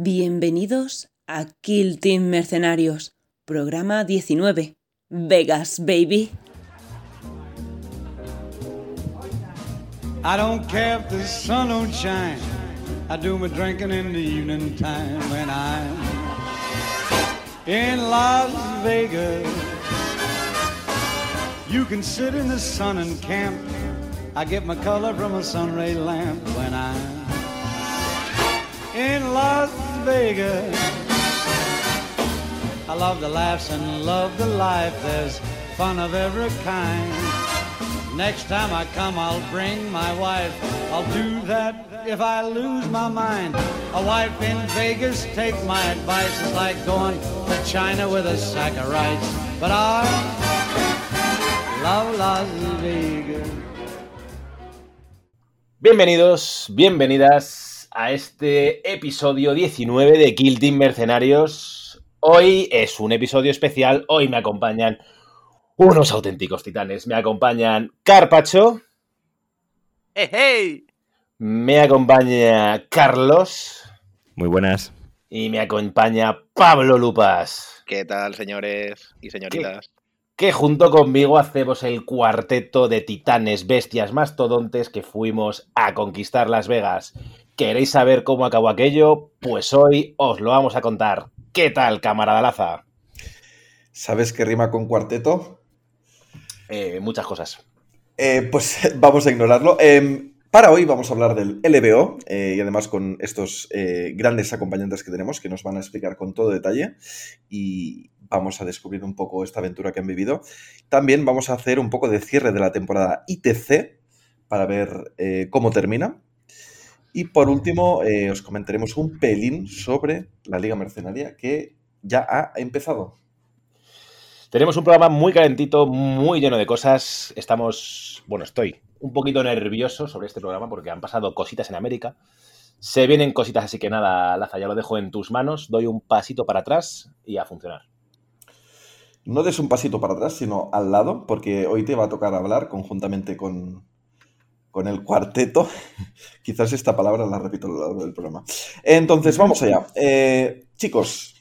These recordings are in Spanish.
Bienvenidos a Kill Team Mercenarios, programa 19. Vegas, baby. I don't care if the sun don't shine. I do my drinking in the evening time when I'm in Las Vegas. You can sit in the sun and camp. I get my color from a sunray lamp when I'm in Las Vegas. I love the laughs and love the life. There's fun of every kind. Next time I come, I'll bring my wife. I'll do that if I lose my mind. A wife in Vegas, take my advice. It's like going to China with a sack of rice. But I love Las Vegas. Bienvenidos, bienvenidas a este episodio 19 de Kill Team Mercenarios. Hoy es un episodio especial, hoy me acompañan unos auténticos titanes. Me acompañan Carpacho, ¡Hey, hey! me acompaña Carlos Muy buenas. y me acompaña Pablo Lupas, ¿Qué tal, señores y señoritas? que junto conmigo hacemos el cuarteto de titanes, bestias, mastodontes que fuimos a conquistar Las Vegas. ¿Queréis saber cómo acabó aquello? Pues hoy os lo vamos a contar. ¿Qué tal, camarada Laza? ¿Sabes qué rima con cuarteto? Eh, muchas cosas. Eh, pues vamos a ignorarlo. Eh, para hoy vamos a hablar del LBO eh, y además con estos grandes acompañantes que tenemos que nos van a explicar con todo detalle y vamos a descubrir un poco esta aventura que han vivido. También vamos a hacer un poco de cierre de la temporada ITC para ver cómo termina. Y por último, eh, os comentaremos un pelín sobre la Liga Mercenaria que ya ha empezado. Tenemos un programa muy calentito, muy lleno de cosas. Estamos, bueno, estoy un poquito nervioso sobre este programa porque han pasado cositas en América. Se vienen cositas, así que nada, Laza, ya lo dejo en tus manos. Doy un pasito para atrás y a funcionar. No des un pasito para atrás, sino al lado, porque hoy te va a tocar hablar conjuntamente con, con el cuarteto. Quizás esta palabra la repito a lo largo del programa. Entonces, vamos allá. Eh, chicos,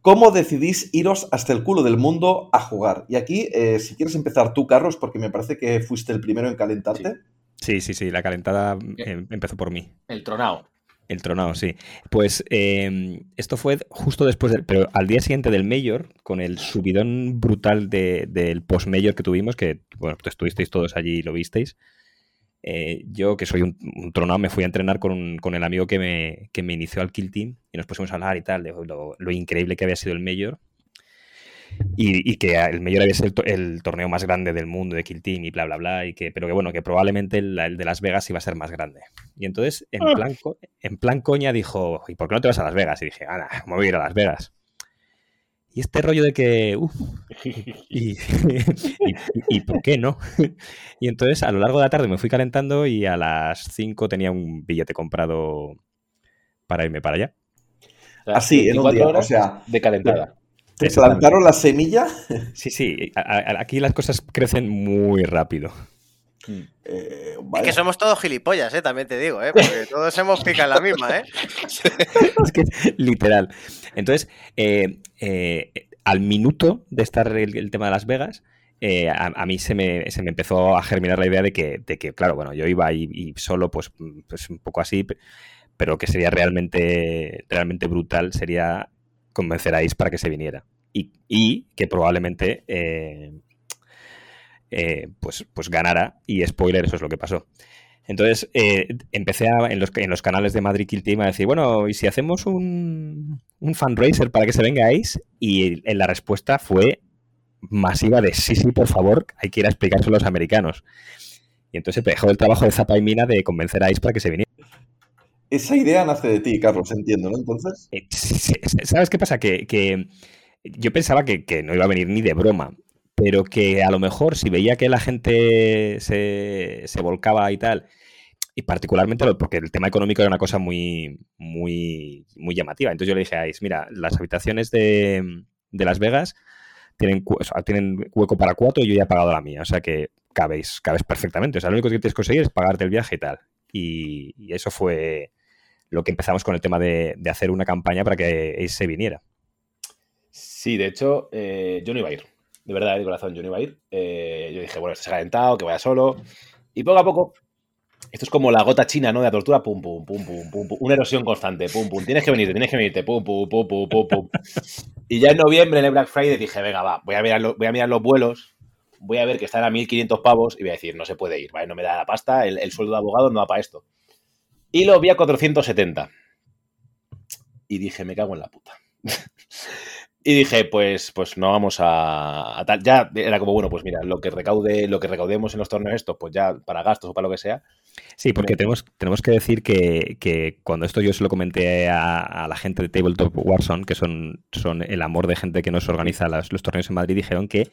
¿cómo decidís iros hasta el culo del mundo a jugar? Y aquí, eh, si quieres empezar tú, Carlos, porque me parece que fuiste el primero en calentarte. Sí, sí, sí, la calentada eh, empezó por mí. El tronao. El tronado, sí. Pues eh, esto fue justo después del. Pero al día siguiente del Mayor, con el subidón brutal de- del post-Mayor que tuvimos, que, bueno, pues estuvisteis todos allí y lo visteis. Eh, yo, que soy un, un tronado, me fui a entrenar con, un- con el amigo que me, que me inició al Kill Team y nos pusimos a hablar y tal, de lo, lo increíble que había sido el Mayor. Y, y que el Mayor había sido el, to- el torneo más grande del mundo de Kill Team y bla, bla, bla. Y que, pero que bueno, que probablemente el, el de Las Vegas iba a ser más grande. Y entonces, en plan, co- en plan coña, dijo, ¿y por qué no te vas a Las Vegas? Y dije, Ana, ¿cómo voy a ir a Las Vegas? Y este rollo de que, y, y, y- y por qué no? Y entonces, a lo largo de la tarde me fui calentando y a las 5 tenía un billete comprado para irme para allá. Así, en un 24 día. O sea, de calentada. te plantaron la semilla. Sí, sí, a- a- aquí las cosas crecen muy rápido. Eh, Es que somos todos gilipollas, ¿eh? También te digo, ¿eh? Porque todos hemos picado en la misma, ¿eh? es que literal. Entonces, eh, eh, al minuto de estar el, tema de Las Vegas, eh, a, a mí se me, se me empezó a germinar la idea de que, de que claro, bueno, yo iba y, solo, pues, pues un poco así, pe- pero que sería realmente, realmente brutal, sería convencer a Is para que se viniera. Y, y que probablemente pues, pues ganara, y spoiler, eso es lo que pasó. Entonces eh, empecé a- en, los, en los canales de Madrid Kill Team a decir, bueno, ¿y si hacemos un, un fundraiser para que se vengáis? Y en la respuesta fue masiva de sí, sí, por favor, hay que ir a explicárselo a los americanos. Y entonces dejó el trabajo de Zapa y Mina de convencer a Ice para que se viniera. Esa idea nace de ti, Carlos, entiendo, ¿no? Entonces. Eh, ¿Sabes qué pasa? Que, que yo pensaba que, que no iba a venir ni de broma, pero que a lo mejor si veía que la gente se, se volcaba y tal, y particularmente porque el tema económico era una cosa muy, muy, muy llamativa. Entonces yo le dije a Ice, mira, las habitaciones de, de Las Vegas tienen, tienen hueco para cuatro y yo ya he pagado la mía, o sea que cabéis, cabes perfectamente. O sea, lo único que tienes que conseguir es pagarte el viaje y tal. Y, y eso fue lo que empezamos con el tema de, de hacer una campaña para que Ace se viniera. Sí, de hecho, eh, yo no iba a ir. De verdad, de corazón, yo no iba a ir. Eh, yo dije, bueno, este se ha calentado, que vaya solo. Y poco a poco, esto es como la gota china, ¿no? De la tortura, pum, pum, pum, pum, pum, pum. Una erosión constante, pum, pum. Tienes que venirte, tienes que venirte, pum, pum, pum, pum, pum, pum. Y ya en noviembre, en el Black Friday, dije, venga, va, voy a mirar, voy a mirar los vuelos, voy a ver que están a 1.500 pavos y voy a decir, no se puede ir, ¿vale? No me da la pasta, el, el sueldo de abogado no da para esto. Y lo vi a 470. Y dije, me cago en la puta. Y dije, pues, pues no vamos a, a tal. Ya era como, bueno, pues mira, lo que recaude, lo que recaudemos en los torneos estos, pues ya para gastos o para lo que sea. Sí, porque Me- tenemos, tenemos que decir que, que cuando esto yo se lo comenté a, a la gente de Tabletop Warzone, que son, son el amor de gente que nos organiza las- los torneos en Madrid, dijeron que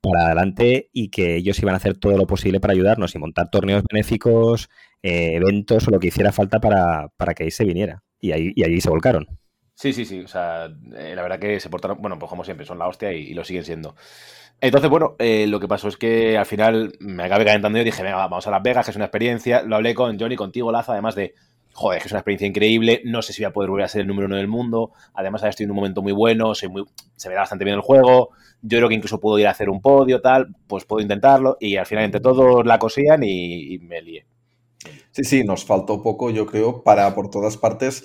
para adelante y que ellos iban a hacer todo lo posible para ayudarnos y montar torneos benéficos, eh, eventos o lo que hiciera falta para, para que ahí se viniera. Y ahí, y ahí se volcaron. Sí, sí, sí. O sea, eh, la verdad que se portaron, bueno, pues como siempre, son la hostia y, lo siguen siendo. Entonces, bueno, eh, lo que pasó es que al final me acabé calentando y dije, venga, va, vamos a Las Vegas, que es una experiencia. Lo hablé con Johnny, contigo, Laza, además de, joder, que es una experiencia increíble. No sé si voy a poder volver a ser el número uno del mundo. Además, ahora estoy en un momento muy bueno, soy muy, se me da bastante bien el juego. Yo creo que incluso puedo ir a hacer un podio, tal, pues puedo intentarlo. Y al final, entre todos la cosían y, y me lié. Sí, sí, nos faltó poco, yo creo, para por todas partes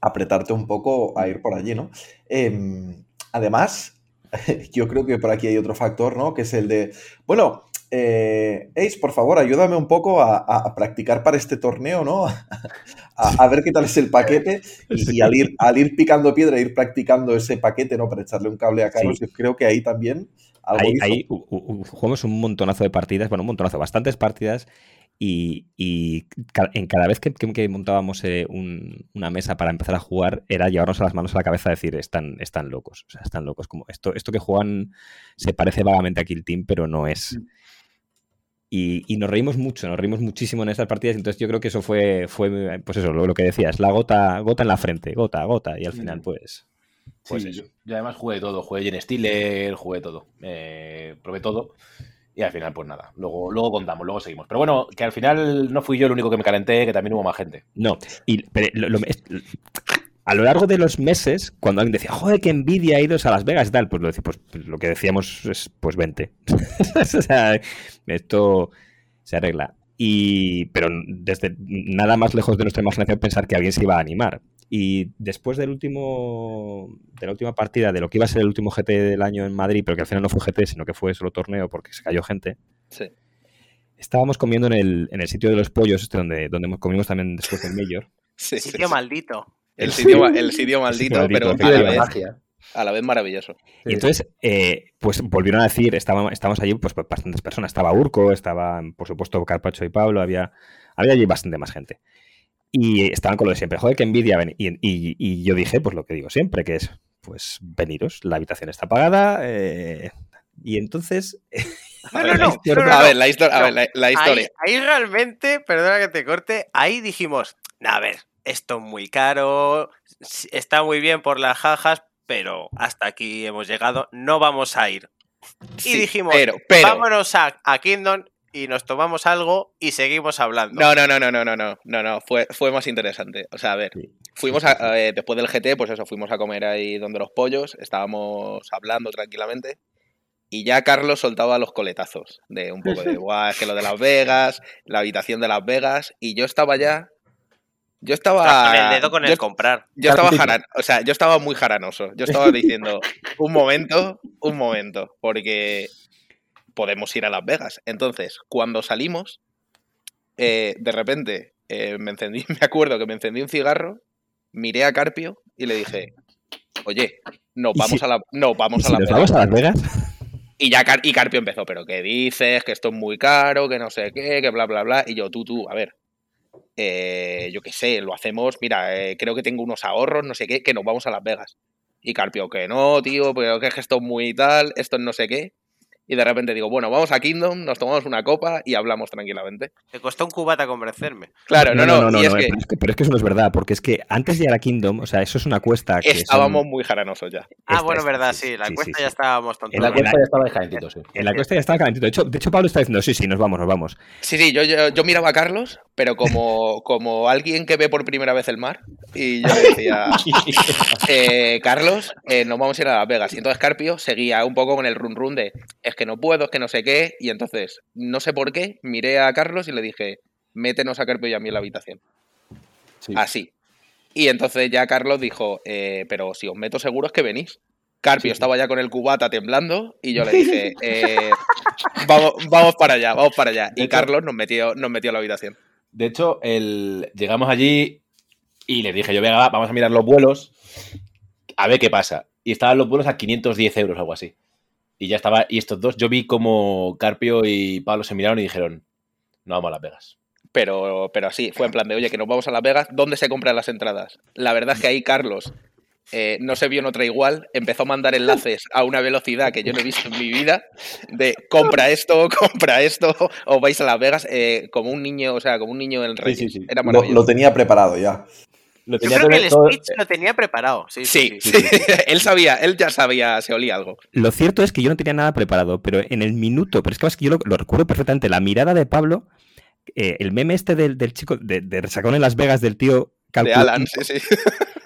apretarte un poco a ir por allí, ¿no? Em, además, yo creo que por aquí hay otro factor, ¿no? Que es el de, bueno, eh, Ace, por favor, ayúdame un poco a, practicar para este torneo, ¿no? A, a ver qué tal es el paquete y, y al, ir, al ir picando piedra, ir practicando ese paquete, ¿no? Para echarle un cable a Carlos, Sí. yo creo que ahí también algo Ahí, ahí, u- u- u- jugamos un montonazo de partidas, bueno, un montonazo, bastantes partidas. Y, y ca- en cada vez que, montábamos eh, un- una mesa para empezar a jugar, era llevarnos a las manos a la cabeza decir, están, están locos, o sea, están locos. Como esto, esto que juegan se parece vagamente a Kill Team, pero no es. Y, y nos reímos mucho, nos reímos muchísimo en esas partidas. Entonces yo creo que eso fue, fue pues eso, lo, lo que decías, la gota, gota en la frente, gota, gota. Y al final, Mm. pues, pues Sí, eso. yo, yo además jugué todo, jugué Jen Stiller, jugué todo, eh, probé todo y al final pues nada, luego, luego contamos, luego seguimos. Pero bueno, que al final no fui yo el único que me calenté, que también hubo más gente. No, y pero lo- a lo largo de los meses, cuando alguien decía, joder, qué envidia ha ido a Las Vegas y tal, pues lo, pues lo que decíamos es, pues vente. o sea, esto se arregla. Y, pero desde nada más lejos de nuestra imaginación pensar que alguien se iba a animar. Y después del último, de la última partida, de lo que iba a ser el último GT del año en Madrid, pero que al final no fue GT, sino que fue solo torneo porque se cayó gente, Sí. estábamos comiendo en el, en el sitio de los pollos, este donde, donde comimos también después del Mayor. Sí, sí, Sitio sí. maldito. El sitio, el sitio maldito, maldito, pero a la, vez, a la vez maravilloso. Y entonces, eh, pues volvieron a decir, estábamos, estábamos allí pues bastantes personas. Estaba Urco, estaba, por supuesto, Carpacho y Pablo, había, había allí bastante más gente. Y estaban con lo de siempre, joder, qué envidia. ven- Y, y- y yo dije, pues lo que digo siempre, que es, pues veniros, la habitación está pagada. eh, y entonces... No, A no, ver, no, la histo- no, no, a ver, la, histo- a No, ver, la- la historia. Ahí, ahí realmente, perdona que te corte, ahí dijimos, "Nah, a ver, esto es muy caro, está muy bien por las jajas, pero hasta aquí hemos llegado, no vamos a ir. Y Sí, dijimos, pero, pero. vámonos a, a Kingdom y nos tomamos algo y seguimos hablando. No, no, no, no, no, no, no, no, no, fue, fue más interesante. O sea, a ver, Sí. fuimos a, a ver, después del GT, pues eso, fuimos a comer ahí donde los pollos, estábamos hablando tranquilamente y ya Carlos soltaba los coletazos de un poco de, guau, es que lo de Las Vegas, la habitación de Las Vegas y yo estaba ya, yo estaba... Con el dedo con yo, el comprar. yo estaba jaran- o sea, yo estaba muy jaranoso. Yo estaba diciendo, un momento, un momento, porque podemos ir a Las Vegas. Entonces, cuando salimos, eh, de repente eh, me encendí, me acuerdo que me encendí un cigarro, miré a Carpio y le dije, oye, nos ¿Y vamos si- a la, no, ¿Y vamos a si Las Vegas. vamos a Las Vegas? Y ya Car- y Carpio empezó, pero ¿qué dices? Que esto es muy caro, que no sé qué, que bla, bla, bla. Y yo, tú, tú, a ver, eh, yo qué sé, lo hacemos, mira, eh, creo que tengo unos ahorros, no sé qué, que nos vamos a Las Vegas. Y Carpio, que no, tío, pero que esto es muy tal, esto es no sé qué. Y de repente digo, bueno, vamos a Kingdom, nos tomamos una copa y hablamos tranquilamente. Te costó un cubata convencerme. Claro, no, no, y es no, que pero es que- pero es que eso no es verdad, porque es que antes de ir a Kingdom, o sea, eso es una cuesta que son- estábamos muy jaranosos ya. Ah, Esta- bueno, esta- verdad, sí, sí. La sí, cuesta sí, ya sí. estábamos En En la tontos. cuesta ya estaba calentito, sí. En la cuesta ya estaba calentito. De hecho, de hecho, Pablo está diciendo, sí, sí, nos vamos, nos vamos. Sí, sí, yo, yo, yo miraba a Carlos, pero como, como alguien que ve por primera vez el mar, y yo le decía, eh, Carlos, eh, nos vamos a ir a Las Vegas. Y entonces Carpio seguía un poco con el run run de, es que no puedo, es que no sé qué, y entonces, no sé por qué, miré a Carlos y le dije, métenos a Carpio y a mí en la habitación. Sí. Así. Y entonces ya Carlos dijo, eh, pero si os meto seguro es que venís. Carpio estaba ya con el cubata temblando y yo le dije, eh, vamos, vamos para allá, vamos para allá. Y Carlos nos metió, nos metió a la habitación. De hecho, el... llegamos allí y les dije yo, venga, va, vamos a mirar los vuelos, a ver qué pasa. Y estaban los vuelos a 510 euros, algo así. Y ya estaba, y estos dos, yo vi como Carpio y Pablo se miraron y dijeron, no vamos a Las Vegas. Pero, pero así, fue en plan de, oye, que nos vamos a Las Vegas, ¿dónde se compran las entradas? La verdad es que ahí Carlos eh, no se vio en otra igual, empezó a mandar enlaces a una velocidad que yo no he visto en mi vida, de compra esto, compra esto, o vais a Las Vegas, eh, como un niño, o sea, como un niño en el rey. sí, sí. Era Lo, maravilloso. lo tenía preparado ya. Lo Yo creo que el todo- speech lo tenía preparado. Sí, Sí, sí. sí, él sabía, él ya sabía, se olía algo. Lo cierto es que yo no tenía nada preparado, pero en el minuto, pero es que, yo lo, lo recuerdo perfectamente, la mirada de Pablo, eh, el meme este del, del chico, de, de Resacón en Las Vegas del tío De calcula- Alan, sí, sí.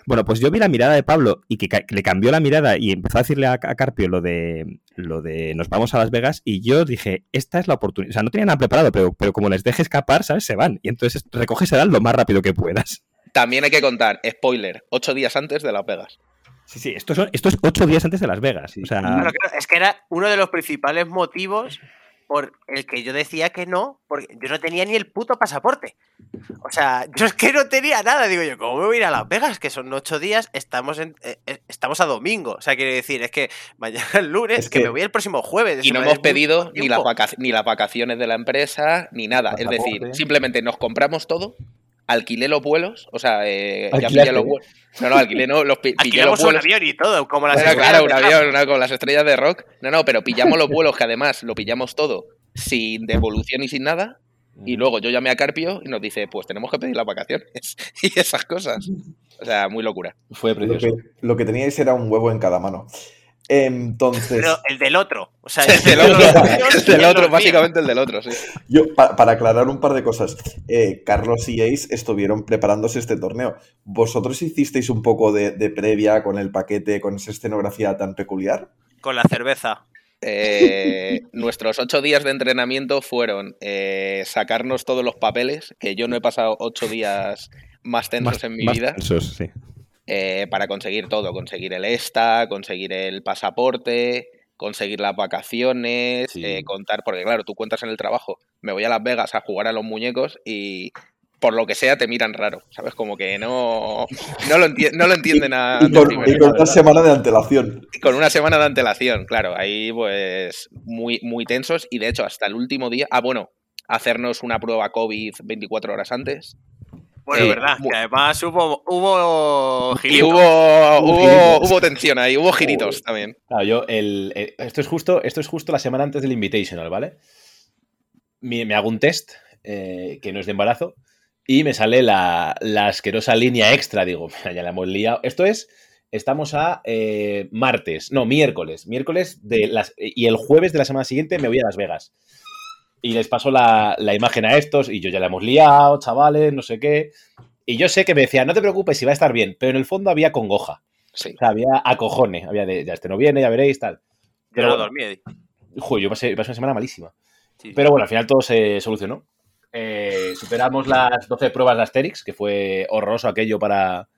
Bueno, pues yo vi la mirada de Pablo y que, le cambió la mirada y empezó a decirle a, a Carpio lo de lo de nos vamos a Las Vegas y yo dije, esta es la oportunidad. O sea, no tenía nada preparado, pero, pero como les deje escapar, ¿sabes? Se van. Y entonces recoges el lo más rápido que puedas. También hay que contar, spoiler, ocho días antes de Las Vegas. Sí, sí, esto, son, esto es ocho días antes de Las Vegas. O sea, Claro, claro, es que era uno de los principales motivos por el que yo decía que no, porque yo no tenía ni el puto pasaporte. O sea, yo es que no tenía nada. Digo yo, ¿cómo me voy a ir a Las Vegas? Que son ocho días, estamos en, eh, eh, estamos a domingo. O sea, quiere decir, es que mañana es lunes, Es que, que- me voy el próximo jueves. Y no hemos pedido ni las, ni vacaciones de la empresa, ni nada. Es decir, simplemente nos compramos todo, alquilé los vuelos, o sea, eh, ya pillé los vuelos. No, no, alquilé, no, los pi- pillé los Alquilamos un vuelos. avión y todo, como las Bueno, estrellas claro, un de avión, las estrellas de rock. No, no, pero pillamos los vuelos que además lo pillamos todo sin devolución y sin nada. Y luego yo llamé a Carpio y nos dice, pues tenemos que pedir las vacaciones y esas cosas. O sea, muy locura. Fue Lo precioso. que, lo que teníais era un huevo en cada mano. Entonces, Pero el del otro. O sea, El del el otro, el del otro, básicamente el del otro, sí. yo, pa- para aclarar un par de cosas, eh, Carlos y Ace estuvieron preparándose este torneo. ¿Vosotros hicisteis un poco de, de previa con el paquete, con esa escenografía tan peculiar? Con la cerveza. Eh, nuestros ocho días de entrenamiento fueron eh, sacarnos todos los papeles, que yo no he pasado ocho días más tensos más- en mi más vida, tensos, sí. Eh, para conseguir todo, conseguir el ESTA, conseguir el pasaporte, conseguir las vacaciones, Sí. eh, contar, porque claro, tú cuentas en el trabajo, me voy a Las Vegas a jugar a los muñecos y por lo que sea te miran raro, ¿sabes? Como que no, no, lo, enti- no lo entienden a... Y con, y con una semana de antelación. con una semana de antelación, claro, ahí pues muy, muy tensos y de hecho hasta el último día, ah bueno, hacernos una prueba COVID 24 horas antes. Bueno, Sí, verdad. Que además hubo, hubo Y gilito. hubo, Hubo hubo, tensión ahí, hubo giritos también. Claro, yo, el, el- esto, es justo, esto es justo la semana antes del Invitational, ¿vale? Me, me hago un test, eh, que no es de embarazo, y me sale la, la asquerosa línea extra. Digo, "Mira, ya la hemos liado. Esto es, estamos a eh, martes, no, miércoles. Miércoles de las, y el jueves de la semana siguiente me voy a Las Vegas. Y les paso la, la imagen a estos, y yo ya la hemos liado, chavales, no sé qué. Y yo sé que me decía, no te preocupes, si va a estar bien, pero en el fondo había congoja. Sí. O sea, había acojone, había de, ya este no viene, ya veréis, tal. Yo no dormí. Eddie. Joder, yo pasé, pasé una semana malísima. Sí. Pero bueno, al final todo se solucionó. Eh, superamos las 12 pruebas de Asterix, que fue horroroso aquello para,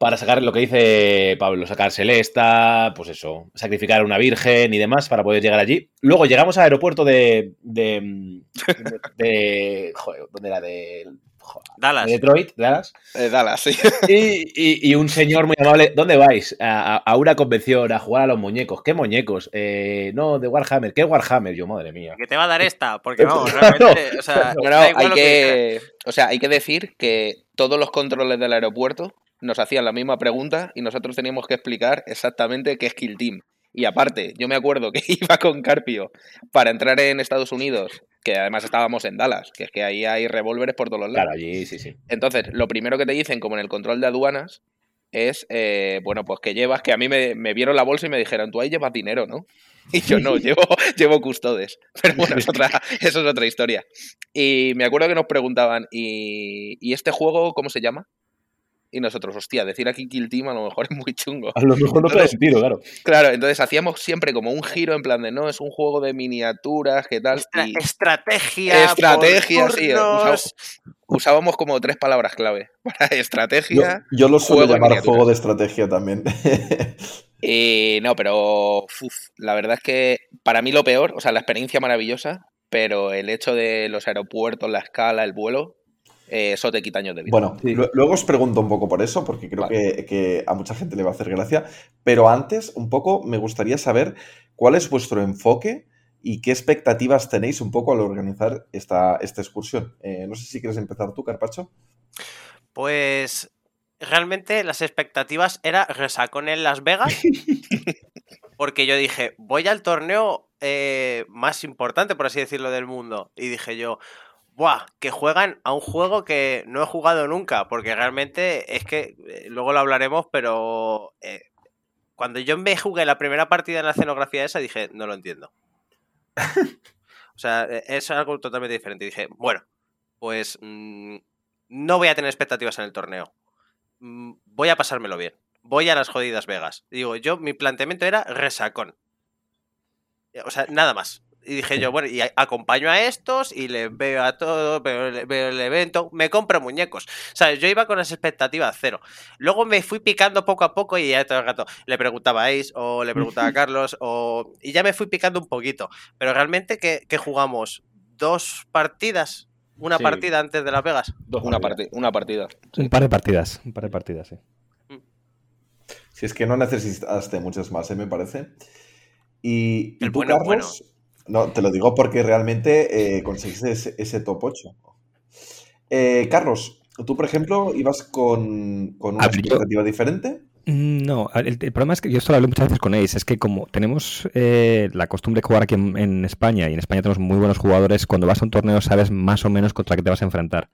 para sacar lo que dice Pablo, sacar Celesta, pues eso, sacrificar a una virgen y demás para poder llegar allí. Luego llegamos al aeropuerto de. de, de, de- joder, ¿dónde era? De, joder, Dallas. de Detroit, Dallas. Eh, Dallas, sí. Y, y- y un señor muy amable, ¿dónde vais? A, a- a una convención, a jugar a los muñecos. ¿Qué muñecos? Eh, no, de Warhammer. ¿Qué Warhammer? Yo, madre mía. Que te va a dar esta, porque vamos, realmente, o sea, No, hay que que, o sea, hay que decir que todos los controles del aeropuerto nos hacían la misma pregunta y nosotros teníamos que explicar exactamente qué es Kill Team. Y aparte, yo me acuerdo que iba con Carpio para entrar en Estados Unidos, que además estábamos en Dallas, que es que ahí hay revólveres por todos los lados. Claro, allí sí, sí. Entonces, lo primero que te dicen, como en el control de aduanas, es, eh, bueno, pues que llevas, que a mí me, me vieron la bolsa y me dijeron, tú ahí llevas dinero, ¿no? Y yo no, llevo, llevo custodes. Pero bueno, es otra, eso es otra historia. Y me acuerdo que nos preguntaban, ¿y, ¿y este juego cómo se llama? Y nosotros, hostia, decir aquí Kill Team a lo mejor es muy chungo. A lo mejor no tiene sentido, claro. Claro, entonces hacíamos siempre como un giro en plan de, no, es un juego de miniaturas, ¿qué tal? Estra- Y estrategia. Estrategia, por sí, eh, usamos- usábamos como tres palabras clave. Para Yo, estrategia. yo lo suelo juego llamar juego de estrategia también. Y no, pero uf, la verdad es que para mí lo peor, o sea, la experiencia maravillosa, pero el hecho de los aeropuertos, la escala, el vuelo, eh, eso te quita años de vida. Bueno, Sí. luego os pregunto un poco por eso, porque creo que, que a mucha gente le va a hacer gracia. Pero antes, un poco, me gustaría saber cuál es vuestro enfoque y qué expectativas tenéis un poco al organizar esta, esta excursión. Eh, no sé si quieres empezar tú, Carpacho. Pues realmente las expectativas era resacón en Las Vegas. porque yo dije, voy al torneo eh, más importante, por así decirlo, del mundo. Y dije yo, ¡buah! Que juegan a un juego que no he jugado nunca. Porque realmente es que, eh, luego lo hablaremos, pero eh, cuando yo me jugué la primera partida en la escenografía esa, dije, no lo entiendo. o sea, eh, es algo totalmente diferente. Dije, bueno, pues mm, no voy a tener expectativas en el torneo. Mm, Voy a pasármelo bien. Voy a las jodidas Vegas. Digo, yo, mi planteamiento era resacón. O sea, nada más. Y dije yo, bueno, y acompaño a estos y les veo a todos, veo, el- veo el evento, me compro muñecos. O sea, yo iba con las expectativas cero. Luego me fui picando poco a poco y ya todo el rato le preguntaba a Ace o le preguntaba a Carlos o... y ya me fui picando un poquito. Pero realmente que, jugamos dos partidas, una Sí. partida antes de Las Vegas. Dos una, partida. Un par de partidas, un par de partidas, sí. Si es que no necesitaste muchas más, ¿eh? me parece. Y, y El tú, bueno, Carlos, no, te lo digo porque realmente eh, conseguiste ese, ese top 8. Eh, Carlos, tú, por ejemplo, ibas con, con una A ver, yo- expectativa diferente. Mm, No, el, el problema es que yo esto lo hablé muchas veces con Ace, es que como tenemos eh, la costumbre de jugar aquí en, en España y en España tenemos muy buenos jugadores, cuando vas a un torneo sabes más o menos contra qué te vas a enfrentar.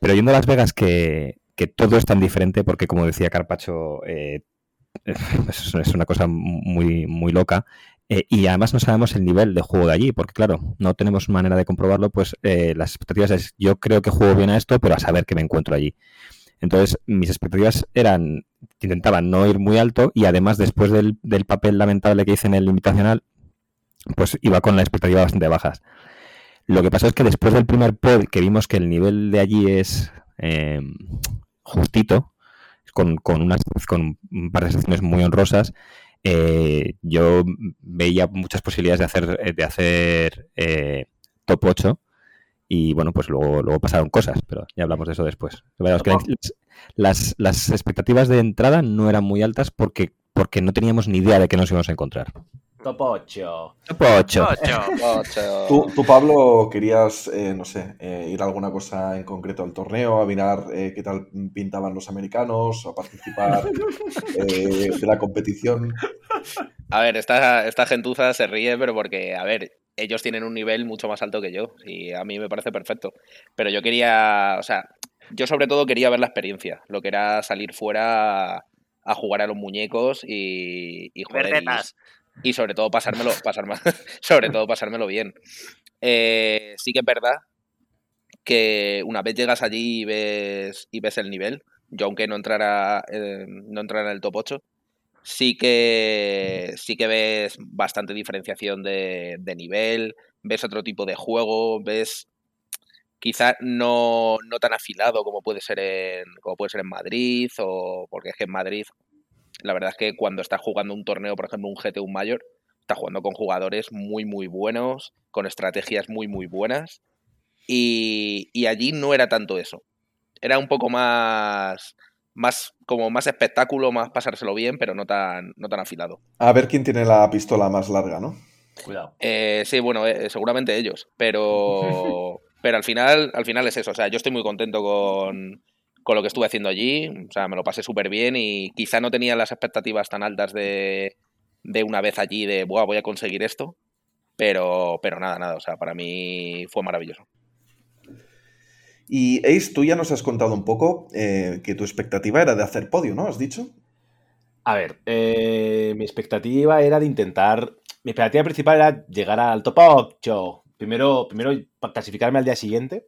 Pero yendo a Las Vegas que, que todo es tan diferente porque como decía Carpacho, eh, es, es una cosa muy, muy loca. Eh, y además no sabemos el nivel de juego de allí, porque claro, no tenemos manera de comprobarlo, pues eh, las expectativas es, yo creo que juego bien a esto, pero a saber qué me encuentro allí. Entonces, mis expectativas eran, intentaban no ir muy alto y además después del, del papel lamentable que hice en el invitacional, pues iba con la expectativa bastante bajas. Lo que pasó es que después del primer pod, que vimos que el nivel de allí es eh, justito, con, con, unas, con un par de muy honrosas, eh, yo veía muchas posibilidades de hacer, de hacer eh, top 8 y bueno, pues luego, luego pasaron cosas, pero ya hablamos de eso después. Que las, las, expectativas de entrada no eran muy altas porque, porque no teníamos ni idea de qué nos íbamos a encontrar. Top 8. Top 8. ¿Tú, tú, Pablo, querías, eh, no sé, eh, ir a alguna cosa en concreto al torneo, a mirar eh, qué tal pintaban los americanos, a participar eh, de la competición? A ver, esta, esta gentuza se ríe, pero porque, a ver, ellos tienen un nivel mucho más alto que yo y a mí me parece perfecto. Pero yo quería, o sea, yo sobre todo quería ver la experiencia, lo que era salir fuera a, a jugar a los muñecos y, y joder, y, sobre todo pasármelo, pasarme, sobre todo pasármelo bien. Eh, sí que es verdad que una vez llegas allí y ves, y ves el nivel, yo aunque no entrara, eh, no entrara en el top 8, sí que sí que ves bastante diferenciación de, de, nivel, ves otro tipo de juego, ves quizá no, no tan afilado como puede ser en como puede ser en Madrid o porque es que en Madrid la verdad es que cuando estás jugando un torneo, por ejemplo, un GT1 Mayor, estás jugando con jugadores muy muy buenos, con estrategias muy muy buenas y, y allí no era tanto eso. Era un poco más más como más espectáculo, más pasárselo bien, pero no tan, no tan afilado. A ver quién tiene la pistola más larga, ¿no? Cuidado. Eh, sí, bueno, eh, seguramente ellos, pero, pero al final, al final es eso. O sea, yo estoy muy contento con, con lo que estuve haciendo allí. O sea, me lo pasé súper bien y quizá no tenía las expectativas tan altas de, de una vez allí de, Buah, voy a conseguir esto. Pero, pero nada, nada, o sea, para mí fue maravilloso. Y Ace, tú ya nos has contado un poco eh, que tu expectativa era de hacer podio, ¿no? ¿Has dicho? A ver, eh, mi expectativa era de intentar. Mi expectativa principal era llegar al top 8. Primero, primero clasificarme al día siguiente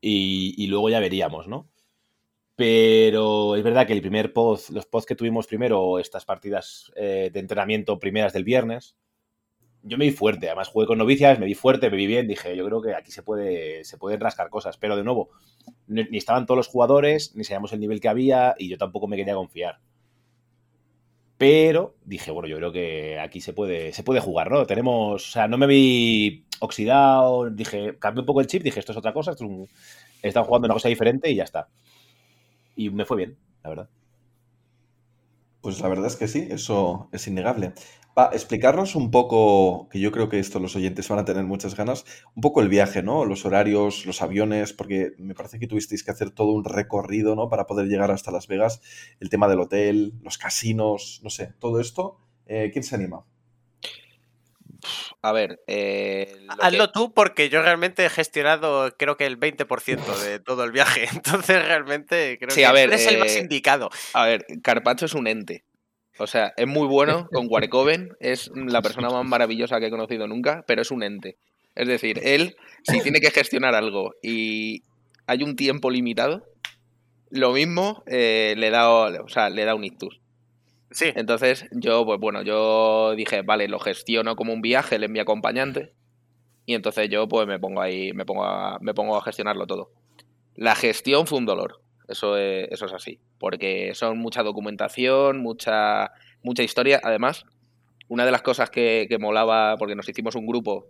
y, y luego ya veríamos, ¿no? Pero es verdad que el primer post, los pods que tuvimos primero, estas partidas eh, de entrenamiento primeras del viernes, yo me vi fuerte. Además, jugué con novicias, me vi fuerte, me vi bien. Dije, yo creo que aquí se puede, se pueden rascar cosas. Pero de nuevo, ni estaban todos los jugadores, ni sabíamos el nivel que había, y yo tampoco me quería confiar. Pero dije, bueno, yo creo que aquí se puede, se puede jugar, ¿no? Tenemos, o sea, no me vi oxidado, dije, cambié un poco el chip, dije, esto es otra cosa, esto es están jugando una cosa diferente y ya está. Y me fue bien, la verdad. Pues la verdad es que sí, eso es innegable. Va, explicarnos un poco, que yo creo que esto los oyentes van a tener muchas ganas, un poco el viaje, ¿no? Los horarios, los aviones, porque me parece que tuvisteis que hacer todo un recorrido, ¿no? Para poder llegar hasta Las Vegas, el tema del hotel, los casinos, no sé, todo esto. eh, ¿Quién se anima? A ver, eh, que- Hazlo tú porque yo realmente he gestionado creo que el 20% de todo el viaje. Entonces realmente creo Sí, que a ver, eres el más eh, indicado. A ver, Carpacho es un ente. O sea, es muy bueno con Warcoven, es la persona más maravillosa que he conocido nunca, pero es un ente. Es decir, él, si tiene que gestionar algo y hay un tiempo limitado, lo mismo eh, le, da, o sea, le da un ictus. Entonces, yo, pues bueno, yo dije, vale, lo gestiono como un viaje, es mi acompañante. Y entonces yo, pues me pongo ahí, me pongo a, me pongo a gestionarlo todo. La gestión fue un dolor. Eso es, eso es así. Porque son mucha documentación, mucha, mucha historia. Además, una de las cosas que, que molaba, porque nos hicimos un grupo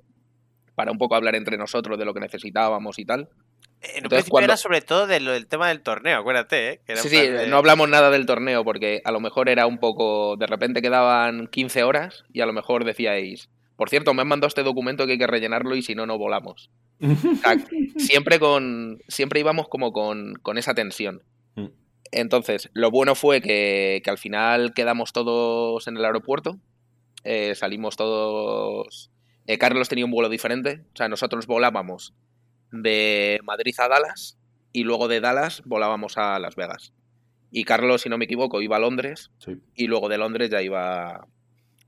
para un poco hablar entre nosotros de lo que necesitábamos y tal. En un Entonces, principio cuando- era sobre todo de lo- del tema del torneo, acuérdate, ¿eh? Que era Sí, en sí, de- no hablamos nada del torneo porque a lo mejor era un poco. De repente quedaban 15 horas y a lo mejor decíais. Por cierto, me han mandado este documento que hay que rellenarlo y si no, no volamos. O sea, siempre con. Siempre íbamos como con, con esa tensión. Mm. Entonces, lo bueno fue que, que al final quedamos todos en el aeropuerto. eh, salimos todos. eh, Carlos tenía un vuelo diferente. O sea, nosotros volábamos de Madrid a Dallas y luego de Dallas volábamos a Las Vegas. Y Carlos, si no me equivoco, iba a Londres Sí. y luego de Londres ya iba,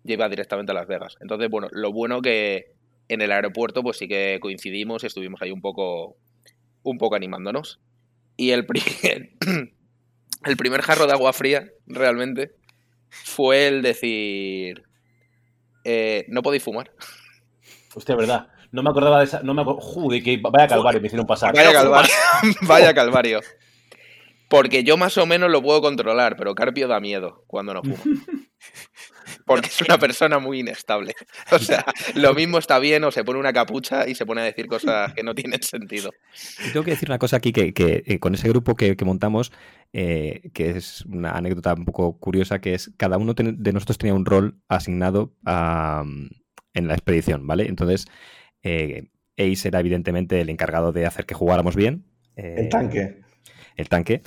ya iba directamente a Las Vegas. Entonces, bueno, lo bueno que en el aeropuerto pues sí que coincidimos y estuvimos ahí un poco, un poco animándonos. Y el primer, el primer jarro de agua fría, realmente, fue el decir, eh, no podéis fumar. Hostia, verdad. No me acordaba de esa. No me acuerdo. Joder, que vaya calvario me hicieron pasar. Vaya calvario. Vaya calvario. Porque yo más o menos lo puedo controlar, pero Carpio da miedo cuando no fuma. Porque es una persona muy inestable. O sea, lo mismo está bien o se pone una capucha y se pone a decir cosas que no tienen sentido. Y tengo que decir una cosa aquí que, que, eh, con ese grupo que, que montamos, eh, que es una anécdota un poco curiosa, que es cada uno ten- de nosotros tenía un rol asignado a, en la expedición, ¿vale? Entonces, eh, Ace era evidentemente el encargado de hacer que jugáramos bien. eh, El tanque. el tanque.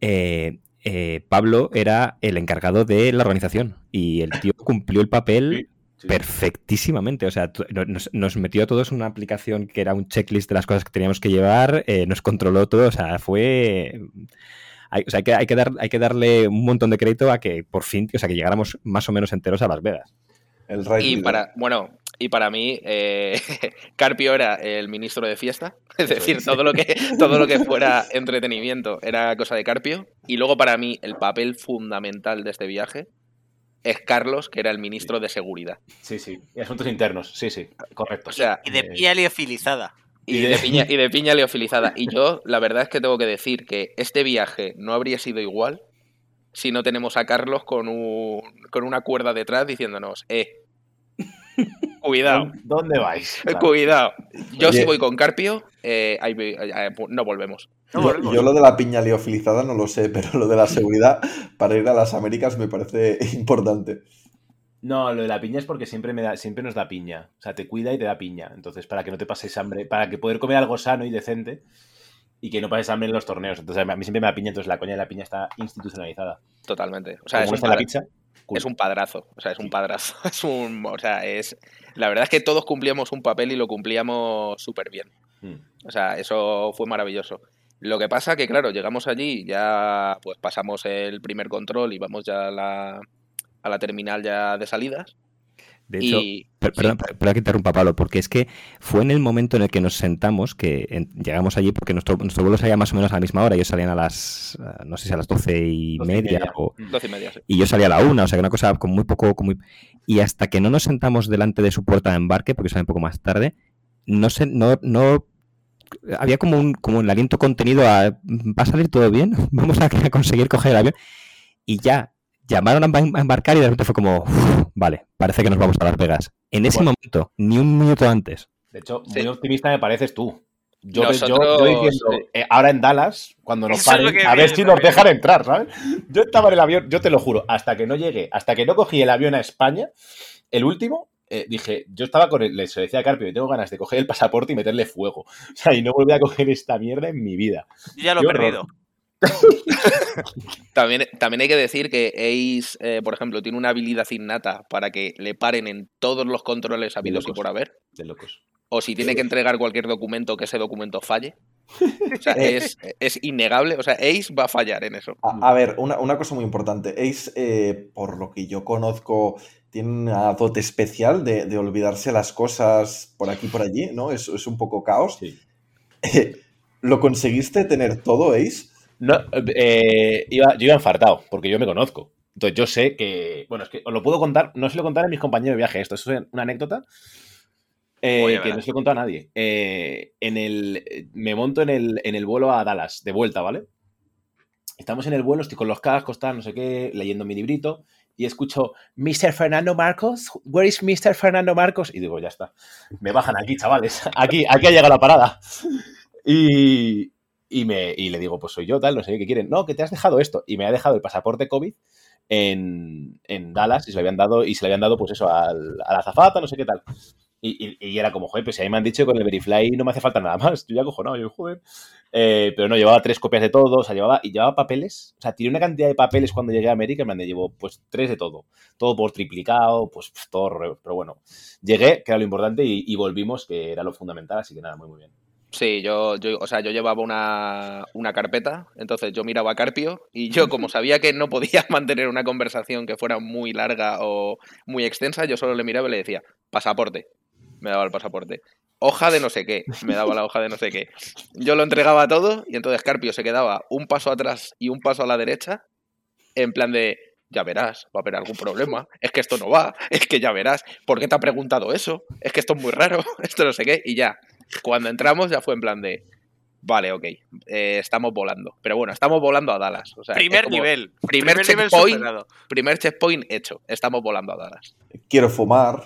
Eh, eh, Pablo era el encargado de la organización y el tío cumplió el papel Sí. perfectísimamente. O sea, nos, nos metió a todos en una aplicación que era un checklist de las cosas que teníamos que llevar, eh, nos controló todo. O sea, fue. Hay, o sea, hay que, hay, que dar, hay que darle un montón de crédito a que por fin, o sea, que llegáramos más o menos enteros a Las Vegas. El Raid Y para, bueno, y para mí, eh, Carpio era el ministro de fiesta. Es Eso decir, es. todo lo, que, todo lo que fuera entretenimiento era cosa de Carpio. Y luego para mí, el papel fundamental de este viaje es Carlos, que era el ministro de seguridad. Sí, sí. Y asuntos internos. Sí, sí. Correcto. O sea, Y de Eh, piel liofilizada. Y de- piña, y de piña leofilizada. Y yo, la verdad es que tengo que decir que este viaje no habría sido igual si no tenemos a Carlos con, un, con una cuerda detrás diciéndonos, eh, cuidado, ¿Dónde vais? Claro. cuidado. Yo Oye. si voy con Carpio, eh, ahí eh, no volvemos. No Yo, lo de la piña liofilizada no lo sé, pero lo de la seguridad para ir a las Américas me parece importante. No, lo de la piña es porque siempre, me da, siempre nos da piña. O sea, te cuida y te da piña. Entonces, para que no te pases hambre, para que poder comer algo sano y decente y que no pases hambre en los torneos. Entonces, a mí siempre me da piña, entonces la coña de la piña está institucionalizada. Totalmente. O sea, Como está la pizza. Cool. Es un padrazo, o sea, es un padrazo. Es un, o sea, es. La verdad es que todos cumplíamos un papel y lo cumplíamos súper bien. Mm. O sea, eso fue maravilloso. Lo que pasa que, claro, llegamos allí, ya pues pasamos el primer control y vamos ya a la, a la terminal ya de salidas. De hecho, y, per- perdón, per- perdón que interrumpa, Pablo, porque es que fue en el momento en el que nos sentamos que en- llegamos allí, porque nuestro, nuestro vuelo salía más o menos a la misma hora. Ellos salían a las, eh, no sé si a las doce y media, o- doce y media, sí. y yo salía a la una, o sea que una cosa con muy poco. Con muy... Y hasta que no nos sentamos delante de su puerta de embarque, porque sale un poco más tarde, no sé, no, no había como un, como el aliento contenido a ¿va a salir todo bien? Vamos a, a conseguir coger el avión. Y ya llamaron a em- embarcar y de repente fue como, "Uf, vale, parece que nos vamos a Las Vegas. En ese Bueno. momento, ni un minuto antes. De hecho, Sí. muy optimista me pareces tú. Yo, yo- Nosotros- yo diciendo, eh, ahora en Dallas, cuando nos Eso paren, a ver yo si nos dejan entrar, ¿sabes? Yo estaba en el avión, yo te lo juro, hasta que no llegué, hasta que no cogí el avión a España, el último, eh, dije, yo estaba con el, le decía a Carpio, yo tengo ganas de coger el pasaporte y meterle fuego. O sea, y no volví a coger esta mierda en mi vida. Yo ya lo he perdido. También, también hay que decir que Ace, eh, por ejemplo, tiene una habilidad innata para que le paren en todos los controles habidos y por haber. De locos. O si tiene que entregar cualquier documento, que ese documento falle. O sea, Eh. es, es innegable. O sea, Ace va a fallar en eso. A, a ver, una, una cosa muy importante. Ace, eh, por lo que yo conozco, tiene una dote especial de, de olvidarse las cosas por aquí y por allí, ¿no? Es, es un poco caos. Sí. ¿Lo conseguiste tener todo, Ace? No, eh, iba, yo iba enfartado, porque yo me conozco. Entonces yo sé que. Bueno, es que os lo puedo contar, no se lo contar a mis compañeros de viaje esto, eso es una anécdota eh, Oye, que no se lo he contado a nadie. Eh, en el, me monto en el, en el vuelo a Dallas, de vuelta, ¿vale? Estamos en el vuelo, estoy con los cascos, tal, no sé qué, leyendo mi librito, y escucho, Mr. Fernando Marcos, where is Mr. Fernando Marcos? Y digo, ya está, me bajan aquí, chavales, aquí, aquí ha llegado la parada. Y, y, me, y le digo, pues soy yo, tal, no sé qué quieren. No, que te has dejado esto. Y me ha dejado el pasaporte COVID en, en Dallas y se le habían dado, y se le habían dado, pues eso, al, a la azafata, no sé qué tal. Y, y- y era como, joder, pues si ahí me han dicho que con el Verifly no me hace falta nada más. Yo ya cojo, no, yo, joder. Eh, pero no, llevaba tres copias de todo, o sea, llevaba, y llevaba papeles. O sea, tiré una cantidad de papeles cuando llegué a América, me llevo pues tres de todo. Todo por triplicado, pues todo, pero bueno. Llegué, que era lo importante, y, y volvimos, que era lo fundamental, así que nada, muy, muy bien. Sí, yo, yo, o sea, yo llevaba una, una carpeta, entonces yo miraba a Carpio y yo, como sabía que no podía mantener una conversación que fuera muy larga o muy extensa, yo solo le miraba y le decía, pasaporte. Me daba el pasaporte. Hoja de no sé qué. Me daba la hoja de no sé qué. Yo lo entregaba todo y entonces Carpio se quedaba un paso atrás y un paso a la derecha, en plan de, ya verás, va a haber algún problema. Es que esto no va. Es que ya verás. ¿Por qué te ha preguntado eso? Es que esto es muy raro. Esto no sé qué. Y ya, cuando entramos ya fue en plan de, vale, ok, eh, estamos volando. Pero bueno, estamos volando a Dallas. O sea, es Primer como nivel. primer nivel checkpoint. Primer checkpoint hecho. Estamos volando a Dallas. Quiero fumar.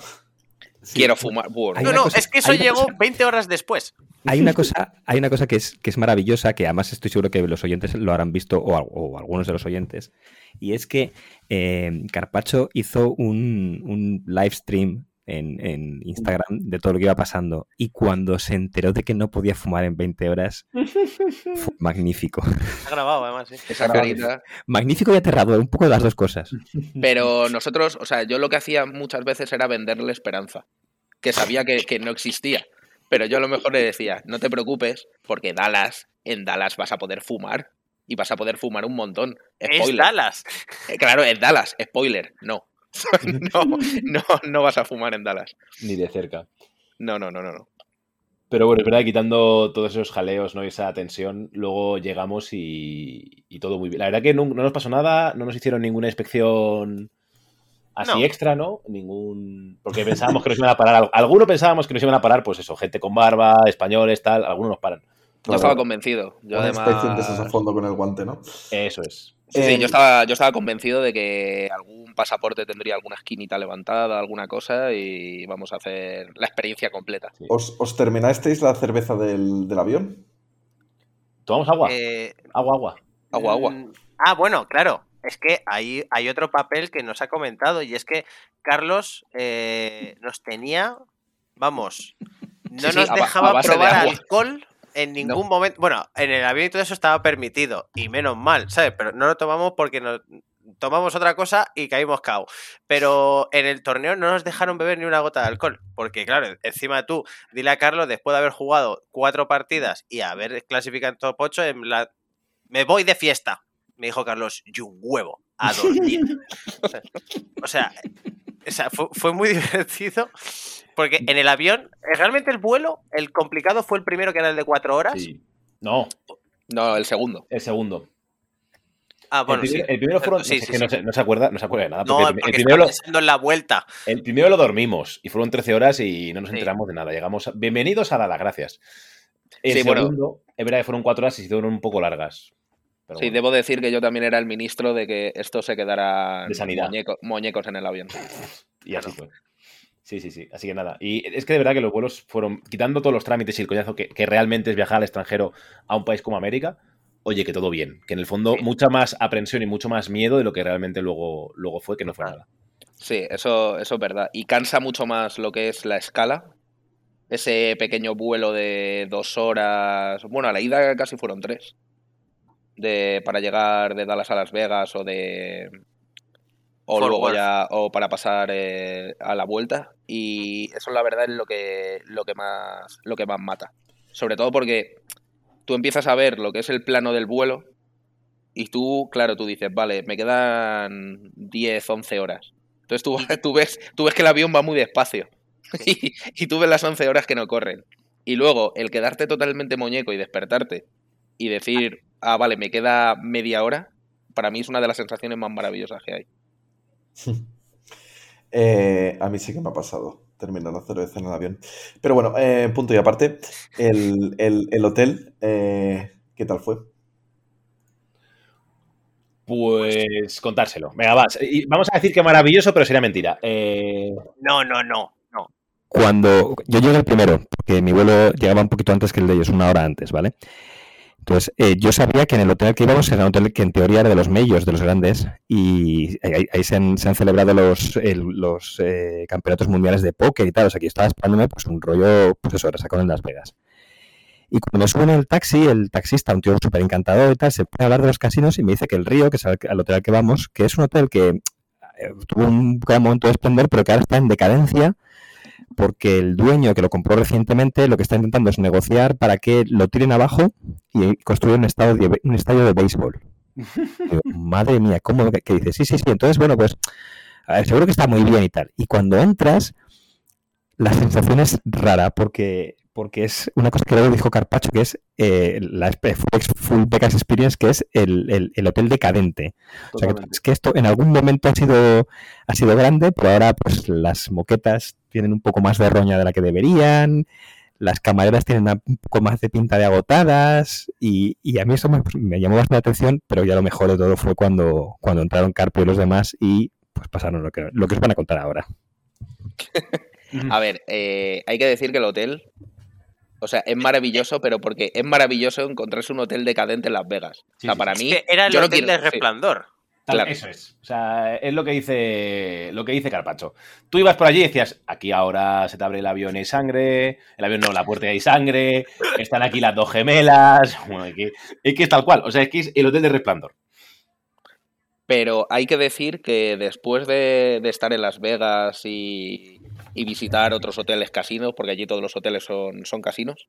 Quiero fumar. Bueno, No, no, cosa- es que eso llegó cosa- 20 horas después. Hay una cosa, hay una cosa que es, que es maravillosa, que además estoy seguro que los oyentes lo habrán visto, o algunos de los oyentes, y es que eh, Carpacho hizo un, un live stream en, en Instagram de todo lo que iba pasando, y cuando se enteró de que no podía fumar en 20 horas, fue magnífico. Ha grabado, además. sí. esa carita. Magnífico y aterrador, un poco de las dos cosas. Pero nosotros, o sea, yo lo que hacía muchas veces era venderle esperanza, que sabía que, que no existía. Pero yo a lo mejor le decía, no te preocupes, porque Dallas, en Dallas vas a poder fumar. Y vas a poder fumar un montón. Es Spoiler. Dallas. Eh, Claro, es Dallas, spoiler, no. no, no, no vas a fumar en Dallas. Ni de cerca. No, no, no, no, no. Pero bueno, es verdad, quitando todos esos jaleos, ¿no? Y esa tensión, luego llegamos y, y todo muy bien. La verdad que no, no nos pasó nada, no nos hicieron ninguna inspección así No. extra, ¿no? Ningún. Porque pensábamos que nos iban a parar. Algunos pensábamos que nos iban a parar, pues eso, gente con barba, españoles, tal. Algunos nos paran. Yo estaba convencido. Yo Una además... inspección de esos a fondo con el guante, ¿no? Eso es. Sí, sí, Eh, yo estaba, yo estaba convencido de que algún pasaporte tendría alguna esquinita levantada, alguna cosa, y vamos a hacer la experiencia completa. ¿Os, os terminasteis la cerveza del, del avión? ¿Tomamos agua? Eh, Agua, agua. Agua, agua. mm, Ah, bueno, claro. Es que hay, hay otro papel que nos ha comentado y es que Carlos eh, nos tenía, vamos, no Sí, nos dejaba de probar alcohol en ningún momento. Bueno, en el avión y todo eso estaba permitido y menos mal, ¿sabes? Pero no lo tomamos porque nos, tomamos otra cosa y caímos cao. Pero en el torneo no nos dejaron beber ni una gota de alcohol. Porque, claro, encima tú, dile a Carlos, después de haber jugado cuatro partidas y haber clasificado en top 8, en la... me voy de fiesta. Me dijo Carlos, y un huevo, a dormir. o sea, o sea, fue, fue muy divertido. Porque en el avión, eh, realmente el vuelo, el complicado fue el primero que era el de cuatro horas. Sí. No, No, el segundo. el segundo. Ah, bueno, el, sí. el primero fueron. Sí, es sí, que sí. No, se, no se acuerda, no se acuerda de nada. No, Porque el, porque el primero lo, pensando en la vuelta. el primero lo dormimos y fueron 13 horas y no nos Sí. enteramos de nada. Llegamos. a- bienvenidos a dar las gracias. El Sí, bueno. segundo, es verdad que fueron 4 horas y se hicieron un poco largas. Pero Sí, bueno. debo decir que yo también era el ministro de que esto se quedara De sanidad. muñecos en el avión. Y así fue. Sí, sí, sí. Así que nada. Y es que de verdad que los vuelos fueron, quitando todos los trámites y el coñazo que, que realmente es viajar al extranjero a un país como América, oye, que todo bien. Que en el fondo Sí. mucha más aprensión y mucho más miedo de lo que realmente luego, luego fue, que no fue nada. Sí, eso, eso es verdad. Y cansa mucho más lo que es la escala. Ese pequeño vuelo de dos horas. Bueno, a la ida casi fueron tres. De, para llegar de Dallas a Las Vegas o de. O luego ya. O para pasar eh, a la vuelta. Y eso la verdad es lo que, lo que más. lo que más mata. Sobre todo porque tú empiezas a ver lo que es el plano del vuelo. Y tú, claro, tú dices, vale, me quedan 10, 11 horas. Entonces tú, tú, ves, tú ves que el avión va muy despacio. Y, y tú ves las 11 horas que no corren. Y luego el quedarte totalmente muñeco y despertarte y decir, ah, vale, me queda media hora, para mí es una de las sensaciones más maravillosas que hay. Eh, a mí sí que me ha pasado terminar la cerveza en el avión. Pero bueno, eh, punto y aparte, el, el- el hotel, eh, ¿qué tal fue? Pues contárselo. Venga, vas. Y vamos a decir que maravilloso, pero sería mentira. Eh, No, no, no, no. Cuando yo llegué el primero, porque mi vuelo llegaba un poquito antes que el de ellos, una hora antes, ¿vale? Entonces, eh, yo sabía que en el hotel que íbamos era un hotel que en teoría era de los medios, de los grandes, y ahí, ahí se, han, celebrado los, eh, campeonatos mundiales de póker y tal. O sea, que yo estaba esperándome pues un rollo, pues eso, resacón en Las Vegas. Y cuando me subo en el taxi, el taxista, un tío súper encantador y tal, se pone a hablar de los casinos y me dice que el Río, que es al hotel al que vamos, que es un hotel que eh, tuvo un gran momento de esplendor, pero que ahora está en decadencia porque el dueño que lo compró recientemente lo que está intentando es negociar para que lo tiren abajo y construir un estadio de, un estadio de béisbol. Digo, Madre mía, ¿cómo que, que dices? Sí, sí, sí. Entonces, bueno, pues a ver, seguro que está muy bien y tal. Y cuando entras, la sensación es rara porque, porque es una cosa que luego dijo Carpacho, que es eh, la Full- Vegas Experience, que es el, el- el hotel decadente. O sea, que, es que esto en algún momento ha sido, ha sido grande, pero ahora pues las moquetas tienen un poco más de roña de la que deberían, las camareras tienen una- un poco más de pinta de agotadas y, y a mí eso me, me llamó bastante la atención, pero ya lo mejor de todo fue cuando, cuando entraron Carpo y los demás y pues pasaron lo que, lo que os van a contar ahora. A ver, eh, hay que decir que el hotel, o sea, es maravilloso, pero porque es maravilloso encontrarse un hotel decadente en Las Vegas. Sí, o sea, sí, para sí. mí, Es que era el no hotel quiero- de sí. Tal- Claro. Eso es. O sea, es lo que dice lo que dice Carpacho. Tú ibas por allí y decías, aquí ahora se te abre el avión y hay sangre, el avión no, la puerta y hay sangre, están aquí las dos gemelas. Bueno, es, que, es que es tal cual. O sea, es que es el hotel de resplandor. Pero hay que decir que después de, de estar en Las Vegas y, y visitar otros hoteles casinos, porque allí todos los hoteles son, son casinos.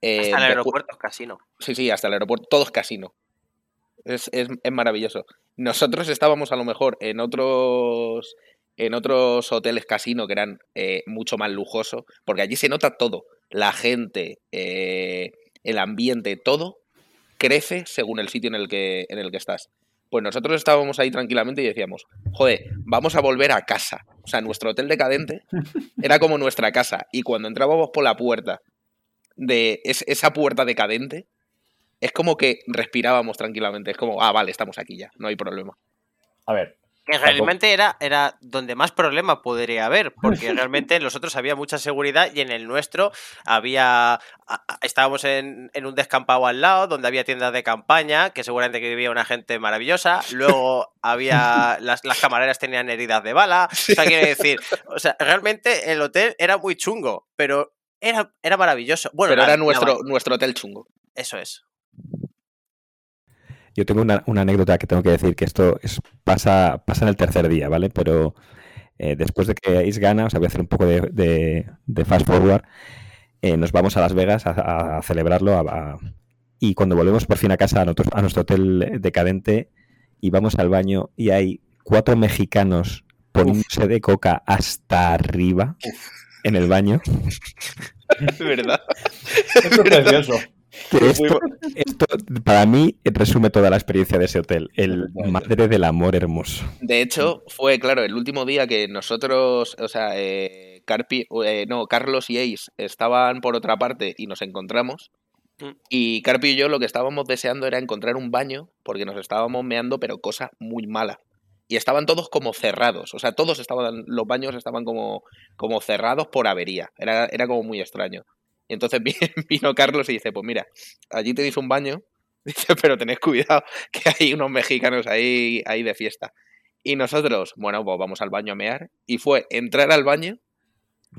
eh, Hasta el despu- aeropuerto es casino. Sí, sí, hasta el aeropuerto, todo es casino. Es, es- es maravilloso. Nosotros estábamos a lo mejor en otros en otros hoteles casino que eran eh, mucho más lujosos, porque allí se nota todo. La gente, eh, el ambiente, todo crece según el sitio en el que, en el que estás. Pues nosotros estábamos ahí tranquilamente y decíamos, joder, vamos a volver a casa. O sea, nuestro hotel decadente era como nuestra casa. Y cuando entrábamos por la puerta de es- esa puerta decadente, es como que respirábamos tranquilamente. Es como, ah, vale, estamos aquí ya, no hay problema. A ver, Que realmente era, era donde más problema podría haber, porque realmente en los otros había mucha seguridad y en el nuestro había. Estábamos en, en un descampado al lado, donde había tiendas de campaña, que seguramente que vivía una gente maravillosa. Luego había. Las, las camareras tenían heridas de bala. O sea, quiero decir, o sea, realmente el hotel era muy chungo, pero era, era maravilloso. Bueno, Pero era la- nuestro, nuestro hotel chungo. Eso es. Yo tengo una, una anécdota que tengo que decir, que esto es, pasa, pasa en el tercer día, ¿vale? Pero eh, después de que Ace gana, o sea, voy a hacer un poco de, de- de fast forward, eh, nos vamos a Las Vegas a, a celebrarlo a- a- y cuando volvemos por fin a casa, a nuestro, a nuestro hotel decadente, y vamos al baño y hay cuatro mexicanos poniéndose de coca hasta arriba en el baño. Es verdad. Esto es precioso. Que esto, esto, para mí resume toda la experiencia de ese hotel. El madre del amor hermoso. De hecho, fue, claro, el último día que nosotros, o sea, eh, Carpi, eh, no, Carlos y Ace estaban por otra parte y nos encontramos. Mm. Y Carpi y yo lo que estábamos deseando era encontrar un baño porque nos estábamos meando, pero cosa muy mala. Y estaban todos como cerrados, o sea, todos estaban, los baños estaban como, como cerrados por avería. Era, era como muy extraño. Y entonces vi- vino Carlos y dice, pues mira, allí tenéis un baño, dice, pero tened cuidado que hay unos mexicanos ahí, ahí de fiesta. Y nosotros, bueno, pues vamos al baño a mear. Y fue entrar al baño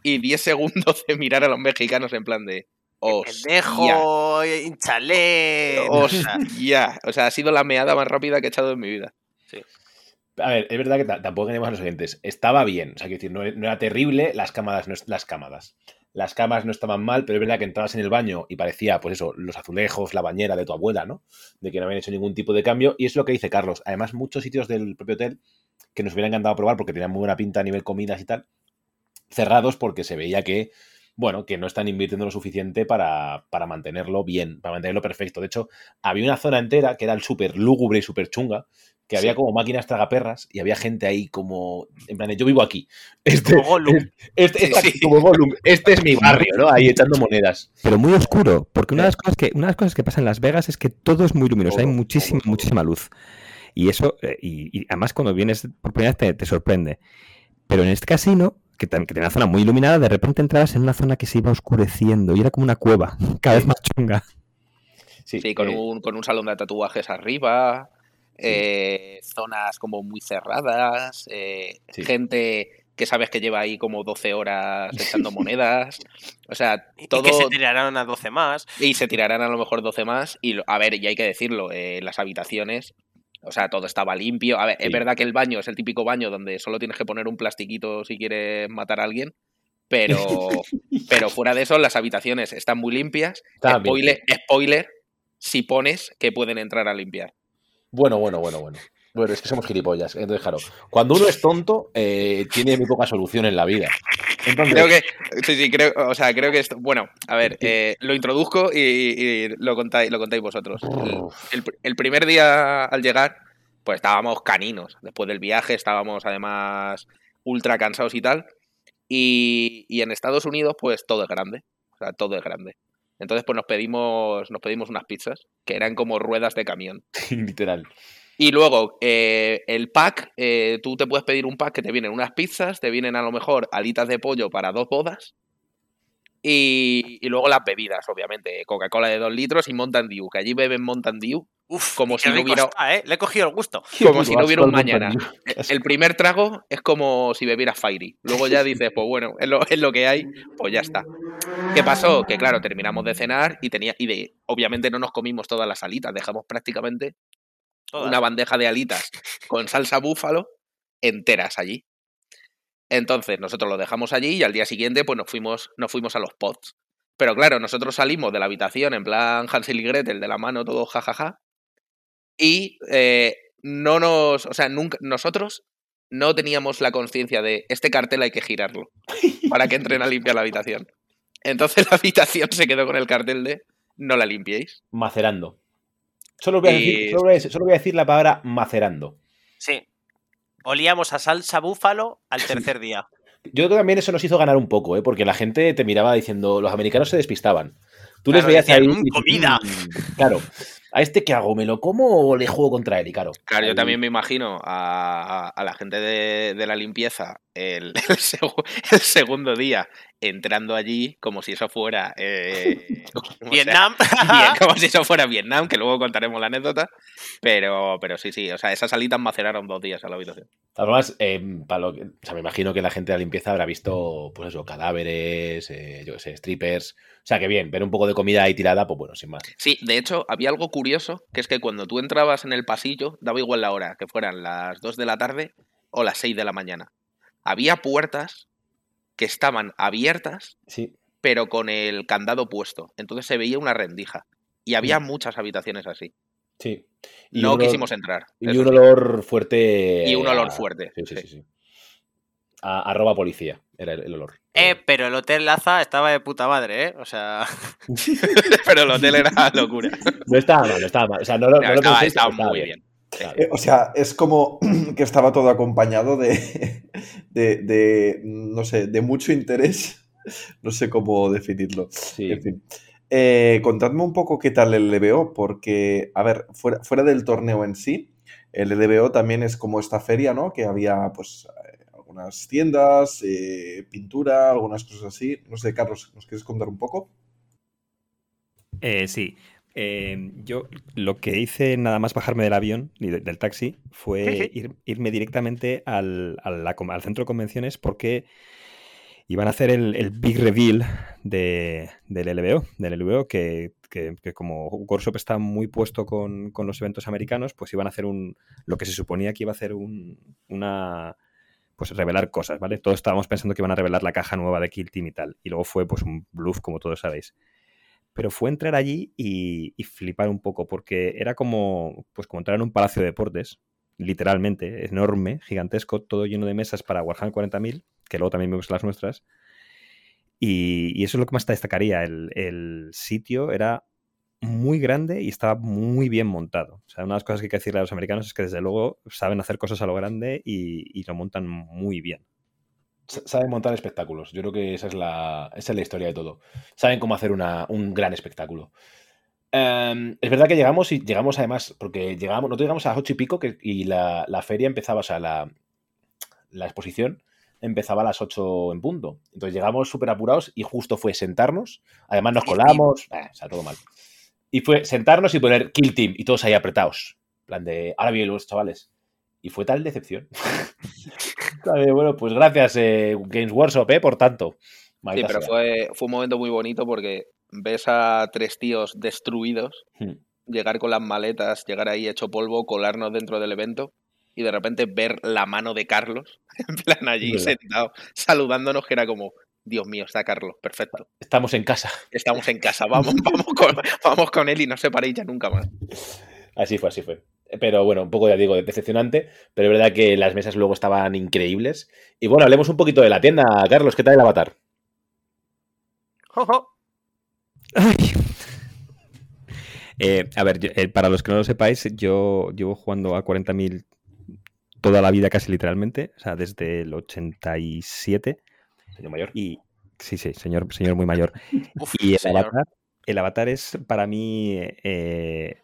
y 10 segundos de mirar a los mexicanos en plan de. "Hostia, Pendejo, hinchale. hostia". O sea, ha sido la meada más rápida que he echado en mi vida. A ver, es verdad que ta- tampoco tenemos a los oyentes. Estaba bien, o sea, quiero decir, no, no era terrible, las cámaras no es- las cámaras. Las camas no estaban mal, pero es verdad que entrabas en el baño y parecía, pues eso, los azulejos, la bañera de tu abuela, ¿no? De que no habían hecho ningún tipo de cambio. Y es lo que dice Carlos. Además, muchos sitios del propio hotel que nos hubiera encantado probar porque tenían muy buena pinta a nivel comidas y tal, cerrados porque se veía que, bueno, que no están invirtiendo lo suficiente para, para mantenerlo bien, para mantenerlo perfecto. De hecho, había una zona entera que era el súper lúgubre y súper chunga, que había como máquinas tragaperras y había gente ahí como, en plan, yo vivo aquí. Este, Como Gollum. este, Sí, esta- sí. como Gollum, este es mi barrio, ¿no? Ahí echando monedas. Pero muy oscuro, porque una de las cosas que, una de las cosas que pasa en Las Vegas es que todo es muy luminoso, hay muchísima, todo, muchísima luz. Y eso, eh, y, y además cuando vienes por primera vez te, te sorprende. Pero en este casino, que, que tenía una zona muy iluminada, de repente entrabas en una zona que se iba oscureciendo y era como una cueva, cada vez más chunga. Sí, Sí, con, eh, un, con un salón de tatuajes arriba, eh, zonas como muy cerradas, eh, Sí. gente que sabes que lleva ahí como 12 horas echando monedas. O sea, Y todo. que se tiraron a 12 más. Y se tirarán a lo mejor 12 más. Y a ver, y hay que decirlo, eh, las habitaciones, o sea, todo estaba limpio. A ver, es verdad que el baño es el típico baño donde solo tienes que poner un plastiquito si quieres matar a alguien. Pero, pero fuera de eso, las habitaciones están muy limpias. Spoiler, spoiler, si pones que pueden entrar a limpiar. Bueno, bueno, bueno, bueno. Bueno, es que somos gilipollas. Entonces, claro, cuando uno es tonto, eh, tiene muy poca solución en la vida. Entonces, Creo que, sí, sí, creo, o sea, creo que esto, bueno, a ver, eh, lo introduzco y, y lo contáis, lo contáis vosotros. El, el primer día al llegar, pues estábamos caninos. Después del viaje estábamos además ultra cansados y tal. Y, y en Estados Unidos, pues todo es grande. O sea, todo es grande. Entonces, pues nos pedimos, nos pedimos unas pizzas, que eran como ruedas de camión. literal. Y luego, eh, el pack, eh, tú te puedes pedir un pack que te vienen unas pizzas, te vienen a lo mejor alitas de pollo para dos bodas. Y, y luego las bebidas, obviamente. Coca-Cola de dos litros y Mountain Dew, que allí beben Mountain Dew Uf, Como si no hubiera- está, ¿eh? Le he cogido el gusto. como si no hubiera un mañana. El primer trago es como si bebieras Fairy. Luego ya dices, pues bueno, es lo, es lo que hay, pues ya está. ¿Qué pasó? Que claro, terminamos de cenar y tenía. Y de, obviamente no nos comimos todas las alitas, dejamos prácticamente Todas. una bandeja de alitas con salsa búfalo enteras allí. Entonces, nosotros lo dejamos allí y al día siguiente, pues nos fuimos, nos fuimos a los pots. Pero claro, nosotros salimos de la habitación en plan Hansel y Gretel, de la mano, todo jajaja. Y eh, no nos. O sea, nunca. Nosotros no teníamos la conciencia de este cartel hay que girarlo para que entren a limpiar la habitación. Entonces la habitación se quedó con el cartel de no la limpiéis. Macerando. Solo voy, a decir, Y- solo, voy a decir, solo voy a decir la palabra macerando. Sí. Olíamos a salsa búfalo al tercer día. Yo creo que también eso nos hizo ganar un poco, ¿eh? porque la gente te miraba diciendo, los americanos se despistaban. Tú les veías decían, ahí. "Mm, y- comida". "Mm, Claro. ¿A este qué hago? ¿Me lo como o le juego contra él? Y claro. Claro, yo también me imagino a, a- a la gente de, de la limpieza el, el segu- el segundo día entrando allí como si eso fuera eh, como sea, Vietnam. bien, como si eso fuera Vietnam, que luego contaremos la anécdota. Pero, pero sí, sí, o sea, esas salitas maceraron dos días a la habitación. Además, eh, para lo que- o sea, me imagino que la gente de la limpieza habrá visto, pues eso, cadáveres, eh, yo qué sé, strippers. O sea, que bien, ver un poco de comida ahí tirada, pues bueno, sin más. Sí, de hecho, había algo curioso, que es que cuando tú entrabas en el pasillo, daba igual la hora, que fueran las 2 de la tarde o las 6 de la mañana. Había puertas que estaban abiertas, Sí. pero con el candado puesto. Entonces se veía una rendija. Y había muchas habitaciones así. Sí. no un olor- quisimos entrar. Y un sí. olor fuerte. Y un olor fuerte, Sí, sí, sí. sí. sí. A, arroba policía era el, el olor. Eh, pero el Hotel Laza estaba de puta madre, ¿eh? O sea, pero el hotel era locura. No estaba mal, no estaba mal. O sea, no, lo- No, no lo estaba, penséis, estaba pero estaba muy bien. Claro. Eh, O sea, es como que estaba todo acompañado de, de, de, no sé, de mucho interés. No sé cómo definirlo. Sí. En fin. Eh, contadme un poco qué tal el LBO, porque, a ver, fuera, fuera del torneo en sí, el LBO también es como esta feria, ¿no? Que había, pues, eh, algunas tiendas, eh, pintura, algunas cosas así. No sé, Carlos, ¿nos quieres contar un poco? Eh, sí. Eh, yo lo que hice nada más bajarme del avión y de- del taxi fue ir- irme directamente al, al centro de convenciones porque iban a hacer el, el big reveal de, del LBO, del LBO que, que- que como Workshop está muy puesto con, con los eventos americanos, pues iban a hacer un lo que se suponía que iba a hacer un, una pues revelar cosas, ¿vale? Todos estábamos pensando que iban a revelar la caja nueva de Kill Team y tal, y luego fue pues un bluff, como todos sabéis pero fue entrar allí y, flipar un poco, porque era como, pues como entrar en un palacio de deportes, literalmente, enorme, gigantesco, todo lleno de mesas para Warhammer 40.000, que luego también vemos las nuestras. Y, eso es lo que más te destacaría. El, el sitio era muy grande y estaba muy bien montado. O sea, una de las cosas que hay que decirle a los americanos es que desde luego saben hacer cosas a lo grande y lo montan muy bien. Saben montar espectáculos. Yo creo que esa es la, esa es la historia de todo. Saben cómo hacer una- un gran espectáculo. Em, es verdad que llegamos y llegamos además, porque llegamos, nosotros llegamos a las ocho y pico que, y la, la feria empezaba, o sea, la, la exposición empezaba a las 8 en punto. Entonces llegamos súper apurados y justo fue sentarnos. Además nos colamos, eh, o sea, todo mal. Y fue sentarnos y poner Kill Team y todos ahí apretados. En plan de, ahora vienen los chavales. Y fue tal decepción. Vale, bueno, pues gracias, eh, Games Workshop, eh, por tanto. Sí, pero fue, fue un momento muy bonito porque ves a tres tíos destruidos Hmm. llegar con las maletas, llegar ahí hecho polvo, colarnos dentro del evento y de repente ver la mano de Carlos, en plan allí verdad. sentado, saludándonos, que era como, Dios mío, está Carlos, perfecto. Estamos en casa. Estamos en casa, vamos, vamos con, vamos con él y no separéis ya nunca más. Así fue, así fue. Pero bueno, un poco, ya digo, decepcionante, pero es verdad que las mesas luego estaban increíbles. Y bueno, hablemos un poquito de la tienda. Carlos, ¿qué tal el avatar? Jojo. Eh, a ver, yo- eh, para los que no lo sepáis, yo llevo jugando a 40.000 toda la vida casi literalmente, o sea, desde el 87 Señor mayor. y sí, sí, señor, señor muy mayor. Uf, Y el señor. avatar, el avatar es para mí eh,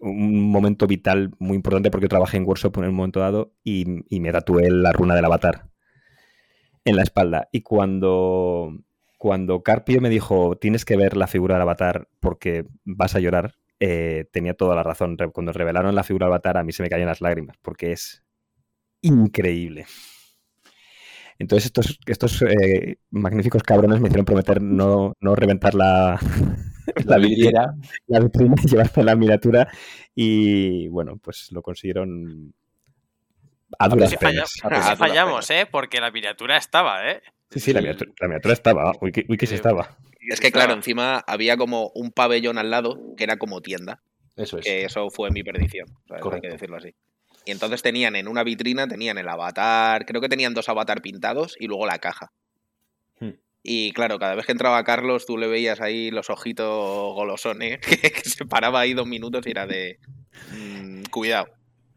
un momento vital muy importante porque trabajé en Workshop en un momento dado y, y me tatué la runa del avatar en la espalda. Y cuando, cuando Carpio me dijo, tienes que ver la figura del avatar porque vas a llorar, eh, tenía toda la razón. Cuando revelaron la figura del avatar a mí se me caían las lágrimas porque es increíble. Entonces estos, estos eh, magníficos cabrones me hicieron prometer no, no reventar la, La vidriera. la vitrina y llevarse la miniatura y bueno, pues lo consiguieron a duras si, penas. falla- si fallamos, ¿eh? Porque la miniatura estaba, ¿eh? Sí, sí, la miniatura, la miniatura estaba. Uy, que, uy, que sí Sí. estaba. Es que claro, encima había como un pabellón al lado que era como tienda, Eso es. que eso fue mi perdición, ¿sabes? hay que decirlo así. Y entonces tenían en una vitrina, tenían el avatar, creo que tenían dos avatar pintados y luego la caja. Hmm. Y claro, cada vez que entraba Carlos, tú le veías ahí los ojitos golosones, que, que se paraba ahí dos minutos y era de. mm, cuidado.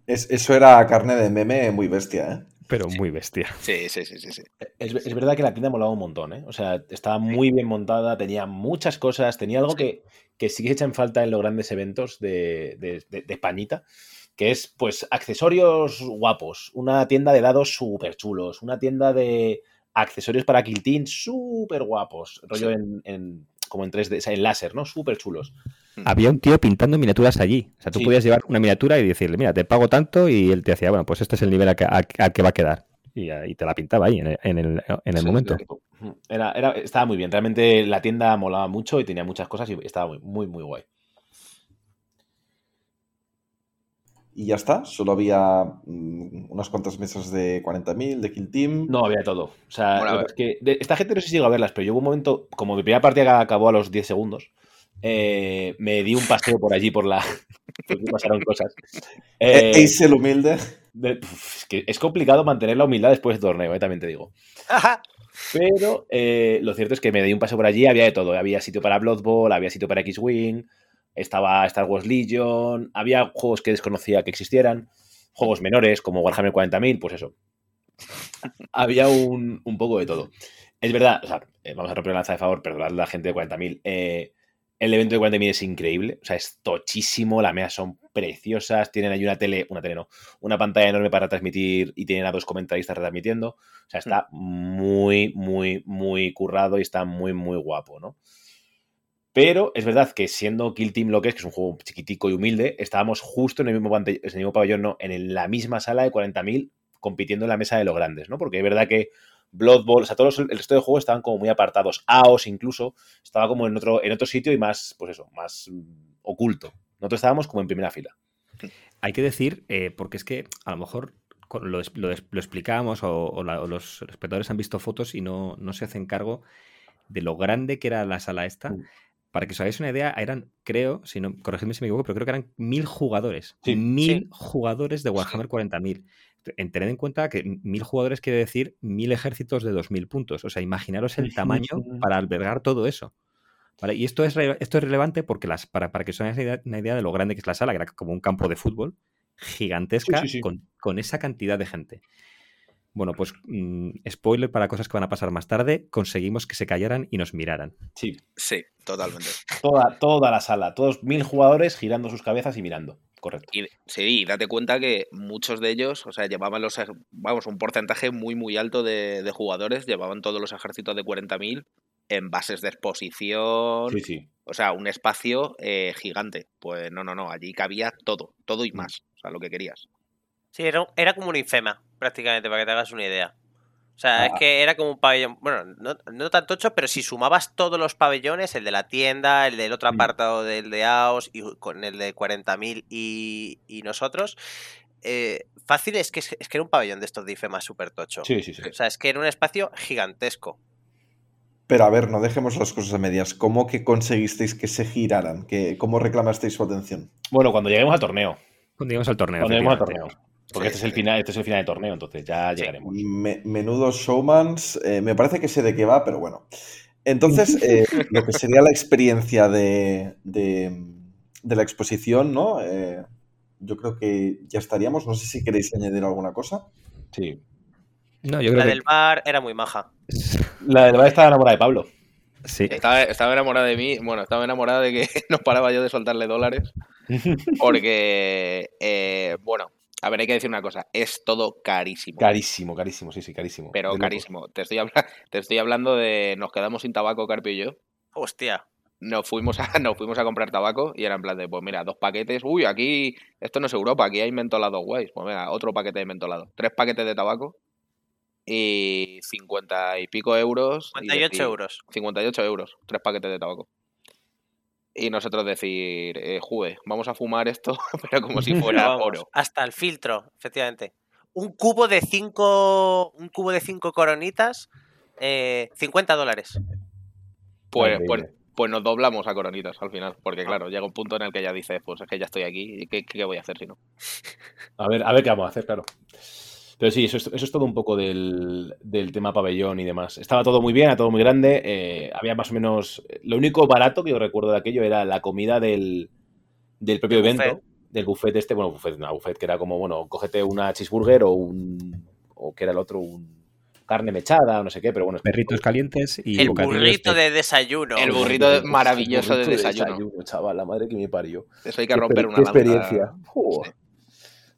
Es- eso era carne de meme muy bestia, ¿eh? Pero muy bestia. Sí, sí, sí, sí. sí. Es, es verdad que la tienda molaba un montón, ¿eh? O sea, estaba muy bien montada, tenía muchas cosas, tenía algo que, que sí que echa en falta en los grandes eventos de, de, de- de Españita, que es, pues, accesorios guapos, una tienda de dados súper chulos, una tienda de accesorios para Quiltín súper guapos, rollo Sí. en, en- como en 3D, o sea, en láser, ¿no? Súper chulos. Había un tío pintando miniaturas allí. O sea, tú Sí. podías llevar una miniatura y decirle, mira, te pago tanto y él te decía, bueno, pues este es el nivel a que, va a quedar. Y, ahí te la pintaba ahí en el, en el, en el Sí, momento. Era, era, estaba muy bien, realmente la tienda molaba mucho y tenía muchas cosas y estaba muy, muy, muy guay. Y ya está. Solo había mm, unas cuantas mesas de 40.000, de Kill Team. No, había todo. O sea, Bueno, es que de- esta gente no sé si llegó a verlas, pero yo hubo un momento, como mi primera partida acabó a los 10 segundos, eh, me di un paseo por allí, por la... porque pasaron cosas. Eh, Eh, Ace el humilde. de- pf, es que es complicado mantener la humildad después del torneo, eh, también te digo. Pero eh, lo cierto es que me di un paseo por allí, había de todo. Había sitio para Blood Bowl, había sitio para X-Wing, estaba Star Wars Legion, había juegos que desconocía que existieran, juegos menores como Warhammer 40.000, pues eso. había un, un poco de todo. Es verdad, o sea, eh, vamos a romper la lanza de favor, perdonad a la gente de 40.000. eh, el evento de 40.000 es increíble, o sea, es tochísimo, las mesas son preciosas, tienen ahí una tele, una tele no, una pantalla enorme para transmitir y tienen a dos comentaristas retransmitiendo. O sea, está muy, muy, muy currado y está muy, muy guapo, ¿no? Pero es verdad que siendo Kill Team lo que es, que es un juego chiquitico y humilde, estábamos justo en el mismo, en el mismo pabellón, no, en la misma sala de 40.000 compitiendo en la mesa de los grandes, ¿no? Porque es verdad que Blood Bowl, o sea, todos los- el resto de juegos estaban como muy apartados. AOS incluso estaba como en otro, en otro sitio y más, pues eso, más mm, oculto. Nosotros estábamos como en primera fila. Hay que decir, eh, porque es que a lo mejor lo, lo lo explicábamos o, o la- o los espectadores han visto fotos y no, no se hacen cargo de lo grande que era la sala esta. Mm. Para que os hagáis una idea, eran, creo, si no, corregidme si me equivoco, pero creo que eran mil jugadores. Sí. mil Sí. jugadores de Warhammer 40.000. En- Tened en cuenta que mil jugadores quiere decir mil ejércitos de 2.000 puntos. O sea, imaginaros el tamaño para albergar todo eso. ¿Vale? Y esto es, esto es relevante porque las, para, para que os hagáis una idea, una idea de lo grande que es la sala, que era como un campo de fútbol, gigantesca, Sí, sí, sí. Con, con esa cantidad de gente. Bueno, pues mm, spoiler para cosas que van a pasar más tarde, conseguimos que se callaran y nos miraran. Sí, Sí, totalmente. toda, toda la sala, todos mil jugadores girando sus cabezas y mirando. Correcto. Y, sí, y date cuenta que muchos de ellos, o sea, llevaban los, vamos, un porcentaje muy, muy alto de, de jugadores, llevaban todos los ejércitos de 40.000 en bases de exposición, Sí, sí. o sea, un espacio eh, gigante. Pues no, no, no, allí cabía todo, todo y Mm. más, o sea, lo que querías. Sí, era, era como un infema, prácticamente, para que te hagas una idea. O sea, es Ah. que era como un pabellón, bueno, no, no tan tocho, pero si sumabas todos los pabellones, el de la tienda, el del otro Mm. apartado del de AOS y con el de 40.000 y, y nosotros, eh, fácil es que, es que era un pabellón de estos de IFEMA súper tocho. Sí, sí, sí. O sea, es que era un espacio gigantesco. Pero a ver, no dejemos las cosas a medias. ¿Cómo que conseguisteis que se giraran? ¿Que, ¿Cómo reclamasteis su atención? Bueno, cuando lleguemos al torneo. Cuando lleguemos al torneo. Cuando lleguemos al torneo. Porque Sí, este es el final, este es el final de torneo, entonces ya llegaremos. Me- menudo showmans. eh, me parece que sé de qué va, pero bueno. Entonces, eh, lo que sería la experiencia de, de- de la exposición, ¿no? Eh, yo creo que ya estaríamos. No sé si queréis añadir alguna cosa. Sí. No, yo creo La que del bar era muy maja. La del bar estaba enamorada de Pablo. sí. Estaba, estaba enamorada de mí, bueno, estaba enamorada de que no paraba yo de soltarle dólares, porque, eh, bueno, a ver, hay que decir una cosa, es todo carísimo. Carísimo, carísimo, sí, sí, carísimo. Pero De locos. carísimo. Te estoy, habla- te estoy hablando de. Nos quedamos sin tabaco, Carpio y yo. Hostia. Nos fuimos, a, nos fuimos a comprar tabaco y era en plan de, pues mira, dos paquetes. Uy, aquí. Esto no es Europa, aquí hay mentolados guays. Pues venga, otro paquete de mentolado. Tres paquetes de tabaco y 50 y pico euros. y 58 decir- euros. 58 euros, tres paquetes de tabaco. Y nosotros decir, eh, jue, vamos a fumar esto, pero como si fuera vamos, oro. Hasta el filtro, efectivamente. Un cubo de cinco. Un cubo de cinco coronitas. eh, 50 dólares. Pues, pues, pues nos doblamos a coronitas al final, porque Ah. claro, llega un punto en el que ya dices, pues es que ya estoy aquí, ¿y ¿qué, qué voy a hacer si no? A ver, a ver qué vamos a hacer, claro. Pero sí, eso es, eso es todo un poco del, del tema pabellón y demás. Estaba todo muy bien, era todo muy grande. eh, había más o menos. Lo único barato que yo recuerdo de aquello era la comida del, del propio evento. buffet. Del buffet este. Bueno, buffet, no, buffet que era como, bueno, cógete una cheeseburger o un. O que era el otro, un carne mechada o no sé qué, pero bueno. Perritos calientes y El burrito de- de desayuno. El burrito de- maravilloso de burrito desayuno. chaval, la madre que me parió. Eso hay que romper una qué experiencia. Uf. Sí.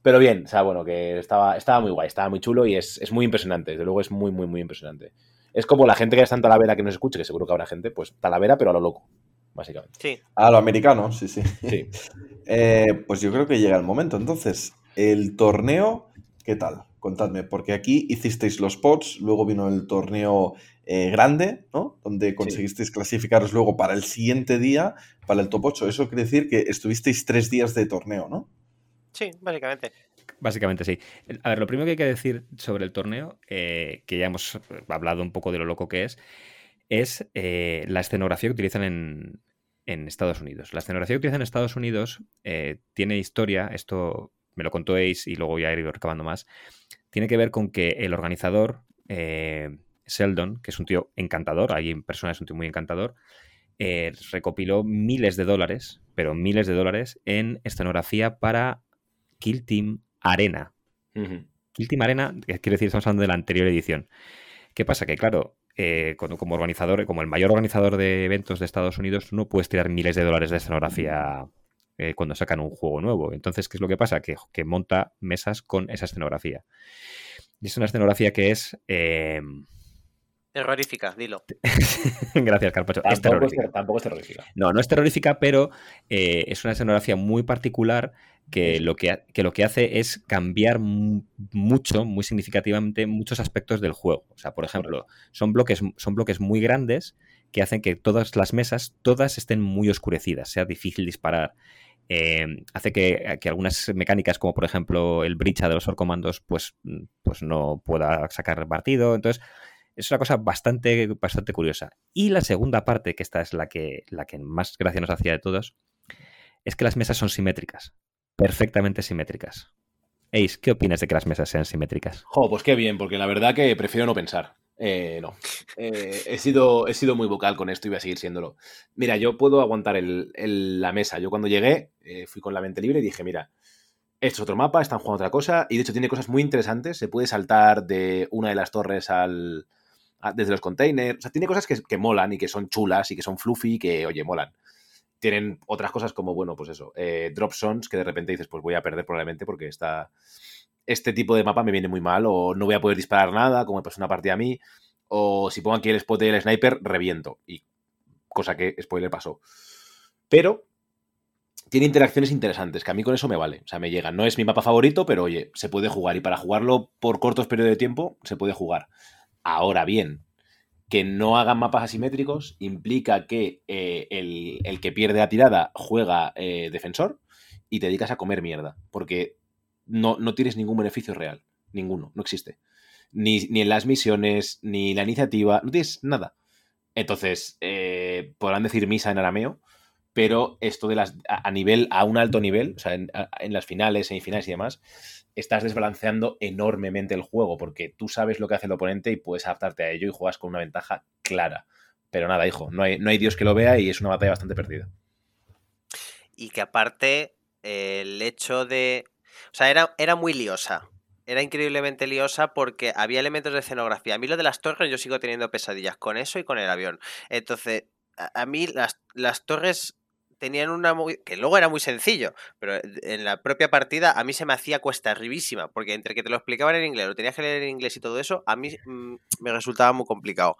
Pero bien, o sea, bueno, que estaba, estaba muy guay, estaba muy chulo y es, es muy impresionante. Desde luego es muy, muy, muy impresionante. Es como la gente que está en Talavera que no se escuche, que seguro que habrá gente, pues Talavera, pero a lo loco, básicamente. Sí. A lo americano, sí, sí. Sí. Eh, pues yo creo que llega el momento. Entonces, el torneo, ¿qué tal? Contadme, porque aquí hicisteis los pots, luego vino el torneo eh, grande, ¿no? Donde conseguisteis clasificaros luego para el siguiente día, para el top 8. Eso quiere decir que estuvisteis tres días de torneo, ¿no? Sí, básicamente. Básicamente sí. A ver, lo primero que hay que decir sobre el torneo, eh, que ya hemos hablado un poco de lo loco que es, es eh, la escenografía que utilizan en, en, Estados Unidos. La escenografía que utilizan en Estados Unidos eh, tiene historia, esto me lo contó Ace y luego ya he ido recabando más, tiene que ver con que el organizador, Sheldon, que es un tío encantador, ahí en persona es un tío muy encantador, recopiló miles de dólares, pero miles de dólares, en escenografía para Kill Team Arena. Kill Team Arena, quiero decir, estamos hablando de la anterior edición. ¿Qué pasa? Que claro, eh, como, organizador, como el mayor organizador de eventos de Estados Unidos, no puedes tirar miles de dólares de escenografía eh, cuando sacan un juego nuevo. Entonces, ¿qué es lo que pasa? Que, monta mesas con esa escenografía. Y es una escenografía que es... Eh, Terrorífica, dilo. Gracias, Carpacho. Tampoco es terrorífica. tampoco es terrorífica. No, no es terrorífica, pero es una escenografía muy particular que lo que, lo que hace es cambiar mucho, muy significativamente, muchos aspectos del juego. O sea, por ejemplo, son bloques, son bloques muy grandes que hacen que todas las mesas, todas estén muy oscurecidas, sea difícil disparar. Eh, hace que, algunas mecánicas, como por ejemplo el brecha de los orcomandos, pues, pues no pueda sacar partido. Entonces, es una cosa bastante, bastante curiosa. Y la segunda parte, que esta es la que, la que más gracia nos hacía de todos, es que las mesas son simétricas perfectamente simétricas. Ace, ¿qué opinas de que las mesas sean simétricas? Jo, pues qué bien, porque la verdad que prefiero no pensar. Eh, no. Eh, he, sido, he sido muy vocal con esto y voy a seguir siéndolo. Mira, yo puedo aguantar la mesa. Yo cuando llegué eh, fui con la mente libre y dije, mira, esto es otro mapa, están jugando otra cosa y de hecho tiene cosas muy interesantes. Se puede saltar de una de las torres al, desde los containers. O sea, tiene cosas que, que molan y que son chulas y que son fluffy y que, oye, molan tienen otras cosas como, bueno, pues eso, eh, drop zones que de repente dices, pues voy a perder probablemente porque está, este tipo de mapa me viene muy mal o no voy a poder disparar nada, como me pasó una partida a mí, o si pongo aquí el spot del sniper, reviento. Y cosa que, spoiler, pasó. Pero tiene interacciones interesantes, que a mí con eso me vale. O sea, me llega. No es mi mapa favorito, pero oye, se puede jugar. Y para jugarlo por cortos periodos de tiempo, se puede jugar. Ahora bien, que no hagan mapas asimétricos implica que eh, el, que pierde la tirada juega eh, defensor y te dedicas a comer mierda, porque no, no, tienes ningún beneficio real, ninguno, no existe. Ni, en las misiones, ni la iniciativa, no tienes nada. Entonces, eh, podrán decir misa en arameo, pero esto de las a, nivel, a un alto nivel, o sea, en, en las finales, semifinales y demás, estás desbalanceando enormemente el juego porque tú sabes lo que hace el oponente y puedes adaptarte a ello y juegas con una ventaja clara. Pero nada, hijo, no hay, no hay Dios que lo vea y es una batalla bastante perdida. Y que aparte, el hecho de. O sea, era, era muy liosa. Era increíblemente liosa porque había elementos de escenografía. A mí lo de las torres, yo sigo teniendo pesadillas con eso y con el avión. Entonces, a, mí las, las torres tenían una que luego era muy sencillo, pero en la propia partida a mí se me hacía cuesta arribísima, porque entre que te lo explicaban en inglés, lo tenías que leer en inglés y todo eso, a mí mm, me resultaba muy complicado.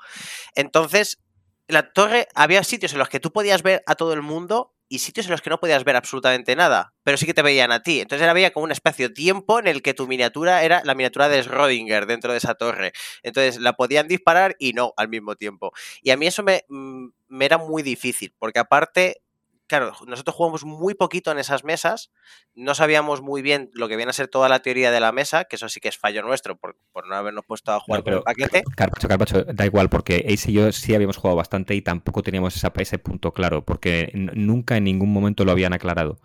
Entonces, la torre había sitios en los que tú podías ver a todo el mundo y sitios en los que no podías ver absolutamente nada, pero sí que te veían a ti. Entonces había como un espacio-tiempo en el que tu miniatura era la miniatura de Schrödinger dentro de esa torre. Entonces la podían disparar y no al mismo tiempo. Y a mí eso me, mm, me era muy difícil, porque aparte claro, nosotros jugamos muy poquito en esas mesas, no sabíamos muy bien lo que viene a ser toda la teoría de la mesa, que eso sí que es fallo nuestro por, no habernos puesto a jugar con el paquete. Carpacho, Carpacho, da igual, porque Ace y yo sí habíamos jugado bastante y tampoco teníamos ese punto claro, porque nunca en ningún momento lo habían aclarado.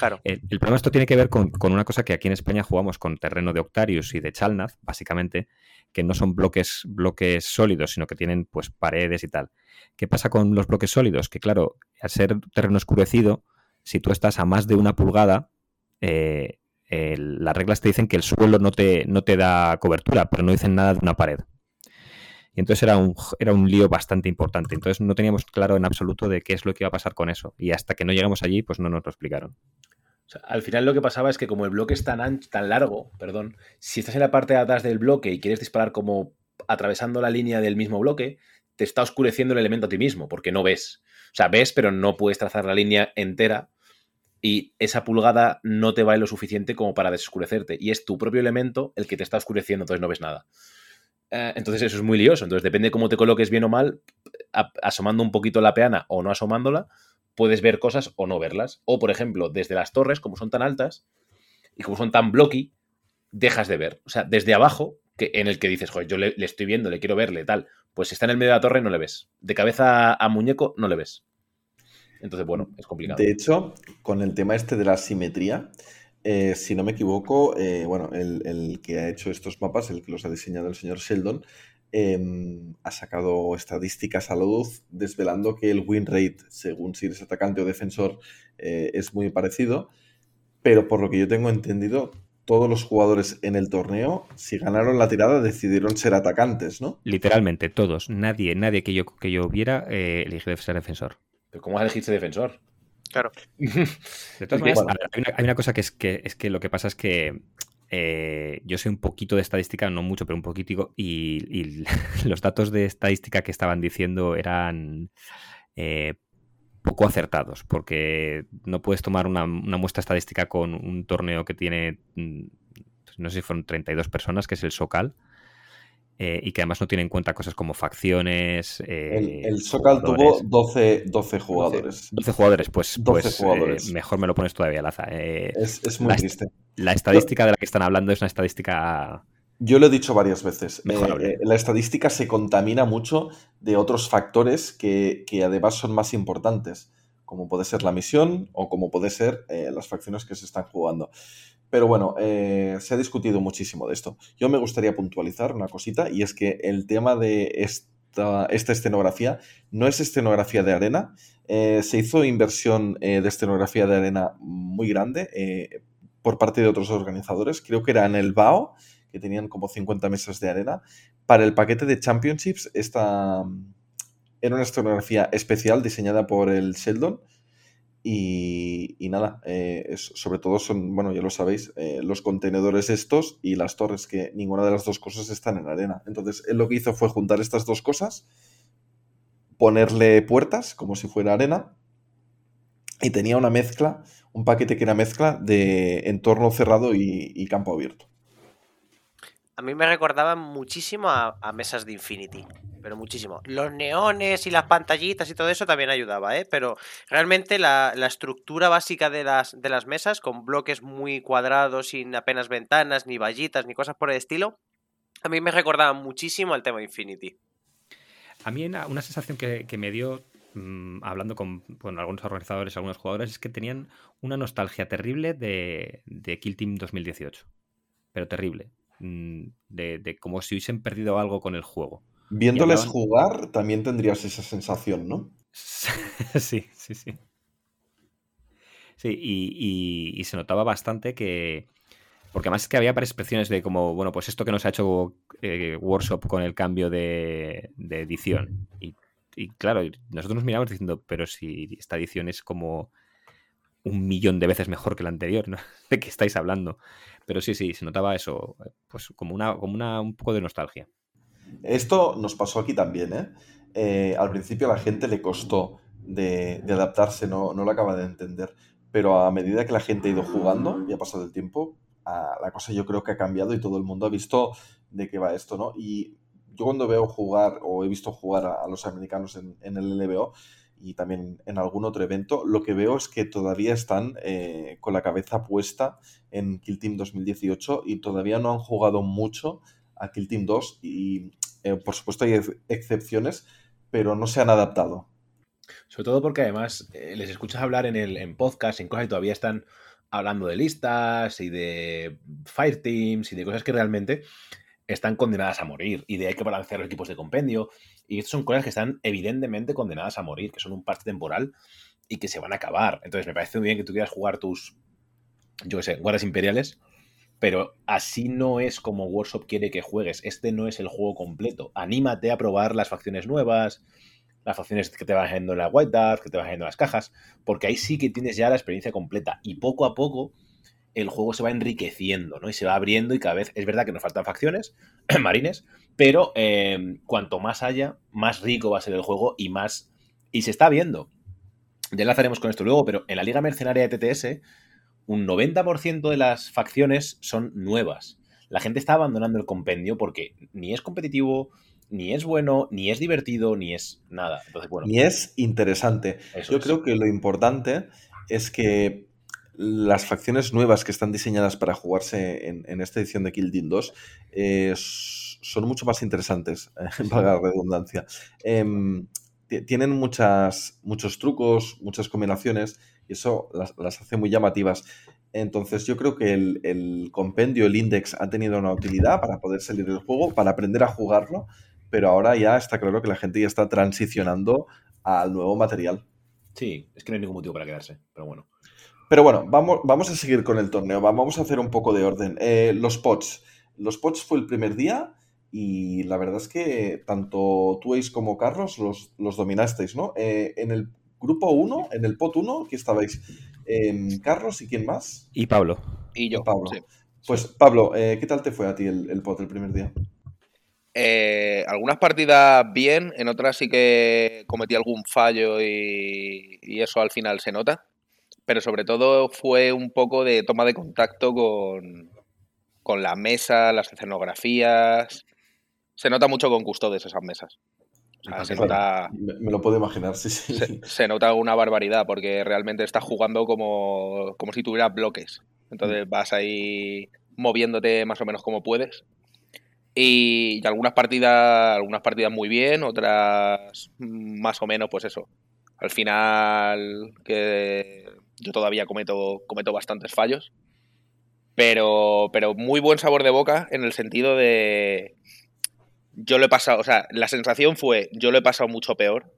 Claro. El, problema esto tiene que ver con, una cosa que aquí en España jugamos con terreno de Octarius y de Chalnaz, básicamente, que no son bloques, sólidos, sino que tienen pues paredes y tal. ¿Qué pasa con los bloques sólidos? Que claro, al ser terreno oscurecido, si tú estás a más de una pulgada, eh, las reglas te dicen que el suelo no te, no te da cobertura, pero no dicen nada de una pared. Y entonces era un, era un lío bastante importante. Entonces no teníamos claro en absoluto de qué es lo que iba a pasar con eso. Y hasta que no llegamos allí, pues no nos lo explicaron. Al final lo que pasaba es que como el bloque es tan ancho, tan largo, perdón, si estás en la parte de atrás del bloque y quieres disparar como atravesando la línea del mismo bloque, te está oscureciendo el elemento a ti mismo, porque no ves. O sea, ves, pero no puedes trazar la línea entera y esa pulgada no te va lo suficiente como para desoscurecerte. Y es tu propio elemento el que te está oscureciendo, entonces no ves nada. Eh, entonces eso es muy lioso. Entonces depende cómo te coloques bien o mal, asomando un poquito la peana o no asomándola, puedes ver cosas o no verlas. O, por ejemplo, desde las torres, como son tan altas, y como son tan blocky, dejas de ver. O sea, desde abajo, que, en el que dices, joder, yo le, estoy viendo, le quiero verle, tal, pues si está en el medio de la torre no le ves. De cabeza a muñeco no le ves. Entonces, bueno, es complicado. De hecho, con el tema este de la simetría, eh, si no me equivoco, eh, bueno, el, el que ha hecho estos mapas, el que los ha diseñado el señor Sheldon, em, ha sacado estadísticas a la luz desvelando que el win rate, según si eres atacante o defensor, eh, es muy parecido. Pero por lo que yo tengo entendido, todos los jugadores en el torneo, si ganaron la tirada, decidieron ser atacantes, ¿no? Literalmente, todos. Nadie, nadie que yo, que yo viera eh, eligió ser defensor. ¿Pero cómo elegirse defensor? Claro. De todas maneras, hay, una, hay una cosa que es que es que lo que pasa es que eh, yo sé un poquito de estadística, no mucho, pero un poquitico, y, y los datos de estadística que estaban diciendo eran eh, poco acertados, porque no puedes tomar una, una muestra estadística con un torneo que tiene, mm, no sé si fueron 32 personas, que es el Socal, eh, y que además no tiene en cuenta cosas como facciones. eh, El, el Socal tuvo jugadores. 12, 12 jugadores. 12 jugadores, pues, 12 pues, eh, mejor me lo pones todavía. Eh, Es, es muy la- triste. La estadística de la que están hablando es una estadística. Yo lo he dicho varias veces. Eh, eh, la estadística se contamina mucho de otros factores que, que además son más importantes, como puede ser la misión o como puede ser eh, las facciones que se están jugando. Pero bueno, eh, se ha discutido muchísimo de esto. Yo me gustaría puntualizar una cosita y es que el tema de esta, esta escenografía no es escenografía de arena. Se hizo inversión de escenografía de arena muy grande por parte de otros organizadores. Creo que era en el BAO, que tenían como 50 mesas de arena. Para el paquete de Championships, esta mm, era una escenografía especial diseñada por el Sheldon. Y, y nada, eh, sobre todo son, bueno, ya lo sabéis, eh, los contenedores estos y las torres, que ninguna de las dos cosas están en arena. Entonces, él lo que hizo fue juntar estas dos cosas, ponerle puertas como si fuera arena, y tenía una mezcla, un paquete que era mezcla de entorno cerrado y, y campo abierto. A mí me recordaba muchísimo a, a mesas de Infinity, pero muchísimo. Los neones y las pantallitas y todo eso también ayudaba, ¿eh? Pero realmente la, la estructura básica de las, de las mesas, con bloques muy cuadrados, sin apenas ventanas, ni vallitas, ni cosas por el estilo, a mí me recordaba muchísimo al tema Infinity. A mí una, una sensación que, que me dio mm, hablando con algunos organizadores, algunos jugadores, es que tenían una nostalgia terrible de, de Kill Team 2018. Pero terrible. Mm, De, de como si hubiesen perdido algo con el juego. Viéndoles hablaban- jugar, también tendrías esa sensación, ¿no? sí, sí, sí. Sí, y, y- y se notaba bastante que. Porque además es que había varias expresiones de como, bueno, pues esto que nos ha hecho eh, Workshop con el cambio de, de edición. Y, y claro, nosotros nos miramos diciendo, pero si esta edición es como un millón de veces mejor que la anterior, ¿no? ¿De qué estáis hablando? Pero sí, sí, se notaba eso, pues como una, como una un poco de nostalgia. Esto nos pasó aquí también, ¿eh? Eh, al principio a la gente le costó de, de adaptarse, no, no lo acaba de entender. Pero a medida que la gente ha ido jugando y ha pasado el tiempo, ah, la cosa yo creo que ha cambiado y todo el mundo ha visto de qué va esto, ¿no? Y yo cuando veo jugar o he visto jugar a, los americanos en, el LBO y también en algún otro evento, lo que veo es que todavía están eh, con la cabeza puesta en Kill Team 2018 y todavía no han jugado mucho a Kill Team 2 y eh, por supuesto hay ex- excepciones, pero no se han adaptado. Sobre todo porque además eh, les escuchas hablar en el podcast, en cosas y todavía están hablando de listas y de fire teams y de cosas que realmente están condenadas a morir y de hay que balancear los equipos de compendio. Y estas son cosas que están evidentemente condenadas a morir, que son un parte temporal y que se van a acabar. Entonces me parece muy bien que tú quieras jugar tus, yo qué sé, guardias imperiales, pero así no es como Workshop quiere que juegues. Este no es el juego completo. Anímate a probar las facciones nuevas, las facciones que te van yendo en la White Dart, que te van yendo en las cajas, porque ahí sí que tienes ya la experiencia completa. Y poco a poco el juego se va enriqueciendo, ¿no? Y se va abriendo y cada vez es verdad que nos faltan facciones, marines, pero eh, cuanto más haya, más rico va a ser el juego y más... Y se está viendo. Ya enlazaremos con esto luego, pero en la Liga Mercenaria de TTS, un 90% de las facciones son nuevas. La gente está abandonando el compendio porque ni es competitivo, ni es bueno, ni es divertido, ni es nada. Entonces, bueno, Ni es interesante. Yo es. creo que lo importante es que las facciones nuevas que están diseñadas para jugarse en, en esta edición de Kill Team 2 eh, son mucho más interesantes, eh, valga la redundancia. Em, ti- tienen muchas, muchos trucos, muchas combinaciones y eso las, las hace muy llamativas. Entonces yo creo que el, el compendio, el index, ha tenido una utilidad para poder salir del juego, para aprender a jugarlo, pero ahora ya está claro que la gente ya está transicionando al nuevo material. Sí, es que no hay ningún motivo para quedarse, pero bueno. Pero bueno, vamos, vamos a seguir con el torneo. va- Vamos a hacer un poco de orden. Eh, los pots. Los pots fue el primer día y la verdad es que tanto tú, Ace, como Carlos los, los dominasteis, ¿no? Eh, en el grupo 1, en el pot 1, ¿qué estabais? Em, Carlos y quién más? Y Pablo. Y yo. Pablo. sí. Pues Pablo, eh, ¿qué tal te fue a ti el, el pot el primer día? Eh, algunas partidas bien, en otras sí que cometí algún fallo y, y eso al final se nota. Pero sobre todo fue un poco de toma de contacto con, con la mesa, las escenografías. Se nota mucho con custodes esas mesas. O sea, se nota, Me, me lo puedo imaginar, sí, sí. se, se nota una barbaridad porque realmente estás jugando como, como si tuvieras bloques. Entonces vas ahí moviéndote más o menos como puedes. Y, y algunas partidas, algunas partidas muy bien, otras mm, más o menos, pues eso. Al final, que yo todavía cometo, cometo bastantes fallos. Pero, pero muy buen sabor de boca en el sentido de. Yo lo he pasado, o sea, la sensación fue, yo lo he pasado mucho peor.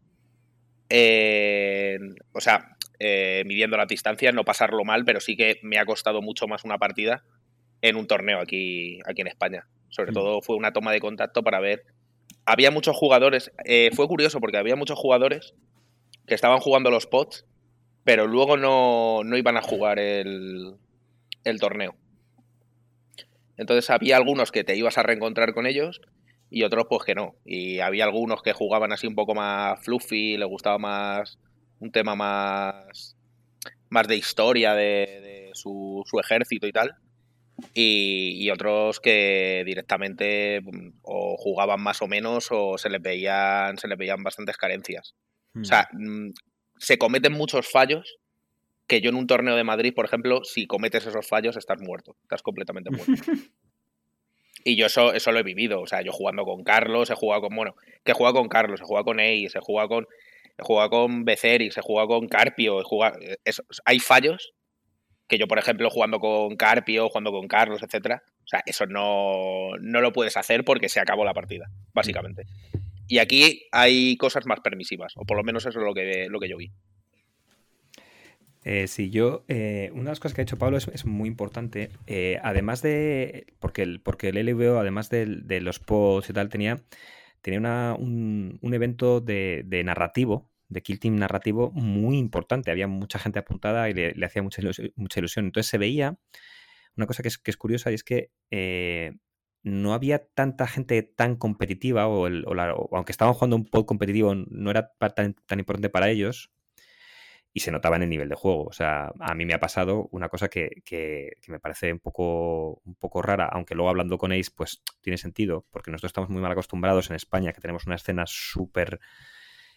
en- o sea, eh, midiendo la distancia, no pasarlo mal, pero sí que me ha costado mucho más una partida en un torneo aquí, aquí en España. Sobre Mm. todo fue una toma de contacto para ver. Había muchos jugadores, eh, fue curioso porque había muchos jugadores que estaban jugando los pots, pero luego no, no iban a jugar el, el torneo. Entonces había algunos que te ibas a reencontrar con ellos y otros pues que no. Y había algunos que jugaban así un poco más fluffy, les gustaba más un tema más, más de historia de, de su, su ejército y tal. Y, y otros que directamente o jugaban más o menos o se les veían, se les veían bastantes carencias. O sea, mm, se cometen muchos fallos que yo en un torneo de Madrid, por ejemplo, si cometes esos fallos, estás muerto. Estás completamente muerto. y yo eso, eso lo he vivido. O sea, yo jugando con Carlos, he jugado con, bueno, que he jugado con Carlos, he jugado con Ace, he jugado con, he jugado con Becerrix, he jugado con Carpio, he jugado, eso- hay fallos que yo, por ejemplo, jugando con Carpio, jugando con Carlos, etcétera, o sea, eso no, no lo puedes hacer porque se acabó la partida, básicamente. Y aquí hay cosas más permisivas, o por lo menos eso es lo que, lo que yo vi. Eh, sí, yo, eh, una de las cosas que ha hecho Pablo es, es muy importante. eh, además de, porque el, porque el LVO, además del- de, los pods y tal, tenía, tenía una- un, evento de, de narrativo, de Kill Team narrativo muy importante. Había mucha gente apuntada y le, hacía mucha ilusión, mucha ilusión. Entonces se veía una cosa que es, que es curiosa y es que no había tanta gente tan competitiva, o, el- o la- o aunque estaban jugando un pod competitivo, no era tan, tan importante para ellos y se notaba en el nivel de juego. O sea, a mí me ha pasado una cosa que, que- que me parece un poco, un poco rara, aunque luego hablando con Ace, pues tiene sentido, porque nosotros estamos muy mal acostumbrados en España, que tenemos una escena súper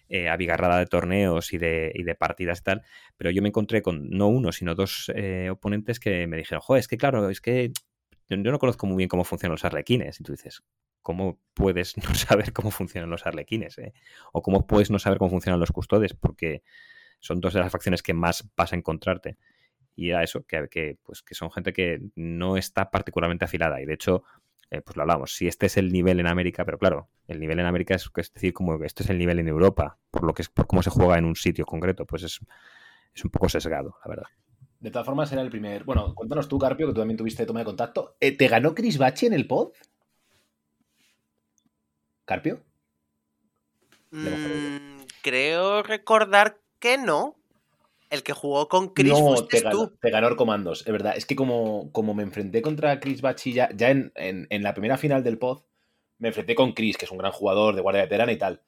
eh, abigarrada de torneos y de, y de partidas y tal, pero yo me encontré con no uno, sino dos eh, oponentes que me dijeron, joder, es que claro, es que yo, no conozco muy bien cómo funcionan los arlequines. Y tú dices, ¿cómo puedes no saber cómo funcionan los arlequines? eh? O cómo puedes no saber cómo funcionan los custodes, porque son dos de las facciones que más vas a encontrarte. Y era eso, que, que, pues, que son gente que no está particularmente afilada. Y de hecho, eh, pues lo hablamos, si este es el nivel en América, pero claro, el nivel en América es, es decir, como que este es el nivel en Europa, por lo que es, por cómo se juega en un sitio concreto, pues es, es un poco sesgado, la verdad. De todas formas, era el primer. Bueno, cuéntanos tú, Carpio, que tú también tuviste toma de contacto. Eh, ¿Te ganó Chris Bachi en el pod? ¿Carpio? Mm, creo recordar que no. El que jugó con Chris no, fuiste te ganó, tú. te ganó el Comandos, es verdad. Es que como, como me enfrenté contra Chris Bachi ya, ya en, en- en la primera final del pod, me enfrenté con Chris, que es un gran jugador de guardia veterana y tal.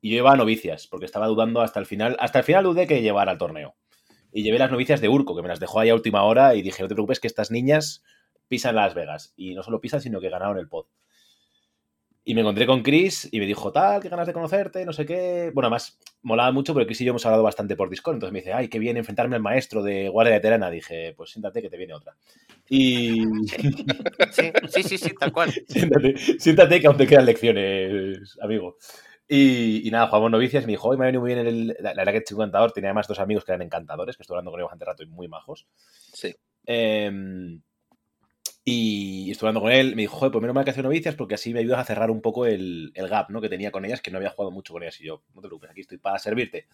Y yo llevaba novicias, porque estaba dudando hasta el final. Hasta el final dudé que llevara al torneo. Y llevé las novicias de Urco, que me las dejó ahí a última hora y dije, no te preocupes que estas niñas pisan Las Vegas. Y no solo pisan, sino que ganaron el pod. Y me encontré con Chris y me dijo, tal, qué ganas de conocerte, no sé qué. Bueno, además, molaba mucho porque Chris y yo hemos hablado bastante por Discord. Entonces me dice, ay, qué bien enfrentarme al maestro de Guardia de Terana. Dije, pues siéntate que te viene otra. Y. Sí, sí, sí, sí, tal cual. siéntate, siéntate que aún te quedan lecciones, amigo. Y, y nada, jugamos novicias. Me dijo, hoy me ha venido muy bien el. La, la verdad que es encantador. Tenía además dos amigos que eran encantadores, que estuve hablando con ellos bastante rato y muy majos. Sí. Em, y estuve hablando con él, me dijo, joder, pues menos mal que hacer novicias porque así me ayudas a cerrar un poco el, el gap ¿no? que tenía con ellas, que no había jugado mucho con ellas. Y yo, no te preocupes, aquí estoy para servirte.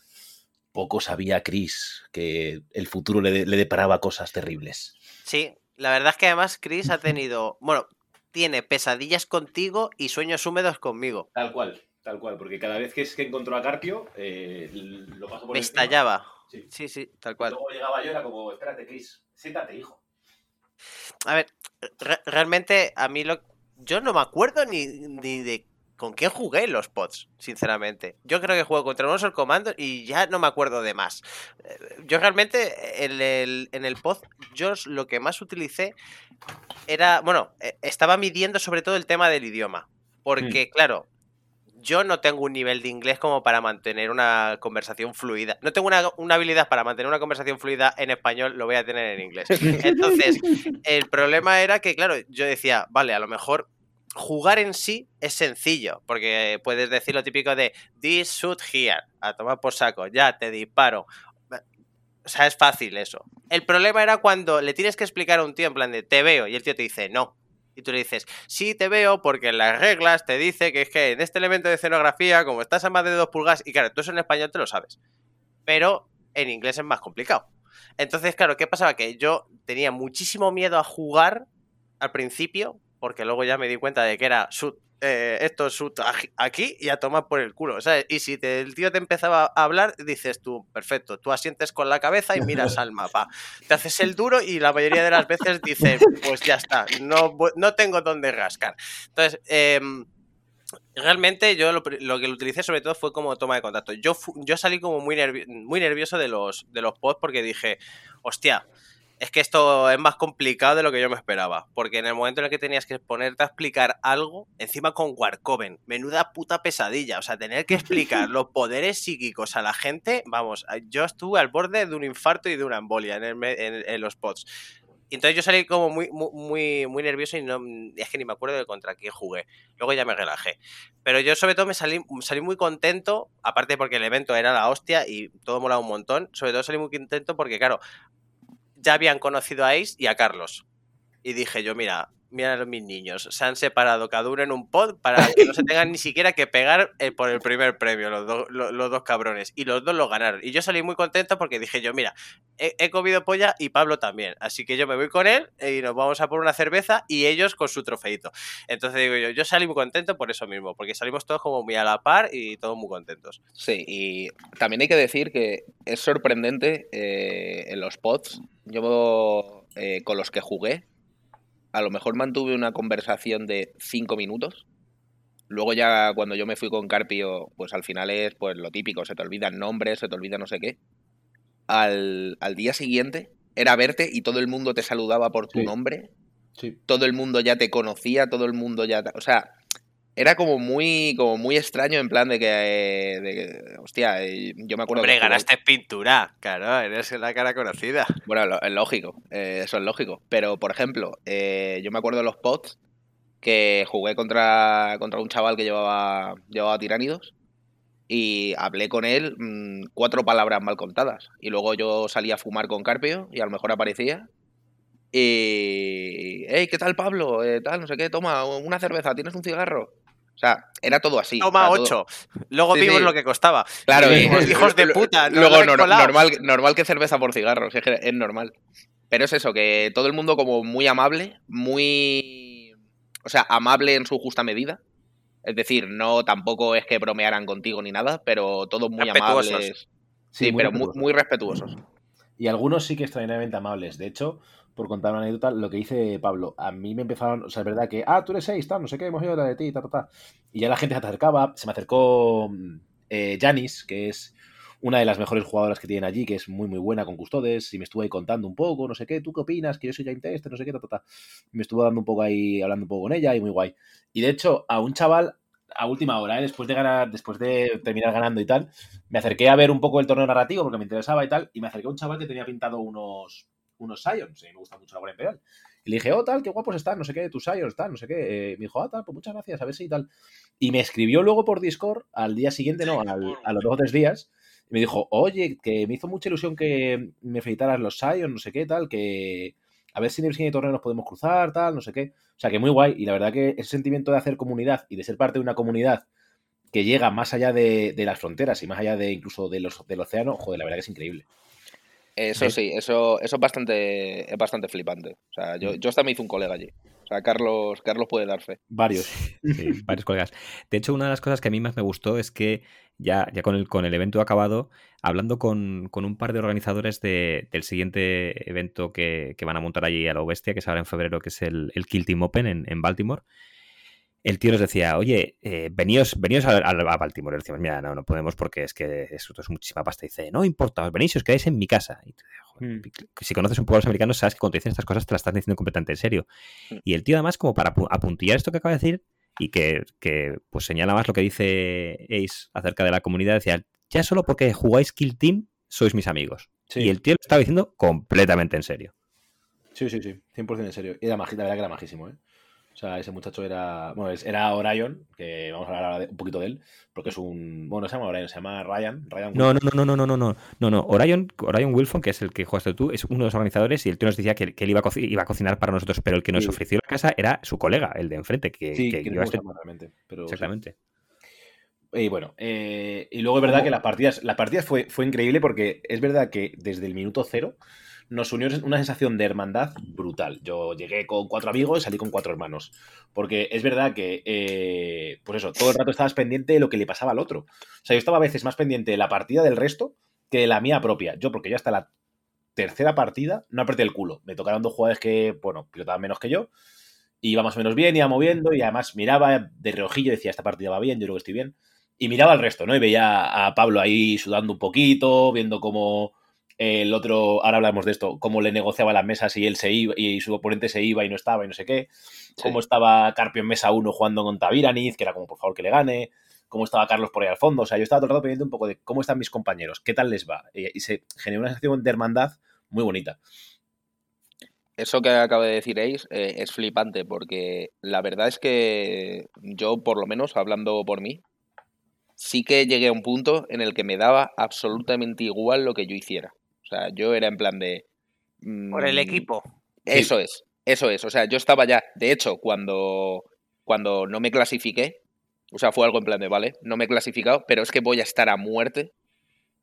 Poco sabía Chris que el futuro le, le deparaba cosas terribles. Sí, la verdad es que además Chris ha tenido, bueno, tiene pesadillas contigo y sueños húmedos conmigo. Tal cual, tal cual, porque cada vez que es que encontró a Carpio, eh, lo paso por Me encima. estallaba. Sí. Sí, sí, tal cual. Luego llegaba yo, era como, espérate, Chris, siéntate, hijo. A ver, re- realmente a mí lo... Yo no me acuerdo ni, ni de con quién jugué en los pods, sinceramente. Yo creo que juego contra unos Comando y ya no me acuerdo de más. Eh, Yo realmente en el, en el pod, yo lo que más utilicé era, bueno, eh, estaba midiendo sobre todo el tema del idioma. Porque, claro, yo no tengo un nivel de inglés como para mantener una conversación fluida. No tengo una, una habilidad para mantener una conversación fluida en español, lo voy a tener en inglés. Entonces, el problema era que, claro, yo decía, vale, a lo mejor jugar en sí es sencillo, porque puedes decir lo típico de this shoot here, a tomar por saco, ya te disparo. O sea, es fácil eso. El problema era cuando le tienes que explicar a un tío en plan de te veo y el tío te dice no. Y tú le dices, sí, te veo porque en las reglas te dice que es que en este elemento de escenografía, como estás a más de 2 pulgadas, y claro, tú eso en español te lo sabes. Pero en inglés es más complicado. Entonces, claro, ¿qué pasaba? Que yo tenía muchísimo miedo a jugar al principio, porque luego ya me di cuenta de que era eh, esto es aquí y a tomar por el culo. Y si el tío te empezaba a hablar, dices tú, perfecto, tú asientes con la cabeza y miras al mapa. Te haces el duro y la mayoría de las veces dices, pues ya está, no, no tengo dónde rascar. Entonces, em, realmente yo lo, que lo utilicé sobre todo fue como toma de contacto. Yo, yo salí como muy, muy nervioso de los, de los pods porque dije, hostia, es que esto es más complicado de lo que yo me esperaba. Porque en el momento en el que tenías que ponerte a explicar algo, encima con Warcoven, menuda puta pesadilla. O sea, tener que explicar los poderes psíquicos a la gente, vamos, yo estuve al borde de un infarto y de una embolia en, el en- en los pods. Y entonces yo salí como muy, muy, muy, muy nervioso y no, es que ni me acuerdo de contra quién jugué. Luego ya me relajé. Pero yo sobre todo me salí, salí muy contento, aparte porque el evento era la hostia y todo molaba un montón. Sobre todo salí muy contento porque, claro, ya habían conocido a Ace y a Carlos. Y dije yo, mira, mira a mis niños, se han separado cada uno en un pod para que no se tengan ni siquiera que pegar eh, por el primer premio, los, dos- lo- los dos cabrones. Y los dos lo ganaron. Y yo salí muy contento porque dije yo, mira, he, he comido polla y Pablo también. Así que yo me voy con él y nos vamos a por una cerveza y ellos con su trofeito. Entonces digo yo, yo salí muy contento por eso mismo, porque salimos todos como muy a la par y todos muy contentos. Sí, y también hay que decir que es sorprendente eh, en los pods. Yo, eh, con los que jugué, a lo mejor mantuve una conversación de cinco minutos. Luego ya cuando yo me fui con Carpio, pues al final es pues lo típico, se te olvidan nombres, se te olvida no sé qué. Al, al día siguiente era verte y todo el mundo te saludaba por tu Sí. nombre, Sí. todo el mundo ya te conocía, todo el mundo ya... O sea, era como muy, como muy extraño en plan de que, eh, de que, hostia, eh, yo me acuerdo Hombre, que ganaste pintura, claro, eres la cara conocida. Bueno, lo- es lógico, eh, eso es lógico. Pero, por ejemplo, yo me acuerdo de los pods que jugué contra, contra un chaval que llevaba, llevaba tiránidos y hablé con él mm, cuatro palabras mal contadas. Y luego yo salía a fumar con Carpio y a lo mejor aparecía. Y. ¡Hey, qué tal, Pablo! Tal, no sé qué, toma, una cerveza, ¿tienes un cigarro? O sea, era todo así. Toma o sea, todo- ocho. Luego Sí, vimos sí. lo que costaba. Claro, Y y- dijimos, hijos de puta. no Luego, normal, normal que cerveza por cigarros, es, que es normal. Pero es eso, que todo el mundo como muy amable, muy... O sea, amable en su justa medida. Es decir, no tampoco es que bromearan contigo ni nada, pero todos muy Respetuosos. amables. Sí, pero muy, respetuosos. muy respetuosos. Y algunos sí que extraordinariamente amables. De hecho, por contar una anécdota, lo que dice Pablo, a mí me empezaron, o sea, es verdad que, ah, tú eres seis, tal, no sé qué, hemos ido de ti, ta, ta, ta. Y ya la gente se acercaba, se me acercó mm, eh, Janis, que es una de las mejores jugadoras que tienen allí, que es muy, muy buena con custodes, y me estuvo ahí contando un poco, no sé qué, ¿tú qué opinas? Que yo soy game tester, no sé qué, ta, ta, ta. Me estuvo dando un poco ahí, hablando un poco con ella, y muy guay. Y de hecho, a un chaval, a última hora, ¿eh? después de ganar, después de terminar ganando y tal, me acerqué a ver un poco el torneo narrativo porque me interesaba y tal, y me acerqué a un chaval que tenía pintado unos, unos Scions, y me gusta mucho la Guardia Imperial. Y le dije, oh, tal, qué guapos están, no sé qué, tus Scions, tal, no sé qué. Eh, me dijo, ah, tal, pues muchas gracias, a ver si tal. Y me escribió luego por Discord al día siguiente, no, al- a los dos o tres días, y me dijo, oye, que me hizo mucha ilusión que me felicitaras los Scions, no sé qué, tal, que a ver si en el siguiente torneo nos podemos cruzar, tal, no sé qué. O sea, que muy guay. Y la verdad que ese sentimiento de hacer comunidad y de ser parte de una comunidad que llega más allá de, de las fronteras y más allá de incluso de los, del océano, joder, la verdad que es increíble. Eso sí, eso, eso es bastante, es bastante flipante. O sea, yo, yo hasta me hice un colega allí. O sea, Carlos, Carlos puede dar fe. Varios. Sí, varios colegas. De hecho, una de las cosas que a mí más me gustó es que ya, ya con, el, con el evento acabado, hablando con, con un par de organizadores de- del siguiente evento que, que van a montar allí a la bestia, que es ahora en febrero, que es el, el Kill Team Open en, en Baltimore, el tío nos decía, oye, eh, veníos, veníos a, a- a Baltimore. Y decíamos, mira, no, no podemos porque es que esto es muchísima pasta. Y dice, no importa, os venís y os quedáis en mi casa. Y tú, joder, Mm. Si conoces un poco a los americanos, sabes que cuando te dicen estas cosas te las están diciendo completamente en serio. Mm. Y el tío, además, como para apu- apuntillar esto que acaba de decir, y que, que, pues señala más lo que dice Ace acerca de la comunidad, decía, ya solo porque jugáis Kill Team sois mis amigos. Sí. Y el tío lo estaba diciendo completamente en serio. Sí, sí, sí, 100% en serio. Y era magi- la verdad que era majísimo, ¿eh? O sea, ese muchacho era. Bueno, era Orion, que vamos a hablar ahora un poquito de él, porque es un. Bueno, no se llama Orion, se llama Ryan. Ryan No, no, no, no, no, no, no, no, no. Orion, Orion Wilson, que es el que jugaste tú, es uno de los organizadores y el tío nos decía que, que él iba a, iba a cocinar para nosotros, pero el que nos Sí. ofreció la casa era su colega, el de enfrente, que, Sí, que que iba a no ser- realmente. Pero, sí. Exactamente. Y bueno, eh, y luego es verdad que las partidas, las partidas fue, fue increíble porque es verdad que desde el minuto cero nos unió una sensación de hermandad brutal. Yo llegué con cuatro amigos y salí con cuatro hermanos. Porque es verdad que, eh, pues eso, todo el rato estabas pendiente de lo que le pasaba al otro. O sea, yo estaba a veces más pendiente de la partida del resto que de la mía propia. Yo, porque yo hasta la tercera partida no apreté el culo. Me tocaron dos jugadores que, bueno, pilotaban menos que yo. Iba más o menos bien, iba moviendo y además miraba de reojillo y decía, esta partida va bien, yo creo que estoy bien y miraba al resto, ¿no? Y veía a Pablo ahí sudando un poquito, viendo cómo el otro, ahora hablamos de esto, cómo le negociaba las mesas y él se iba, y su oponente se iba y no estaba y no sé qué. Cómo estaba Carpio en mesa 1 jugando contra Viraniz, que era como, por favor, que le gane. Cómo estaba Carlos por ahí al fondo. O sea, yo estaba todo el rato pendiente un poco de cómo están mis compañeros, qué tal les va. Y, se generó una sensación de hermandad muy bonita. Eso que acaba de decir Ace eh, es flipante porque la verdad es que yo, por lo menos, hablando por mí, sí que llegué a un punto en el que me daba absolutamente igual lo que yo hiciera. O sea, yo era en plan de... Por el mm, equipo. Eso es, eso es. O sea, yo estaba ya, de hecho, cuando, cuando no me clasifiqué, o sea, fue algo en plan de, vale, no me he clasificado, pero es que voy a estar a muerte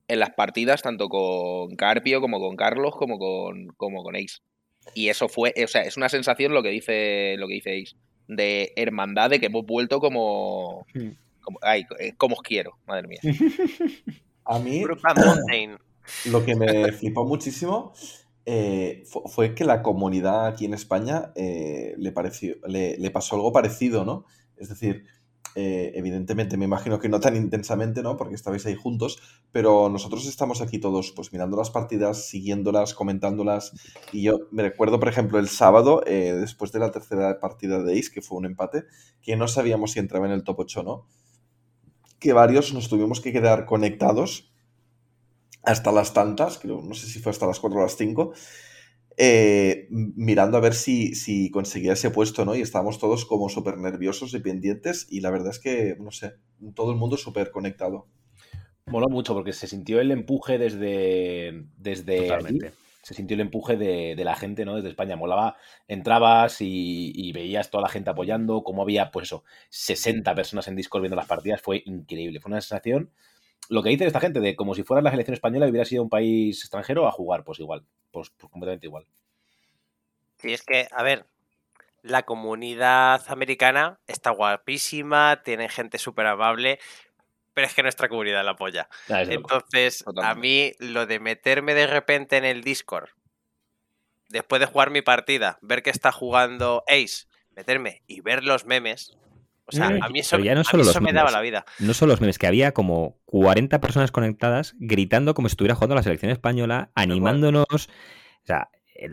en las partidas, tanto con Carpio como con Carlos, como con, como con Ace. Y eso fue, o sea, es una sensación lo que dice, lo que dice Ace, de hermandad, de que hemos vuelto como, como ay, eh, como os quiero, madre mía. A mí, Brooklyn Mountain. Lo que me flipó muchísimo eh, fu- fue que la comunidad aquí en España eh, le, pareció, le, pasó algo parecido, ¿no? Es decir, eh, evidentemente me imagino que no tan intensamente, ¿no? Porque estabais ahí juntos, pero nosotros estamos aquí todos pues mirando las partidas, siguiéndolas, comentándolas. Y yo me recuerdo, por ejemplo, el sábado, después de la tercera partida de Ace, que fue un empate, que no sabíamos si entraba en el top 8 o no, que varios nos tuvimos que quedar conectados hasta las tantas, creo, no sé si fue hasta las 4 o las 5, eh, mirando a ver si, si conseguía ese puesto, ¿no? Y estábamos todos como súper nerviosos y pendientes y la verdad es que, no sé, todo el mundo súper conectado. Moló mucho porque se sintió el empuje desde, desde allí. Se sintió el empuje de, de la gente, ¿no? Desde España. Molaba, entrabas y, y veías toda la gente apoyando, como había, pues eso, 60 personas en Discord viendo las partidas. Fue increíble. Fue una sensación, lo que dice esta gente, de como si fuera la selección española y hubiera sido un país extranjero a jugar, pues igual. Pues, pues completamente igual. Sí, es que, a ver, la comunidad americana está guapísima, tiene gente súper amable, pero es que nuestra comunidad la apoya. Ah. Entonces, a mí lo de meterme de repente en el Discord, después de jugar mi partida, ver que está jugando Ace, meterme y ver los memes, o sea, Pero- a mí eso, ya no a mí solo me daba memes. la vida. No solo los memes, que había como 40 personas conectadas gritando como si estuviera jugando la selección española, animándonos. O sea,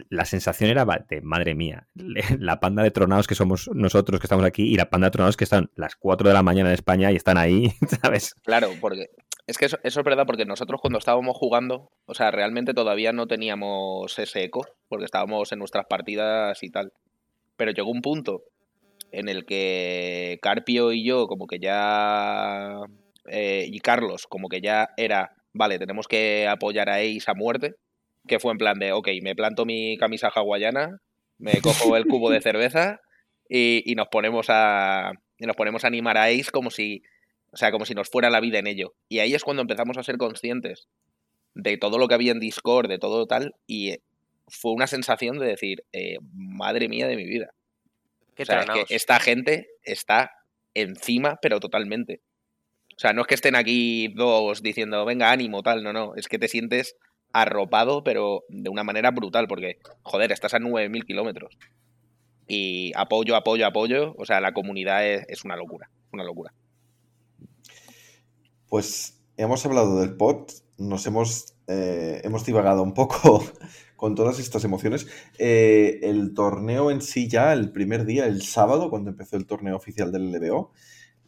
la sensación era de, madre mía, la panda de tronados que somos nosotros que estamos aquí y la panda de tronados que están las 4 de la mañana en España y están ahí, ¿sabes? Claro, porque es que eso, eso es verdad, porque nosotros cuando estábamos jugando, o sea, realmente todavía no teníamos ese eco, porque estábamos en nuestras partidas y tal. Pero llegó un punto en el que Carpio y yo, como que ya. eh, y Carlos, como que ya era, vale, tenemos que apoyar a Ace a muerte. Que fue en plan de, ok, me planto mi camisa hawaiana, me cojo el cubo de cerveza y, y nos ponemos a. Y nos ponemos a animar a Ace como si o sea, como si nos fuera la vida en ello. Y ahí es cuando empezamos a ser conscientes de todo lo que había en Discord, de todo tal, y fue una sensación de decir, eh, madre mía de mi vida. Qué O sea, es que esta gente está encima, pero totalmente. O sea, no es que estén aquí dos diciendo, venga, ánimo, tal, no, no. Es que te sientes arropado, pero de una manera brutal, porque, joder, estás a 9.000 kilómetros. Y apoyo, apoyo, apoyo. O sea, la comunidad es, es una locura, una locura. Pues hemos hablado del pod, nos hemos, eh, hemos divagado un poco con todas estas emociones. Eh, el torneo en sí ya, el primer día, el sábado, cuando empezó el torneo oficial del LBO,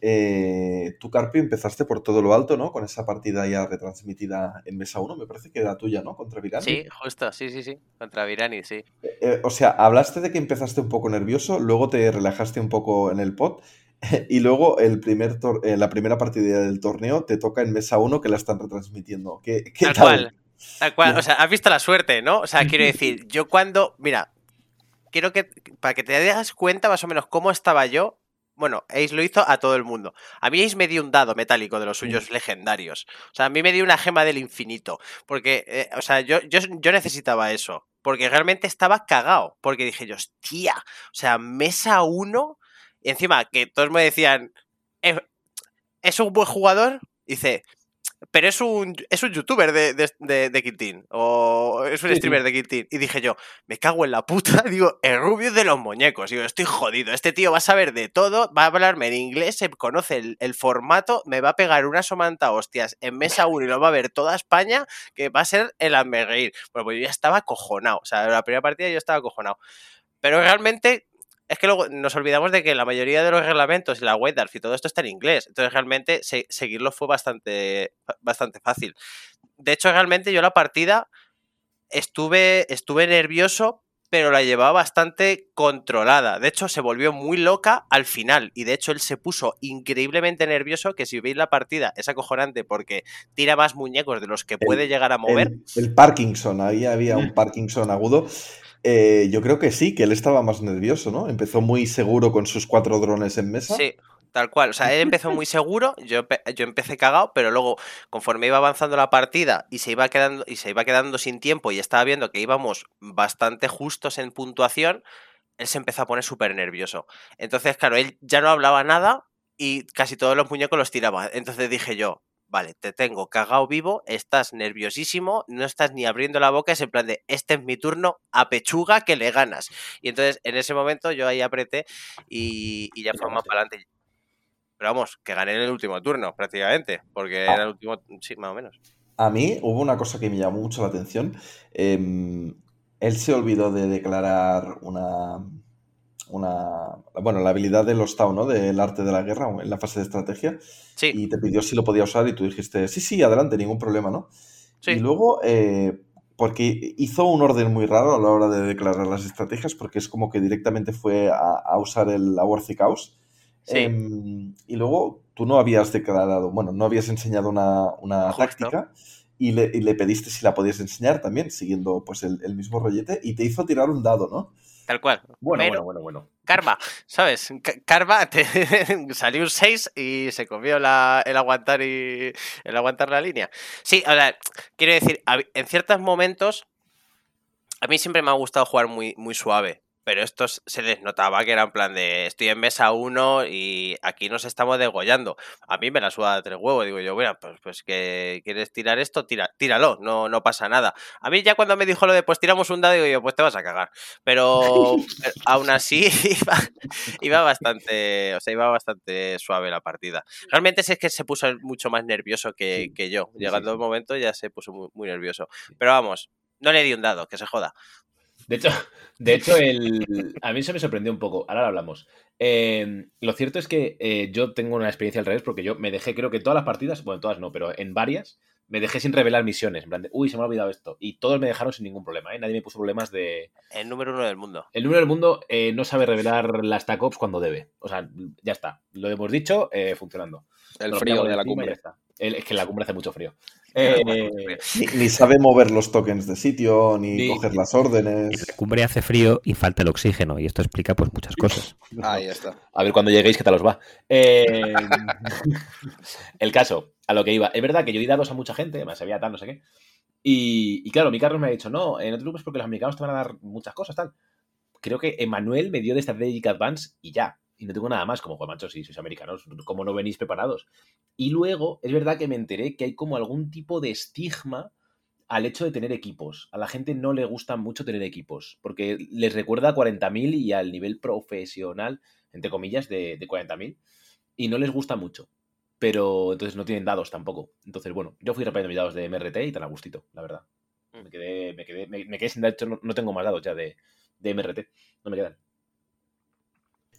eh, tú, Carpio, empezaste por todo lo alto, ¿no? Con esa partida ya retransmitida en Mesa 1, me parece que era tuya, ¿no? Contra Virani. Sí, justo, sí, sí, sí. Contra Virani, sí. Eh, o sea, hablaste de que empezaste un poco nervioso, luego te relajaste un poco en el pod y luego el primer tor- eh, la primera partida del torneo te toca en mesa 1 que la están retransmitiendo. ¿Qué, qué Tal tal? cual. Tal cual. Ya. O sea, has visto la suerte, ¿no? O sea, quiero decir, yo cuando. Mira, quiero que. Para que te das cuenta más o menos cómo estaba yo. Bueno, Ace lo hizo a todo el mundo. A mí Ace me dio un dado metálico de los suyos legendarios. O sea, a mí me dio una gema del infinito. Porque, eh, o sea, yo, yo, yo necesitaba eso. Porque realmente estaba cagado. Porque dije yo, hostia. O sea, mesa 1. Y encima, que todos me decían, "Eh, ¿es un buen jugador? Dice, pero es un, es un youtuber de, de, de, de Quintín. O es un Sí, sí. streamer de Quintín. Y dije yo, me cago en la puta. Digo, el rubio de los muñecos. Digo, estoy jodido. Este tío va a saber de todo. Va a hablarme en inglés. Se conoce el, el formato. Me va a pegar una somanta hostias en mesa 1 y lo va a ver toda España. Que va a ser el reír. Bueno, pues yo ya estaba acojonado. O sea, en la primera partida yo estaba acojonado. Pero realmente. Es que luego nos olvidamos de que la mayoría de los reglamentos y la Dwarf y todo esto está en inglés. Entonces realmente se- seguirlo fue bastante, bastante fácil. De hecho, realmente yo la partida estuve, estuve nervioso, pero la llevaba bastante controlada. De hecho, se volvió muy loca al final. Y de hecho, él se puso increíblemente nervioso, que si veis la partida es acojonante porque tira más muñecos de los que puede llegar a mover. El, el Parkinson, ahí había un Parkinson agudo. Eh, yo creo que sí, que él estaba más nervioso, ¿no? Empezó muy seguro con sus cuatro drones en mesa. Sí, tal cual. O sea, él empezó muy seguro, yo, yo empecé cagado, pero luego, conforme iba avanzando la partida y se iba quedando, y se iba quedando sin tiempo y estaba viendo que íbamos bastante justos en puntuación, él se empezó a poner súper nervioso. Entonces, claro, él ya no hablaba nada y casi todos los muñecos los tiraba. Entonces dije yo, vale, te tengo cagado vivo, estás nerviosísimo, no estás ni abriendo la boca, es en plan de, este es mi turno, a pechuga que le ganas. Y entonces, en ese momento, yo ahí apreté y, y ya fue más para adelante. Pero vamos, que gané en el último turno, prácticamente, porque Ah. era el último, sí, más o menos. A mí hubo una cosa que me llamó mucho la atención. Em, él se olvidó de declarar una, una, bueno, la habilidad de los Tau, ¿no? Del arte de la guerra en la fase de estrategia. Sí, Y te pidió si lo podía usar y tú dijiste, sí, sí, adelante, ningún problema, ¿no? sí. Y luego, eh, porque hizo un orden muy raro a la hora de declarar las estrategias, porque es como que directamente fue a, a usar el la Worthy Chaos. Sí. Em, y luego tú no habías declarado, bueno, no habías enseñado una, una táctica y le, y le pediste si la podías enseñar también, siguiendo pues el, el mismo rollete, y te hizo tirar un dado, ¿no? Tal cual. Bueno, Pero- bueno, bueno, bueno. Karma, ¿sabes? Karma, te- salió un 6 y se comió la- el, aguantar y, el aguantar la línea. Sí, o sea, quiero decir, en ciertos momentos, a mí siempre me ha gustado jugar muy, muy suave. Pero estos se les notaba que era en plan de estoy en mesa 1 y aquí nos estamos degollando. A mí me la suda de tres huevos. Digo yo, bueno, pues, pues que quieres tirar esto, tira, tíralo, no, no pasa nada. A mí ya cuando me dijo lo de pues tiramos un dado, digo yo, pues te vas a cagar. Pero aún así iba, iba bastante, o sea, iba bastante suave la partida. Realmente sí es que se puso mucho más nervioso que, Sí, que yo. Llegando sí. el momento ya se puso muy, muy nervioso. Pero vamos, no le di un dado, que se joda. De hecho, de hecho el, a mí se me sorprendió un poco. Ahora lo hablamos. Eh, lo cierto es que eh, yo tengo una experiencia al revés porque yo me dejé, creo que todas las partidas, bueno, todas no, pero en varias, me dejé sin revelar misiones. En plan de, uy, se me ha olvidado esto. Y todos me dejaron sin ningún problema, ¿eh? Nadie me puso problemas de. El número uno del mundo. El número del mundo eh, no sabe revelar las TACOPs cuando debe. O sea, ya está. Lo hemos dicho, eh, funcionando. El Nos frío de la cumbre. El- es que en la cumbre hace mucho frío. Eh, Ni, ni sabe mover los tokens de sitio, ni Ni- coger las En órdenes. la cumbre hace frío y falta el oxígeno, y esto explica pues muchas cosas. Ahí está. A ver cuando lleguéis qué tal os va. Eh, el caso, a lo que iba. Es verdad que yo di dados a mucha gente, me sabía tal, no sé qué. Y, y claro, mi Carlos me ha dicho, no, no te preocupes porque los americanos te van a dar muchas cosas, tal. Creo que Emanuel me dio de Strategic Advance y ya. Y no tengo nada más, como, pues macho, si sois americanos, ¿cómo no venís preparados? Y luego, es verdad que me enteré que hay como algún tipo de estigma al hecho de tener equipos. A la gente no le gusta mucho tener equipos, porque les recuerda a 40.000 y al nivel profesional, entre comillas, de, de 40.000, y no les gusta mucho. Pero entonces no tienen dados tampoco. Entonces, bueno, yo fui repitiendo mis dados de MRT y tan a gustito, la verdad. Me quedé, me quedé, me, me quedé sin de hecho, no, no tengo más dados ya de, de MRT. No me quedan.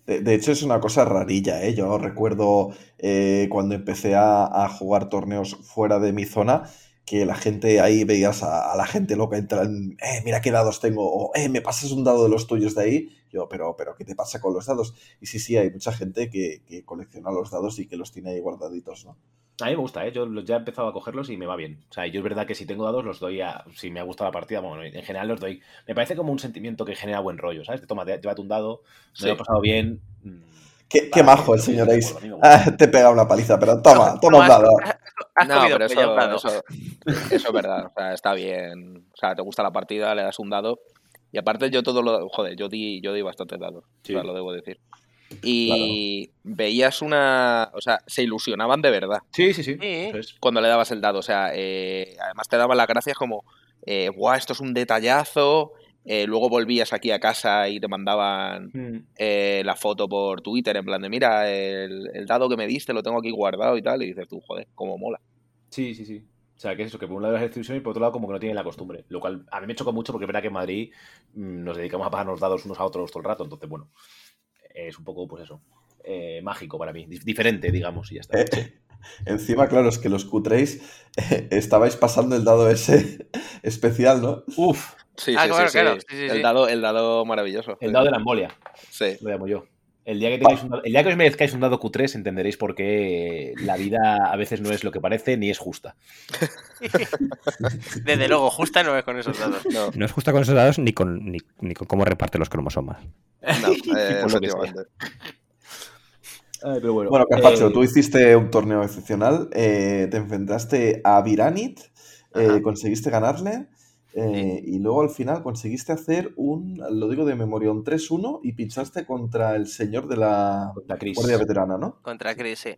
De, hecho, es una cosa rarilla, ¿eh? Yo recuerdo eh, cuando empecé a, jugar torneos fuera de mi zona, que la gente ahí veías a, la gente loca entrar en, eh, mira qué dados tengo, o eh, me pasas un dado de los tuyos de ahí. Yo, pero, pero, ¿qué te pasa con los dados? Y sí, sí, hay mucha gente que, que colecciona los dados y que los tiene ahí guardaditos, ¿no? A mí me gusta, ¿eh? Yo ya he empezado a cogerlos y me va bien. O sea, yo es verdad que si tengo dados los doy a... Si me ha gustado la partida, bueno, en general los doy... Me parece como un sentimiento que genera buen rollo, ¿sabes? Te toma, te- llévate un dado, me Sí. lo he pasado bien... mm, Qué, qué majo el señor Ace. Ah, te pega una paliza, pero toma, toma un has- dado. No, pero eso, dado. eso, eso es verdad. O sea, está bien. O sea, te gusta la partida, le das un dado. Y aparte yo todo lo... Joder, yo di, yo di bastantes dados. Sí. O sea, lo debo decir. Y veías una... O sea, se ilusionaban de verdad Sí, sí, sí. Es. cuando le dabas el dado. O sea, eh, además te daban las gracias como... Eh, Buah, esto es un detallazo. Eh, luego volvías aquí a casa y te mandaban Mm. eh, la foto por Twitter en plan de, mira, el, el dado que me diste lo tengo aquí guardado y tal. Y dices tú, joder, cómo mola. Sí, sí, sí. O sea, que es eso, que por un lado es exclusión y por otro lado como que no tienen la costumbre. Lo cual a mí me chocó mucho porque es verdad que en Madrid mm, nos dedicamos a pagarnos dados unos a otros todo el rato. Entonces, bueno, es un poco, pues eso, eh, mágico para mí. Dif- Diferente, digamos, y ya está. Eh, encima, claro, es que los cutréis eh, estabais pasando el dado ese especial, ¿no? Uf, Sí, Ah, sí, claro, sí, claro, sí. sí, sí, el. Dado, el dado maravilloso. el dado de la embolia, Sí. lo llamo yo. El día, que tengáis un el día que os merezcáis un dado Q3 entenderéis por qué la vida a veces no es lo que parece ni es justa. Desde luego, justa no es con esos dados. No, No es justa con esos dados ni con, ni, ni con cómo reparte los cromosomas. no, eh, Por lo que sea. efectivamente. Ay, pero bueno, Bueno, Carpacho, eh, tú hiciste un torneo excepcional, eh, te enfrentaste a Viranit, eh, conseguiste ganarle eh, y luego al final conseguiste hacer un, lo digo de memoria, un 3-1 y pinchaste contra el señor de la. Guardia Veterana, ¿no? Contra Chris, sí.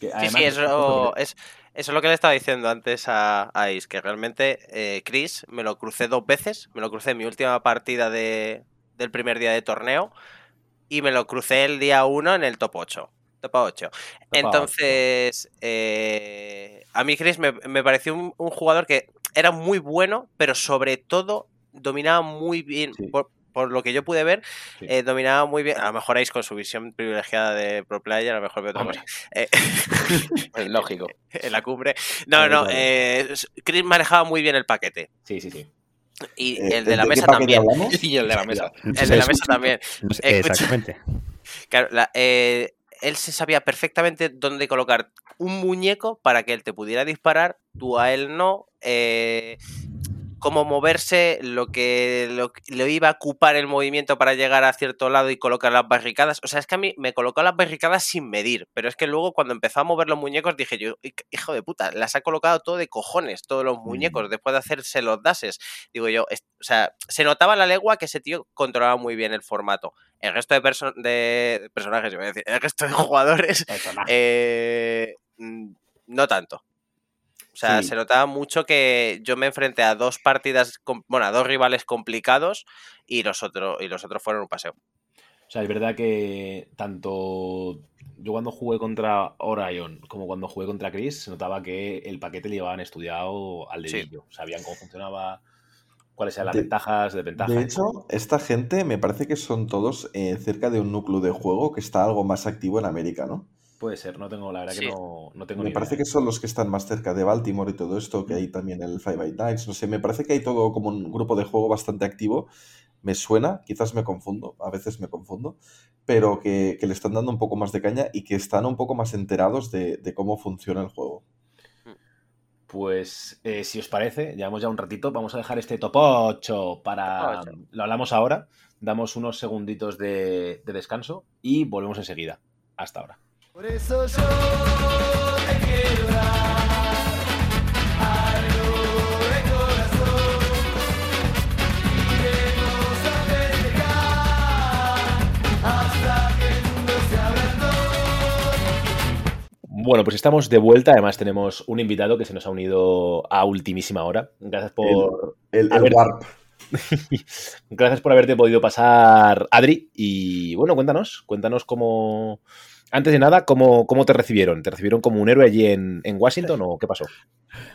que Sí, además- sí, eso es, eso es lo que le estaba diciendo antes a, a Ace, que realmente eh, Chris me lo crucé dos veces, me lo crucé en mi última partida de, del primer día de torneo y me lo crucé el día 1 en el top 8. Top 8. Entonces, eh, a mí Chris me, me pareció un, un jugador que era muy bueno, pero sobre todo dominaba muy bien, Sí. por, por lo que yo pude ver, Sí. eh, dominaba muy bien. A lo mejor Ace con su visión privilegiada de pro player, a lo mejor ve otra cosa. Eh, Es lógico. en la cumbre. No, no, eh, Chris manejaba muy bien el paquete. Sí, sí, sí. Y el de la mesa también. hablamos? Y el de la mesa. El de la mesa también. Exactamente. Claro, la- eh, él se sabía perfectamente dónde colocar un muñeco para que él te pudiera disparar, tú a él no. eh, cómo moverse, lo que lo, iba a ocupar el movimiento para llegar a cierto lado y colocar las barricadas. O sea, es que a mí me colocó las barricadas sin medir, pero es que luego cuando empezó a mover los muñecos dije yo, "Hi- hijo de puta, las ha colocado todo de cojones, todos los muñecos, después de hacerse los dases. Digo yo, es- o sea, se notaba a la legua que ese tío controlaba muy bien el formato. El resto de, perso- de personajes, iba a decir, el resto de jugadores, eh, mm, no tanto. O sea, Sí. se notaba mucho que yo me enfrenté a dos partidas, bueno, a dos rivales complicados y los otros, y los otros fueron un paseo. O sea, es verdad que tanto yo cuando jugué contra Orion como cuando jugué contra Chris, se notaba que el paquete le llevaban estudiado al Sí. dedillo. Sabían cómo funcionaba. cuáles sean las De- ventajas, desventajas. De hecho, esta gente me parece que son todos eh, cerca de un núcleo de juego que está algo más activo en América, ¿no? Puede ser, no tengo, la verdad que no, no tengo Me ni parece idea. que son los que están más cerca de Baltimore y todo esto, que hay también el Five Nights, no sé, me parece que hay todo como un grupo de juego bastante activo. Me suena, quizás me confundo, a veces me confundo, pero que, que le están dando un poco más de caña y que están un poco más enterados de, de cómo funciona el juego. Pues eh, si os parece, llevamos ya un ratito, vamos a dejar este top 8 para... Top. Lo hablamos ahora, damos unos segunditos de, de descanso y volvemos enseguida. Hasta ahora. Por eso yo te quiero dar algo de corazón y iremos a festejar hasta que el mundo se ablandó. Bueno, pues estamos de vuelta. Además, tenemos un invitado que se nos ha unido a ultimísima hora. Gracias por. El, el ver. Warp. Gracias por haberte podido pasar, Adri. Y bueno, cuéntanos, cuéntanos cómo. Antes de nada, ¿cómo, cómo te recibieron? ¿Te recibieron como un héroe allí en, en Washington o qué pasó?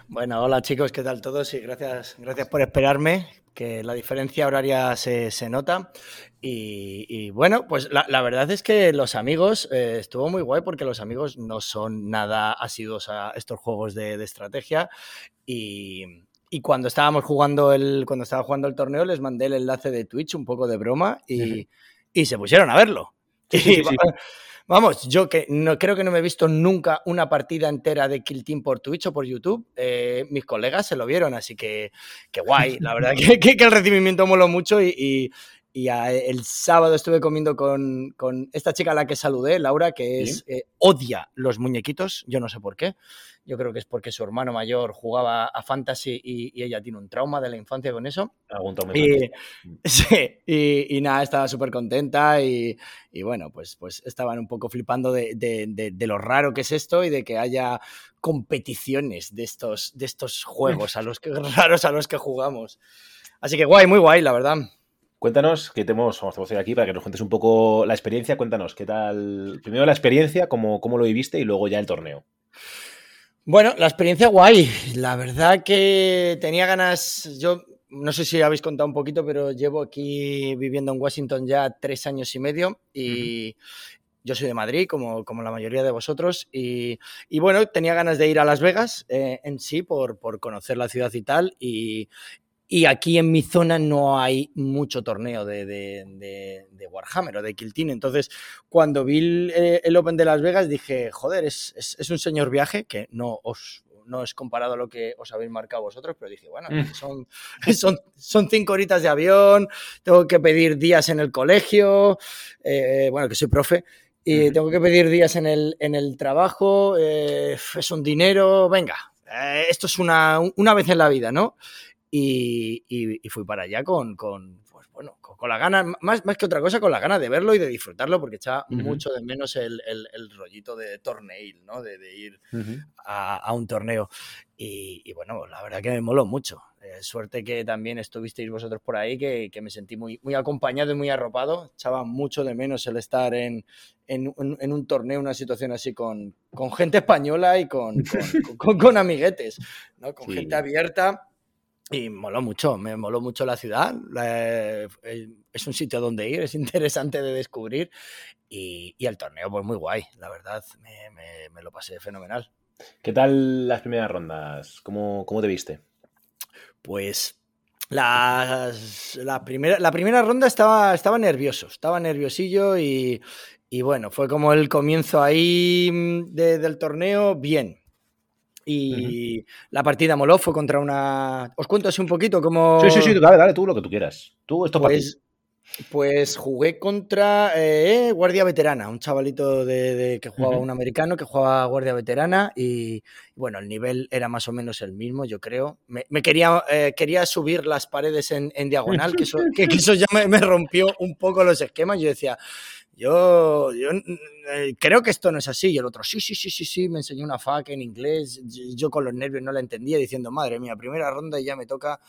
Bueno, hola chicos, ¿qué tal todos? Y gracias, gracias por esperarme, que la diferencia horaria se, se nota. Y, y bueno, pues la, la verdad es que los amigos, eh, estuvo muy guay porque los amigos no son nada asiduos a estos juegos de, de estrategia. Y, y cuando estábamos jugando el, cuando estaba jugando el torneo, les mandé el enlace de Twitch, un poco de broma, y, y se pusieron a verlo. Sí, sí, sí, Vamos, yo que no creo que no me he visto nunca una partida entera de Kill Team por Twitch o por YouTube. eh, mis colegas se lo vieron, así que, que guay. La verdad que, que- que el recibimiento moló mucho y, y- y a- el sábado estuve comiendo con, con esta chica a la que saludé, Laura, que es, eh, odia los muñequitos. Yo no sé por qué. Yo creo que es porque su hermano mayor jugaba a Fantasy y, y ella tiene un trauma de la infancia con eso. Y, sí, y, y nada, estaba súper contenta y, y bueno, pues, pues estaban un poco flipando de, de- de- de lo raro que es esto y de que haya competiciones de estos, de estos juegos a los que, raros a los que jugamos. Así que guay, muy guay, la verdad. Cuéntanos, que te hemos, vamos, te hemos aquí para que nos cuentes un poco la experiencia. Cuéntanos, ¿qué tal? Primero la experiencia, cómo, cómo lo viviste y luego ya el torneo. Bueno, la experiencia guay. La verdad que tenía ganas. Yo no sé si habéis contado un poquito, pero llevo aquí viviendo en Washington ya tres años y medio y yo soy de Madrid, como, como la mayoría de vosotros. Y, y bueno, tenía ganas de ir a Las Vegas eh, en sí por, por conocer la ciudad y tal. Y, y aquí en mi zona no hay mucho torneo de, de- de- de Warhammer o de Kill Team. Entonces, cuando vi el, eh, el Open de Las Vegas, dije, joder, es, es- es un señor viaje que no os no es comparado a lo que os habéis marcado vosotros, pero dije, bueno, Mm. son, son, son cinco horitas de avión, tengo que pedir días en el colegio, eh, bueno, que soy profe, y tengo que pedir días en el, en el trabajo, eh, es un dinero, venga, eh, esto es una, una vez en la vida, ¿no? Y, y- y fui para allá con, con, pues bueno, con, con la gana, más, más que otra cosa, con la gana de verlo y de disfrutarlo, porque echaba Ujú. mucho de menos el, el- el rollito de torneil, ¿no? De, de ir a, a un torneo. Y, y bueno, la verdad que me moló mucho. Eh, suerte que también estuvisteis vosotros por ahí, que, que me sentí muy, muy acompañado y muy arropado. Echaba mucho de menos el estar en, en, un- en un torneo, una situación así con, con gente española y con, con, con- con amiguetes, ¿no? con Sí. gente abierta. Y moló mucho, me moló mucho la ciudad. la- eh, es un sitio donde ir, es interesante de descubrir. Y, y el torneo, pues muy guay, la verdad, me, me- me lo pasé fenomenal. ¿Qué tal las primeras rondas? ¿Cómo, cómo te viste? Pues las- la, primera, la primera ronda estaba, estaba nervioso, estaba nerviosillo y, y bueno, fue como el comienzo ahí mm, de- del torneo, bien. Y la partida moló, fue contra una... Os cuento así un poquito cómo... Sí, sí, sí, dale, dale tú lo que tú quieras. Tú, esto para ti. Pues, pues jugué contra eh, Guardia Veterana, un chavalito de, de- que jugaba Ujú. un americano que jugaba Guardia Veterana y bueno, el nivel era más o menos el mismo, yo creo. Me, me quería, eh, quería subir las paredes en, en diagonal, que eso, que, que eso ya me, me rompió un poco los esquemas. Yo decía, yo, yo eh, creo que esto no es así. Y el otro, sí, sí, sí, sí, sí, me enseñó una fac en inglés. Yo, con los nervios no la entendía, diciendo, madre mía, primera ronda y ya me toca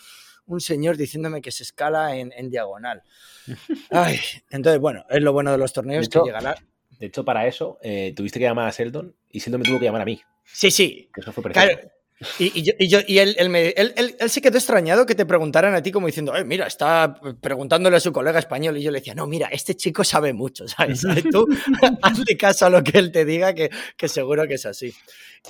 un señor diciéndome que se escala en, en diagonal. Ay, entonces, bueno, es lo bueno de los torneos De hecho, que llegan a... De hecho, para eso eh, tuviste que llamar a Sheldon y Sheldon me tuvo que llamar a mí. Sí, sí. Que eso fue precioso. Claro, Y, y yo, y, yo- y él, él me- él- él- él se quedó extrañado que te preguntaran a ti como diciendo, "Eh, mira, está preguntándole a su colega español. Y yo le decía, no, mira, este chico sabe mucho, ¿sabes? ¿Sabes? Tú hazle caso a lo que él te diga, que, que seguro que es así.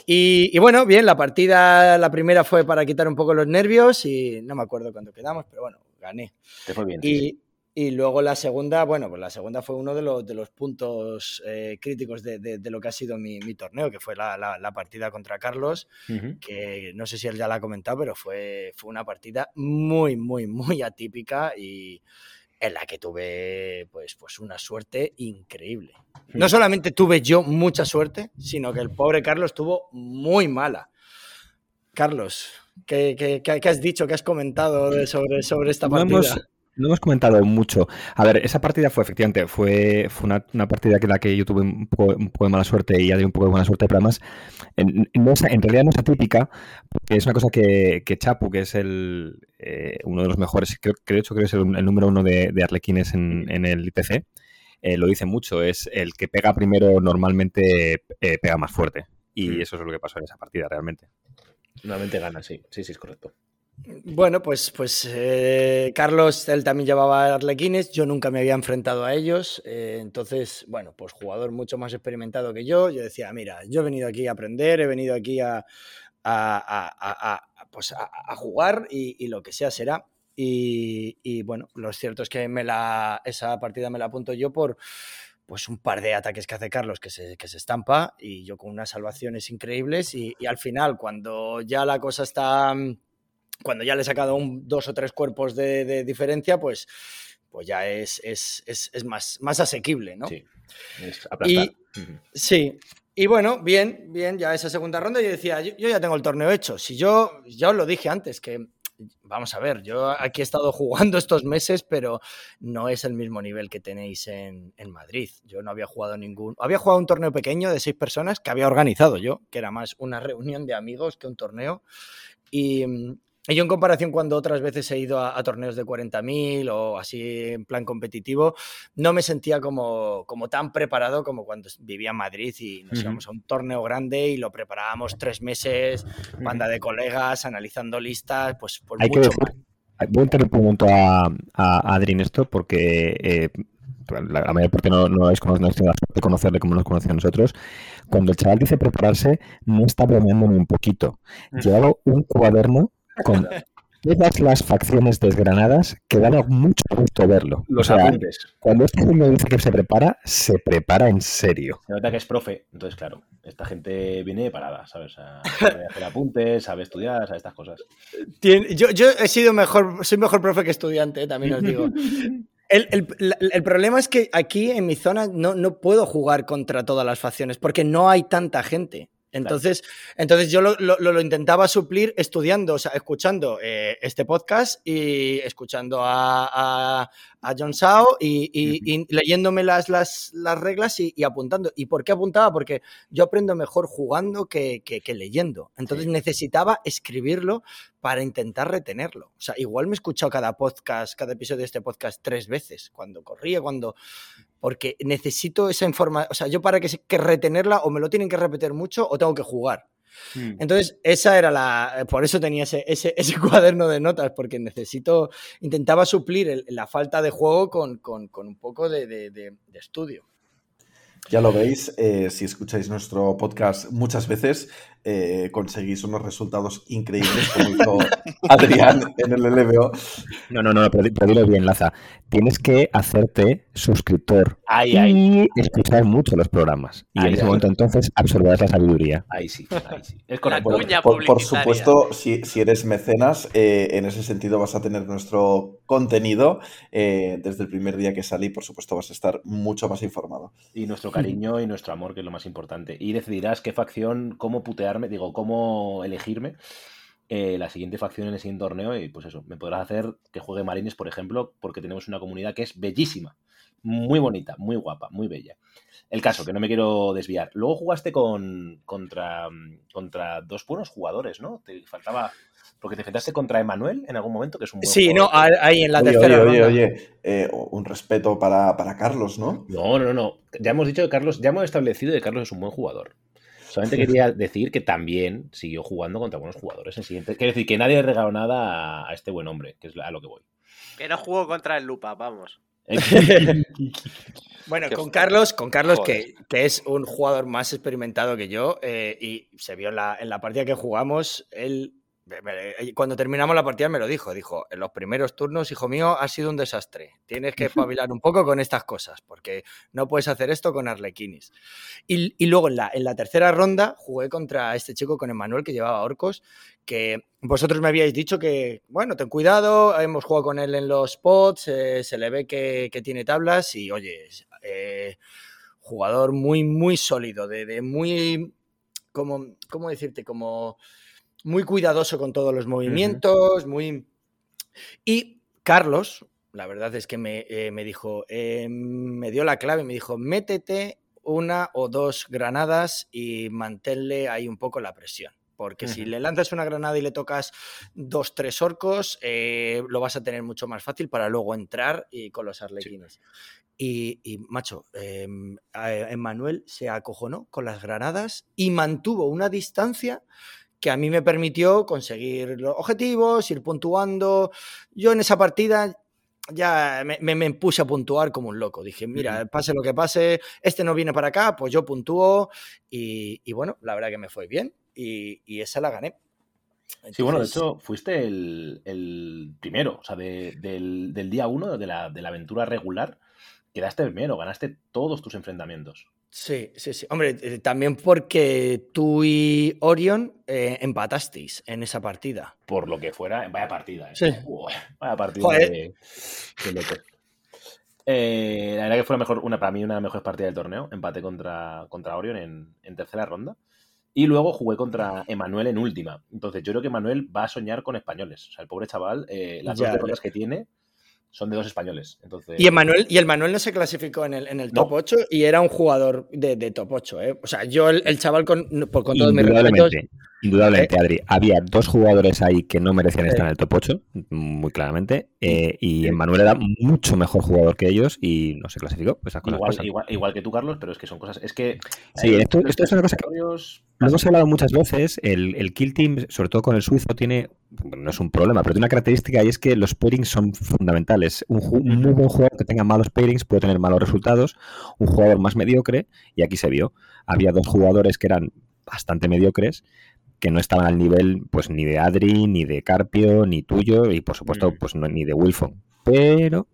Y, y bueno, bien, la partida, la primera fue para quitar un poco los nervios y no me acuerdo cuándo quedamos, pero bueno, gané. Te fue bien. sí, sí. Y, luego la segunda, bueno, pues la segunda fue uno de los, de los puntos eh, críticos de, de- de lo que ha sido mi, mi torneo, que fue la, la- la partida contra Carlos, que no sé si él ya la ha comentado, pero fue, fue una partida muy, muy, muy atípica y en la que tuve pues, pues una suerte increíble. No solamente tuve yo mucha suerte, sino que el pobre Carlos tuvo muy mala. Carlos, ¿qué, qué- qué- has dicho, qué has comentado sobre, sobre esta No partida? hemos, no hemos comentado mucho. A ver, esa partida fue efectivamente, fue, fue una, una partida que la que yo tuve un poco, un poco de mala suerte y ya de un poco de buena suerte, pero además en, no es- en realidad no es atípica, porque es una cosa que, que Chapu, que es el eh, uno de los mejores, creo, que de hecho creo que es el, el número uno de, de arlequines en, en el IPC, eh, lo dice mucho, es el que pega primero normalmente eh, pega más fuerte. Y Mm. eso es lo que pasó en esa partida realmente. Normalmente gana, sí. Sí, sí, es correcto. Bueno, pues, pues eh, Carlos, él también llevaba arlequines, yo nunca me había enfrentado a ellos, eh, entonces, bueno, pues jugador mucho más experimentado que yo, yo decía, mira, yo he venido aquí a aprender, he venido aquí a, a- pues jugar y, lo que sea será. Y, bueno, lo cierto es que me la, esa partida me la apunto yo por pues un par de ataques que hace Carlos que se, que se estampa y yo con unas salvaciones increíbles y, y al final cuando ya la cosa está mm, cuando ya le he sacado un, dos o tres cuerpos de, de diferencia, pues, pues ya es, es, es, es más, más asequible, ¿no? Sí. Es aplastar. Ujú. Sí. Y bueno, bien, bien, ya esa segunda ronda yo decía, yo, yo ya tengo el torneo hecho. Si yo, ya os lo dije antes, que vamos a ver, yo aquí he estado jugando estos meses, pero no es el mismo nivel que tenéis en, en Madrid. Yo no había jugado ningún, había jugado un torneo pequeño de seis personas que había organizado yo, que era más una reunión de amigos que un torneo. Y, y yo en comparación cuando otras veces he ido a, a torneos de 40.000 o así en plan competitivo, no me sentía como, como tan preparado como cuando vivía en Madrid y nos íbamos a un torneo grande y lo preparábamos tres meses, banda de colegas, analizando listas, pues, pues Hay que mucho decir, más. voy a interrumpir un momento a, a, a Adri en esto porque eh, la, la mayor parte no, no habéis conocido, no de conocerle como nos conoce a nosotros. Cuando el chaval dice prepararse, no está bromeando ni un poquito. Llevaba un cuaderno con todas las facciones desgranadas que daba mucho gusto verlo. Los O sea, apuntes. cuando este señor dice que se prepara, se prepara en serio. Se nota que es profe, entonces claro, esta gente viene de parada, ¿sabes? Sea, sabe hacer apuntes, sabe estudiar, sabe estas cosas. Tien- Yo, yo he sido mejor, soy mejor profe que estudiante, también os digo. El, el- el problema es que aquí en mi zona no, no puedo jugar contra todas las facciones porque no hay tanta gente. Entonces, entonces yo lo, lo- lo- intentaba suplir estudiando, o sea, escuchando eh, este podcast y escuchando a, a, a John Sao y, y- y leyéndome las, las, las reglas y, y apuntando. ¿Y por qué apuntaba? Porque yo aprendo mejor jugando que, que- que leyendo. Entonces Sí. necesitaba escribirlo para intentar retenerlo. O sea, igual me he escuchado cada podcast, cada episodio de este podcast tres veces, cuando corría, cuando... Porque necesito esa información, o sea, yo para que, que retenerla o me lo tienen que repetir mucho o tengo que jugar. Entonces, esa era la. eh, Por eso tenía ese, ese, ese cuaderno de notas, porque necesito. Intentaba suplir el- la falta de juego con, con- con un poco de, de- de- de estudio. Ya lo veis, eh, si escucháis nuestro podcast muchas veces, eh, conseguís unos resultados increíbles, como hizo Adrián en el LBO. No, no, no, pero, di- pero dilo bien, Laza. Tienes que hacerte suscriptor y escuchar mucho los programas. Y en ese momento entonces absorberás la sabiduría. Ahí sí, ahí sí. Es correcto. Por, supuesto, si, si eres mecenas, eh, en ese sentido vas a tener nuestro contenido eh, desde el primer día que salí, por supuesto vas a estar mucho más informado. Y nuestro cariño y nuestro amor, que es lo más importante. Y decidirás qué facción, cómo putearme, digo, cómo elegirme eh, la siguiente facción en el siguiente torneo. Y pues eso, me podrás hacer que juegue Marines, por ejemplo, porque tenemos una comunidad que es bellísima. Muy bonita, muy guapa, muy bella. El caso, que no me quiero desviar. Luego jugaste con contra, contra dos buenos jugadores, ¿no? Te faltaba. Porque te enfrentaste contra Emanuel en algún momento, que es un buen Sí, no, ahí en la Oye, tercera oye, oye, ronda. oye, eh, un respeto para, para Carlos, ¿no? No, no, no. Ya hemos dicho que Carlos, ya hemos establecido que Carlos es un buen jugador. Solamente quería decir que también siguió jugando contra buenos jugadores en siguiente. Quiero decir que nadie le regaló nada a, a este buen hombre, que es a lo que voy. Que no jugó contra el Lupa, vamos. Bueno, con. Carlos, con Carlos que, que es un jugador más experimentado que yo, eh, y se vio en la, en la partida que jugamos, él, cuando terminamos la partida me lo dijo, dijo, en los primeros turnos, hijo mío, ha sido un desastre, tienes que espabilar un poco con estas cosas, porque no puedes hacer esto con Arlequinis. Y, y luego en la, en la tercera ronda jugué contra este chico, con Emanuel, que llevaba orcos, que vosotros me habíais dicho que, bueno, ten cuidado, hemos jugado con él en los spots, eh, se le ve que, que tiene tablas y, oye, eh, jugador muy, muy sólido, de, de muy, como, ¿cómo decirte? Como muy cuidadoso con todos los movimientos, muy... Y Carlos, la verdad es que me, eh, me dijo, eh, me dio la clave, me dijo, métete una o dos granadas y manténle ahí un poco la presión. Porque si le lanzas una granada y le tocas dos, tres orcos, eh, lo vas a tener mucho más fácil para luego entrar y con los arlequines. Y, y, macho, eh, Emmanuel se acojonó con las granadas y mantuvo una distancia que a mí me permitió conseguir los objetivos, ir puntuando. Yo en esa partida ya me, me- me puse a puntuar como un loco. Dije, mira, pase lo que pase, este no viene para acá, pues yo puntúo. Y, y bueno, la verdad que me fue bien y, y esa la gané. Sí, bueno, de hecho, fuiste el, el primero, o sea, de- del, del día uno de la, de la aventura regular, quedaste primero, ganaste todos tus enfrentamientos. Sí, sí, sí. Hombre, eh, también porque tú y Orion eh, empatasteis en esa partida. Por lo que fuera, vaya partida. ¿eh? Sí. Vaya partida Joder. de, de locos. Eh, la verdad que fue la mejor, una, para mí una de las mejores partidas del torneo. Empaté contra, contra Orion en, en tercera ronda. Y luego jugué contra Emanuel en última. Entonces yo creo que Emanuel va a soñar con españoles. O sea, el pobre chaval, las Ya, dos derrotas que tiene son de dos españoles. Entonces, Y Emmanuel, y el Manuel no se clasificó en el, en el No. top 8 y era un jugador de, de top 8. ¿eh? O sea, yo, el, el chaval, con, por- con todos mis respetos, Indudablemente, indudablemente, Adri. Había dos jugadores ahí que no merecían estar en el top 8, muy claramente, eh, y Emmanuel era mucho mejor jugador que ellos y no se clasificó. Pues esas cosas igual, pasan. igual, igual que tú, Carlos, pero es que son cosas. Es que. Sí, hay- esto- esto es una cosa que- Lo hemos hablado muchas veces, el, el kill team, sobre todo con el suizo, tiene, bueno, no es un problema, pero tiene una característica y es que los pairings son fundamentales. Un, un muy buen jugador que tenga malos pairings puede tener malos resultados, un jugador más mediocre, y aquí se vio, había dos jugadores que eran bastante mediocres, que no estaban al nivel pues ni de Adri, ni de Carpio, ni tuyo, y por supuesto pues no- ni de Wilfon. Pero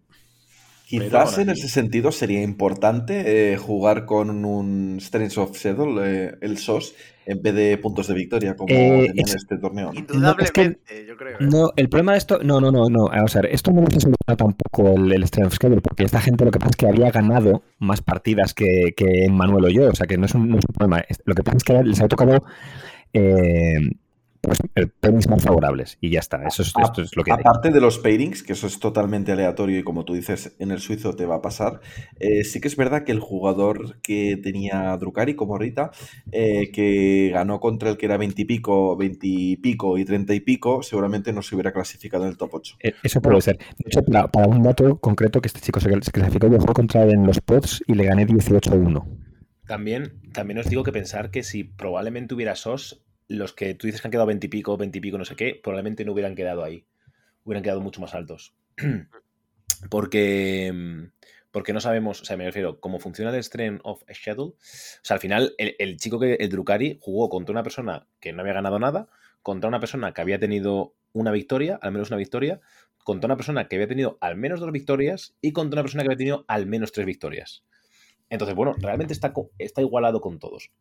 Quizás en ese sentido sería importante eh, jugar con un Strengths of Shadow, eh, el SOS, en vez de puntos de victoria, como Eh, tenían es- en este torneo. ¿no? Indudablemente, yo creo. ¿eh? No, el problema de esto, no, no, no, no, vamos a ver, esto no soluciona tampoco el, el Strength of Schedule, porque esta gente lo que pasa es que había ganado más partidas que, que Manuel o yo, o sea que no es un, no es un problema. Es- Lo que pasa es que les ha tocado eh, pues, pairings más favorables y ya está, eso es, esto es lo que hay. Aparte de los pairings, que eso es totalmente aleatorio y como tú dices, en el suizo te va a pasar, eh, sí que es verdad que el jugador que tenía Drukari, como Rita, eh, que ganó contra el que era 20 y pico, 20 y pico y 30 y pico, seguramente no se hubiera clasificado en el top 8. Eh, Eso puede ser. De hecho, para, para un dato concreto que este chico se, se clasificó, yo jugué contra él en los pods y le gané 18-1. También, también os digo que pensar que si probablemente hubiera SOS, los que tú dices que han quedado 20 y pico, 20 y pico, no sé qué, probablemente no hubieran quedado ahí. Hubieran quedado mucho más altos. porque, mm, porque no sabemos, o sea, me refiero, cómo funciona el Strength of a Shadow. O sea, al final, el, el chico que, el Drukari, jugó contra una persona que no había ganado nada, contra una persona que había tenido una victoria, al menos una victoria, contra una persona que había tenido al menos dos victorias y contra una persona que había tenido al menos tres victorias. Entonces, bueno, realmente está, está igualado con todos.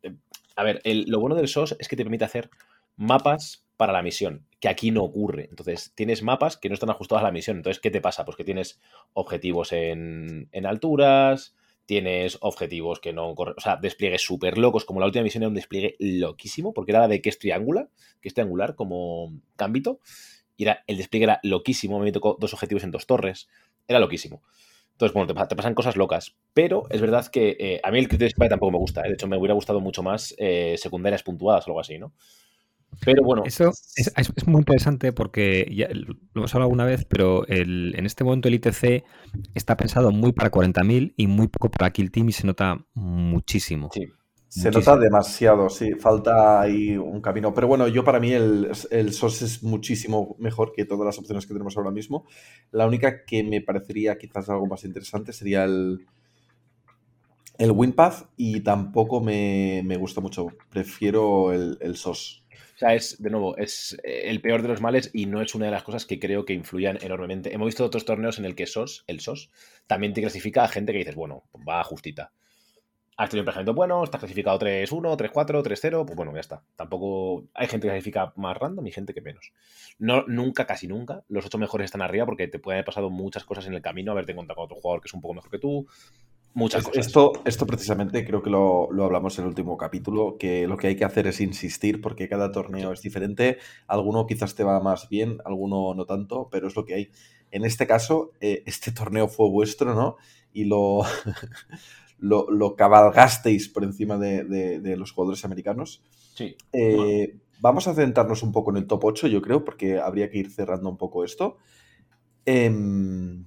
A ver, el- lo bueno del SOS es que te permite hacer mapas para la misión, que aquí no ocurre. Entonces, tienes mapas que no están ajustados a la misión. Entonces, ¿qué te pasa? Pues que tienes objetivos en, en alturas, tienes objetivos que no o sea, despliegues súper locos, como la última misión era un despliegue loquísimo, porque era la de que es triangular, que es triangular como gambito, y era, el despliegue era loquísimo, me tocó dos objetivos en dos torres, era loquísimo. Entonces, bueno, te, pa- te pasan cosas locas. Pero es verdad que eh, a mí el Criterion Spy tampoco me gusta. ¿eh? De hecho, me hubiera gustado mucho más eh, secundarias puntuadas o algo así, ¿no? Pero bueno. Eso es, es- es muy interesante porque ya lo hemos hablado alguna vez, pero el- en este momento el ITC está pensado muy para 40.000 y muy poco para Kill Team y se nota muchísimo. Sí. Se Muchísimo. nota demasiado, sí, falta ahí un camino. Pero bueno, yo para mí el, el SOS es muchísimo mejor que todas las opciones que tenemos ahora mismo. La única que me parecería quizás algo más interesante sería el, el WinPath y tampoco me, me gusta mucho. Prefiero el, el SOS. O sea, es, de nuevo, es eh, el peor de los males y no es una de las cosas que creo que influyan enormemente. Hemos visto otros torneos en el que SOS, el SOS, también te clasifica a gente que dices, bueno, va justita. Has tenido un emplazamiento bueno, estás clasificado 3-1, 3-4, 3-0, pues bueno, ya está. Tampoco hay gente que clasifica más random y gente que menos. No, nunca, casi nunca, los ocho mejores están arriba porque te pueden haber pasado muchas cosas en el camino, haberte encontrado con otro jugador que es un poco mejor que tú, muchas Es- cosas. Esto, esto precisamente creo que lo, lo hablamos en el último capítulo, que lo que hay que hacer es insistir porque cada torneo es diferente. Alguno quizás te va más bien, alguno no tanto, pero es lo que hay. En este caso, eh, este torneo fue vuestro, ¿no? Y lo, lo, lo cabalgasteis por encima de, de- de los jugadores americanos. Sí. Eh, Vamos a centrarnos un poco en el top 8, yo creo, porque habría que ir cerrando un poco esto. Em,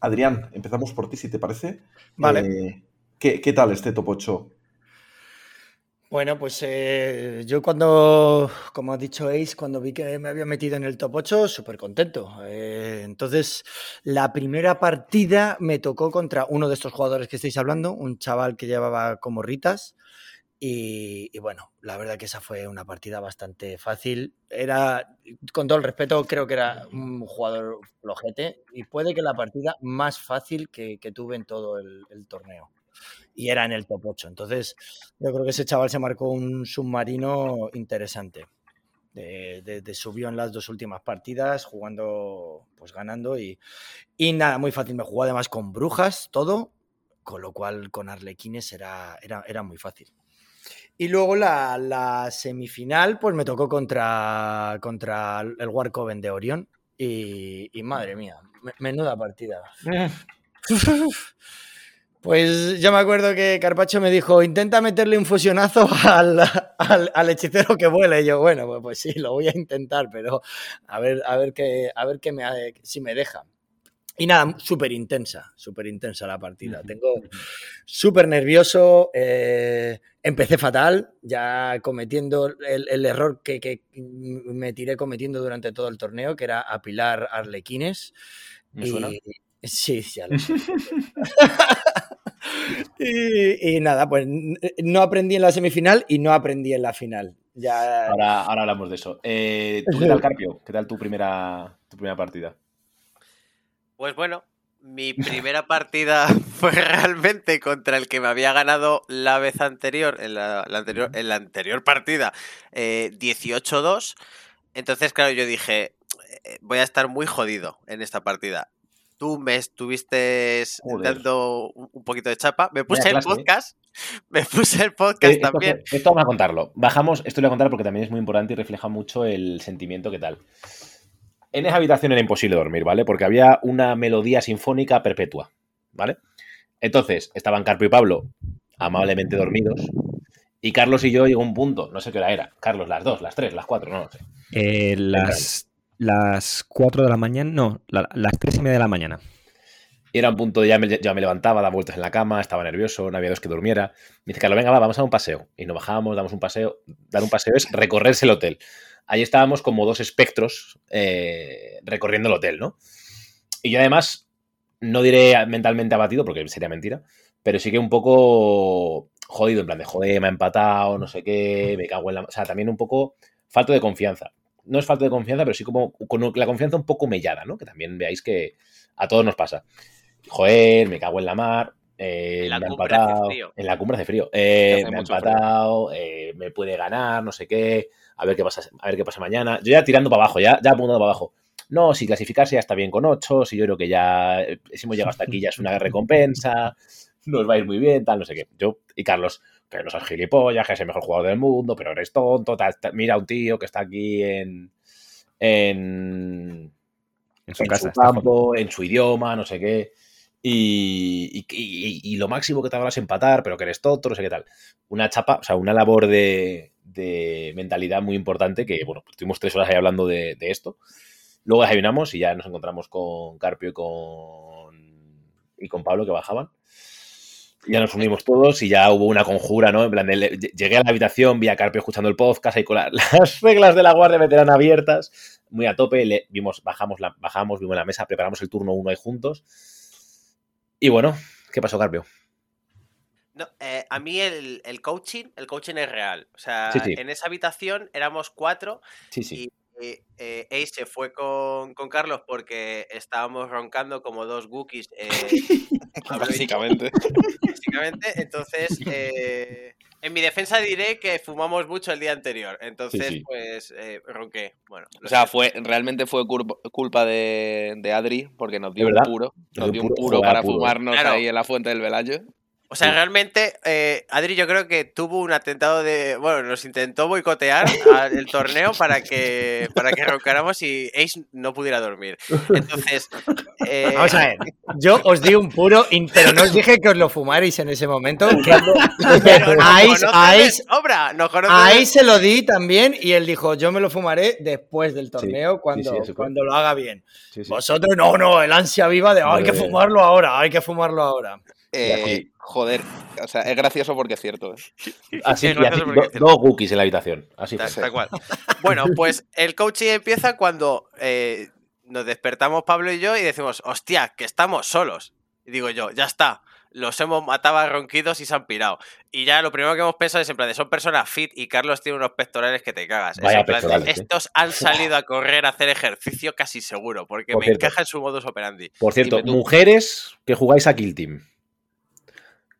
Adrián, empezamos por ti, si te parece. Vale. Eh, ¿qué, qué tal este top 8? Bueno, pues eh, yo cuando, como ha dicho Ace, cuando vi que me había metido en el top 8, súper contento. Eh, entonces, la primera partida me tocó contra uno de estos jugadores que estáis hablando, un chaval que llevaba como ritas. Y, bueno, la verdad que esa fue una partida bastante fácil. Era, con todo el respeto, creo que era un jugador flojete y puede que la partida más fácil que, tuve en todo el torneo. Y era en el top 8. Entonces, yo creo que ese chaval se marcó un submarino interesante. De, de- de subió en las dos últimas partidas, jugando, pues ganando. Y, y nada, muy fácil. Me jugó además con brujas, todo. Con lo cual, con arlequines era, era, era muy fácil. Y luego la, la semifinal, pues me tocó contra, contra el Warcoven de Orión. Y, y madre mía, me- menuda partida. Pues yo me acuerdo que Carpacho me dijo, intenta meterle un fusionazo al, al- al hechicero que vuela. Y yo, bueno, pues, pues sí, lo voy a intentar, pero a ver, a ver, qué, a ver qué me, si me deja. Y nada, súper intensa, súper intensa la partida. Tengo súper nervioso, eh, empecé fatal, ya cometiendo el, el error que, que me tiré cometiendo durante todo el torneo, que era apilar arlequines. ¿Me suena? Y- sí, ya lo sé. Y, y nada, pues no aprendí en la semifinal y no aprendí en la final. Ya, Ahora, ahora hablamos de eso. Eh, ¿Tú qué tal, Carpio? ¿Qué tal tu primera, tu primera partida? Pues bueno, mi primera partida fue realmente contra el que me había ganado la vez anterior, en la, la anterior, en la anterior partida, eh, 18-2. Entonces, claro, yo dije, eh, voy a estar muy jodido en esta partida. Tú me estuviste Joder. dando un poquito de chapa. Me puse el ¿eh? podcast. Me puse el podcast también. esto vamos a contarlo. Bajamos, esto lo voy a contar porque también es muy importante y refleja mucho el sentimiento que tal. En esa habitación era imposible dormir, ¿vale? Porque había una melodía sinfónica perpetua, ¿vale? Entonces, estaban Carpio y Pablo amablemente dormidos. Y Carlos y yo llegó un punto, no sé qué hora era. Carlos, las dos, las tres, las cuatro, no lo sé. Eh, las, las 4 de la mañana, no, la- las 3 y media de la mañana. Era un punto, ya me, ya me levantaba, daba vueltas en la cama, estaba nervioso, no había dos que durmiera. Me dice, Carlos, venga, va, vamos a dar un paseo. Y nos bajamos, damos un paseo. Dar un paseo es recorrerse el hotel. Ahí estábamos como dos espectros eh, recorriendo el hotel, ¿no? Y yo además, no diré mentalmente abatido, porque sería mentira, pero sí que un poco jodido, en plan de, joder, me ha empatado, no sé qué, me cago en la... O sea, también un poco falto de confianza. No es falta de confianza, pero sí como con la confianza un poco mellada, ¿no? Que también veáis que a todos nos pasa. Joder, me cago en la mar. eh, En la me ha empatado. En la cumbre hace frío. eh, Hace me ha empatado. eh, me puede ganar, no sé qué. A ver qué pasa, a ver qué pasa mañana. Yo ya tirando para abajo, ya, ya apuntando para abajo. No, si clasificarse ya está bien con 8, si yo creo que ya, eh, si hemos llegado hasta aquí ya es una recompensa, nos va a ir muy bien, tal, no sé qué. Yo y Carlos, que no seas gilipollas, que es el mejor jugador del mundo, pero eres tonto, mira a un tío que está aquí en, en, En su en casa. su está campo, en su idioma, no sé qué. Y, y- y- y lo máximo que te habrás empatar, pero que eres tonto, no sé qué tal. Una chapa, o sea, una labor de, de mentalidad muy importante que, bueno, pues estuvimos tres horas ahí hablando de, de esto. Luego desayunamos y ya nos encontramos con Carpio y con, y con Pablo que bajaban. Ya nos unimos todos y ya hubo una conjura, ¿no? En plan, de, llegué a la habitación, vi a Carpio escuchando el podcast ahí con la- las reglas de la Guardia Veterana abiertas, muy a tope, le, vimos, bajamos, la, bajamos, vimos la mesa, preparamos el turno uno ahí juntos. Y bueno, ¿qué pasó, Carpio? No, eh, a mí el, el coaching, el coaching es real. O sea, Sí, sí. en esa habitación éramos cuatro Sí, sí. Y eh, Ace se fue con, con Carlos porque estábamos roncando como dos Wookiees. eh, Básicamente. básicamente. Entonces, eh, en mi defensa diré que fumamos mucho el día anterior. Entonces, sí. pues, eh, ronqué. Bueno, O sea, fue, realmente fue culpa, de, de Adri, porque nos dio ¿De un puro. Nos dio un puro, para puro. fumarnos Claro. ahí en la fuente del Velayo. O sea, Sí. realmente, eh, Adri yo creo que tuvo un atentado de... Bueno, nos intentó boicotear al- el torneo para que, para que roncáramos y Ace no pudiera dormir. Entonces... eh, Vamos a ver, yo os di un puro, in- pero no os dije que os lo fumarais en ese momento. que pero nos a Ace- a a se lo di también y él dijo, yo me lo fumaré después del torneo sí, cuando, sí, fue. cuando lo haga bien. Sí, sí. Vosotros, no, no, el ansia viva de, "Ah, hay que fumarlo ahora, hay que fumarlo ahora. Eh, sí. Joder, o sea, es gracioso porque es cierto. ¿eh? Así, y porque do- dos cookies en la habitación. Así Tal, fue. tal cual. Bueno, pues el coaching empieza cuando eh, nos despertamos Pablo y yo y decimos, hostia, que estamos solos. Y digo yo, ya está. Los hemos matado a ronquidos y se han pirado. Y ya lo primero que hemos pensado es en plan de son personas fit y Carlos tiene unos pectorales que te cagas. Es Vaya en plan de, ¿eh? estos han salido a correr, a hacer ejercicio casi seguro, porque Por me cierto. encaja en su modus operandi. Por cierto, mujeres que jugáis a Kill Team.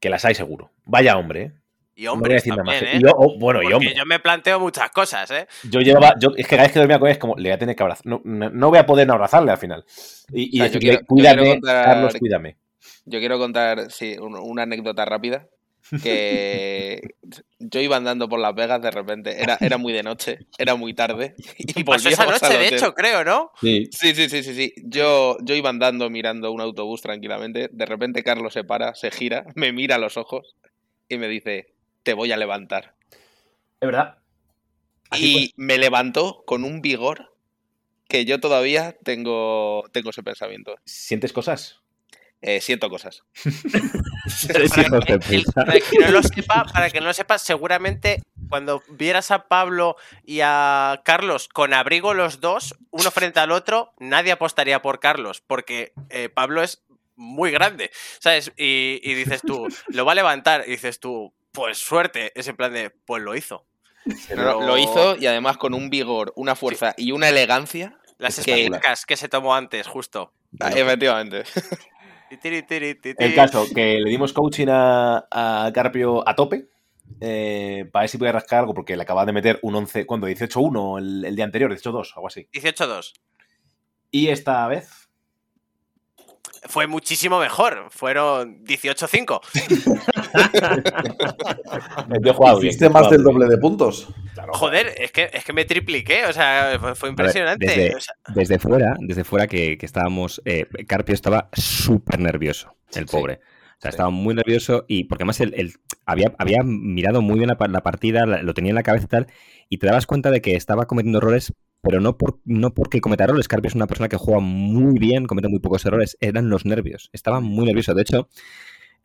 Que las hay seguro. Vaya hombre, ¿eh? Y hombres Y ¿eh? yo- oh, bueno, y hombre. yo me planteo muchas cosas, ¿eh? Yo llevaba, yo, es que cada vez que dormía con él es como, le voy a tener que abrazar. No, no, no voy a poder no abrazarle al final. Y, y O sea, yo decirle, quiero- yo cuídame, contar- Carlos, cuídame. Yo quiero contar sí, un- una anécdota rápida. Que yo iba andando por Las Vegas de repente, era, era muy de noche, era muy tarde. Y, Y pasó esa noche, de hotel. hecho, creo, ¿no? Sí. Sí, sí, sí, sí, sí. Yo, yo iba andando mirando un autobús tranquilamente. De repente Carlos se para, se gira, me mira a los ojos y me dice, te voy a levantar. Es verdad. Así y me levantó con un vigor que yo todavía tengo, tengo ese pensamiento. ¿Sientes cosas? Eh, siento cosas. Para que no lo sepa, para que no lo sepa, seguramente cuando vieras a Pablo y a Carlos con abrigo los dos, uno frente al otro, nadie apostaría por Carlos, porque eh, Pablo es muy grande, ¿sabes? Y, y dices tú, lo va a levantar, y dices tú, pues suerte, es en plan de, pues lo hizo. Pero Lo hizo y además con un vigor, una fuerza y una elegancia. Las que- que se tomó antes, justo. Ah, Efectivamente. El caso, que le dimos coaching a, a Carpio a tope. eh, para ver si podía rascar algo, porque le acababa de meter un 11, ¿cuándo? 18-1 el, el día anterior, 18-2, algo así. 18-2. Y esta vez, Fue muchísimo mejor. Fueron 18-5. yo he jugado bien. Hiciste más del doble de puntos. Claro, Joder, es que, es que me tripliqué, o sea, fue, fue impresionante. desde- o sea, Desde fuera, desde fuera que, que estábamos, eh, Carpio estaba súper nervioso, el Sí. pobre. O sea, estaba muy nervioso y porque además él, él había, había mirado muy bien la, pa- la partida, la- lo tenía en la cabeza y tal, y te dabas cuenta de que estaba cometiendo errores, pero no, por, no porque cometa errores. Carpio es una persona que juega muy bien, comete muy pocos errores, eran los nervios. Estaba muy nervioso. De hecho,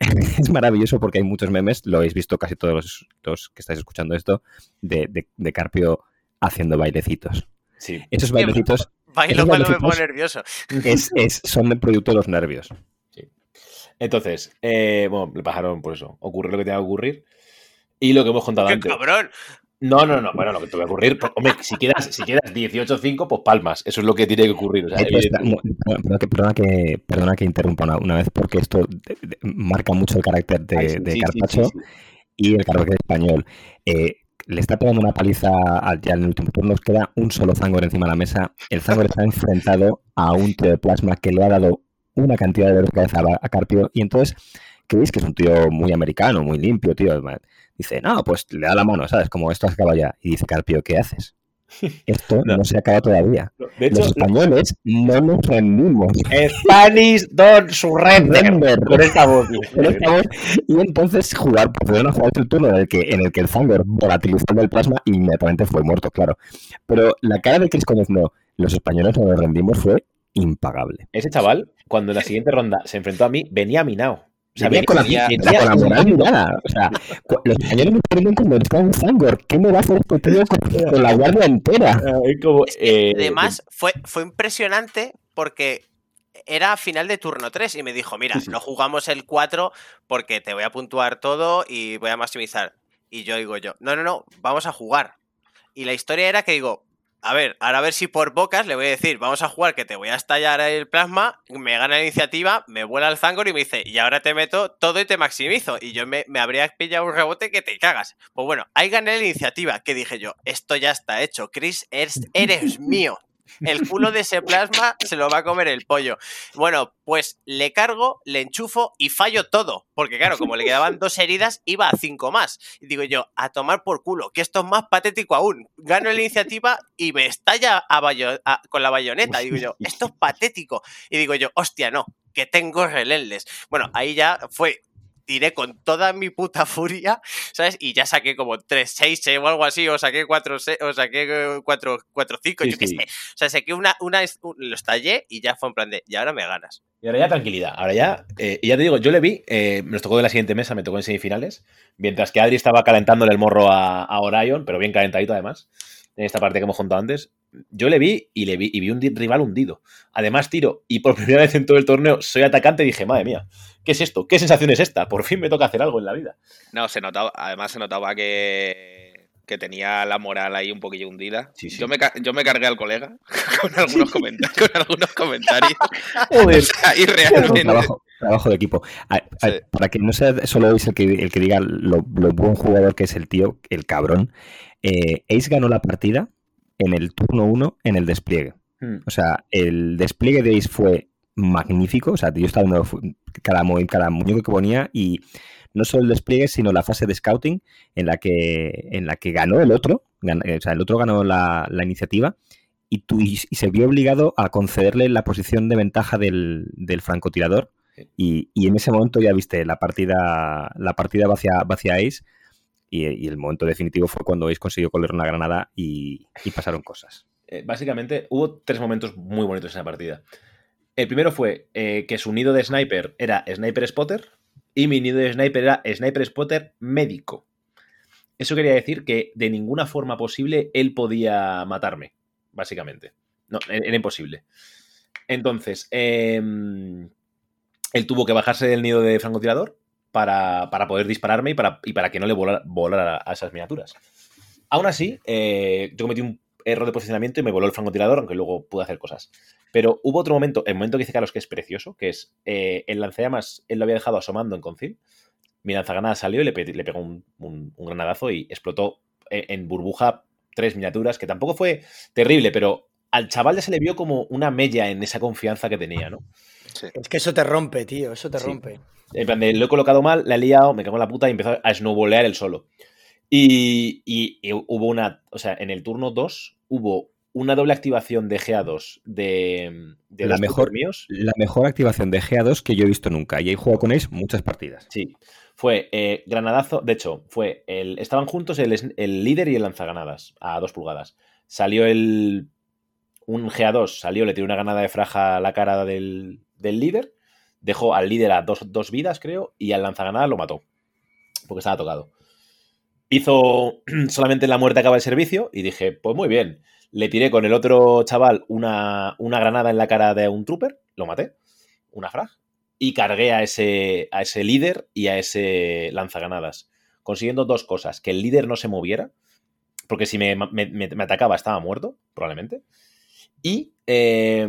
es maravilloso porque hay muchos memes, lo habéis visto casi todos los, los que estáis escuchando esto, de, de- de Carpio haciendo bailecitos. Sí. Esos bailecitos bailo cuando me pongo nervioso. es, es- son el producto de los nervios. Entonces, eh, bueno, le pasaron por eso. Ocurrió lo que tenía que ocurrir. Y lo que hemos contado ¡Qué antes. cabrón! No, no, no. Bueno, lo que te va a ocurrir. pues, hombre, si quedas, si quedas 18-5, pues palmas. Eso es lo que tiene que ocurrir. O sea, Esto está- evidentemente. no, perdona, que, perdona, que, perdona que interrumpa una, una vez porque esto de- de- marca mucho el carácter de, Ay, sí, de sí, sí, Carpacho sí, y el carácter español. Eh, le está pegando una paliza al- ya en el último turno. Queda un solo Zangor encima de la mesa. El Zangor está enfrentado a un tío de plasma que le ha dado una cantidad de cabeza a, a Carpio. Y entonces, creéis que es un tío muy americano, muy limpio, tío. Dice, no, pues le da la mano, ¿sabes? Como esto acaba ya. Y dice Carpio, ¿qué haces? Esto No. no, se acaba todavía. De hecho, Los españoles no nos rendimos. Spanish don't surrender. Con esta voz. Con esta voz. Y entonces jugar, procedieron a jugar el turno en el que, en el, que el Zangor volatilizó el plasma y inmediatamente fue muerto, claro. Pero la cara de Chris cuando no, los españoles no nos rendimos fue impagable. Ese chaval, cuando en la siguiente ronda se enfrentó a mí, venía minado. O sea, Venía con la, con la moral mirada. O sea, los españoles me preguntan cuando estaba en Fangor, ¿qué me va a hacer este tío con, con la guardia entera? es como, Es que, eh, además, fue, fue impresionante porque era final de turno 3 y me dijo, mira, no jugamos el 4 porque te voy a puntuar todo y voy a maximizar. Y yo digo yo, no, no, no, vamos a jugar. Y la historia era que digo, a ver, ahora a ver si por bocas le voy a decir, vamos a jugar que te voy a estallar el plasma, me gana la iniciativa, me vuela el Zangor y me dice, y ahora te meto todo y te maximizo. Y yo me, me habría pillado un rebote que te cagas. Pues bueno, ahí gané la iniciativa, que dije yo, esto ya está hecho, Chris, eres, eres mío. El culo de ese plasma se lo va a comer el pollo. Bueno, pues le cargo, le enchufo y fallo todo. Porque claro, como le quedaban dos heridas, iba a cinco más. Y digo yo, a tomar por culo, que esto es más patético aún. Gano la iniciativa y me estalla a bayo- con la bayoneta. Digo yo, esto es patético. Y digo yo, hostia, no, que tengo relenles. Bueno, ahí ya fue. Tiré con toda mi puta furia, ¿sabes? Y ya saqué como 3, 6 o algo así, o saqué 4, o saqué 4, 4 5, Sí, yo qué sí. sé. O sea, saqué una, una, un- lo estallé y ya fue en plan de, y ahora me ganas. Y ahora ya tranquilidad. Ahora ya, eh, y ya te digo, yo le vi, eh, nos tocó de la siguiente mesa, me tocó en semifinales, mientras que Adri estaba calentándole el morro a, a Orion, pero bien calentadito además, en esta parte que hemos contado antes. Yo le vi y le vi y vi un rival hundido. Además, tiro, y por primera vez en todo el torneo soy atacante y dije, madre mía, ¿qué es esto? ¿Qué sensación es esta? Por fin me toca hacer algo en la vida. No, se notaba, además se notaba que, que tenía la moral ahí un poquillo hundida. Sí, sí. Yo, me, yo me cargué al colega con algunos, comentarios, con algunos comentarios. Joder. O sea, y realmente. Trabajo, trabajo de equipo. A- a- Sí. Para que no sea solo el que, el que diga lo, lo buen jugador que es el tío, el cabrón, eh, Ace ganó la partida en el turno 1 en el despliegue. Hmm. O sea, el despliegue de Ace fue magnífico. O sea, yo estaba viendo cada, cada muñeco que ponía y no solo el despliegue, sino la fase de scouting en la que, en la que ganó el otro. eh, o sea, el otro ganó la, la iniciativa y, tu- y, y se vio obligado a concederle la posición de ventaja del, del francotirador. Y, y en ese momento ya viste la partida, la partida va hacia, va hacia Ace. Y, el momento definitivo fue cuando Ace consiguió coler una granada y, y pasaron cosas. eh, básicamente hubo tres momentos muy bonitos en esa partida. El primero fue eh, que su nido de sniper era sniper spotter y mi nido de sniper era sniper spotter médico. Eso quería decir que de ninguna forma posible él podía matarme, básicamente. No, e-, era imposible. Entonces, em, él tuvo que bajarse del nido de francotirador para, para poder dispararme y para, y para que no le volara, volara a esas miniaturas. Aún así, eh, yo cometí un error de posicionamiento y me voló el francotirador, aunque luego pude hacer cosas. Pero hubo otro momento, el momento que dice Carlos que es precioso, que es eh, el lanzallamas, él lo había dejado asomando en Concil. Mi lanzagranadas salió y le, pe- le pegó un, un- un granadazo y explotó eh, en burbuja tres miniaturas, que tampoco fue terrible, pero al chaval ya se le vio como una mella en esa confianza que tenía, ¿no? Es que eso te rompe, tío, eso te Sí. rompe. En plan de, lo he colocado mal, la he liado, me cago en la puta y empezó a snowbolear el solo. Y, y- y hubo una, o sea, en el turno 2 hubo una doble activación de GA2 de, de La los mejor- míos. La mejor activación de GA2 que yo he visto nunca. Y he jugado con Ace muchas partidas. Sí, fue eh, granadazo, de hecho, fue el, estaban juntos el, el líder y el lanzagranadas a dos pulgadas. Salió el, un GA2, salió, le tiró una granada de fraja a la cara del, del líder, dejó al líder a dos, dos vidas, creo, y al lanzagranadas lo mató, porque estaba tocado. Hizo solamente la muerte acaba el servicio y dije, pues muy bien. Le tiré con el otro chaval una, una granada en la cara de un trooper, lo maté, una frag, y cargué a ese, a ese líder y a ese lanzagranadas, consiguiendo dos cosas, que el líder no se moviera, porque si me- me atacaba estaba muerto, probablemente, y eh,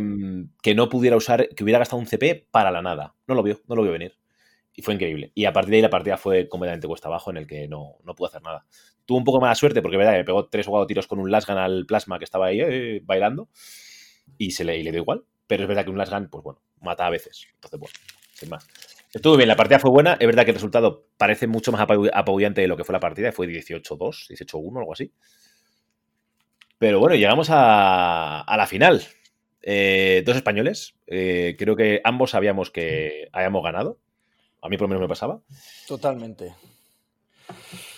que no pudiera usar, que hubiera gastado un CP para la nada. No lo vio, no lo vio venir. Y fue increíble. Y a partir de ahí la partida fue completamente cuesta abajo en el que no, no pude hacer nada. Tuve un poco mala suerte porque, verdad, me pegó tres o cuatro tiros con un Lasgan al plasma que estaba ahí eh, bailando y se le, y le dio igual. Pero es verdad que un Lasgan, pues bueno, mata a veces. Entonces, bueno, sin más. Estuvo bien, la partida fue buena. Es verdad que el resultado parece mucho más apabu- apabullante de lo que fue la partida. Fue 18-2, 18-1, algo así. Pero bueno, llegamos a, a la final. Eh, dos españoles. Eh, creo que ambos sabíamos que habíamos ganado. A mí por lo menos me pasaba. Totalmente.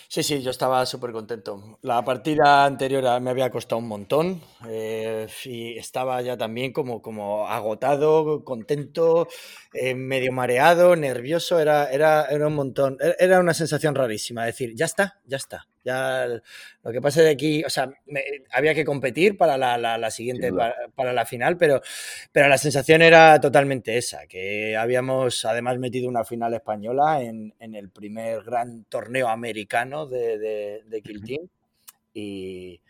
Sí, sí, yo estaba súper contento. La partida anterior me había costado un montón eh, y estaba ya también como, como agotado, contento, eh, medio mareado, nervioso, era, era, era un montón, era- era una sensación rarísima, decir, ya está, ya está. Ya lo que pasa de aquí, o sea, me- había que competir para la, la- la siguiente, para, para la final, pero, pero la sensación era totalmente esa, que habíamos además metido una final española en, en el primer gran torneo americano de, de, de Kill Team y,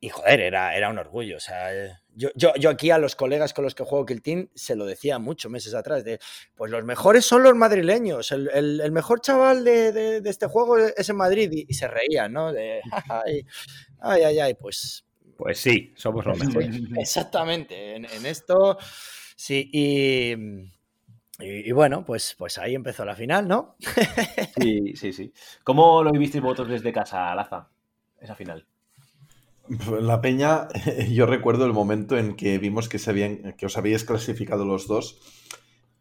y, joder, era, era un orgullo. O sea, eh, yo, yo, yo aquí a los colegas con los que juego Kill Team se lo decía muchos meses atrás, de, pues los mejores son los madrileños, el, el- el mejor chaval de, de- de este juego es en Madrid y, y se reían, ¿no? De, ay, ay, ay, ay, pues Pues sí, somos los mejores. Exactamente, en, en esto sí, y, y- y bueno, pues, pues ahí empezó la final, ¿no? Sí, sí, sí. ¿Cómo lo vivisteis vosotros desde casa, Laza? Esa final. La peña, yo recuerdo el momento en que vimos que, se habían, que os habíais clasificado los dos.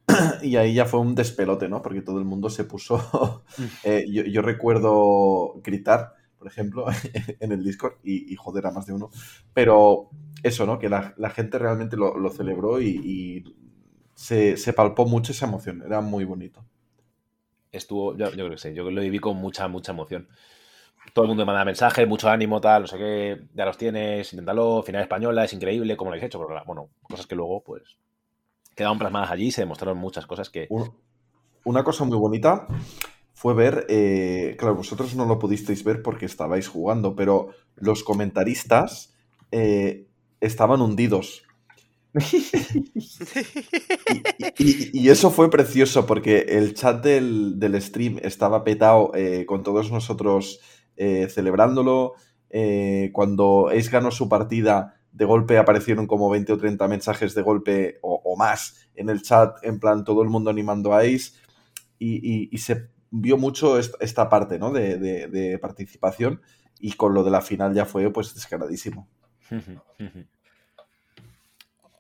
Y ahí ya fue un despelote, ¿no? Porque todo el mundo se puso. eh, yo, yo recuerdo gritar, por ejemplo, en el Discord y, y joder a más de uno. Pero eso, ¿no? Que la, la gente realmente lo, lo celebró y, y se, se palpó mucho esa emoción. Era muy bonito. Estuvo, yo, yo creo que sí, yo lo viví con mucha, mucha emoción. Todo el mundo me manda mensajes, mucho ánimo, tal, no sé qué, ya los tienes, inténtalo, final española, es increíble, como lo habéis hecho, pero bueno, cosas que luego, pues, quedaron plasmadas allí y se demostraron muchas cosas que... Un- Una cosa muy bonita fue ver, eh, claro, vosotros no lo pudisteis ver porque estabais jugando, pero los comentaristas eh, estaban hundidos. Y, y- y eso fue precioso porque el chat del, del stream estaba petado eh, con todos nosotros eh, celebrándolo. Eh, cuando Ace ganó su partida, de golpe aparecieron como 20 o 30 mensajes de golpe o, más en el chat, en plan todo el mundo animando a Ace. Y, se vio mucho est- esta parte ¿no? de, de- de participación y con lo de la final ya fue pues descaradísimo.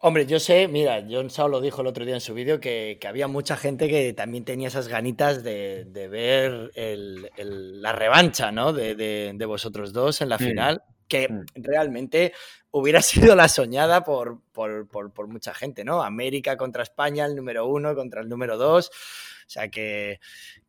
Hombre, yo sé, mira, John Sao lo dijo el otro día en su vídeo, que, que había mucha gente que también tenía esas ganitas de, de ver el- el- la revancha, ¿no? De, de- de vosotros dos en la Mm. final, que Mm. realmente hubiera sido la soñada por, por- por- por mucha gente, ¿no? América contra España, el número uno contra el número dos. O sea que,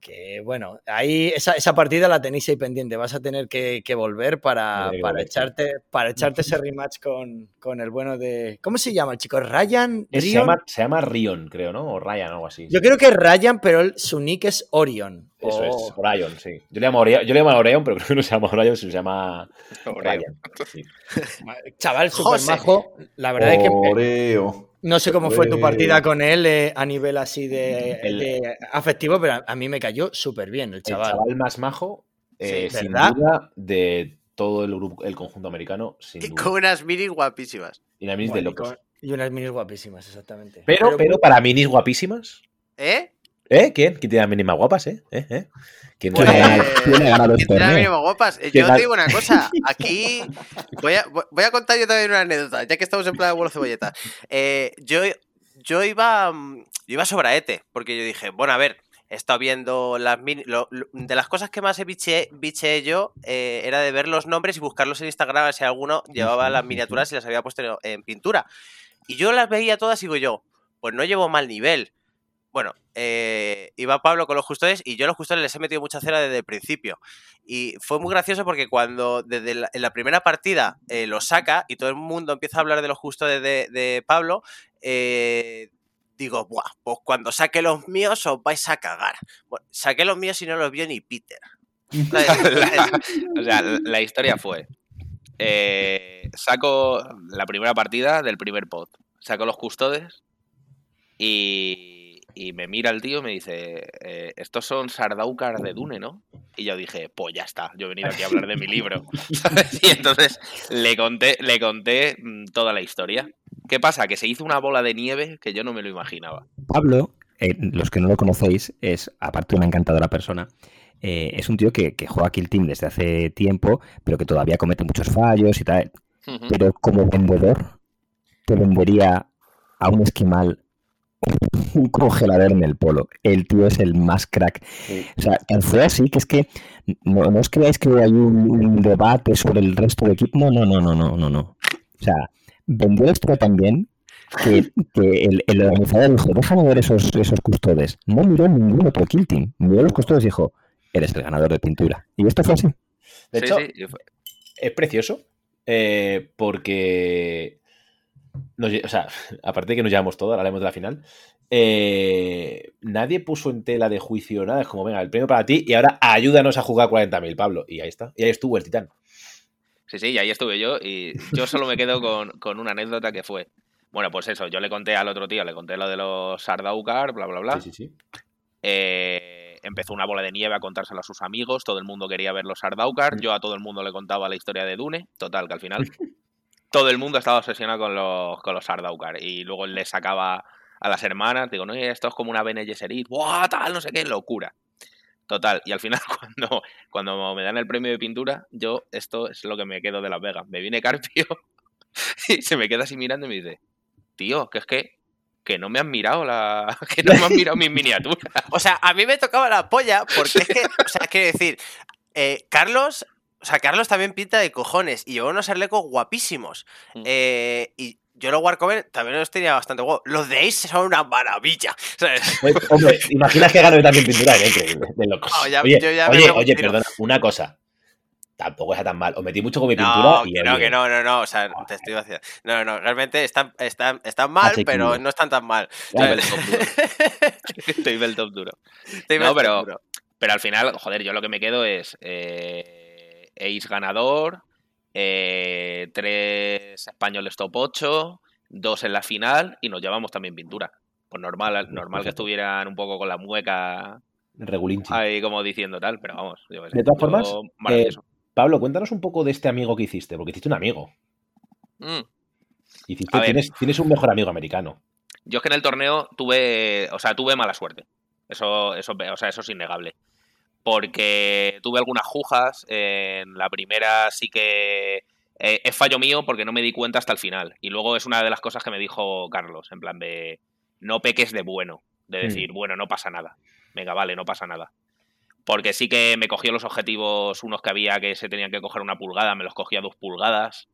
que, bueno, ahí esa, esa partida la tenéis ahí pendiente. Vas a tener que, que volver para, para, echarte, para echarte ese rematch con, con el bueno de. ¿Cómo se llama el chico? ¿Ryan? Es- se, llama, se llama Rion, creo, ¿no? O Ryan, algo así. Yo creo que es Ryan, pero el- su nick es Orion. Eso O- es, Orion, sí. Yo le llamo Orion, yo le llamo Orion, pero creo que no se llama Orion, sino se llama Orion. Ryan. Sí. Chaval, súper majo. La verdad es que eh, Oreo. No sé cómo fue tu Pues- partida con él eh, a nivel así de, El- de afectivo, pero a, a mí me cayó súper bien el El chaval. chaval más majo, eh, Sí, sin duda, de todo el grupo, el conjunto americano, sin Y duda. con unas minis guapísimas. Y una minis Bueno, de locos. Y unas minis guapísimas, exactamente. Pero, pero, para minis guapísimas. ¿Eh? ¿Eh? ¿Quién? ¿Quién tiene las minis más guapas, eh? ¿Eh? ¿Eh? ¿Quién Pues, tiene- ¿Quién ha ganado el que tiene las más guapas. Eh, ¿Qué Yo te digo una cosa. Aquí voy a, voy a contar yo también una anécdota, ya que estamos en plan de vuelo cebolleta. Eh, yo, yo iba mm, yo iba sobraete, porque yo dije, bueno, a ver, he estado viendo las mini. lo- lo- de las cosas que más he biché, biché yo eh, era de ver los nombres y buscarlos en Instagram, a ver si alguno llevaba las miniaturas y las había puesto en, en pintura. Y yo las veía todas y digo yo, pues no llevo mal nivel. Bueno, eh, iba Pablo con los custodios y yo a los custodios les he metido mucha cera desde el principio. Y fue muy gracioso porque cuando desde la, en la primera partida eh, lo saca y todo el mundo empieza a hablar de los custodios de, de Pablo, eh, digo, Buah, pues cuando saque los míos os vais a cagar. Bueno, saqué los míos y no los vio ni Peter. La- o sea, la historia fue. eh, saco la primera partida del primer pot. Saco los custodes y, y me mira el tío y me dice: eh, Estos son Sardaukar de Dune, ¿no? Y yo dije: Pues ya está, yo he venido aquí a hablar de mi libro. ¿sabes? Y entonces le conté, le conté mm, toda la historia. ¿Qué pasa? Que se hizo una bola de nieve que yo no me lo imaginaba. Pablo, eh, los que no lo conocéis, es, aparte de una encantadora persona, eh, es un tío que, que juega Kill Team desde hace tiempo, pero que todavía comete muchos fallos y tal. Pero como vendedor, te vendería a un esquimal un congelador en el polo. El tío es el más crack. Sí. O sea, tan fue así que es que no, no os creáis que hay un, un debate sobre el resto de equipo. No, no, no, no, no, no, no. O sea, vendió el extra también que, que el, el organizador dijo, déjame ver esos, esos custodes. No miró ningún otro kill team. Miró los custodes y dijo, eres el ganador de pintura. Y esto fue así. De Sí, hecho, sí, y fue- es precioso eh, porque, nos o sea, aparte de que nos llevamos todo, ahora hablemos de la final, eh, nadie puso en tela de juicio nada, es como, venga, el premio para ti y ahora ayúdanos a jugar 40.000, Pablo. Y ahí está, y ahí estuvo el titán. Sí, sí, y ahí estuve yo y yo solo me quedo con, con una anécdota que fue, bueno, pues eso, yo le conté al otro tío, le conté lo de los Sardaukar, bla, bla, bla. Sí, sí, sí. Eh, empezó una bola de nieve a contárselo a sus amigos, todo el mundo quería ver los Sardaukar, yo a todo el mundo le contaba la historia de Dune, total, que al final todo el mundo estaba obsesionado con los, con los Sardaukar y luego le sacaba a las hermanas, digo, no, esto es como una Bene Gesserit, ¡buah, tal, no sé qué, locura! Total, y al final cuando, cuando me dan el premio de pintura, yo esto es lo que me quedo de Las Vegas. Me viene Carpio y se me queda así mirando y me dice, tío, que es que, que no me han mirado la. que no me han mirado mis miniaturas. O sea, a mí me tocaba la polla porque es que, o sea, quiero decir, eh, Carlos, o sea, Carlos también pinta de cojones y llevó unos arlecos guapísimos. Mm. Eh, y yo los Warcover también los tenía bastante guapos. Los de Ace son una maravilla. ¿sabes? Oye, Hombre, imaginas que gano también pintura, era increíble, de locos. No, ya- oye, ya oye, perdona, una cosa. Tampoco está tan mal. Os metí mucho con mi pintura No, y que no, que no, no, no. O sea, te estoy vaciando. No, no, realmente están, están, están mal, pero no están tan mal. Estoy pero- del top duro. Estoy del top duro. Estoy No, pero- seguro. Pero al final, joder, yo lo que me quedo es eh, Ace ganador, eh, tres españoles top 8, dos en la final y nos llevamos también pintura. Pues normal, normal que estuvieran un poco con la mueca regulinchi. ahí como diciendo tal, pero vamos. yo De todas formas, maravilloso. Pablo, cuéntanos un poco de este amigo que hiciste, porque hiciste un amigo. Mm. Hiciste, tienes, tienes un mejor amigo americano. Yo es que en el torneo tuve, o sea, tuve mala suerte. Eso, eso, o sea, eso es innegable. Porque tuve algunas jujas. En la primera sí que eh, es fallo mío porque no me di cuenta hasta el final. Y luego es una de las cosas que me dijo Carlos, en plan de no peques de bueno. De decir, bueno, no pasa nada. Venga, vale, no pasa nada. Porque sí que me cogió los objetivos, unos que había que se tenían que coger una pulgada, me los cogía dos pulgadas.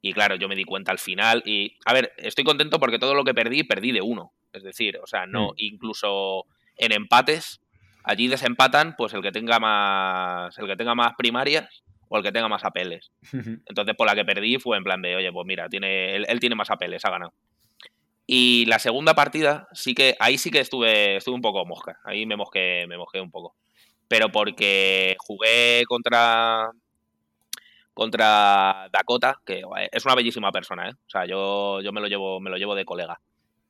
Y claro, yo me di cuenta al final. Y, a ver, estoy contento porque todo lo que perdí, perdí de uno. Es decir, o sea, no, Mm. incluso en empates, allí desempatan, pues el que tenga más. El que tenga más primarias o el que tenga más apeles. Entonces, por la que perdí fue en plan de, oye, pues mira, tiene, él, él tiene más apeles, ha ganado. Y la segunda partida, sí que, ahí sí que estuve, estuve un poco mosca. Ahí me mosqué, me mosqué un poco. Pero porque jugué contra. Contra Dakota, que es una bellísima persona, ¿eh? O sea, yo, yo me lo llevo, me lo llevo de colega.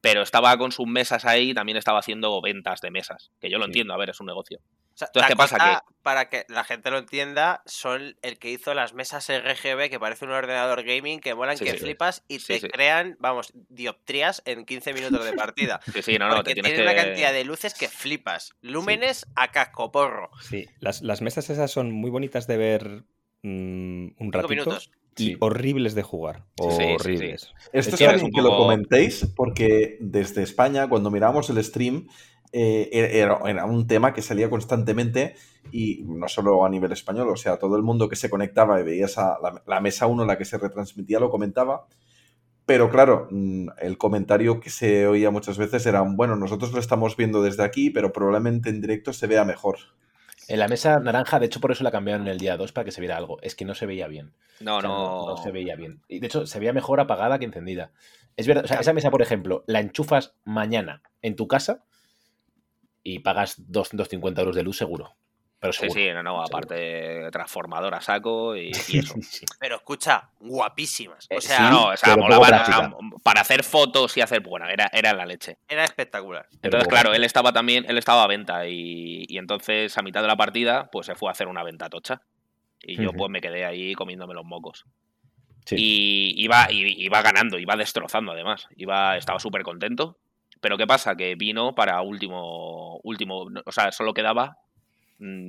Pero estaba con sus mesas ahí, también estaba haciendo ventas de mesas. Que yo lo Sí. entiendo, a ver, es un negocio. O sea, Entonces, ¿qué pasa? Para que la gente lo entienda, son el que hizo las mesas RGB que parece un ordenador gaming que molan Sí, que sí. flipas y Sí, te sí. crean, vamos, dioptrías en 15 minutos de partida. Sí, sí, no, no, Porque te tienes tiene que. una cantidad de luces que flipas. Lúmenes a cascoporro. Sí, las, las mesas esas son muy bonitas de ver mm, un Cinco ratito minutos. Y Sí. horribles de jugar. Sí, sí, sí, sí. horribles. Esto Es que un que lo poco- comentéis porque desde España, cuando mirábamos el stream, eh, era, era un tema que salía constantemente y no solo a nivel español, o sea, todo el mundo que se conectaba y veía esa, la, la mesa 1 en la que se retransmitía lo comentaba. Pero claro, mm, el comentario que se oía muchas veces era, bueno, nosotros lo estamos viendo desde aquí, pero probablemente en directo se vea mejor. En la mesa naranja, de hecho, por eso la cambiaron en el día 2 para que se viera algo. Es que no se veía bien. No, O sea, no. no se veía bien. Y de hecho, se veía mejor apagada que encendida. Es verdad, o sea, esa mesa, por ejemplo, la enchufas mañana en tu casa y pagas 250 euros de luz seguro. Pero Sí, seguro. sí, no, no, aparte transformadora saco y, y eso. Sí, sí. Pero escucha, guapísimas. Eh, O sí, sea, no, o sea, molaba, para hacer fotos y hacer, bueno, era, era la leche. era espectacular. Entonces, claro, él estaba también, él estaba a venta y, y entonces a mitad de la partida, pues se fue a hacer una venta tocha. Y yo pues me quedé ahí comiéndome los mocos. Sí. Y iba, y- iba ganando, iba destrozando además. Iba, estaba súper contento. Pero ¿qué pasa? Que vino para último, último, o sea, solo quedaba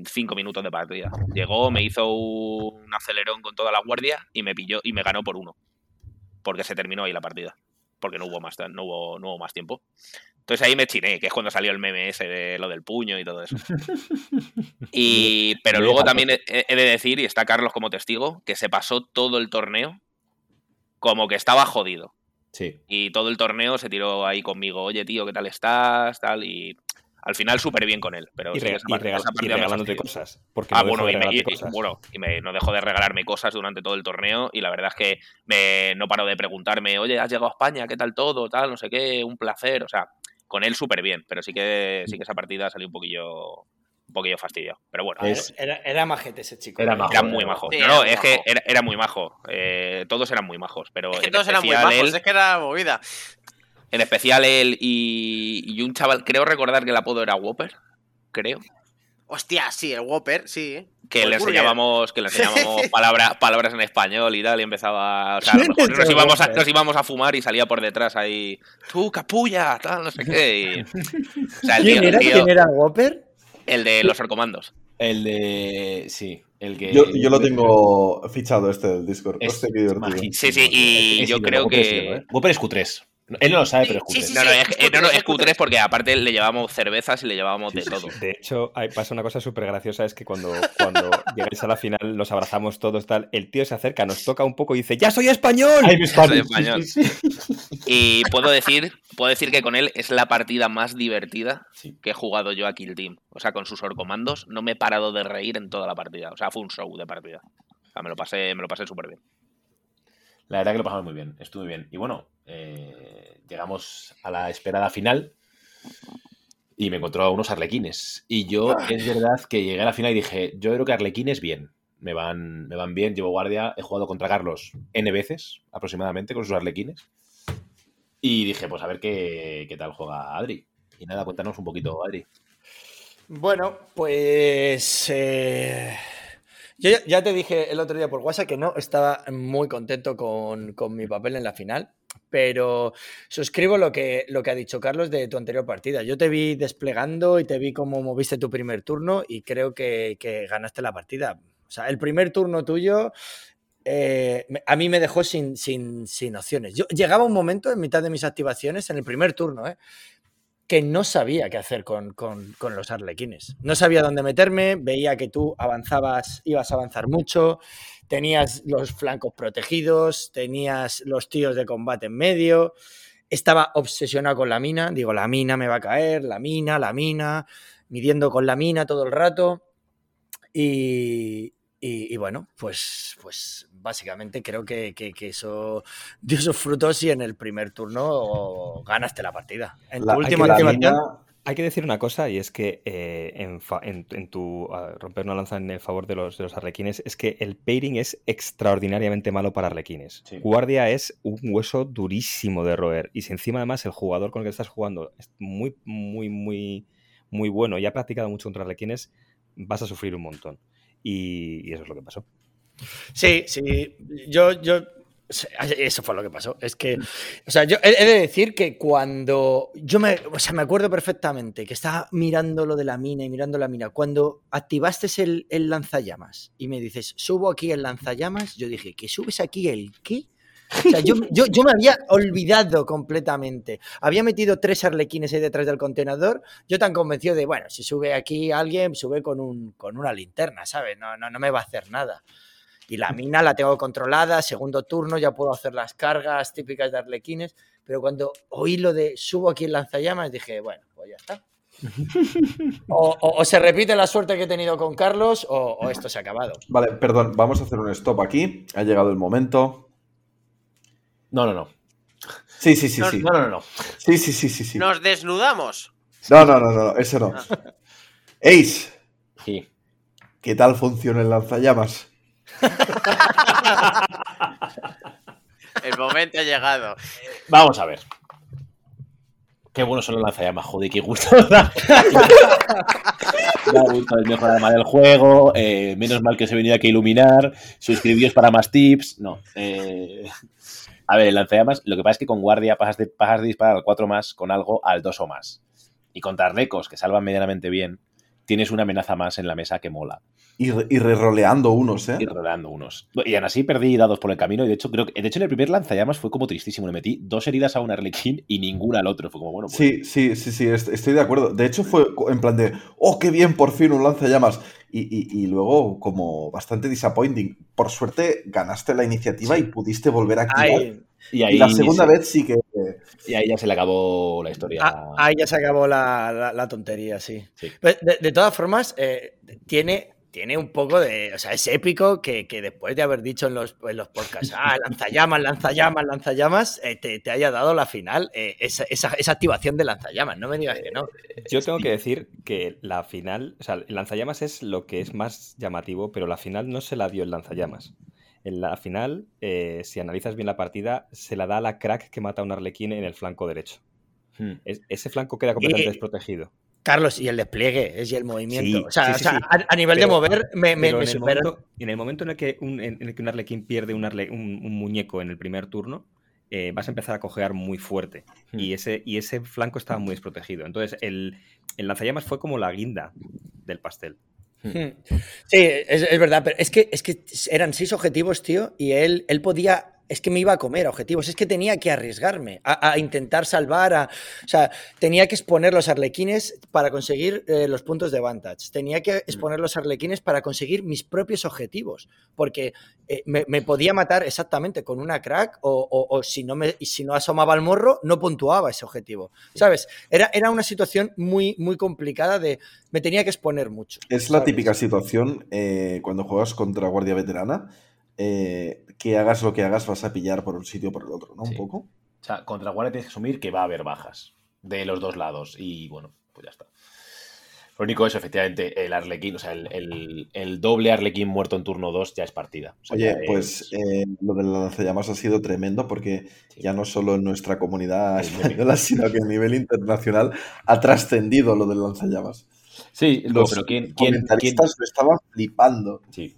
cinco minutos de partida. Llegó, me hizo un acelerón con toda la guardia y me pilló y me ganó por uno. Porque se terminó ahí la partida. Porque no hubo más, no hubo, no hubo más tiempo. Entonces ahí me chiné, que es cuando salió el meme ese de lo del puño y todo eso. Y, pero luego también he, he de decir, y está Carlos como testigo, que se pasó todo el torneo como que estaba jodido. Sí. Y todo el torneo se tiró ahí conmigo, oye tío, ¿qué tal estás? Tal, y al final súper bien con él. Pero Y, sí, rega- esa y regalándote cosas. Porque Ah, no bueno, de y, me- y- cosas. bueno, y me, no dejó de regalarme cosas durante todo el torneo y la verdad es que me, no paró de preguntarme, oye, has llegado a España, ¿qué tal todo? Tal, no sé qué, un placer, o sea, con él súper bien, pero sí que, sí que esa partida salió un poquillo, un poquillo fastidiado. Pero bueno, Es- Era, era majete ese chico. Era majo. era muy majo. Sí, no, no, es que era, era muy majo. Eh, todos eran muy majos, pero Es que todos eran muy majos, él- es que era movida. En especial él y, y un chaval, creo recordar que el apodo era Whopper, creo. Hostia, sí, el Whopper, sí. Que O el le enseñábamos, que le enseñábamos palabra- palabras en español y tal, y empezaba. O sea, a lo mejor nos íbamos, a, nos íbamos a fumar y salía por detrás ahí. Tú, capulla, tal, no sé qué. y- o sea, el ¿Quién tío- el era? tío- ¿Quién era Whopper? El de los arcomandos. El de. Sí, el que. Yo, yo lo tengo fichado este del Discord. Es Hostia, qué divertido. majísimo, Sí, sí, y Es yo creo que- ¿eh? Whopper es Q3. Él no lo sabe, pero es sí, Q3. sí, No, no, es, es que- no, no, Q3, es Q3 porque aparte le llevábamos cervezas y le llevábamos de todo. De hecho, hay- pasa una cosa súper graciosa, es que cuando, cuando llegáis a la final, nos abrazamos todos, tal, el tío se acerca, nos toca un poco y dice, ¡Ya soy español! Ay, mi Soy español. Sí, sí, sí. Y puedo decir, puedo decir que con él es la partida más divertida Sí. que he jugado yo a Kill Team. O sea, con sus orcomandos no me he parado de reír en toda la partida. O sea, fue un show de partida. O sea, me lo pasé, me lo pasé súper bien. La verdad que lo pasamos muy bien, estuvo muy bien. Y bueno, eh, llegamos a la esperada final y me encontró a unos arlequines. Y yo, es verdad que llegué a la final y dije, yo creo que arlequines bien. Me van, me van bien, llevo guardia, he jugado contra Carlos N veces aproximadamente con sus arlequines. Y dije, pues a ver qué, qué tal juega Adri. Y nada, cuéntanos un poquito, Adri. Bueno, pues eh, yo ya, ya te dije el otro día por WhatsApp que no estaba muy contento con, con mi papel en la final, pero suscribo lo que, lo que ha dicho Carlos de tu anterior partida. Yo te vi desplegando y te vi cómo moviste tu primer turno y creo que, que ganaste la partida. O sea, el primer turno tuyo eh, a mí me dejó sin, sin, sin opciones. Yo llegaba un momento en mitad de mis activaciones, en el primer turno, ¿eh? que no sabía qué hacer con, con- con los arlequines. No sabía dónde meterme, veía que tú avanzabas, ibas a avanzar mucho, tenías los flancos protegidos, tenías los tíos de combate en medio, estaba obsesionado con la mina, digo, la mina me va a caer, la mina, la mina, midiendo con la mina todo el rato. Y, y- y bueno, pues, pues básicamente creo que, que- que eso dio sus frutos y en el primer turno ganaste la partida. En La- tu última activación, Hay que decir una cosa, y es que eh, en, fa- en- en tu romper una lanza en el favor de los, de los arlequines, es que el pairing es extraordinariamente malo para arlequines. Sí. Guardia es un hueso durísimo de roer. Y si encima además el jugador con el que estás jugando es muy, muy, muy, muy bueno y ha practicado mucho contra arlequines, vas a sufrir un montón. Y, y eso es lo que pasó. Sí, sí. Yo, yo. Eso fue lo que pasó. Es que. O sea, yo he he de decir que cuando. Yo me. O sea, me acuerdo perfectamente que estaba mirando lo de la mina y mirando la mina. Cuando activaste el, el lanzallamas y me dices, subo aquí el lanzallamas, yo dije, ¿que subes aquí el qué? O sea, yo, yo, yo me había olvidado completamente. Había metido tres arlequines ahí detrás del contenedor. Yo tan convencido de, bueno, si sube aquí alguien, sube con, un, con una linterna, ¿sabes? No, no, no me va a hacer nada. Y la mina la tengo controlada, segundo turno, ya puedo hacer las cargas típicas de arlequines. Pero cuando oí lo de subo aquí el lanzallamas, dije, bueno, pues ya está. O, o- o se repite la suerte que he tenido con Carlos o, o esto se ha acabado. Vale, perdón, vamos a hacer un stop aquí. Ha llegado el momento. No, no, no. Sí, sí, sí, No, sí. No, no, no. Sí, sí, sí, sí, sí. Nos desnudamos. No, no, no, no, eso no. Ace, Sí. ¿qué tal funciona el lanzallamas? El momento ha llegado. Vamos a ver. Qué buenos son los lanzallamas, joder, qué gusto. da. Gusto, el mejor arma del juego. eh, menos mal que os he venido aquí a iluminar. Suscribíos para más tips. No. eh, A ver, el lanzallamas, lo que pasa es que con guardia pasas de, pasas de disparar al 4 más con algo al 2 o más. Y contra arlecos, que salvan medianamente bien, tienes una amenaza más en la mesa que mola. Y, y reroleando unos, ¿eh? Y rodeando unos. Y aún así perdí dados por el camino. Y de hecho, creo que. De hecho, en el primer lanzallamas fue como tristísimo. Le metí dos heridas a un Arlequín y ninguna al otro. Fue como, bueno, pues. Sí, sí, sí, sí, est- estoy de acuerdo. De hecho, fue en plan de, oh, qué bien, por fin un lanzallamas. Y, y, y luego, como bastante disappointing. Por suerte, ganaste la iniciativa y pudiste volver a activar. Y y ahí, la segunda se- vez sí que. y ahí ya se le acabó la historia. ah, ahí ya se acabó la, la- la tontería, sí. Sí. Pero De, de todas formas, eh, tiene, tiene un poco de. O sea, es épico que, que después de haber dicho en los, en los podcasts, ah, lanzallamas, lanzallamas, lanzallamas, eh, te, te haya dado la final, eh, esa, esa- esa activación de lanzallamas. No me digas que no. Yo tengo que decir que la final, o sea, el lanzallamas es lo que es más llamativo, pero la final no se la dio el lanzallamas. En la final, eh, si analizas bien la partida, se la da a la crack que mata a un arlequín en el flanco derecho. Hmm. Es- ese flanco queda completamente Y- desprotegido. Carlos, y el despliegue, es y el movimiento. Sí, o sea, sí, o sí, sea, sí. A, a nivel Pero- de mover, me, me, Pero me en, el supera. momento, en el momento en el que un, en el que un arlequín pierde un, arle- un- un muñeco en el primer turno, eh, vas a empezar a cojear muy fuerte. Hmm. Y, ese, y ese flanco estaba muy desprotegido. Entonces, el, el lanzallamas fue como la guinda del pastel. Hmm. Sí, es, es verdad, pero es que, es que eran seis objetivos, tío, y él, él podía. Es que me iba a comer a objetivos, es que tenía que arriesgarme a, a intentar salvar a. O sea, tenía que exponer los arlequines para conseguir eh, los puntos de Vantage. Tenía que exponer los arlequines para conseguir mis propios objetivos. Porque eh, me, me podía matar exactamente con una crack, o, o- o si, no me, si no asomaba el morro, no puntuaba ese objetivo. ¿Sabes? Era, era una situación muy, muy complicada de. Me tenía que exponer mucho. Es la típica situación eh, cuando juegas contra Guardia Veterana. Eh, que hagas lo que hagas, vas a pillar por un sitio o por el otro, ¿no? Un poco. O sea, contra Guardia tienes que asumir que va a haber bajas de los dos lados. Y bueno, pues ya está. Lo único es, efectivamente, el Arlequín, o sea, el, el- el doble Arlequín muerto en turno 2 ya es partida. O sea, Oye, pues es- eh, lo del lanzallamas ha sido tremendo porque Sí. ya no solo en nuestra comunidad española, sino que a nivel internacional ha trascendido lo del lanzallamas. Sí, no, Los pero ¿quién, quién, quién- comentaristas lo estaban flipando. Sí.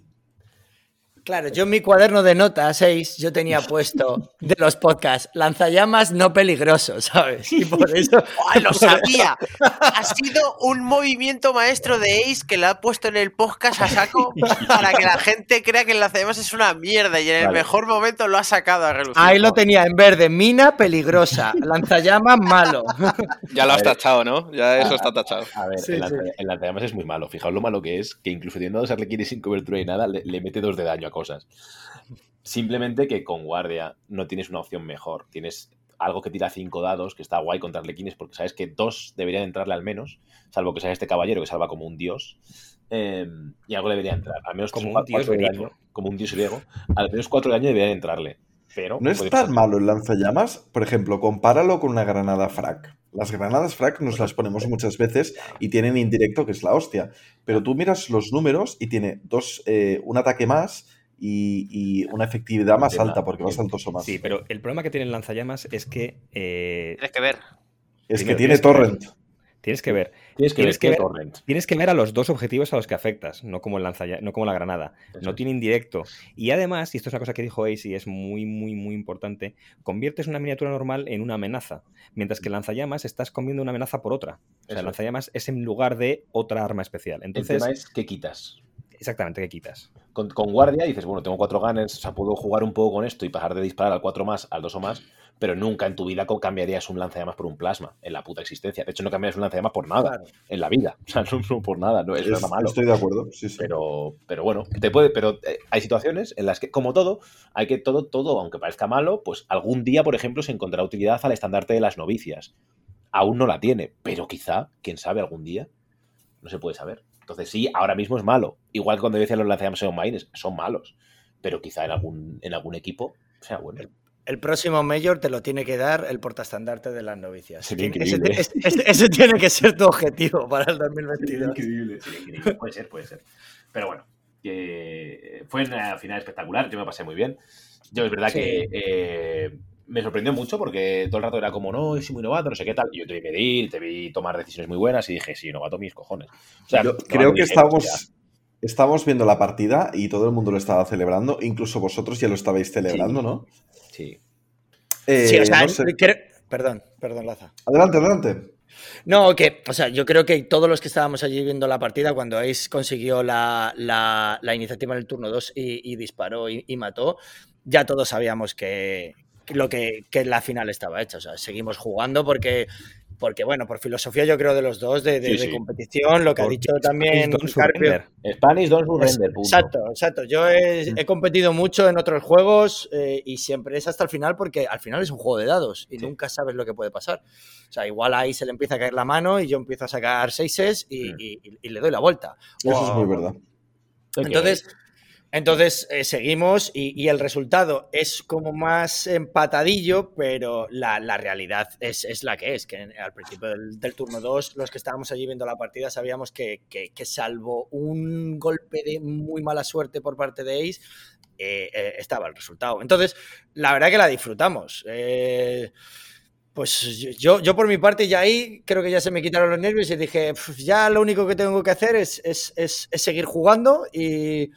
Claro, yo en mi cuaderno de notas 6 yo tenía puesto de los podcasts lanzallamas no peligrosos, ¿sabes? Y por eso ¡Ah, lo sabía! Ha sido un movimiento maestro de Ace que le ha puesto en el podcast a saco para que la gente crea que el lanzallamas es una mierda y en el Vale. mejor momento lo ha sacado a relucir. ahí lo tenía en verde, mina peligrosa, lanzallamas malo. Ya lo A has tachado, ¿no? Ya eso está tachado. A ver, Sí, el, sí. lanza- el lanzallamas es muy malo. Fijaos lo malo que es, que incluso teniendo dos arlequines sin cobertura y nada, le, le mete dos de daño a cosas. Simplemente que con guardia no tienes una opción mejor. Tienes algo que tira cinco dados, que está guay contra arlequines, porque sabes que dos deberían entrarle al menos, salvo que sea este caballero que salva como un dios. eh, y algo debería entrar. Al menos Como un dios de daño. Como un dios griego. Al menos cuatro de daño deberían entrarle. Pero No es tan pasar. malo el lanzallamas. Por ejemplo, compáralo con una granada frac. Las granadas frac nos las ponemos muchas veces y tienen indirecto que es la hostia. Pero tú miras los números y tiene dos, eh, un ataque más y, y una efectividad más Tema, alta porque vas sí. altos o más. Sí, pero el problema que tiene el lanzallamas es que eh, Tienes que ver. es que tiene que torrent. tienes que ver. Tienes que Tienes ver que que ver- torrent. Tienes que ver a los dos objetivos a los que afectas, no como el lanzalla- no como la granada. Eso no es. tiene indirecto. Y además, y esto es una cosa que dijo Ace y es muy, muy, muy importante, conviertes una miniatura normal en una amenaza. Mientras que el lanzallamas estás comiendo una amenaza por otra. O sea, Eso el lanzallamas es en lugar de otra arma especial. El Entonces, tema es qué quitas. Exactamente, ¿qué quitas? con, con guardia dices, bueno, tengo cuatro gunners, o sea, puedo jugar un poco con esto y pasar de disparar al 4 más al 2 o más, pero nunca en tu vida cambiarías un lanzallamas por un plasma en la puta existencia. De hecho, no cambiarías un lanzallamas por nada Claro. en la vida. O sea, no, no por nada, no, eso Es- es nada malo. Estoy de acuerdo. Sí, sí. Pero, pero bueno, te puede, pero eh, hay situaciones en las que, como todo, hay que todo, todo, aunque parezca malo, pues algún día, por ejemplo, se encontrará utilidad al estandarte de las novicias. Aún no la tiene, pero quizá, quién sabe, algún día, no se puede saber. Entonces sí, ahora mismo es malo. Igual que cuando decían los lanzallamas son maines, son malos. Pero quizá en algún, en algún equipo sea bueno. El próximo Mayor te lo tiene que dar el portaestandarte de las novicias. Sería Tiene- ese, increíble. ese- ese- ese tiene que ser tu objetivo para el 2022. increíble. Sería increíble. Puede ser, puede ser. Pero bueno, que fue una final espectacular. Yo me pasé muy bien. Yo es verdad Sí. que eh, me sorprendió mucho porque todo el rato era como, no, soy muy novato, no sé qué tal. Y yo te vi medir, te vi tomar decisiones muy buenas y dije, sí, novato mis cojones. O sea, Yo creo que dije, estábamos, hostia, estábamos viendo la partida y todo el mundo lo estaba celebrando. Incluso vosotros ya lo estabais celebrando, Sí. ¿no? Sí. Eh, Sí, o sea, no sé. creo- Perdón, perdón, Laza. Adelante, adelante. No, que, o sea, yo creo que todos los que estábamos allí viendo la partida, cuando Ace consiguió la, la- la iniciativa en el turno 2 y, y disparó y, y mató, ya todos sabíamos que lo que, que la final estaba hecha. O sea, seguimos jugando porque, porque bueno, por filosofía yo creo de los dos, de, de- Sí, de sí. competición, lo que ha dicho también Don't Carpio. surrender. Spanish don't surrender, punto. Exacto, exacto. Yo he, he competido mucho en otros juegos eh, y siempre es hasta el final porque al final es un juego de dados y Sí. nunca sabes lo que puede pasar. O sea, igual ahí se le empieza a caer la mano y yo empiezo a sacar seises y, Mm. y- y le doy la vuelta. Eso es muy verdad. Entonces, entonces eh, seguimos y, el resultado es como más empatadillo, pero la, realidad es, la que es, que al principio del, turno 2, los que estábamos allí viendo la partida sabíamos que, que- salvo un golpe de muy mala suerte por parte de Ace, eh, eh, estaba el resultado. Entonces, la verdad que la disfrutamos. Pues yo, yo por mi parte ya ahí creo que ya se me quitaron los nervios y dije, "Pf, ya lo único que tengo que hacer es- es- es seguir jugando y,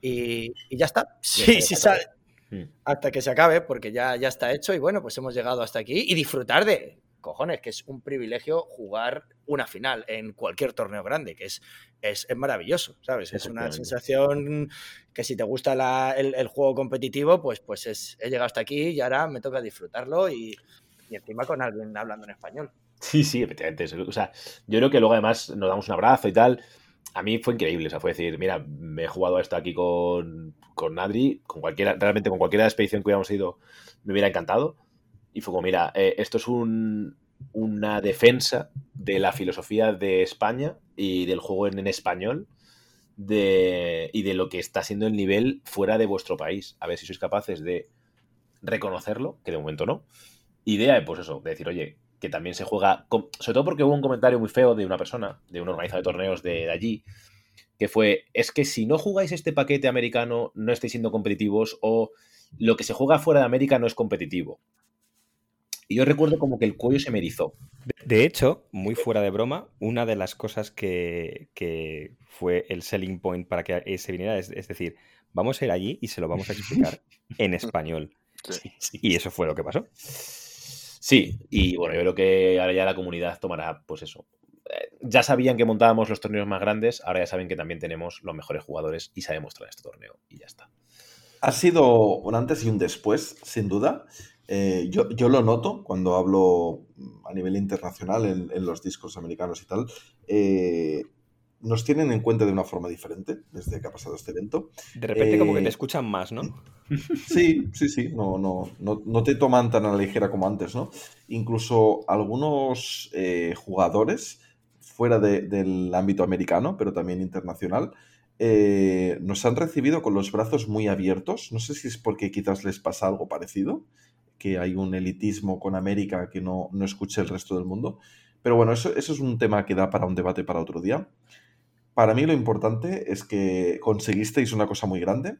y- y ya está. Sí, sí sale. Mm. Hasta que se acabe, porque ya, ya está hecho y bueno, pues hemos llegado hasta aquí y disfrutar de, cojones, que es un privilegio jugar una final en cualquier torneo grande, que es, es, es maravilloso, ¿sabes? Es una sensación que si te gusta la- el, el juego competitivo, pues, pues es, he llegado hasta aquí y ahora me toca disfrutarlo y, y encima con alguien hablando en español. Sí, sí, efectivamente. O sea, yo creo que luego además nos damos un abrazo y tal. A mí fue increíble. O sea, fue decir, mira, me he jugado esto aquí con, con Nadri, con cualquiera, realmente con cualquier expedición que hubiéramos ido, me hubiera encantado. Y fue como, mira, eh, esto es un- una defensa de la filosofía de España y del juego en, en español de, y de lo que está siendo el nivel fuera de vuestro país. A ver si sois capaces de reconocerlo, que de momento no. Idea de, pues eso, de decir, oye, que también se juega, con- sobre todo porque hubo un comentario muy feo de una persona, de un organizador de torneos de, de allí, que fue, es que si no jugáis este paquete americano no estáis siendo competitivos o lo que se juega fuera de América no es competitivo. Y yo recuerdo como que el cuello se me erizó. De hecho, muy fuera de broma, una de las cosas que, que fue el selling point para que se viniera es, es decir, vamos a ir allí y se lo vamos a explicar en español. Sí, sí. Y eso fue lo que pasó. Sí, y bueno, yo creo que ahora ya la comunidad tomará, pues eso. Eh, Ya sabían que montábamos los torneos más grandes, ahora ya saben que también tenemos los mejores jugadores y sabemos traer este torneo y ya está. Ha sido un antes y un después, sin duda. Eh, yo, lo noto cuando hablo a nivel internacional en, en los discos americanos y tal. Eh, nos tienen en cuenta de una forma diferente desde que ha pasado este evento. De repente como que Eh, te escuchan más, ¿no? Sí, sí, sí, no, no, no, no te toman tan a la ligera como antes, ¿no? Incluso algunos eh, jugadores fuera de- del ámbito americano, pero también internacional, eh, nos han recibido con los brazos muy abiertos. No sé si es porque quizás les pasa algo parecido, que hay un elitismo con América que no, no escuche el resto del mundo. Pero bueno, eso, eso es un tema que da para un debate para otro día. Para mí lo importante es que conseguisteis una cosa muy grande.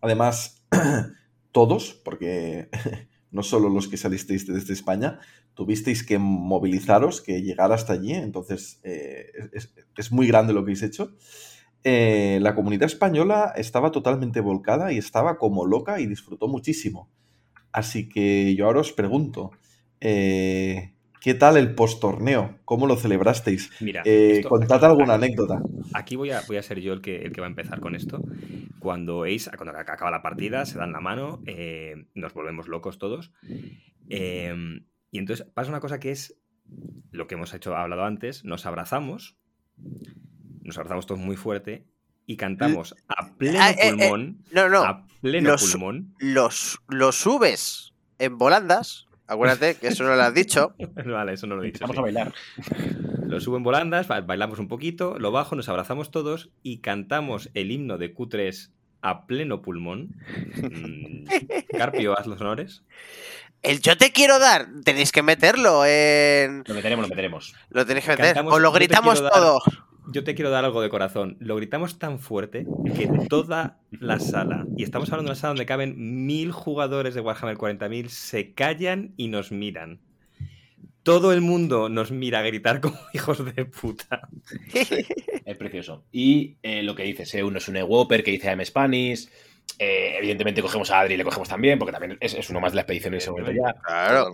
Además, todos, porque no solo los que salisteis desde España, tuvisteis que movilizaros, que llegar hasta allí. Entonces, eh, es, muy grande lo que habéis hecho. Eh, la comunidad española estaba totalmente volcada y estaba como loca y disfrutó muchísimo. Así que yo ahora os pregunto, eh, ¿qué tal el post-torneo? ¿Cómo lo celebrasteis? Mira, Eh, esto- contad aquí- alguna aquí- anécdota. Aquí voy a, voy a ser yo el que, el que va a empezar con esto. Cuando Ace, cuando acaba la partida, se dan la mano, eh, nos volvemos locos todos. Eh, y entonces pasa una cosa que es lo que hemos hecho, hablado antes, nos abrazamos, nos abrazamos todos muy fuerte y cantamos a pleno Ah, eh, eh, pulmón, No, no. a pleno los- pulmón. Los, los subes en volandas. Acuérdate que eso no lo has dicho. vale, eso no lo he dicho. Vamos sí. a bailar. Lo subo en volandas, ba- bailamos un poquito, lo bajo, nos abrazamos todos y cantamos el himno de Q3 a pleno pulmón. Mm, Carpio, haz los honores. El yo te quiero dar, tenéis que meterlo en. Lo meteremos, lo meteremos. Lo tenéis que meter. Cantamos, Os lo "Yo te gritamos quiero dar". todos. Yo te quiero dar algo de corazón. Lo gritamos tan fuerte que toda la sala, y estamos hablando de una sala donde caben mil jugadores de Warhammer 40.000, se callan y nos miran. Todo el mundo nos mira a gritar como hijos de puta. Es precioso. Y eh, lo que dices, eh, uno es un Ewoper que dice I'm Spanish. Eh, evidentemente cogemos a Adri y le cogemos también, porque también es, es uno más de la expedición en ese momento ya. Claro.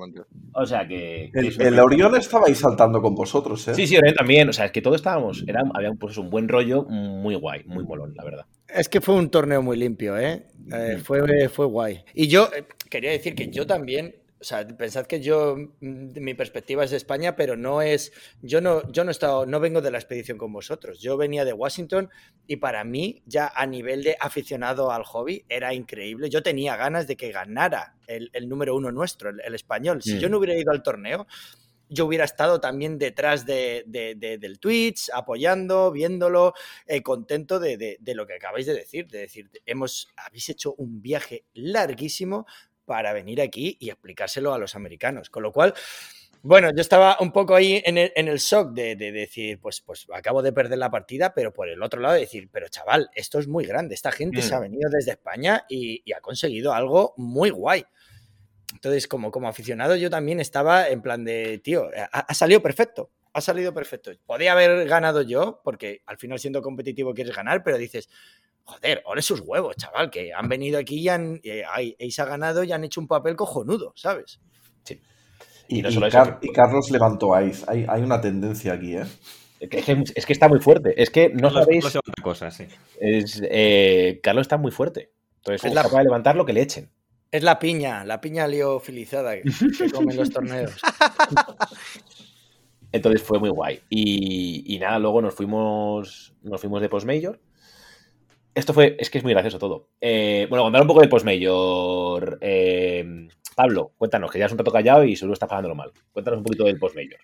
O sea que. que El, el Orión estaba ahí saltando con vosotros, ¿eh? Sí, sí, Orión también. O sea, es que todos estábamos. Era, había pues, un buen rollo, muy guay, muy molón, la verdad. Es que fue un torneo muy limpio, ¿eh? Eh, fue, fue guay. Y yo eh, quería decir que yo también, o sea, pensad que yo, mm, mi perspectiva es de España, pero no es, yo no, yo no he estado, no vengo de la expedición con vosotros. Yo venía de Washington y para mí, ya a nivel de aficionado al hobby, era increíble. Yo tenía ganas de que ganara el, el número uno nuestro, el, el español. Si Mm. yo no hubiera ido al torneo, yo hubiera estado también detrás de, de- de- del Twitch, apoyando, viéndolo, eh, contento de lo que acabáis de decir, de decir, hemos, habéis hecho un viaje larguísimo para venir aquí y explicárselo a los americanos. Con lo cual, bueno, yo estaba un poco ahí en el, en el shock de, de decir, pues, pues acabo de perder la partida, pero por el otro lado decir, pero chaval, esto es muy grande, esta gente Mm. se ha venido desde España y, y ha conseguido algo muy guay. Entonces, como, como aficionado, yo también estaba en plan de, tío, ha, ha salido perfecto, ha salido perfecto. Podía haber ganado yo, porque al final siendo competitivo quieres ganar, pero dices, joder, ole sus huevos, chaval, que han venido aquí y han, eh, ha ganado y han hecho un papel cojonudo, ¿sabes? Y, Y no y solo eso, Car- que- y Carlos levantó a Ice. Hay, hay una tendencia aquí, ¿eh? Es que, es que está muy fuerte. Es que no Carlos- sabéis. Cosas, sí. Es, eh, Carlos está muy fuerte. Entonces, Es es la- capaz de levantar lo que le echen. Es la piña, la piña liofilizada que, que comen los torneos. Entonces fue muy guay. Y, y nada, luego nos fuimos, nos fuimos de Postmajor. Esto fue, es que es muy gracioso todo. Eh, bueno, contar un poco de Postmajor. Eh, Pablo, cuéntanos, que ya es un rato callado y seguro estás pasándolo mal. Cuéntanos un poquito del Postmajor.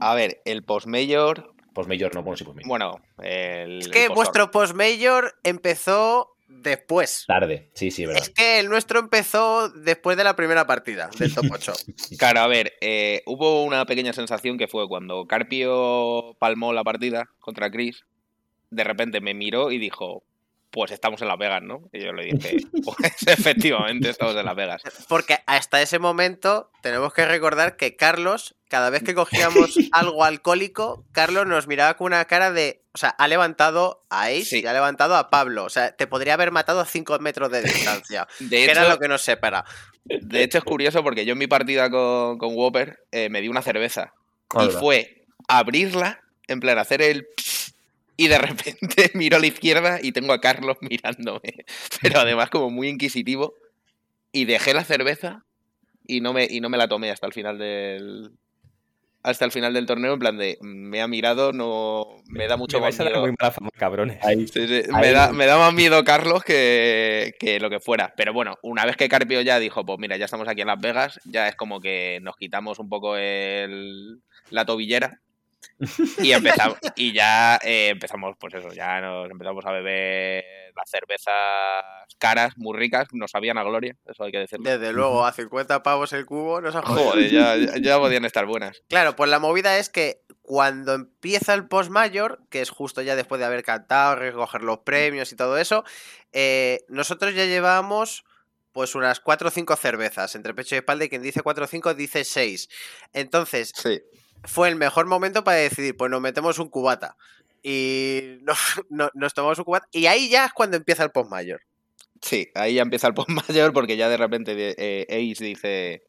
A ver, el post-major, Postmajor, no, bueno, sí, Postmajor. bueno, el. Es que el post- vuestro post-major empezó después. Tarde, sí, sí, verdad. Es que el nuestro empezó después de la primera partida del top 8. Claro, a ver, eh, hubo una pequeña sensación que fue cuando Carpio palmó la partida contra Chris, de repente me miró y dijo, pues estamos en Las Vegas, ¿no? Y yo le dije, pues efectivamente estamos en Las Vegas. Porque hasta ese momento tenemos que recordar que Carlos, cada vez que cogíamos algo alcohólico, Carlos nos miraba con una cara de. O sea, ha levantado a Ace Sí. y ha levantado a Pablo. O sea, te podría haber matado a 5 metros de distancia. De que hecho, era lo que nos separa. de hecho es curioso porque yo en mi partida con, con Whopper eh, me di una cerveza y fue abrirla, en plan hacer el... Y de repente miro a la izquierda y tengo a Carlos mirándome. Pero además como muy inquisitivo. Y dejé la cerveza y no me, y no me la tomé hasta el final del... Hasta el final del torneo, en plan de, me ha mirado, no me da mucho Me vais más a dar miedo. muy mala fama, cabrones. Ahí, Sí, sí, Ahí- Me, da, me da más miedo Carlos que, que lo que fuera. Pero bueno, una vez que Carpio ya dijo, pues mira, ya estamos aquí en Las Vegas, ya es como que nos quitamos un poco el, la tobillera y empezamos y ya eh, empezamos, pues eso, ya nos empezamos a beber las cervezas caras, muy ricas, nos sabían a gloria, eso hay que decirlo. Desde luego, a 50 pavos el cubo, nos ha jodido. Joder, ya, ya- podían estar buenas. Claro, pues la movida es que cuando empieza el post mayor, que es justo ya después de haber cantado, recoger los premios y todo eso, eh, nosotros ya llevábamos pues unas 4 o 5 cervezas entre pecho y espalda y quien dice 4 o 5 dice 6. Entonces, Sí. Fue el mejor momento para decidir, pues nos metemos un cubata. Y no- no- nos tomamos un cubata. Y ahí ya es cuando empieza el post mayor. Sí, ahí ya empieza el post mayor porque ya de repente eh, Ace dice,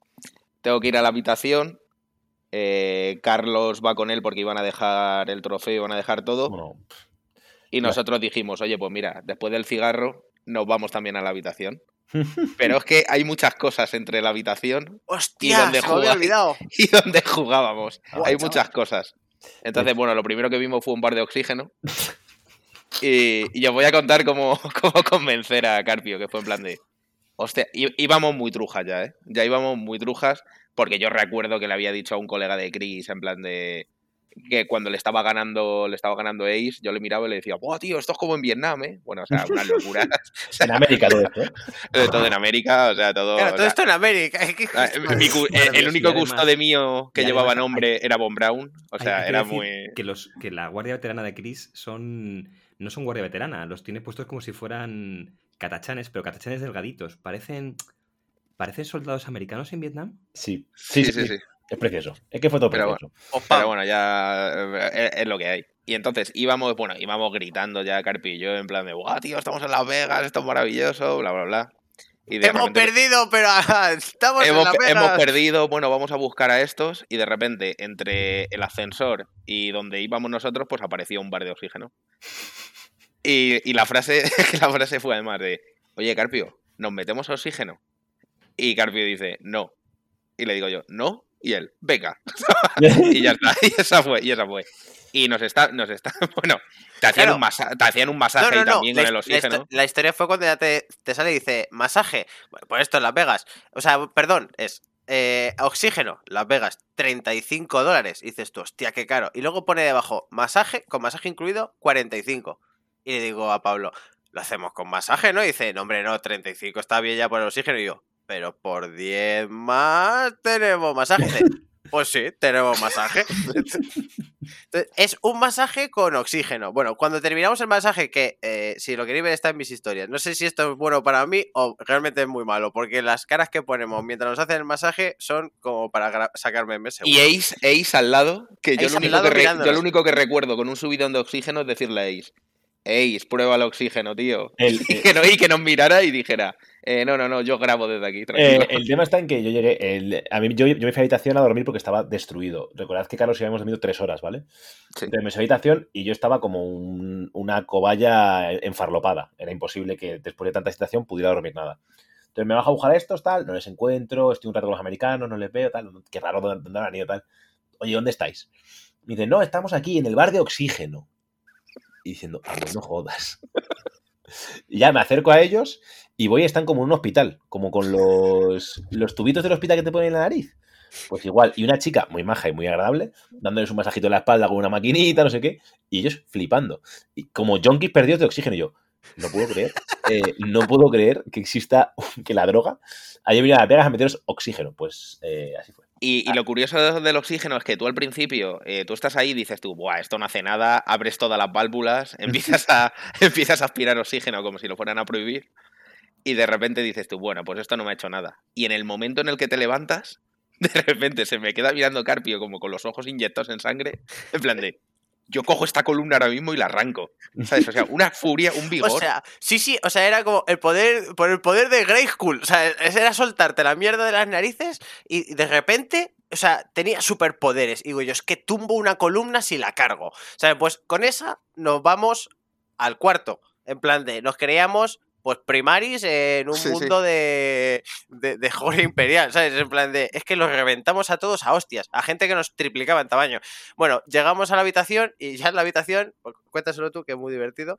tengo que ir a la habitación, eh, Carlos va con él porque iban a dejar el trofeo, iban a dejar todo, bueno, y nosotros dijimos, oye, pues mira, después del cigarro nos vamos también a la habitación. Pero es que hay muchas cosas entre la habitación jugáis? olvidado. y donde jugábamos. Hay chaval. muchas cosas. Entonces, bueno, lo primero que vimos fue un bar de oxígeno. Y, y os voy a contar cómo, cómo convencer a Carpio, que fue en plan de. Hostia, íbamos muy trujas ya, ¿eh? Ya íbamos muy trujas, porque yo recuerdo que le había dicho a un colega de Chris, en plan de. Que cuando le estaba ganando, le estaba ganando Ace, yo le miraba y le decía, ¡Buah, tío! Esto es como en Vietnam, ¿eh? Bueno, o sea, una locura. en América todo esto. ¿eh? todo en América, o sea, todo. Claro, o todo sea, esto en América. Ah, mi Maravilloso. el único además- custodio mío que llevaba además hay- nombre era Von Brown. O sea, era muy. Que, los, que la guardia veterana de Chris son. No son guardia veterana, los tiene puestos como si fueran catachanes, pero catachanes delgaditos. Parecen. ¿Parecen soldados americanos en Vietnam? Sí. Sí, Sí, sí, sí. Es precioso. Es que fue todo Pero precioso. Pero bueno, ya eh, es, es lo que hay. Y entonces íbamos, bueno, íbamos gritando ya Carpi y yo en plan de, guau, tío, estamos en Las Vegas, esto es maravilloso, bla, bla, bla. Y de Hemos repente- perdido, pero ah, estamos en hemos, la hemos Vegas. perdido, bueno, vamos a buscar a estos y de repente entre el ascensor y donde íbamos nosotros, pues apareció un bar de oxígeno. Y, y la frase la frase fue además de, oye Carpio, ¿nos metemos oxígeno? Y Carpio dice, no. Y le digo yo, ¿no? Y él, venga. y ya está, y esa fue, y esa fue. Y nos está, nos está, bueno, te hacían, Claro. un, masa- te hacían un masaje No, no, ahí no. también La, con el la oxígeno. histo- la historia fue cuando ya te, te sale y dice masaje. Bueno, pues esto en Las Vegas. O sea, perdón, es eh, oxígeno, Las Vegas, 35 dólares. Y dices tú, hostia, qué caro. Y luego pone debajo masaje, con masaje incluido, 45. Y le digo a Pablo, lo hacemos con masaje, ¿no? Y dice, no, hombre, no, 35 está bien ya por el oxígeno. Y yo, pero por 10 más tenemos masaje. Pues sí, tenemos masaje. Entonces, es un masaje con oxígeno. Bueno, cuando terminamos el masaje, que eh, si lo queréis ver está en mis historias, no sé si esto es bueno para mí o realmente es muy malo, porque las caras que ponemos mientras nos hacen el masaje son como para gra- sacar memes. Y. Ace, Ace al lado, que yo lo, único que yo lo único que recuerdo con un subidón de oxígeno es decirle a Ace, Ace, prueba el oxígeno, tío. El, Y que, no, y que nos mirara y dijera, "Eh, no, no, no, yo grabo desde aquí, Eh, el tema está en que yo llegué. el- a mí, yo, yo me fui a habitación a dormir porque estaba destruido. Recordad que Carlos y yo habíamos dormido tres horas, ¿vale? Sí. Entonces me fui a habitación y yo estaba como un- una cobaya enfarlopada. Era imposible que después de tanta excitación pudiera dormir nada. Entonces me bajo a buscar estos, tal, no les encuentro, estoy un rato con los americanos, no les veo, tal. Qué raro, ¿dónde, dónde han ido, tal? Oye, ¿dónde estáis? Me dicen, no, estamos aquí en el bar de oxígeno. Y diciendo, ah, no jodas. Ya me acerco a ellos y voy y están como en un hospital, como con los, los tubitos del hospital que te ponen en la nariz. Pues igual, y una chica muy maja y muy agradable, dándoles un masajito en la espalda con una maquinita, no sé qué, y ellos flipando. Y como junkies perdidos de oxígeno, y yo, no puedo creer, eh, no puedo creer que exista, que la droga haya venido a Vegas a meteros oxígeno. Pues eh, así fue. Y, y lo curioso de- del oxígeno es que tú al principio, eh, tú estás ahí y dices tú, Buah, esto no hace nada, abres todas las válvulas, empiezas a, empiezas a aspirar oxígeno como si lo fueran a prohibir, y de repente dices tú, bueno, pues esto no me ha hecho nada. Y en el momento en el que te levantas, de repente se me queda mirando Carpio como con los ojos inyectados en sangre, en plan de, yo cojo esta columna ahora mismo y la arranco. ¿Sabes? O sea, una furia, un vigor. O sea, sí, sí, o sea, era como el poder, por el poder de Grayskull. O sea, era soltarte la mierda de las narices y de repente, o sea, tenía superpoderes. Y digo yo, es que tumbo una columna si la cargo. O sea, pues con esa nos vamos al cuarto. En plan de, nos creíamos, pues primaris en un Sí, sí. mundo de, de, de Jorge Imperial, ¿sabes? En plan de, es que los reventamos a todos a hostias, a gente que nos triplicaba en tamaño. Bueno, llegamos a la habitación y ya en la habitación, pues, cuéntaselo tú, que es muy divertido.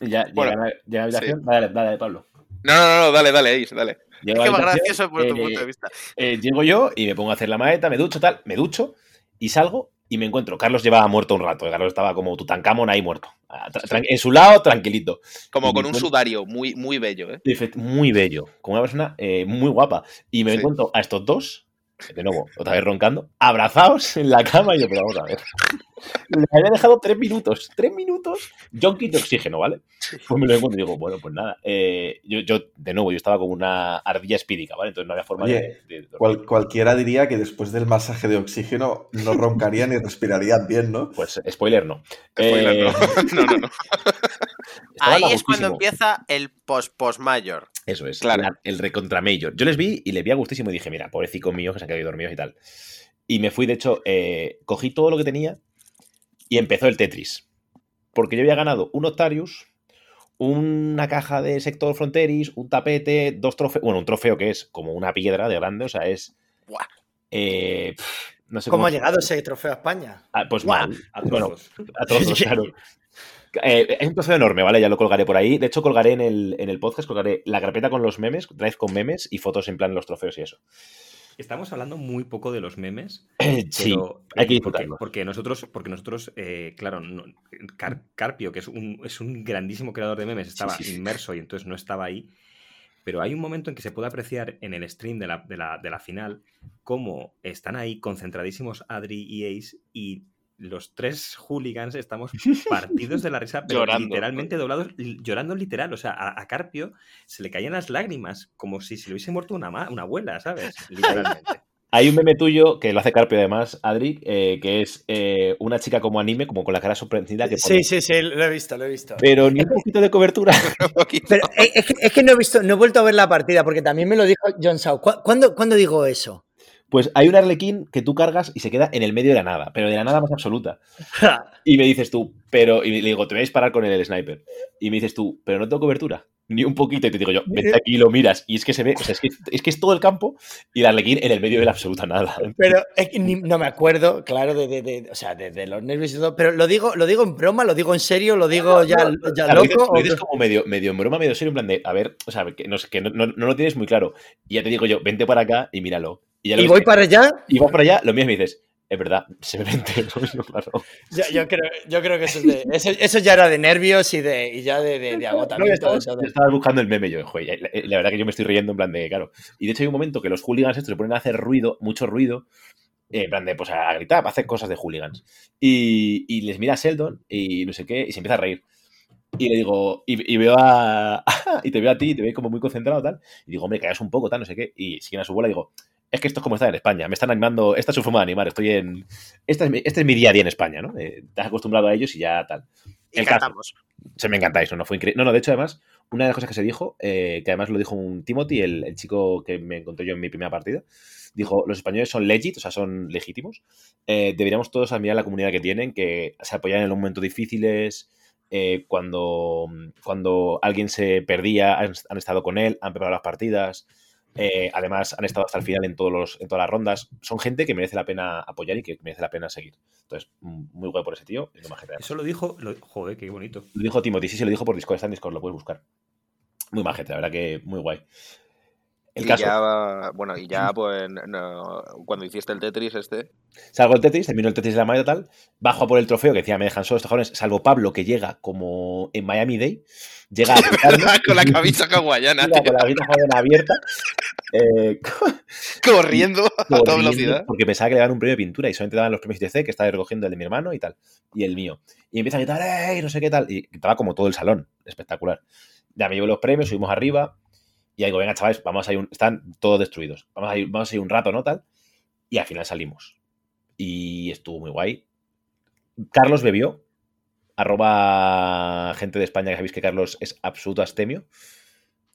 Y ya Bueno, llega, llega a la habitación. Dale, dale, Pablo. No, no, no, dale, dale, Ace, dale. Llego Es que más gracioso por tu eh, punto de vista. eh, llego yo y me pongo a hacer la maleta, me ducho, tal, me ducho y salgo y me encuentro. Carlos llevaba muerto un rato. Carlos estaba como Tutankamón ahí muerto. Ah, En su lado, tranquilito. Como con un sudario muy, muy bello, ¿eh? Muy bello. Como una persona eh, muy guapa. Y me Sí. encuentro a estos dos, de nuevo, otra vez roncando, abrazados en la cama. Y yo, pero vamos a ver. Les había dejado tres minutos. Tres minutos. Junkie de oxígeno, ¿vale? Pues me lo encuentro y digo, bueno, pues nada. eh, yo, yo, de nuevo, yo estaba como una ardilla espírica, ¿vale? Entonces no había forma Oye, de. Cual- cualquiera diría que después del masaje de oxígeno no roncarían y respirarían bien, ¿no? Pues spoiler no. Spoiler, Eh, no. no, no, no. a Ahí es cuando empieza el post-post-mayor. Eso es, Claro. la- el recontra Major. Yo les vi y les vi a gustísimo y dije, mira, pobrecicos míos que se han quedado dormidos y tal. Y me fui, de hecho, eh, cogí todo lo que tenía y empezó el Tetris. Porque yo había ganado un Octarius, una caja de sector fronteris, un tapete, dos trofeos. Bueno, un trofeo que es como una piedra de grande, o sea, es. Buah. eh, pf, no sé ¿Cómo ha llegado ese trofeo a España? Ah, pues mal. A Bueno, trozos. a trozos, claro. Eh, es un trofeo enorme, ¿vale? Ya lo colgaré por ahí. De hecho, colgaré en el, en el podcast, colgaré la carpeta con los memes, drive con memes y fotos en plan los trofeos y eso. Estamos hablando muy poco de los memes, sí, pero, hay que eh, porque, porque nosotros, porque nosotros eh, claro, no- Car- Carpio, que es un, es un grandísimo creador de memes, estaba sí, sí. inmerso y entonces no estaba ahí. Pero hay un momento en que se puede apreciar en el stream de la, de la, de la final cómo están ahí concentradísimos Adri y Ace y los tres hooligans estamos partidos de la risa, pero Llorando. literalmente doblados, llorando literal. O sea, a, a Carpio se le caían las lágrimas como si se le hubiese muerto una, una abuela, ¿sabes? Literalmente. Hay un meme tuyo que lo hace Carpio además, Adri, eh, que es eh, una chica como anime, como con la cara sorprendida que pone, Sí, sí, sí, lo he visto, lo he visto. Pero ni un poquito de cobertura. Pero eh, es que, es que no he visto, no he vuelto a ver la partida, porque también me lo dijo John Shaw. ¿Cu- ¿Cuándo, ¿cuándo digo eso? Pues hay un arlequín que tú cargas y se queda en el medio de la nada, pero de la nada más absoluta. Y me dices tú, pero. Y le digo, te voy a disparar con el sniper. Y me dices tú, pero no tengo cobertura. Ni un poquito. Y te digo yo, vente aquí y lo miras. Y es que se ve, o sea, es que es, que es todo el campo y el arlequín en el medio de la absoluta nada. Pero es que ni- no me acuerdo, claro, de, de- de- o sea, de, de los nervios y todo. Pero lo digo, lo digo en broma, lo digo en serio, lo digo ya, ya loco. lo dices como medio, medio en broma, medio serio, en plan de, a ver, o sea, que, no, que no, no- no lo tienes muy claro. Y ya te digo yo, vente para acá y míralo. Y, ya y voy para allá. y vas para allá, lo mío me dices, es verdad, se me vente. ¿no? Yo, claro. Yo, yo creo, yo creo que eso, es de- eso, eso ya era de nervios y, de, y ya de, de- de No, agotamiento. todo. ya estabas buscando el meme yo, joder, la, la verdad que yo me estoy riendo en plan de, claro. Y de hecho hay un momento que los hooligans estos se ponen a hacer ruido, mucho ruido, eh, en plan de, pues a gritar, a hacer cosas de hooligans. Y, y les mira a Sheldon y no sé qué, y se empieza a reír. Y le digo, y, y veo a. y te veo a ti, y te veo como muy concentrado, tal. Y digo, hombre, callas un poco, tal, no sé qué. Y siguen a su bola y digo, es que esto es como estar en España. Me están animando, esta es su forma de animar. Estoy en. Este es mi, este es mi día a día en España, ¿no? Eh, te has acostumbrado a ellos y ya tal. Y El caso. cantamos. Se me encantáis, ¿no? no fue increíble. No, no, de hecho, además, una de las cosas que se dijo, eh, que además lo dijo un Timothy, el, el chico que me encontré yo en mi primera partida, dijo: los españoles son legit, o sea, son legítimos. Eh, deberíamos todos admirar la comunidad que tienen, que se apoyan en los momentos difíciles. eh, cuando, cuando alguien se perdía, han, han estado con él, han preparado las partidas. Eh, además, han estado hasta el final en, todos los, en todas las rondas. Son gente que merece la pena apoyar y que merece la pena seguir. Entonces, mm, muy guay por ese tío. y no. Eso lo dijo. lo- joder, qué bonito. Lo dijo Timothy, sí, sí, lo dijo por Discord, está en Discord, lo puedes buscar. Muy majete, la verdad que muy guay. El y caso, ya, bueno, y ya, pues, no, cuando hiciste el Tetris este, salgo el Tetris, termino el Tetris de la mañana tal, bajo a por el trofeo, que decía, me dejan solo estos jóvenes, salvo Pablo, que llega como en Miami Day, llega a con la camisa hawaiana, con la hawaiana abierta, eh, corriendo a toda velocidad. Porque pensaba que le daban un premio de pintura y solamente daban los premios ITC, que estaba recogiendo el de mi hermano y tal, y el mío. Y empieza a gritar, ¡ey! No sé qué tal. Y estaba como todo el salón, espectacular. Ya me llevo los premios, subimos arriba, y digo, venga, chavales, vamos a ir, un- están todos destruidos. Vamos a ir, vamos a ir un rato, ¿no? Tal. Y al final salimos. Y estuvo muy guay. Carlos bebió. Arroba gente de España, que sabéis que Carlos es absoluto astemio.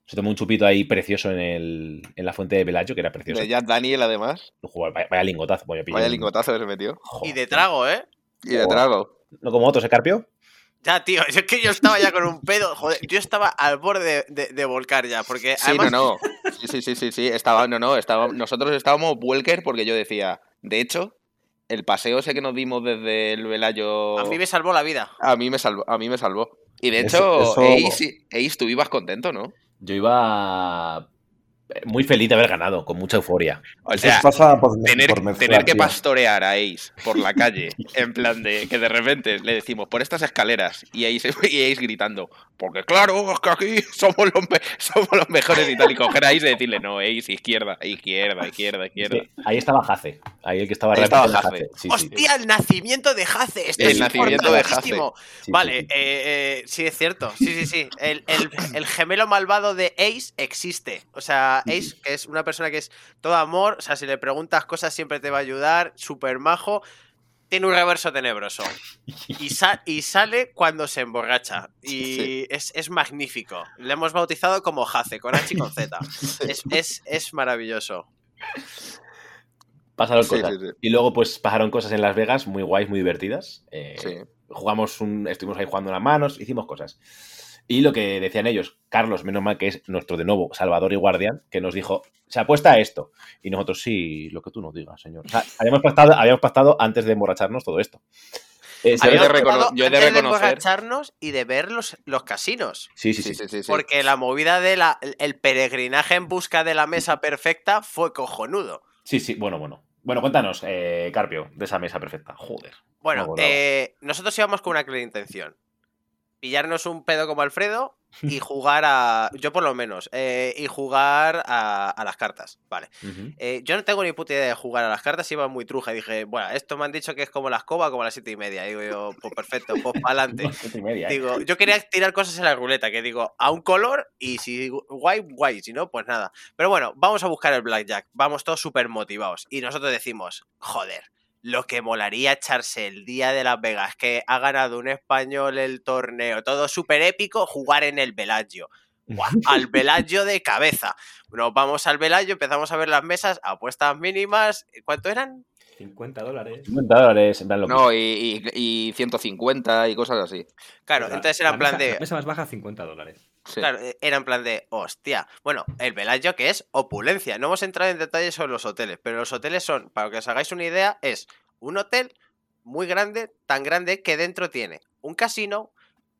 Se tomó un chupito ahí precioso en, el, en la fuente de Pelayo, que era precioso. De Jack Daniel, además. Joder, vaya, vaya lingotazo, voy a pillar. Vaya un- lingotazo que se metió. Joder. Y de trago, ¿eh? Y de trago. No como otros, ¿eh, Carpio? Ya, tío, es que yo estaba ya con un pedo, joder, yo estaba al borde de, de- de volcar ya, porque Sí, además... no, no. Sí, sí, sí, sí, sí. Estaba, no, no. Estaba, nosotros estábamos Welker porque yo decía, de hecho, el paseo ese que nos dimos desde el Velayo. A mí me salvó la vida. a mí me salvó. A mí me salvó. Y de Eso- hecho, eso- Ace, Ace, tú ibas contento, ¿no? Yo iba muy feliz de haber ganado, con mucha euforia. O Eso sea, pasa por, tener, por mezclar, tener que tío. pastorear a Ace por la calle, en plan de que de repente le decimos por estas escaleras y Ace, y Ace gritando, porque claro, es que aquí somos los, me- somos los mejores y tal, y coger a Ace y decirle, no, Ace, izquierda, izquierda, izquierda, Es izquierda. que ahí estaba Jace. Ahí el que estaba Ahí estaba Jace. Sí, sí. ¡Hostia, el nacimiento de Jace! Esto El es nacimiento de. Sí, Vale, sí, eh, eh, sí es cierto. Sí, sí, sí. El, el- el gemelo malvado de Ace existe. O sea, Ace, que es una persona que es todo amor, o sea, si le preguntas cosas siempre te va a ayudar, súper majo. Tiene un reverso tenebroso. Y, sa- y sale cuando se emborracha. Y Sí. es, es magnífico. Le hemos bautizado como Jace, con H y con Z. Es, es- es maravilloso. Pasaron Sí, cosas. sí, sí. Y luego, pues, pasaron cosas en Las Vegas muy guays, muy divertidas. Eh, Sí. Jugamos un. Estuvimos ahí jugando unas manos, hicimos cosas. Y lo que decían ellos, Carlos, menos mal que es nuestro de nuevo Salvador y Guardián, que nos dijo, se apuesta a esto. Y nosotros, sí, lo que tú nos digas, señor. O sea, habíamos pactado, habíamos pactado antes de emborracharnos todo esto. Eh, Yo he de recono- yo he de emborracharnos y de ver los, los casinos. Sí, sí, Sí, sí. sí. Porque la movida de la, el peregrinaje en busca de la mesa perfecta fue cojonudo. Sí, sí, bueno, bueno. Bueno, cuéntanos, eh, Carpio, de esa mesa perfecta. Joder. Bueno, eh, nosotros íbamos con una clara intención. Pillarnos un pedo como Alfredo y jugar a. Yo por lo menos. eh, y jugar a, a las cartas. Vale. Eh, yo no tengo ni puta idea de jugar a las cartas, iba muy truja. Y dije, bueno, esto me han dicho que es como la escoba, como a las siete y media. Y digo yo, pues perfecto, pues para adelante. ¿eh? Digo, yo quería tirar cosas en la ruleta, que digo, a un color y si guay, guay, si no, pues nada. Pero bueno, vamos a buscar el blackjack, vamos todos súper motivados. Y nosotros decimos, joder, lo que molaría echarse el día de Las Vegas, que ha ganado un español el torneo, todo súper épico, jugar en el Bellagio. Buah, al Bellagio de cabeza. Nos vamos al Bellagio, empezamos a ver las mesas, apuestas mínimas. ¿Cuánto eran? 50 dólares. 50 dólares, en plan lo que- No, y, y, y 150 y cosas así. Claro, entonces era en plan la de. mesa, la mesa más baja, 50 dólares. Sí. Claro, eh, era en plan de, hostia. Bueno, el Bellagio que es opulencia. No hemos entrado en detalles sobre los hoteles, pero los hoteles son, para que os hagáis una idea, es un hotel muy grande, tan grande que dentro tiene un casino,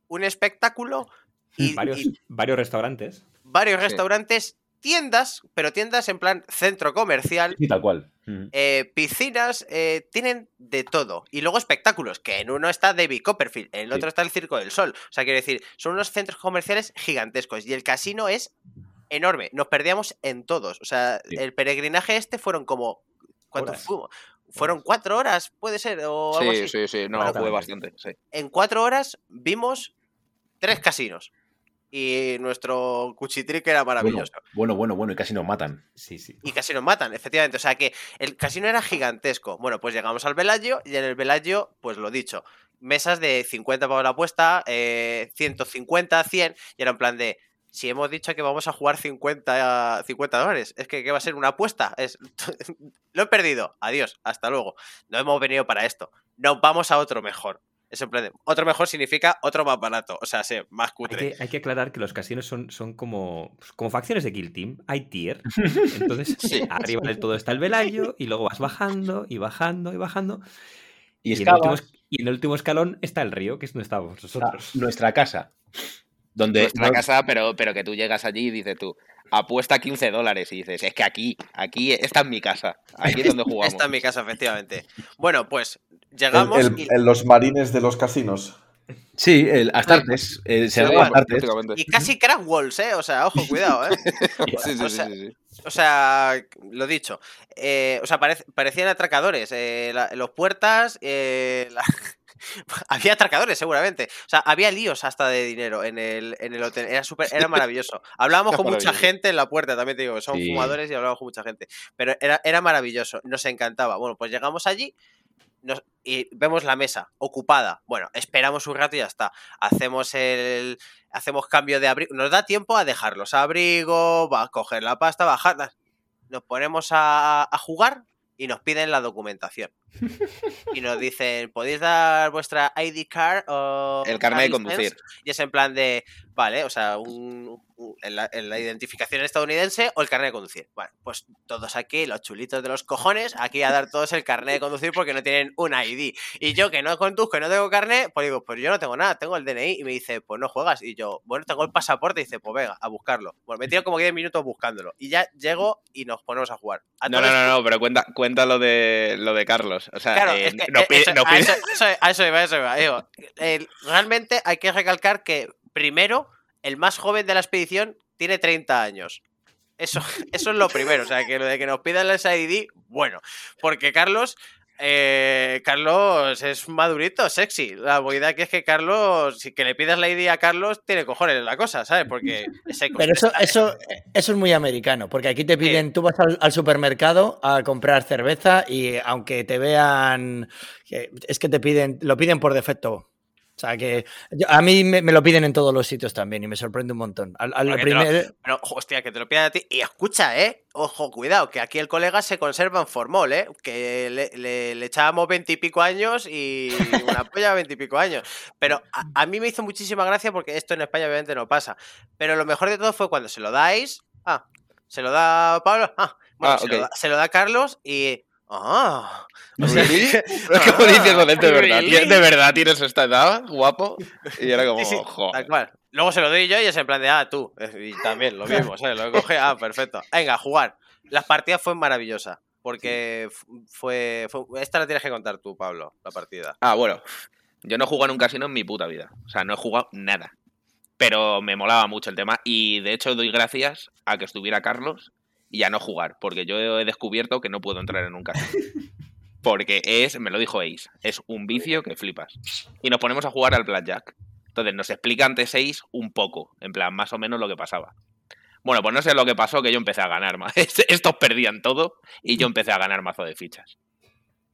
un espectáculo y, varios, y varios restaurantes. varios Sí. restaurantes, tiendas, pero tiendas en plan centro comercial. Sí, tal cual. Eh, piscinas, eh, tienen de todo. Y luego espectáculos, que en uno está David Copperfield, en el otro está el Circo del Sol. O sea, quiero decir, son unos centros comerciales gigantescos. Y el casino es enorme. Nos perdíamos en todos. O sea, Sí. el peregrinaje este fueron como. ¿Cuánto fuimos? Fueron cuatro horas, puede ser, o algo Sí, así. sí, sí, no, Bueno, fue pues- bastante. Sí. En cuatro horas vimos tres casinos. Y nuestro cuchitric era Bueno, maravilloso. bueno, bueno, bueno, y casi nos matan. Sí, sí. Y casi nos matan, efectivamente. O sea que el casino era gigantesco. Bueno, pues llegamos al Bellagio y en el Bellagio, pues lo dicho, mesas de 50 para la apuesta, eh, 150, 100, y era en plan de, si hemos dicho que vamos a jugar 50, 50 dólares, es que ¿qué va a ser una apuesta? Es, lo he perdido, adiós, hasta luego. No hemos venido para esto, nos vamos a otro mejor. Es en plan de, otro mejor significa otro más barato, o sea, sí, más Hay cutre. que, hay que aclarar que los casinos son, son como, pues, como facciones de Kill Team. Hay tier. Entonces, Sí. arriba del todo está el velayo y luego vas bajando y bajando y bajando. Y Y en, el último, y en el último escalón está el río, que es donde estamos nosotros. nuestra casa. Donde Nuestra no- casa, pero, pero que tú llegas allí y dices tú, apuesta 15 dólares. Y dices, es que aquí, aquí, esta es mi casa. Aquí es donde jugamos. Esta es mi casa, efectivamente. Bueno, pues llegamos el- y... el- los marines de los casinos. Sí, el Astartes. eh, se Sí, llama Astartes. Y casi crack walls, ¿eh? O sea, ojo, cuidado, ¿eh? Sí, sí, o sí, sea, sí, sí. O sea, lo dicho. eh, o sea, parec- parecían atracadores. eh, la- los puertas. eh, la- había atracadores, seguramente. O sea, había líos hasta de dinero en el, en el hotel. Era súper, era maravilloso. Hablábamos con mucha gente en la puerta, también te digo, que son Sí. fumadores y hablábamos con mucha gente. Pero era, era maravilloso, nos encantaba. Bueno, pues llegamos allí. Nos- y vemos la mesa ocupada. Bueno, esperamos un rato y ya está. Hacemos el. Hacemos cambio de abrigo. Nos da tiempo a dejar los abrigos, va a coger la pasta, bajarla. Nos ponemos a, a jugar y nos piden la documentación. Y nos dicen, ¿podéis dar vuestra ID card o El carnet de license?". conducir. Y es en plan de, vale, o sea, un, un- en la, en la identificación estadounidense o el carnet de conducir. Bueno, pues todos aquí, los chulitos de los cojones, aquí a dar todos el carnet de conducir porque no tienen un ID. Y yo que no conduzco y no tengo carnet, pues digo, pues yo no tengo nada, tengo el DNI. Y me dice, pues no juegas. Y yo, bueno, tengo el pasaporte. Y dice, pues venga, a buscarlo. Bueno, me tiro como 10 minutos buscándolo. Y ya llego y nos ponemos a jugar. A No, no, no, no, pero cuenta, cuenta lo de lo de Carlos. O sea, Claro, eh, es que eh, pide- eso- a, eso, eso- a eso iba, a eso iba. Digo, el- realmente hay que recalcar que primero, el más joven de la expedición tiene 30 años. Eso, eso es lo primero. O sea, que lo de que nos pidan el ID, bueno. Porque Carlos. Eh, Carlos es madurito, sexy. La movida aquí es que Carlos, si que le pidas la ID a Carlos, tiene cojones la cosa, ¿sabes? Porque ese Pero eso, eso, eso es muy americano, porque aquí te piden, tú vas al, al supermercado a comprar cerveza y aunque te vean, que- es que te piden, lo piden por defecto. O sea que yo- a mí me, me lo piden en todos los sitios también y me sorprende un montón. Al, al lo- Pero, hostia, que te lo pidan a ti. Y escucha, ¿eh? Ojo, cuidado, que aquí el colega se conserva en formol, ¿eh? Que le, le- le echábamos veintipico años y una polla veintipico años. Pero a, a mí me hizo muchísima gracia porque esto en España obviamente no pasa. Pero lo mejor de todo fue cuando se lo dais. Ah, se lo da Pablo. Ah, bueno, Ah, se, lo ok. da, se lo da Carlos y. Ah. O sea, ¿Really? Es como diciendo, de verdad? ¿de verdad tienes esta edad, guapo? Y era como, Sí, sí, joder. tal cual. Luego se lo doy yo y es en plan de, ah, tú. Y también lo mismo, ¿sabes? Lo coge, ah, perfecto. Venga, jugar. Las partidas fue maravillosa. Porque fue, fue- Esta la tienes que contar tú, Pablo, la partida. Ah, bueno. Yo no he jugado en un casino en mi puta vida. O sea, no he jugado nada. Pero me molaba mucho el tema. Y de hecho doy gracias a que estuviera Carlos y a no jugar. Porque yo he descubierto que no puedo entrar en un casino. Porque es, me lo dijo Ace, es un vicio que flipas. Y nos ponemos a jugar al Blackjack. Entonces nos explica antes Ace un poco, en plan, más o menos lo que pasaba. Bueno, pues no sé lo que pasó, que yo empecé a ganar más. Estos perdían todo y yo empecé a ganar mazo de fichas.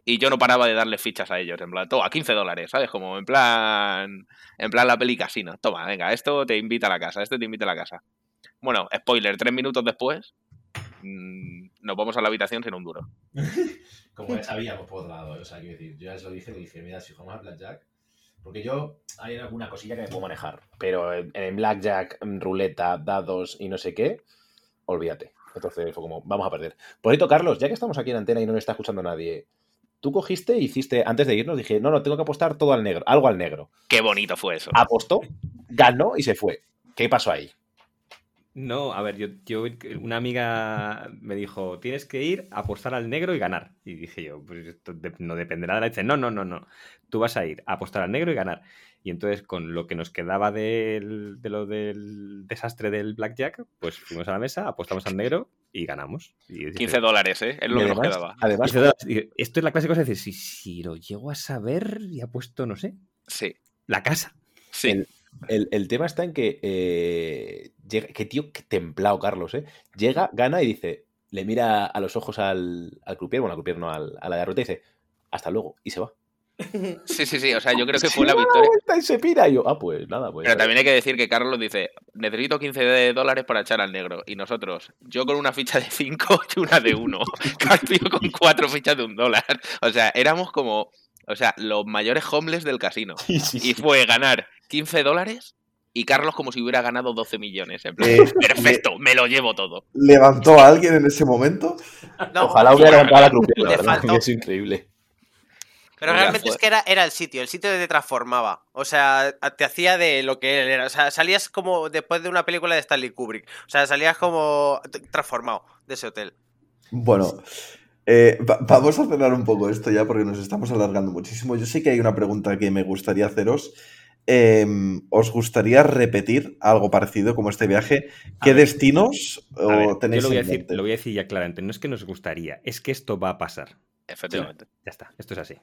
Y yo no paraba de darle fichas a ellos, en plan, toma, 15 dólares, ¿sabes? Como en plan, en plan la peli casino. Toma, venga, esto te invita a la casa, esto te invita a la casa. Bueno, spoiler, tres minutos después, mm, nos vamos a la habitación sin un duro. Como ya sabíamos por otro lado, o sea, quiero decir, yo ya se lo dije, le dije, mira, si jugamos a Blackjack, porque yo hay alguna cosilla que me puedo manejar, pero en, en Blackjack, en ruleta, dados y no sé qué, olvídate. Entonces fue como, vamos a perder. Por cierto, Carlos, ya que estamos aquí en antena y no nos está escuchando nadie, tú cogiste y hiciste, antes de irnos, dije, no, no, tengo que apostar todo al negro, algo al negro. Qué bonito fue eso. Apostó, ganó y se fue. ¿Qué pasó ahí? No, a ver, yo, yo una amiga me dijo, tienes que ir a apostar al negro y ganar. Y dije yo, pues esto de- no dependerá de la dice, no, no, no, no. Tú vas a ir a apostar al negro y ganar. Y entonces, con lo que nos quedaba del- de lo del desastre del blackjack, pues fuimos a la mesa, apostamos al negro y ganamos. Y dije, 15 dólares, ¿eh? Es lo que nos quedaba. además, 15 dólares. Y esto es la clase de cosa de decir, si, si lo llego a saber y apuesto, no sé, Sí, la casa. sí. El- El, el tema está en que. eh, llega, qué tío qué templado, Carlos, ¿eh? Llega, gana y dice. Le mira a los ojos al, al croupier, bueno, al croupier no, al- a la de ruta y dice. Hasta luego. Y se va. Sí, sí, sí. O sea, yo creo que fue la victoria. Y se pira. Y yo, ah, pues nada, pues. Pero también hay que decir que Carlos dice, necesito 15 de dólares para echar al negro. Y nosotros, yo con una ficha de 5 y una de 1. Carpio con cuatro fichas de un dólar. O sea, éramos como, o sea, los mayores homeless del casino. Sí, sí, Y sí. fue ganar 15 dólares y Carlos como si hubiera ganado 12 millones. En plan, Eh, perfecto, me lo llevo todo. ¿Levantó a alguien en ese momento? No, Ojalá hubiera levantado a la faltó. Es increíble. Pero realmente fue. es que era, era el sitio, el sitio te transformaba. O sea, te hacía de lo que él era. O sea, salías como después de una película de Stanley Kubrick. O sea, salías como transformado de ese hotel. Bueno, eh, va- vamos a cerrar un poco esto ya porque nos estamos alargando muchísimo. Yo sé que hay una pregunta que me gustaría haceros. Em, ¿Os gustaría repetir algo parecido como este viaje? ¿Qué destinos A ver, o yo tenéis lo voy, a en decir, mente? lo voy a decir ya claramente, no es que nos gustaría, es que esto va a pasar. Efectivamente. Ya está, esto es así.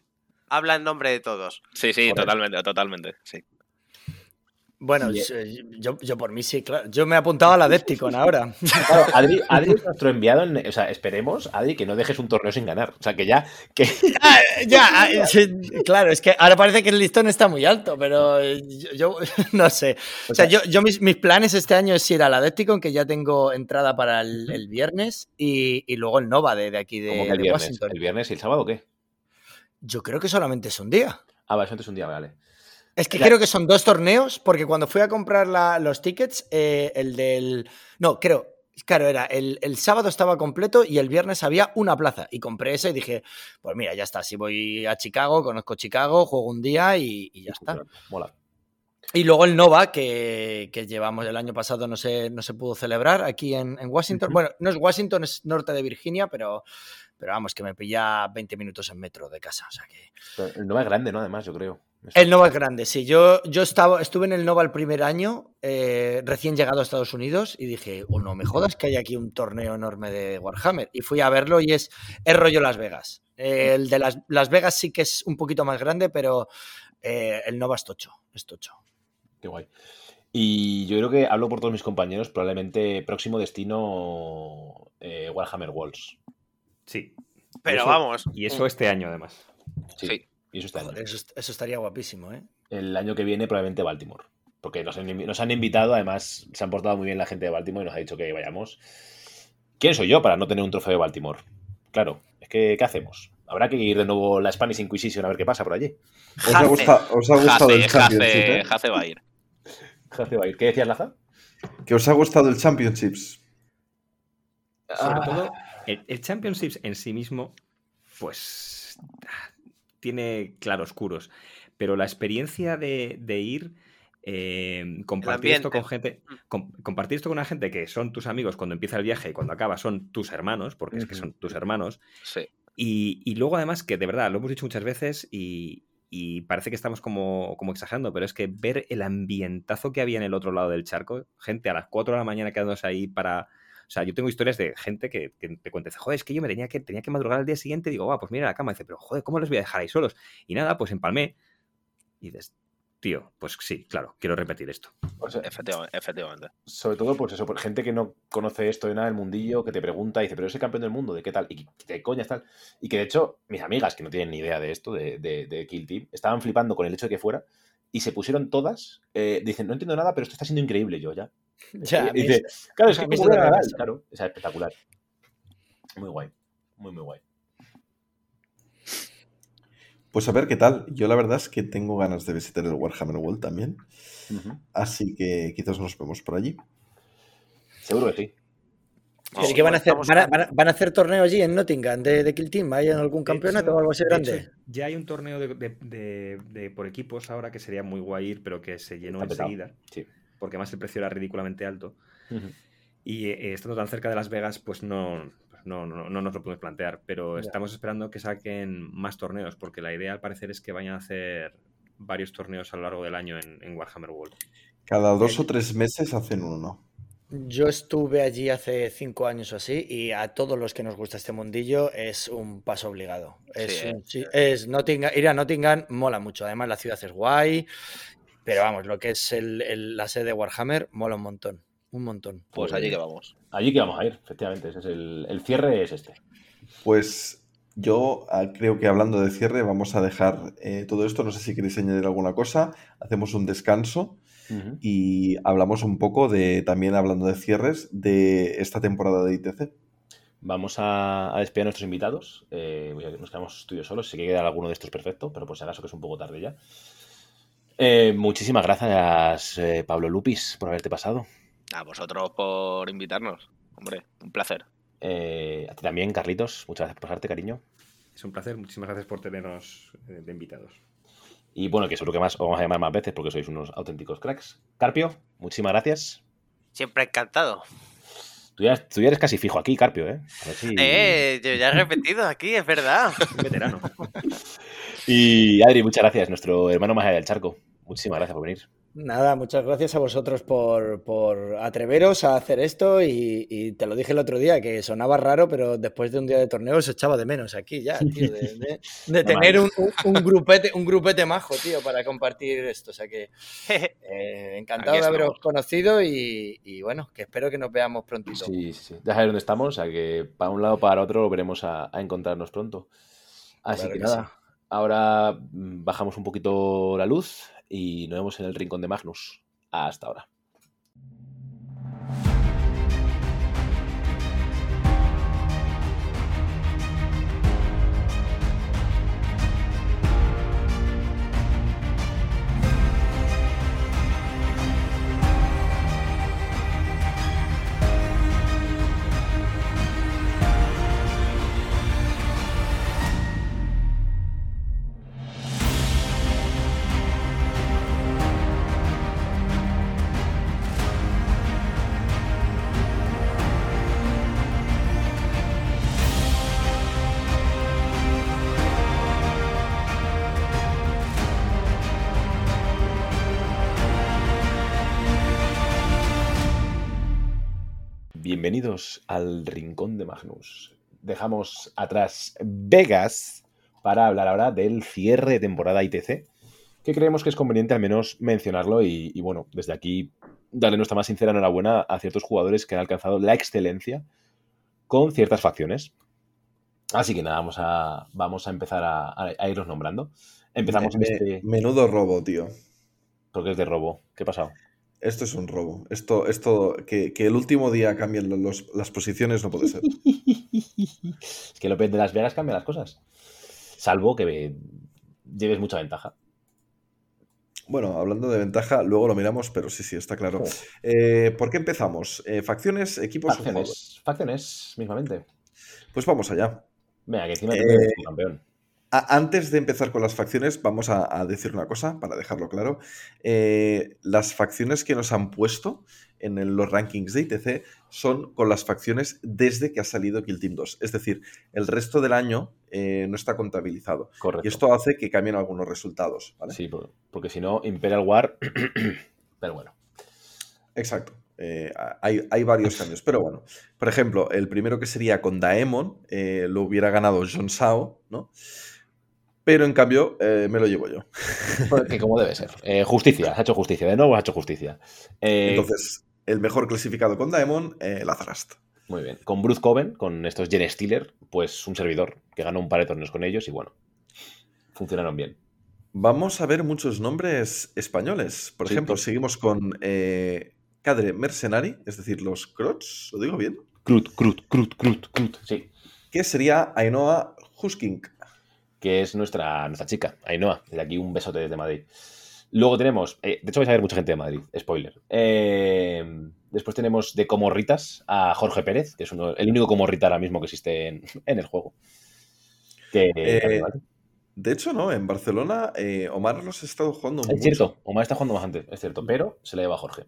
Habla en nombre de todos. Sí, sí, Correcto. totalmente, totalmente. Sí. Bueno, sí, yo, yo por mí sí, claro. Yo me he apuntado al Adepticon ahora. Claro, Adri, Adri es nuestro enviado. En, o sea, esperemos, Adri, que no dejes un torneo sin ganar. O sea, que ya. Que, Ah, ya, ah, claro, es que ahora parece que el listón está muy alto, pero eh, yo, yo no sé. O sea, yo, yo mis, mis planes este año es ir al Adepticon, que ya tengo entrada para el, el viernes, y, y luego el Nova de, de aquí de, que el de viernes. Washington. ¿El viernes y el sábado o qué? Yo creo que solamente es un día. Ah, vale, eso antes un día, vale. Es que creo que son dos torneos, porque cuando fui a comprar la- los tickets, eh, el del... No, creo, claro, era el, el sábado estaba completo y el viernes había una plaza. Y compré esa y dije, pues mira, ya está, si voy a Chicago, conozco Chicago, juego un día y, y ya está. Mola. Y luego el Nova, que, que llevamos el año pasado, no se, no se pudo celebrar aquí en, en Washington. Bueno, no es Washington, es norte de Virginia, pero, pero vamos, que me pilla 20 minutos en metro de casa. O sea que... El Nova es grande, ¿no? Además, yo creo. El Nova es grande, sí. Yo, yo estaba, estuve en el Nova el primer año, eh, recién llegado a Estados Unidos, y dije, oh, no me jodas que hay aquí un torneo enorme de Warhammer. Y fui a verlo y es, es rollo Las Vegas. Eh, el de Las, Las Vegas sí que es un poquito más grande, pero eh, el Nova es tocho, es tocho. Qué guay. Y yo creo que hablo por todos mis compañeros, probablemente próximo destino eh, Warhammer Walls. Sí. Pero Eso- vamos. Y eso este año, además. Sí. Sí. Y eso está Joder, eso, eso estaría guapísimo, ¿eh? El año que viene probablemente Baltimore. Porque nos han, invi- nos han invitado, además se han portado muy bien la gente de Baltimore y nos ha dicho que vayamos. ¿Quién soy yo para no tener un trofeo de Baltimore? Claro, es que ¿qué hacemos? Habrá que ir de nuevo la Spanish Inquisition a ver qué pasa por allí. ¿Os ha, Jace. gusta- os ha gustado el Championship? Jace, eh? Jace va a ir. Jace va a ir. ¿Qué decías, Laza? ¿Que os ha gustado el Championships? Sobre Ah. todo, el, el Championships en sí mismo, pues tiene claroscuros. Pero la experiencia de, de ir, eh, compartir esto con gente, com- compartir esto con una gente que son tus amigos cuando empieza el viaje y cuando acaba son tus hermanos, porque es que son tus hermanos. Sí. Y, y luego además que de verdad, lo hemos dicho muchas veces y, y parece que estamos como, como exagerando, pero es que ver el ambientazo que había en el otro lado del charco, gente a las 4 de la mañana quedándose ahí para... O sea, yo tengo historias de gente que, que te cuenta, dice, joder, es que yo me tenía que, tenía que madrugar al día siguiente y digo, va, pues mira la cama. dice, pero joder, ¿cómo les voy a dejar ahí solos? Y nada, pues empalmé. Y dices, tío, pues sí, claro, quiero repetir esto. Sea, Efectivamente. efectivamente. sobre todo, pues eso, por gente que no conoce esto de nada del mundillo, que te pregunta y dice, pero ese campeón del mundo, ¿de qué tal? Y que de coña tal. Y que de hecho, mis amigas, que no tienen ni idea de esto, de, de, de Kill Team, estaban flipando con el hecho de que fuera y se pusieron todas, eh, dicen, no entiendo nada, pero esto está siendo increíble yo ya. Y claro, es que claro, sea, espectacular. Muy guay, muy, muy guay. Pues a ver qué tal. Yo la verdad es que tengo ganas de visitar el Warhammer World también. Así que quizás nos vemos por allí. Seguro que sí. ¿Pero ¿y qué van a hacer? ¿Van a, van a- van a hacer torneo allí en Nottingham de, de Kill Team? ¿Hay en algún campeonato o algo así de grande? hecho, ya hay un torneo de, de- de- de por equipos ahora que sería muy guay ir, pero que se llenó enseguida. Sí. Porque además el precio era ridículamente alto. Y eh, estando tan cerca de Las Vegas, pues no, pues no, no, no nos lo podemos plantear. Pero estamos esperando que saquen más torneos, porque la idea al parecer es que vayan a hacer varios torneos a lo largo del año en, en Warhammer World. Cada dos o tres meses hacen uno. Yo estuve allí hace cinco años o así y a todos los que nos gusta este mundillo es un paso obligado. Es, Sí, un- sí, es Nottingham, ir a Nottingham mola mucho. Además la ciudad es guay, pero vamos, lo que es el- el- la sede de Warhammer mola un montón, un montón. Pues allí que vamos. Allí que vamos a ir, efectivamente. Ese es el, el cierre es este. Pues yo ah, creo que hablando de cierre vamos a dejar eh, todo esto. No sé si queréis añadir alguna cosa. Hacemos un descanso y hablamos un poco de, también hablando de cierres, de esta temporada de ITC. Vamos a, a despedir a nuestros invitados. Eh, que nos quedamos tú y yo solos. Si quiere quedar alguno de estos perfecto, pero por si acaso que es un poco tarde ya. Eh, muchísimas gracias, eh, Pablo Lupis, por haberte pasado. A vosotros por invitarnos. Hombre, un placer. Eh, a ti también, Carlitos. Muchas gracias por pasarte, cariño. Es un placer, muchísimas gracias por tenernos eh, de invitados. Y bueno, que seguro que más os vamos a llamar más veces porque sois unos auténticos cracks. Carpio, muchísimas gracias. Siempre encantado. Tú ya, tú ya eres casi fijo aquí, Carpio, ¿eh? A ver si- Eh, yo ya he repetido aquí, es verdad. Un veterano. Y Adri, muchas gracias, nuestro hermano más allá del charco. Muchísimas gracias por venir. Nada, muchas gracias a vosotros por, por atreveros a hacer esto y, y te lo dije el otro día, que sonaba raro, pero después de un día de torneo se echaba de menos aquí ya, tío, de, de- de tener un, un- grupete, un grupete majo, tío, para compartir esto. O sea que eh, encantado de haberos conocido y, y bueno, que espero que nos veamos prontito. Sí, sí. Ya sabes dónde estamos, o sea que para un lado o para otro veremos a, a encontrarnos pronto. Así Claro que que nada, ahora mm, bajamos un poquito la luz y nos vemos en el rincón de Magnus. Hasta ahora. Bienvenidos al rincón de Magnus. Dejamos atrás Vegas para hablar ahora del cierre de temporada ITC, que creemos que es conveniente al menos mencionarlo y, y, bueno, desde aquí darle nuestra más sincera enhorabuena a ciertos jugadores que han alcanzado la excelencia con ciertas facciones. Así que nada, vamos a, vamos a empezar a, a- irlos nombrando. Empezamos en este... Menudo robo, tío. Porque es de robo. ¿Qué ha pasado? Esto es un robo. Esto, esto, que, que el último día cambien lo- los- las posiciones no puede ser. Es que López de Las Vegas cambia las cosas. Salvo que lleves mucha ventaja. Bueno, hablando de ventaja, luego lo miramos, pero sí, sí, está claro. Eh, ¿Por qué empezamos? Eh, ¿Facciones, equipos o jugadores? Facciones, facciones, mismamente. Pues vamos allá. Venga, que encima Eh, tu campeón. Antes de empezar con las facciones, vamos a, a decir una cosa para dejarlo claro. Eh, las facciones que nos han puesto en el- los rankings de ITC son con las facciones desde que ha salido Kill Team 2. Es decir, el resto del año eh, no está contabilizado. Correcto. Y esto hace que cambien algunos resultados. ¿vale? Sí, por- porque si no, Imperial War. Pero bueno. Exacto. Eh, hay, hay varios cambios. Pero bueno, por ejemplo, el primero que sería con Daemon lo hubiera ganado John Sao, ¿no? Pero en cambio eh, me lo llevo yo. Que como debe ser. Eh, justicia, ha hecho justicia. De nuevo ha hecho justicia. Eh, Entonces, el mejor clasificado con Daemon, Lazarust. Muy bien. Con Bruce Coven, con estos Gen Stealer, pues un servidor que ganó un par de torneos con ellos y bueno, funcionaron bien. Vamos a ver muchos nombres españoles. Por Sí, ejemplo, seguimos con Cadre Mercenari, es decir, los Crocs, ¿lo digo bien? Crut, crut, crut, crut, crut. Sí. Que sería Ainhoa Husking. Que es nuestra, nuestra chica, Ainhoa. Desde aquí un besote desde Madrid. Luego tenemos, eh, de hecho vais a ver mucha gente de Madrid, spoiler. Eh, después tenemos de Comorritas a Jorge Pérez, que es uno- el único Comorrita ahora mismo que existe en, en el juego. Que, Eh, vale. De hecho, no, en Barcelona Omar los ha estado jugando mucho. Es cierto, Omar está jugando bastante, es cierto, pero se le lleva a Jorge.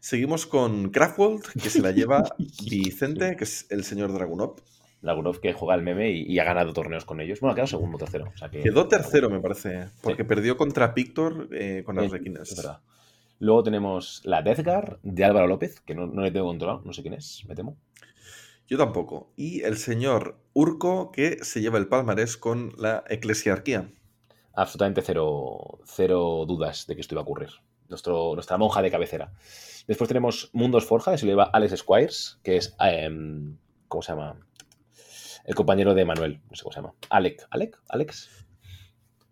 Seguimos con Craftworld, que se la lleva Vicente, que es el señor Dragunov. Lagunov que juega el meme y, y ha ganado torneos con ellos. Bueno, ha quedado segundo tercero. o sea que- Quedó tercero, me parece, porque perdió contra Pictor eh, con las Sí, requines. es verdad. Luego tenemos la Deathguard de Álvaro López, que no, no le tengo controlado, no sé quién es, me temo. Yo tampoco. Y el señor Urco, que se lleva el palmarés con la eclesiarquía. Absolutamente cero, cero dudas de que esto iba a ocurrir. Nuestro, nuestra monja de cabecera. Después tenemos Mundos Forja, que se lo lleva Alex Squires, que es. em, ¿Cómo se llama? El compañero de Manuel, no sé cómo se llama. Alec, ¿Alec? ¿Alex?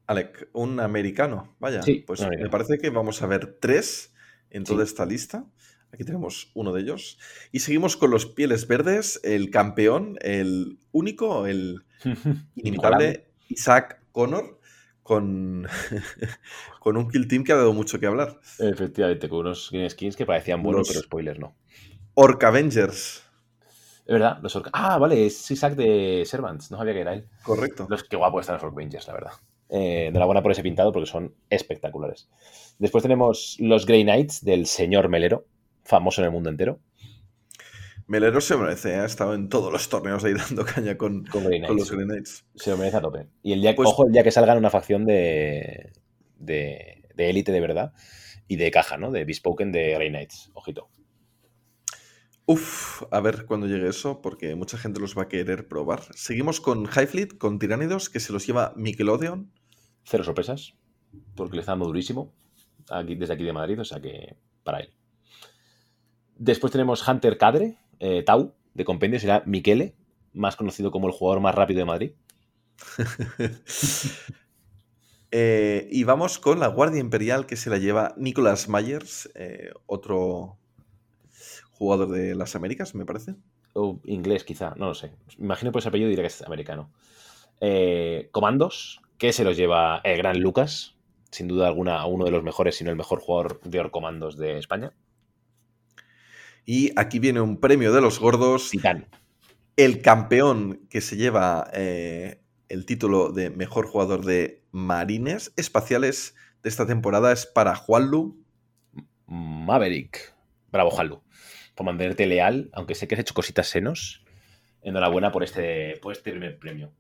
Alec, un americano. Vaya, Sí, pues me parece que vamos a ver tres en toda Sí. esta lista. Aquí tenemos uno de ellos. Y seguimos con los pieles verdes, el campeón, el único, el inimitable Isaac Connor, con, con un kill team que ha dado mucho que hablar. Efectivamente, con unos skins que parecían buenos, Los- pero spoiler no. Orc Avengers, Es verdad, los orca- Ah, vale, es Isaac de Servants, no sabía que era él. correcto. Los, qué guapo están los Orc Rangers, la verdad. Eh, enhorabuena por ese pintado porque son espectaculares. Después tenemos los Grey Knights del señor Melero, famoso en el mundo entero, Melero se merece, ¿eh? ha estado en todos los torneos ahí dando caña con, con Grey con los Knights. Grenades. Se lo merece a tope. Y el día, Pues- ojo, el día que salgan una facción de de de élite de verdad y de caja, ¿no? De Bespoken de Grey Knights. Ojito. Uf, a ver cuándo llegue eso, porque mucha gente los va a querer probar. Seguimos con High Fleet, con Tiránidos, que se los lleva Nickelodeon. Cero sorpresas, porque le está dando durísimo aquí, desde aquí de Madrid, o sea que para él. Después tenemos Hunter Cadre, eh, Tau, de Compendio, será Miquele, más conocido como el jugador más rápido de Madrid. Eh, y vamos con la Guardia Imperial, que se la lleva Nicholas Myers, eh, otro jugador de las Américas, me parece. O inglés, quizá, no lo sé. Imagino por ese apellido diría que es americano. Eh, comandos, que se los lleva el gran Lucas, sin duda alguna, uno de los mejores, si no el mejor jugador de Orcomandos de España. Y aquí viene un premio de los gordos. Titán. El campeón que se lleva eh, el título de mejor jugador de Marines Espaciales de esta temporada es para Juanlu. Maverick. Bravo, Juanlu. Por mantenerte leal, aunque sé que has hecho cositas senos. Enhorabuena por este, por este primer premio.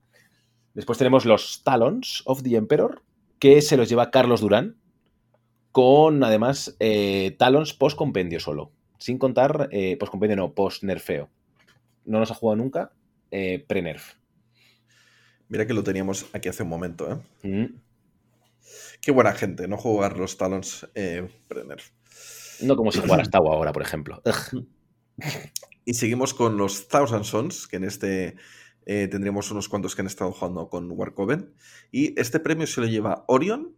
Después tenemos los Talons of the Emperor, que se los lleva Carlos Durán, con además eh, Talons post-compendio solo. Sin contar, eh, post-compendio no, post-nerfeo. No nos ha jugado nunca, eh, pre-nerf. Mira que lo teníamos aquí hace un momento, ¿eh? Mm. Qué buena gente, no jugar los Talons eh, Brenner. No como si jugaras Tau ahora, por ejemplo. Y seguimos con los Thousand Sons, que en este eh, tendríamos unos cuantos que han estado jugando con Warcoven. Y este premio se lo lleva Orion,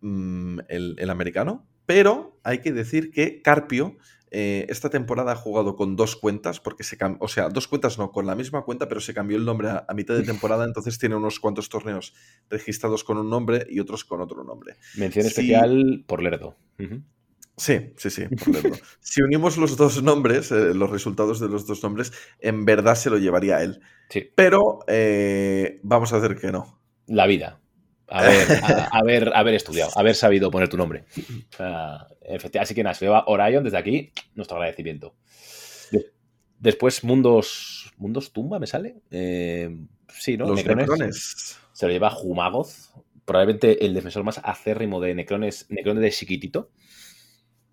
mm, el, el americano. Pero hay que decir que Carpio eh, esta temporada ha jugado con dos cuentas, porque se o sea, dos cuentas no, con la misma cuenta, pero se cambió el nombre a, a mitad de temporada, entonces tiene unos cuantos torneos registrados con un nombre y otros con otro nombre. Mención Sí. especial por Lerdo. Sí, sí, sí. si unimos los dos nombres, eh, los resultados de los dos nombres, en verdad se lo llevaría él. Sí. Pero eh, vamos a hacer que no. La vida. Haber, a- haber, haber estudiado, haber sabido poner tu nombre. Efecti- así que nada, se lleva Orion desde aquí, nuestro agradecimiento. De- después, Mundos. ¿Mundos Tumba me sale? Eh, sí, ¿no? los Necrones. necrones. Se lo lleva Humagoth, probablemente el defensor más acérrimo de Necrones, Necrones de chiquitito.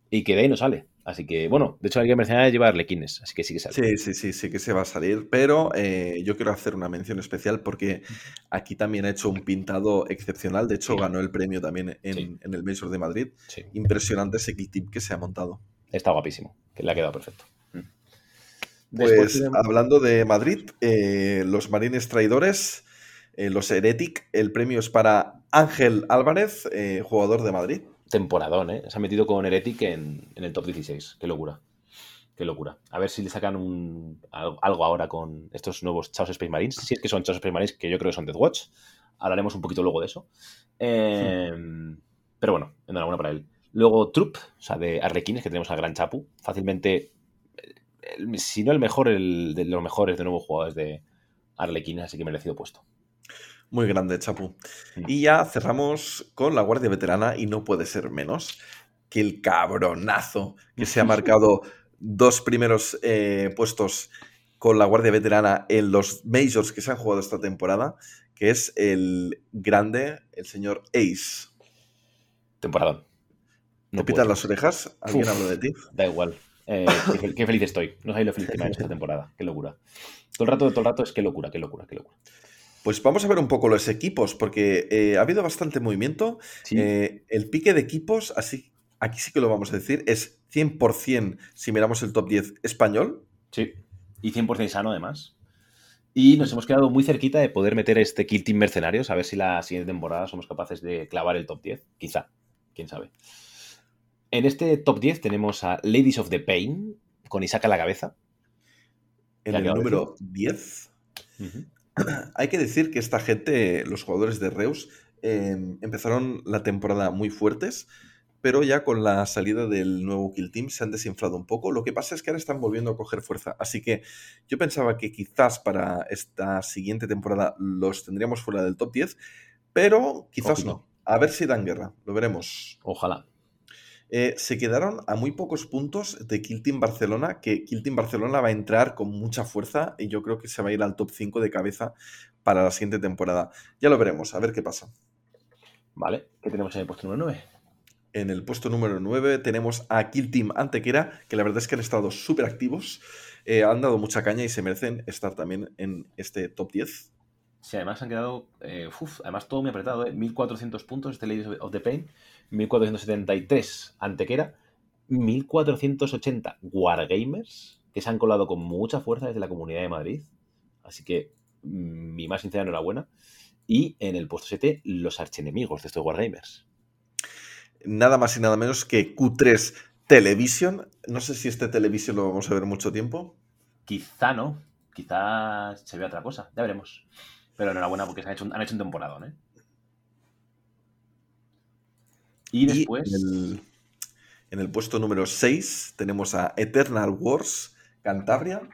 Y que de ahí no sale. Así que, bueno, de hecho, alguien mercenario lleva Arlequines, así que sí que sale. Sí, sí, sí, sí que se va a salir, pero eh, yo quiero hacer una mención especial porque aquí también ha hecho un pintado excepcional. De hecho, Sí. ganó el premio también en, Sí. en el Major de Madrid. Sí. Impresionante ese tip que se ha montado. Está guapísimo, que le ha quedado perfecto. Mm. Pues hablando de Madrid, eh, los Marines Traidores, eh, los Heretic, el premio es para Ángel Álvarez, jugador de Madrid. Temporadón, ¿eh? Se ha metido con Heretic en, el top 16. Qué locura. Qué locura. A ver si le sacan un, al- algo ahora con estos nuevos Chaos Space Marines. Si es que son Chaos Space Marines, que yo creo que son Death Watch. Hablaremos un poquito luego de eso. Eh, Pero bueno, enhorabuena para él. Luego Troop, o sea, de Arlequines, que tenemos al Gran Chapu. Fácilmente, eh, si no el mejor, el de los mejores de nuevos jugadores de Arlequines, así que merecido puesto. Muy grande, Chapu. Y ya cerramos con la Guardia Veterana y no puede ser menos que el cabronazo que se ha marcado dos primeros eh, puestos con la Guardia Veterana en los Majors que se han jugado esta temporada, que es el grande, el señor Ace. Temporadón. No ¿Te pitan las orejas? ¿Alguien Uf. habla de ti? Da igual. Eh, qué, fel- qué feliz estoy. No sabéis lo feliz que me ha hecho esta temporada. Qué locura. Todo el rato, todo el rato es qué locura, qué locura, qué locura. Pues vamos a ver un poco los equipos, porque eh, ha habido bastante movimiento. Sí. Eh, el pique de equipos, así, aquí sí que lo vamos a decir, es 100% si miramos el top 10 español. Sí. Y 100% sano, además. Y nos hemos quedado muy cerquita de poder meter este Kill Team Mercenarios, a ver si la siguiente temporada somos capaces de clavar el top 10. Quizá. Quién sabe. En este top 10 tenemos a Ladies of the Pain, con Isaac a la cabeza. En el número 10, Ujú. hay que decir que esta gente, los jugadores de Reus, eh, empezaron la temporada muy fuertes, pero ya con la salida del nuevo Kill Team se han desinflado un poco. Lo que pasa es que ahora están volviendo a coger fuerza. Así que yo pensaba que quizás para esta siguiente temporada los tendríamos fuera del top 10, pero quizás no. A ver si dan guerra, lo veremos. Ojalá. Eh, se quedaron a muy pocos puntos de Kill Team Barcelona, que Kill Team Barcelona va a entrar con mucha fuerza y yo creo que se va a ir al top 5 de cabeza para la siguiente temporada. Ya lo veremos, a ver qué pasa. Vale. ¿Qué tenemos en el puesto número 9? En el puesto número 9 tenemos a Kill Team Antequera, que la verdad es que han estado súper activos, eh, han dado mucha caña y se merecen estar también en este top 10. Sí, además han quedado. eh, uf, además todo muy apretado, ¿eh? 1400 puntos este Ladies of the Pain, 1473 Antequera, 1480 Wargamers, que se han colado con mucha fuerza desde la Comunidad de Madrid. Así que mm, mi más sincera enhorabuena. Y en el puesto 7, los archenemigos de estos Wargamers. Nada más y nada menos que Q3 Television. No sé si este Television lo vamos a ver mucho tiempo. Quizá no, quizá se vea otra cosa, ya veremos. Pero enhorabuena porque se han hecho un, han hecho un temporadón, ¿eh? Y Y después. en el, en el puesto número 6 tenemos a Eternal Wars Cantabria.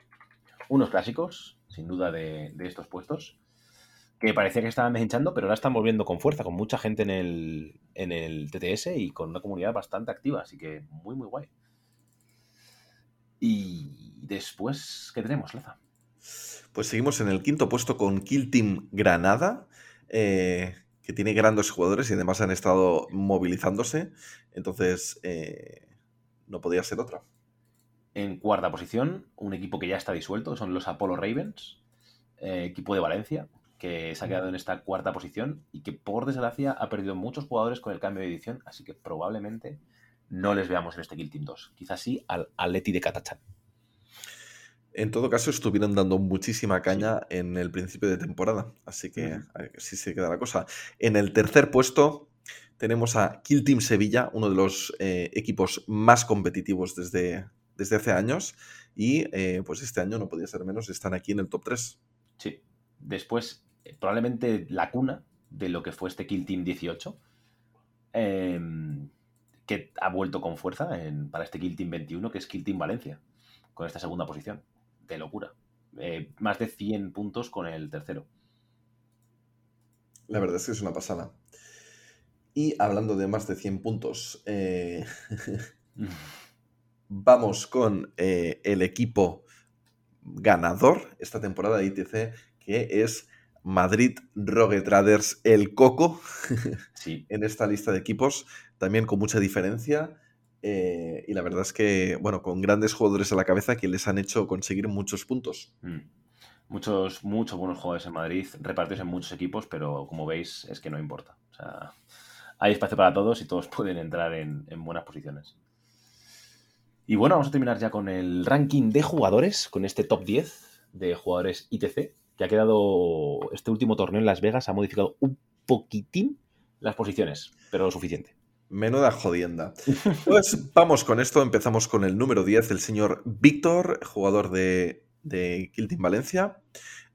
unos clásicos, sin duda, de, de estos puestos, que parecía que estaban deshinchando, pero ahora están volviendo con fuerza, con mucha gente en el, en el TTS y con una comunidad bastante activa, así que muy, muy guay. Y después, ¿qué tenemos, Laza? Pues seguimos en el quinto puesto con Kill Team Granada, eh, que tiene grandes jugadores y además han estado movilizándose. Entonces, eh, no podía ser otra. En cuarta posición, un equipo que ya está disuelto, son los Apollo Ravens, eh, equipo de Valencia, que se ha quedado en esta cuarta posición y que por desgracia ha perdido muchos jugadores con el cambio de edición, así que probablemente no les veamos en este Kill Team 2. Quizás sí al Atleti de Catachan. En todo caso, estuvieron dando muchísima caña en el principio de temporada. Así que así se queda la cosa. En el tercer puesto tenemos a Kill Team Sevilla, uno de los eh, equipos más competitivos desde, desde hace años. Y eh, pues este año no podía ser menos, están aquí en el top 3. Sí. Después, eh, probablemente la cuna de lo que fue este Kill Team 18. eh, que ha vuelto con fuerza en- para este Kill Team 21, que es Kill Team Valencia, con esta segunda posición. De locura. Eh, más de 100 puntos con el tercero. La verdad es que es una pasada. Y hablando de más de 100 puntos, eh, vamos con eh, el equipo ganador esta temporada de ITC, que es Madrid Rogue Traders, el Coco, Sí, en esta lista de equipos, también con mucha diferencia. Eh, y la verdad es que, bueno, con grandes jugadores a la cabeza que les han hecho conseguir muchos puntos. Mm. Muchos, muchos buenos jugadores en Madrid, repartidos en muchos equipos, pero como veis, es que no importa. O sea, hay espacio para todos y todos pueden entrar en, en buenas posiciones. Y bueno, vamos a terminar ya con el ranking de jugadores, con este top 10 de jugadores ITC, que ha quedado este último torneo en Las Vegas, ha modificado un poquitín las posiciones, pero lo suficiente. Menuda jodienda. Pues vamos con esto. Empezamos con el número 10, el señor Víctor, jugador de, de Valencia.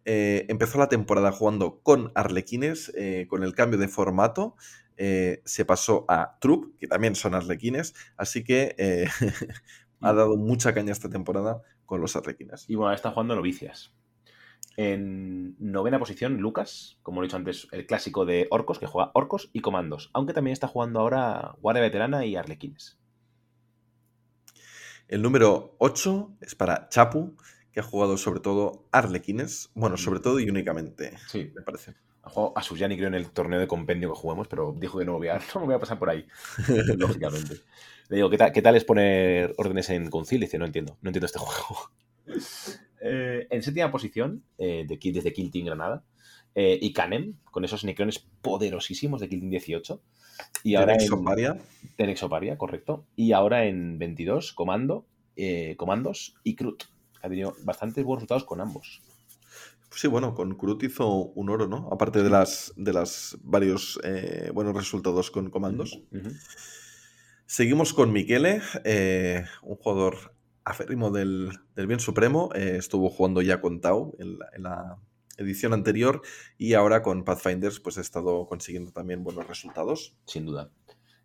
Eh, empezó la temporada jugando con Arlequines, eh, con el cambio de formato. eh, se pasó a Troop, que también son Arlequines. Así que ha dado mucha caña esta temporada con los Arlequines. Y bueno, está jugando Novicias. En novena posición, Lucas, como lo he dicho antes, el clásico de Orcos, que juega Orcos y Comandos, aunque también está jugando ahora Guardia Veterana y Arlequines. El número 8 es para Chapu, que ha jugado sobre todo Arlequines. Bueno, sobre todo y únicamente, Sí, me parece. ha jugado a Suyani, creo, en el torneo de compendio que juguemos, pero dijo que no voy a, no me voy a pasar por ahí, lógicamente. Le digo, ¿qué tal, ¿qué tal es poner órdenes en concil? Dice, no entiendo, no entiendo este juego. Eh, en séptima posición, eh, de, desde Kill Team Granada, eh, y Canem, con esos necrones poderosísimos de Kill Team 18. Y ahora Tenex en, Oparia. Tenex Oparia, correcto. Y ahora en 22, Comando, Comandos y Crut. Ha tenido bastantes buenos resultados con ambos. Sí, bueno, con Krut hizo un oro, ¿no? Aparte de las de las varios buenos resultados con comandos. Seguimos con Miquele, eh, un jugador aférrimo del, del bien supremo. eh, estuvo jugando ya con Tau en la, en la edición anterior y ahora con Pathfinders pues ha estado consiguiendo también buenos resultados. sin duda.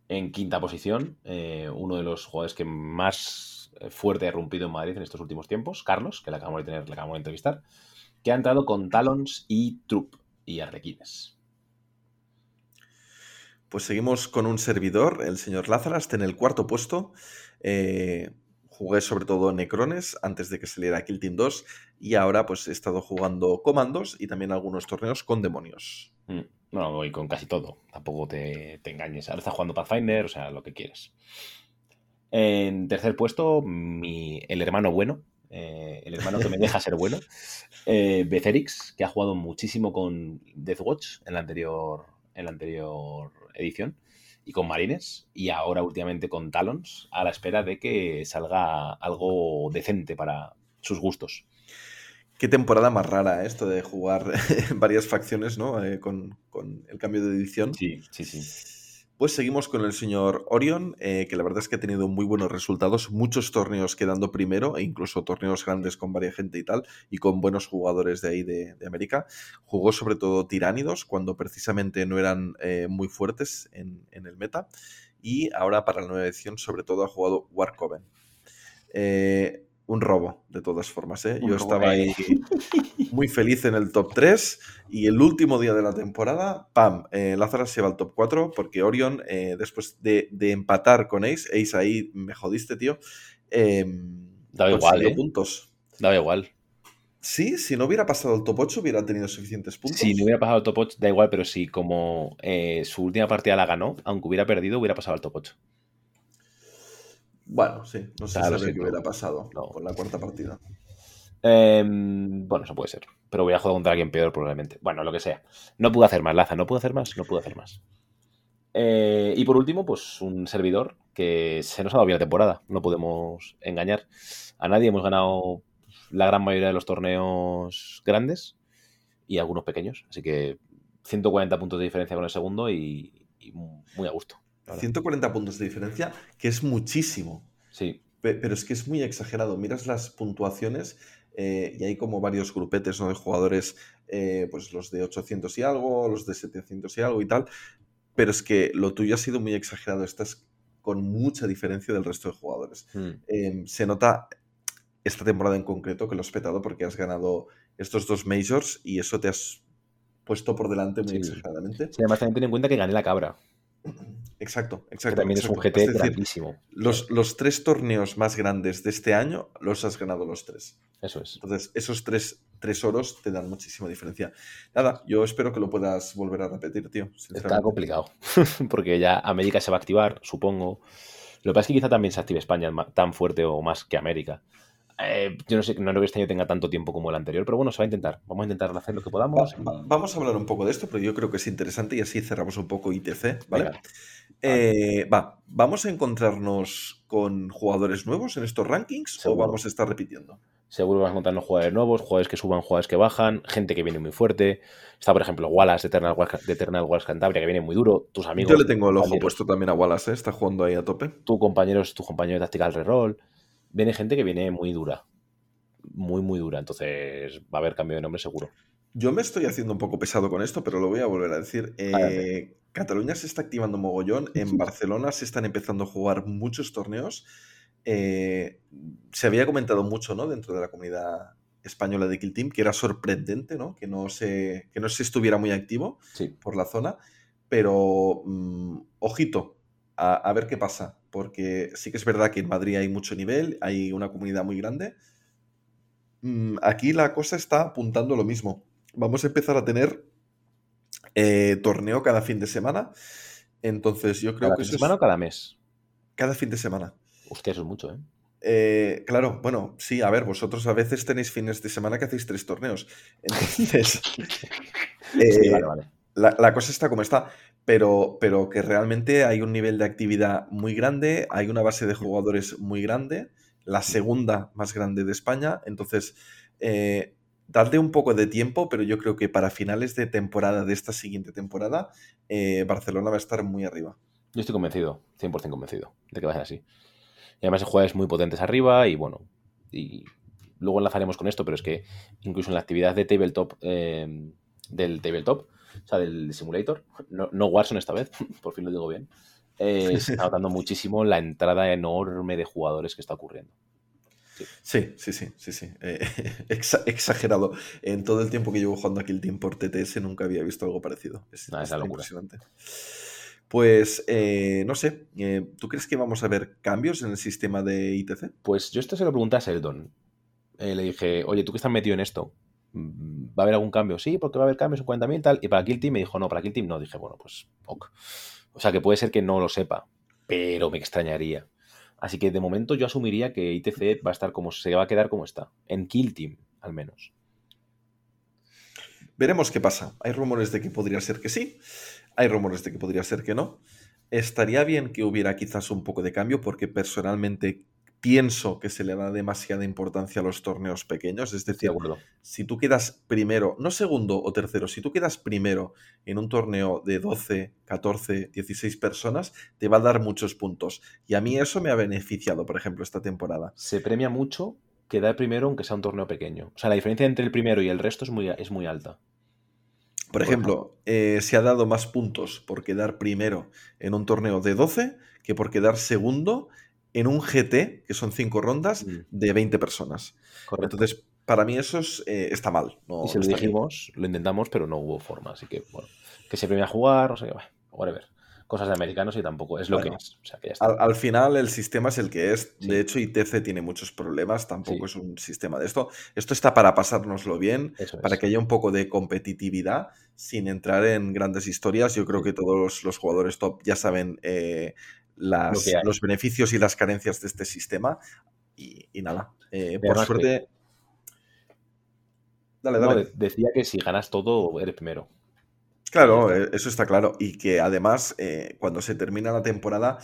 En quinta posición, eh, uno de los jugadores que más eh, fuerte ha rompido en Madrid en estos últimos tiempos, Carlos, que le acabamos de tener, le acabamos de entrevistar, que ha entrado con Talons y Troop y Arlequines. Pues seguimos con un servidor, el señor Lázaras, en el cuarto puesto. Eh, jugué sobre todo Necrones antes de que saliera Kill Team 2 y ahora pues he estado jugando comandos y también algunos torneos con demonios. Mm, Bueno, voy con casi todo, tampoco te, te engañes. Ahora está jugando Pathfinder, o sea, lo que quieres. En tercer puesto, mi, el hermano bueno, eh, el hermano que me deja ser bueno, eh, Becerix, que ha jugado muchísimo con Deathwatch en la anterior, en la anterior edición y con Marines y ahora últimamente con Talons a la espera de que salga algo decente para sus gustos. Qué temporada más rara ¿eh? esto de jugar varias facciones, ¿no? Eh, con, con el cambio de edición. Sí, sí, sí. Pues seguimos con el señor Orion, eh, que la verdad es que ha tenido muy buenos resultados, muchos torneos quedando primero, e incluso torneos grandes con varias gente y tal, y con buenos jugadores de ahí de, América. Jugó sobre todo tiránidos, cuando precisamente no eran eh, muy fuertes en, en el meta, y ahora para la nueva edición sobre todo ha jugado Warcoven. Eh, un robo, de todas formas. ¿eh? Yo estaba ahí muy feliz en el top 3 y el último día de la temporada, ¡pam! Eh, Lázaro se va al top 4 porque Orion, eh, después de, de empatar con Ace, Ace ahí me jodiste, tío, eh, Daba igual, ¿eh? puntos. Daba igual. Sí, si no hubiera pasado el top 8 hubiera tenido suficientes puntos. Si no hubiera pasado el top 8, da igual, pero si como eh, su última partida la ganó, aunque hubiera perdido, hubiera pasado al top 8. Bueno, sí, no sé saber qué hubiera pasado No. con la cuarta partida. Em, bueno, eso puede ser. Pero voy a jugar contra alguien peor, probablemente. Bueno, lo que sea. No pude hacer más, Laza. No pude hacer más. No pude hacer más. Eh, y por último, pues un servidor que se nos ha dado bien la temporada. No podemos engañar a nadie. Hemos ganado la gran mayoría de los torneos grandes y algunos pequeños. Así que 140 puntos de diferencia con el segundo y, y muy a gusto. La verdad. 140 puntos de diferencia, que es muchísimo. Sí, Pe- Pero es que es muy exagerado. Miras las puntuaciones eh, y hay como varios grupetes ¿no? de jugadores, eh, pues los de 800 y algo, los de 700 y algo y tal. Pero es que lo tuyo ha sido muy exagerado. Estás con mucha diferencia del resto de jugadores. Mm. Eh, se nota esta temporada en concreto que lo has petado porque has ganado estos dos majors y eso te has puesto por delante muy Sí. exageradamente. Sí, además también ten en cuenta que gané la cabra, Exacto, que exacto. también es un. GT Es decir, grandísimo. los, los tres torneos más grandes de este año los has ganado los tres. Eso es. Entonces, esos tres, tres oros te dan muchísima diferencia. Nada, yo espero que lo puedas volver a repetir, tío. Está complicado, porque ya América se va a activar, supongo. Lo que pasa es que quizá también se active España tan fuerte o más que América. Eh, yo no sé, no creo que este año tenga tanto tiempo como el anterior, pero bueno, se va a intentar. Vamos a intentar hacer lo que podamos. va- vamos a hablar un poco de esto, pero yo creo que es interesante y así cerramos un poco ITC, ¿vale? Venga. Eh, va, ¿vamos a encontrarnos con jugadores nuevos en estos rankings Seguro. o vamos a estar repitiendo? Seguro vas a encontrarnos jugadores nuevos, jugadores que suban, jugadores que bajan, gente que viene muy fuerte. Está, por ejemplo, Wallace de Eternal Wars, de Eternal Wars Cantabria, que viene muy duro. Tus amigos. yo le tengo el ojo puesto también a Wallace, ¿eh? está jugando ahí a tope. tu compañeros, tu compañero de Tactical Reroll. Viene gente que viene muy dura. Muy, muy dura. Entonces va a haber cambio de nombre seguro. Yo me estoy haciendo un poco pesado con esto, pero lo voy a volver a decir. Eh. Cataluña se está activando mogollón. En Barcelona se están empezando a jugar muchos torneos. Eh, se había comentado mucho, ¿no? Dentro de la comunidad española de Kill Team, que era sorprendente, ¿no? Que no se, que no se estuviera muy activo Sí. por la zona. Pero, mm, ojito, a, a ver qué pasa. Porque sí que es verdad que en Madrid hay mucho nivel, hay una comunidad muy grande. Mm, Aquí la cosa está apuntando lo mismo. Vamos a empezar a tener eh, torneo cada fin de semana. Entonces yo creo ¿Cada que fin eso de es semana o cada mes? cada fin de semana. Hostia, eso es mucho, ¿eh? Eh, claro, bueno, sí, a ver, vosotros a veces tenéis fines de semana que hacéis tres torneos. Entonces, Sí, eh, vale, vale. la, la cosa está como está, pero, pero que realmente hay un nivel de actividad muy grande, hay una base de jugadores muy grande, la segunda más grande de España, entonces eh, dadle un poco de tiempo, pero yo creo que para finales de temporada, de esta siguiente temporada, eh, Barcelona va a estar muy arriba. Yo estoy convencido, 100% convencido de que va a ser así. Y además jugadores muy potentes arriba y bueno, y luego enlazaremos con esto, pero es que incluso en la actividad de tabletop, eh, del tabletop, o sea, del simulator, no, no Warzone esta vez, por fin lo digo bien, eh, se está notando muchísimo la entrada enorme de jugadores que está ocurriendo. Sí, sí, sí, sí, sí. Eh, exa- exagerado. En todo el tiempo que llevo jugando a Kill Team por TTS nunca había visto algo parecido. Es, Ah, es está la locura. impresionante. Pues, eh, no sé, eh, ¿tú crees que vamos a ver cambios en el sistema de ITC? Pues yo esto se lo pregunté a Sheldon. Eh, le dije, oye, tú que estás metido en esto, mm, ¿va a haber algún cambio? Sí, porque va a haber cambios en 40.000 y tal. Y para Kill Team me dijo, no, para Kill Team no. Dije, bueno, pues ok. O sea, que puede ser que no lo sepa, pero me extrañaría. Así que de momento yo asumiría que ITC va a estar como se va a quedar como está. En Kill Team, al menos. Veremos qué pasa. Hay rumores de que podría ser que sí, hay rumores de que podría ser que no. Estaría bien que hubiera quizás un poco de cambio porque personalmente pienso que se le da demasiada importancia a los torneos pequeños. Es De decir, si tú quedas primero, no segundo o tercero, si tú quedas primero en un torneo de 12, 14, 16 personas, te va a dar muchos puntos. Y a mí eso me ha beneficiado, por ejemplo, esta temporada. Se premia mucho quedar primero aunque sea un torneo pequeño. O sea, la diferencia entre el primero y el resto es muy, es muy alta. Por ejemplo, eh, se ha dado más puntos por quedar primero en un torneo de 12 que por quedar segundo en un GT, que son cinco rondas, Mm. de 20 personas. Correcto. Entonces, para mí eso es, eh, está mal. No, y se lo bien. dijimos, lo intentamos, pero no hubo forma. Así que, bueno, que se premia a jugar, no sé qué, bueno, whatever. Cosas de americanos y tampoco es lo Bueno, que es. O sea, que ya está. Al, al final el sistema es el que es. Sí. De hecho, ITC tiene muchos problemas, tampoco Sí. es un sistema de esto. Esto está para pasárnoslo bien, Eso para es. que haya un poco de competitividad sin entrar en grandes historias. Yo creo que todos los jugadores top ya saben eh, las- los beneficios y las carencias de este sistema. Y, y nada, eh, por suerte... Dale, dale. de- decía que si ganas todo, eres primero. Claro, eh, eso está claro. Y que además, eh, cuando se termina la temporada,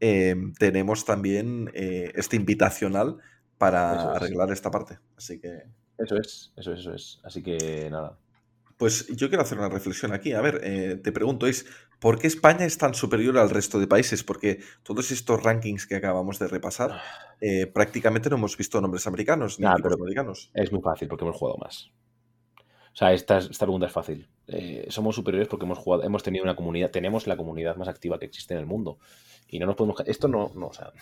eh, tenemos también eh, este invitacional para es. arreglar esta parte. Así que, Eso es, eso es, eso es. Así que nada. Pues yo quiero hacer una reflexión aquí. A ver, eh, te pregunto, es ¿por qué España es tan superior al resto de países? Porque todos estos rankings que acabamos de repasar, eh, prácticamente no hemos visto nombres americanos ni Nah, pero- americanos. Es muy fácil porque hemos jugado más. O sea, esta, esta pregunta es fácil. Eh, somos superiores porque hemos jugado, hemos tenido una comunidad, tenemos la comunidad más activa que existe en el mundo. Y no nos podemos. Esto no, no, o sea,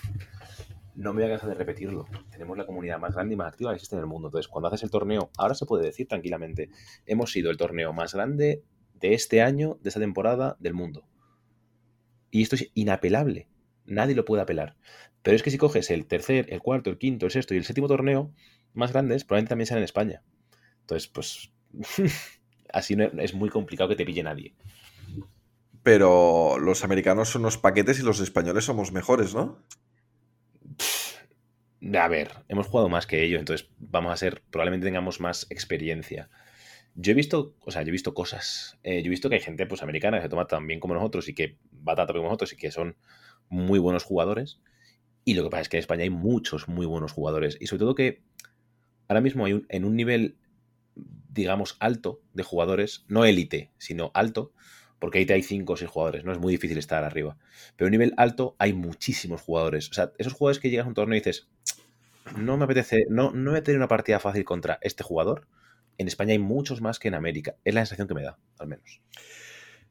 no me voy a cansar de repetirlo. Tenemos la comunidad más grande y más activa que existe en el mundo. Entonces, cuando haces el torneo, ahora se puede decir tranquilamente, hemos sido el torneo más grande de este año, de esta temporada, del mundo. Y esto es inapelable. Nadie lo puede apelar. Pero es que si coges el tercer, el cuarto, el quinto, el sexto y el séptimo torneo más grandes, probablemente también sean en España. Entonces, pues así es muy complicado que te pille nadie. Pero los americanos son unos paquetes y los españoles somos mejores, ¿no? A ver, hemos jugado más que ellos, entonces vamos a ser, probablemente tengamos más experiencia. Yo he visto, o sea, yo he visto cosas. Eh, yo he visto que hay gente, pues, americana que se toma tan bien como nosotros y que va tanto como nosotros y que son muy buenos jugadores. Y lo que pasa es que en España hay muchos muy buenos jugadores. Y sobre todo que ahora mismo hay un- en un nivel, digamos, alto de jugadores, no élite, sino alto, porque ahí te hay 5 o 6 jugadores, no es muy difícil estar arriba. Pero a nivel alto hay muchísimos jugadores. O sea, esos jugadores que llegas a un torneo y dices, no me apetece, no, no voy a una partida fácil contra este jugador. En España hay muchos más que en América. Es la sensación que me da, al menos.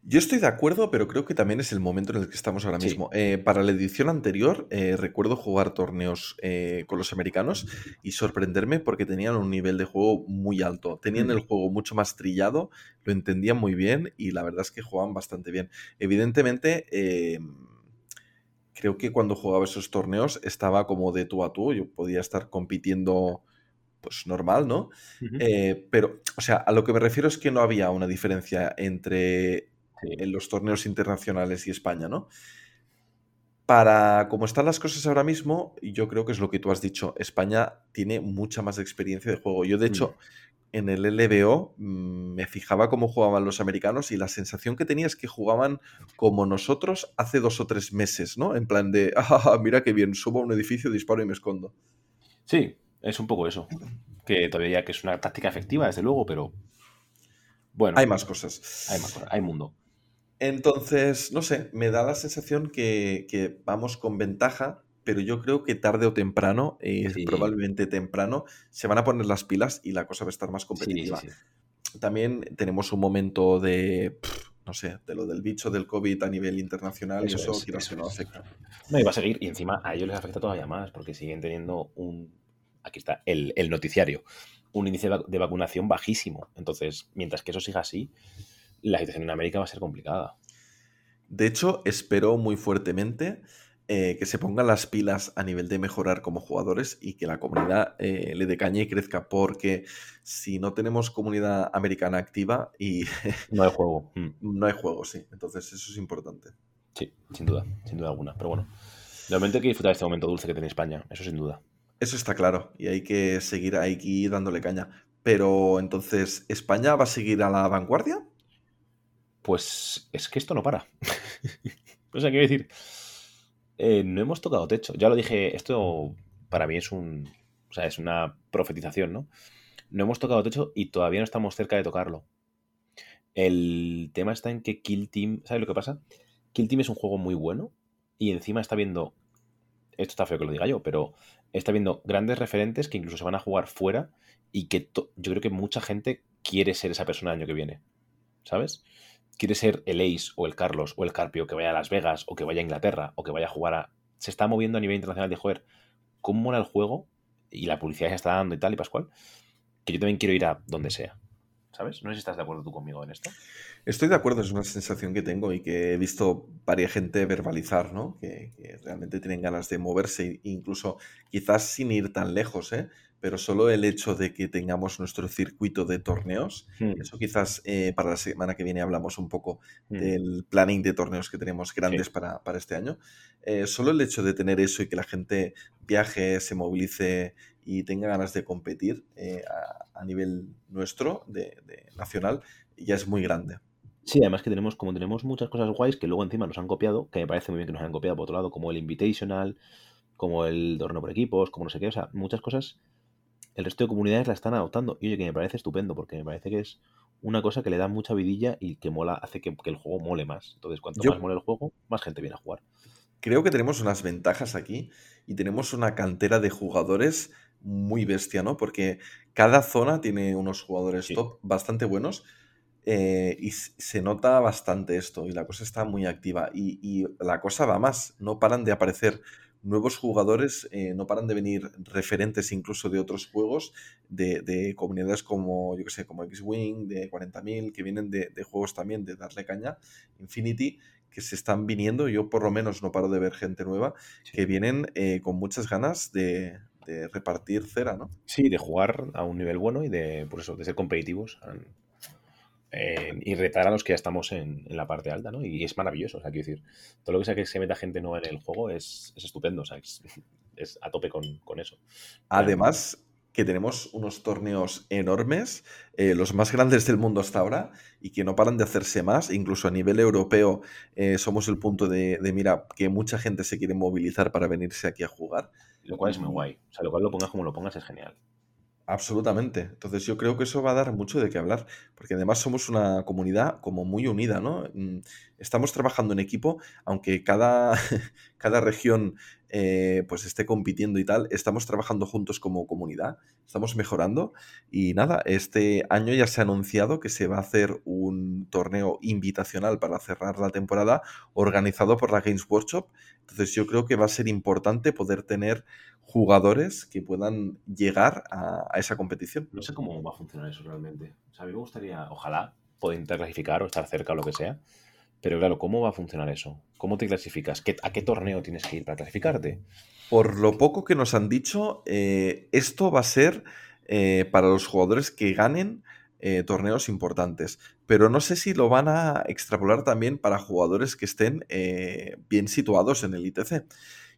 Yo estoy de acuerdo, pero creo que también es el momento en el que estamos ahora Sí. mismo. Eh, para la edición anterior, eh, recuerdo jugar torneos eh, con los americanos y sorprenderme porque tenían un nivel de juego muy alto. Tenían el juego mucho más trillado, lo entendían muy bien y la verdad es que jugaban bastante bien. Evidentemente, creo que cuando jugaba esos torneos estaba como de tú a tú. Yo podía estar compitiendo, pues normal, ¿no? Eh, pero, o sea, a lo que me refiero es que no había una diferencia entre. En los torneos internacionales y España, ¿no? Para como están las cosas ahora mismo, yo creo que es lo que tú has dicho, España tiene mucha más experiencia de juego. Yo, de hecho, en el LBO mm, me fijaba cómo jugaban los americanos y la sensación que tenía es que jugaban como nosotros hace dos o tres meses, ¿no? En plan de, ah, mira qué bien, subo a un edificio, disparo y me escondo. Sí, es un poco eso. Que todavía que es una táctica efectiva, desde luego, pero bueno, Hay más cosas. hay, más cosas, hay mundo. Entonces, no sé, me da la sensación que, que vamos con ventaja, pero yo creo que tarde o temprano, eh, Sí. probablemente temprano, se van a poner las pilas y la cosa va a estar más sí, competitiva. sí. También tenemos un momento de, pff, no sé, de lo del bicho del COVID a nivel internacional Eso y eso, es, eso que no afecta. No, y va a seguir, y encima a ellos les afecta todavía más, porque siguen teniendo un. Aquí está, el, el noticiario. Un índice de vacunación bajísimo. Entonces, mientras que eso siga así, la situación en América va a ser complicada. De hecho, espero muy fuertemente eh, que se pongan las pilas a nivel de mejorar como jugadores y que la comunidad eh, le dé caña y crezca, porque si no tenemos comunidad americana activa y No hay juego. Mm, no hay juego, sí. Entonces eso es importante. Sí, sin duda, sin duda alguna. Pero bueno, de momento hay que disfrutar de este momento dulce que tiene España, eso sin duda. Eso está claro y hay que seguir ahí dándole caña. Pero entonces, ¿España va a seguir a la vanguardia? Pues es que esto no para. o sea, quiero decir, eh, no hemos tocado techo. Ya lo dije, esto para mí es un, o sea, es una profetización, ¿no? No hemos tocado techo y todavía no estamos cerca de tocarlo. El tema está en que Kill Team, ¿sabes lo que pasa? Kill Team es un juego muy bueno y encima está viendo, esto está feo que lo diga yo, pero está viendo grandes referentes que incluso se van a jugar fuera y que yo creo que mucha gente quiere ser esa persona el año que viene, ¿sabes? Quiere ser el Ace o el Carlos o el Carpio que vaya a Las Vegas o que vaya a Inglaterra o que vaya a jugar a... Se está moviendo a nivel internacional de joder, ¿cómo mola el juego? Y la publicidad se está dando y tal y pascual, que yo también quiero ir a donde sea. ¿Sabes? No sé si estás de acuerdo tú conmigo en esto. Estoy de acuerdo, es una sensación que tengo y que he visto varias gente verbalizar, ¿no? Que, que realmente tienen ganas de moverse, incluso quizás sin ir tan lejos, ¿eh? Pero solo el hecho de que tengamos nuestro circuito de torneos, Hmm, eso quizás eh, para la semana que viene hablamos un poco hmm. del planning de torneos que tenemos grandes para, para este año. Eh, solo el hecho de tener eso y que la gente viaje, se movilice y tenga ganas de competir eh, a, a nivel nuestro, de, de nacional, ya es muy grande. Sí, además que tenemos, como tenemos muchas cosas guays que luego encima nos han copiado, que me parece muy bien que nos hayan copiado por otro lado, como el Invitational, como el torneo por equipos, como no sé qué, o sea, muchas cosas, el resto de comunidades la están adoptando. Y oye, que me parece estupendo, porque me parece que es una cosa que le da mucha vidilla y que mola, hace que, que el juego mole más. Entonces, cuanto Yo- más mole el juego, más gente viene a jugar. Creo que tenemos unas ventajas aquí y tenemos una cantera de jugadores muy bestia, ¿no? Porque cada zona tiene unos jugadores Sí. top bastante buenos eh, y se nota bastante esto y la cosa está muy activa y, y la cosa va más, no paran de aparecer nuevos jugadores, eh, no paran de venir referentes incluso de otros juegos, de, de comunidades como, yo que sé, como X-Wing, de 40.000, que vienen de, de juegos también de darle caña, Infinity, que se están viniendo, yo por lo menos no paro de ver gente nueva, que vienen eh, con muchas ganas de, de repartir cera, ¿no? Sí, de jugar a un nivel bueno y de, por eso, de ser competitivos y retar a los que ya estamos en, en la parte alta, ¿no? Y es maravilloso, o sea, quiero decir, todo lo que sea que se meta gente nueva en el juego es, es estupendo, o sea, es, es a tope con, con eso. Además, que tenemos unos torneos enormes, eh, los más grandes del mundo hasta ahora, y que no paran de hacerse más. Incluso a nivel europeo eh, somos el punto de, de mira que mucha gente se quiere movilizar para venirse aquí a jugar. Lo cual es muy guay. O sea, lo cual lo pongas como lo pongas es genial. Absolutamente. Entonces yo creo que eso va a dar mucho de qué hablar, porque además somos una comunidad como muy unida, ¿no? Mm, Estamos trabajando en equipo, aunque cada, cada región eh, pues esté compitiendo y tal, estamos trabajando juntos como comunidad, estamos mejorando y nada, este año ya se ha anunciado que se va a hacer un torneo invitacional para cerrar la temporada organizado por la Games Workshop. Entonces yo creo que va a ser importante poder tener jugadores que puedan llegar a, esa competición. No sé cómo va a funcionar eso realmente. O sea, a mí me gustaría, ojalá, poder intentar clasificar o estar cerca o lo que sea. Pero claro, ¿cómo va a funcionar eso? ¿Cómo te clasificas? ¿Qué- ¿A qué torneo tienes que ir para clasificarte? Por lo poco que nos han dicho, eh, esto va a ser eh, para los jugadores que ganen eh, torneos importantes. Pero no sé si lo van a extrapolar también para jugadores que estén bien situados en el ITC.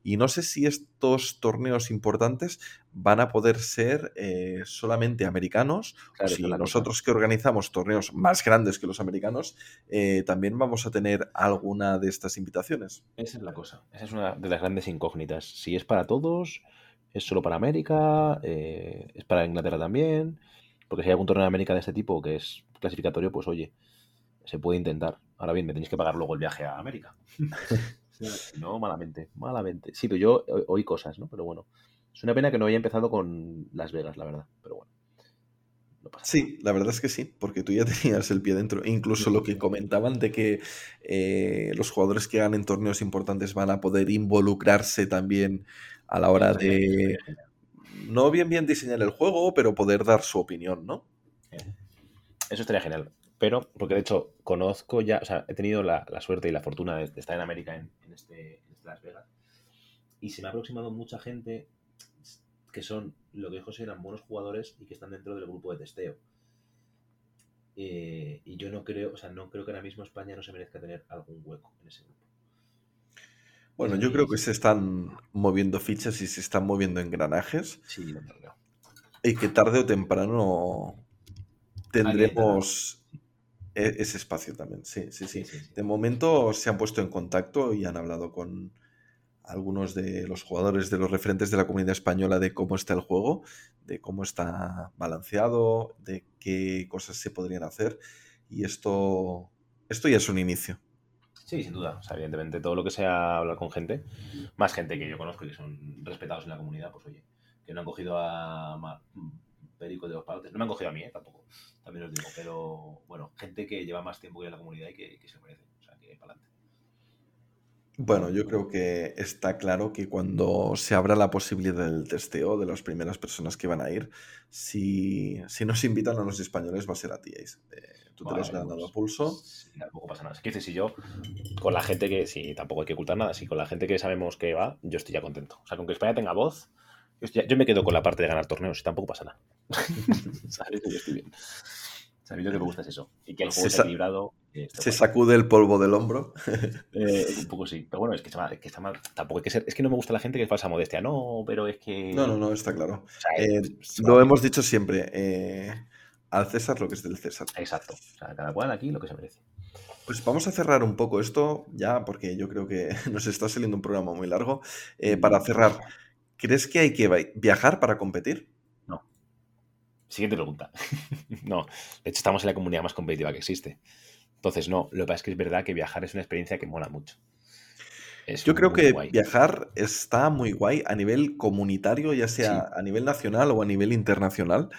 Y no sé si estos torneos importantes van a poder ser eh, solamente americanos Claro, o si nosotros que organizamos torneos más grandes que los americanos, eh, también vamos a tener alguna de estas invitaciones. Esa es la cosa. Esa es una de las grandes incógnitas. Si es para todos, es solo para América, eh, es para Inglaterra también. Porque si hay algún torneo de América de este tipo que es clasificatorio, pues oye, se puede intentar. Ahora bien, me tenéis que pagar luego el viaje a América. no, malamente, malamente. Sí, pero yo o- oí cosas, ¿no? Pero bueno, es una pena que no haya empezado con Las Vegas, la verdad. Pero bueno, no pasa Sí, la verdad es que sí, porque tú ya tenías el pie dentro. E Incluso lo que comentaban de que eh, los jugadores que ganen torneos importantes van a poder involucrarse también a la hora de, no bien bien diseñar el juego, pero poder dar su opinión, ¿no? Eso estaría genial. Pero, porque de hecho, conozco ya, o sea, he tenido la, la suerte y la fortuna de, de estar en América en este, en este Las Vegas. Y se me ha aproximado mucha gente que son lo que José eran buenos jugadores y que están dentro del grupo de testeo. Eh, y yo no creo, o sea, no creo que ahora mismo España no se merezca tener algún hueco en ese grupo. Bueno, yo creo que se están moviendo fichas y se están moviendo engranajes Sí, lo creo. y que tarde o temprano tendremos ese espacio también. Sí, sí, sí. Sí, sí, sí. De momento se han puesto en contacto y han hablado con algunos de los jugadores, de los referentes de la comunidad española de cómo está el juego, de cómo está balanceado, de qué cosas se podrían hacer. Y esto, esto ya es un inicio. Sí, sin duda. O sea, evidentemente, todo lo que sea hablar con gente, más gente que yo conozco y que son respetados en la comunidad, pues oye, que no han cogido a Perico de los Palotes. No me han cogido a mí, ¿eh? tampoco. También os digo. Pero bueno, gente que lleva más tiempo que en la comunidad y que, que se merece. O sea, que para adelante. Bueno, yo creo que está claro que cuando se abra la posibilidad del testeo de las primeras personas que van a ir, si, si nos invitan a los españoles va a ser a ti. Eh, tú te lo has ganado pues, a pulso. sí, tampoco pasa nada. Es que si yo, con la gente que, sí, tampoco hay que ocultar nada, si con la gente que sabemos que va, yo estoy ya contento. O sea, con que España tenga voz, yo, me quedo con la parte de ganar torneos y tampoco pasa nada. ¿Sabes? Yo estoy bien. Que me gusta es eso. Y que el Se juego sa- sea equilibrado. Se sacude el polvo del hombro. Eh, un poco sí. Pero bueno, es que está mal. Que está mal. Tampoco hay que ser. Es que no me gusta la gente que es falsa modestia. No, pero es que. No, no, no, está claro. O sea, Eh, es- lo hemos dicho siempre. eh, al César lo que es del César. Exacto. O sea, cada cual aquí lo que se merece. Pues vamos a cerrar un poco esto ya, porque yo creo que nos está saliendo un programa muy largo. Eh, para cerrar, ¿crees que hay que viajar para competir? Siguiente pregunta. no. De hecho, estamos en la comunidad más competitiva que existe. Entonces, no. Lo que pasa es que es verdad que viajar es una experiencia que mola mucho. Es Yo creo que guay. viajar está muy guay a nivel comunitario, ya sea a nivel nacional o a nivel internacional.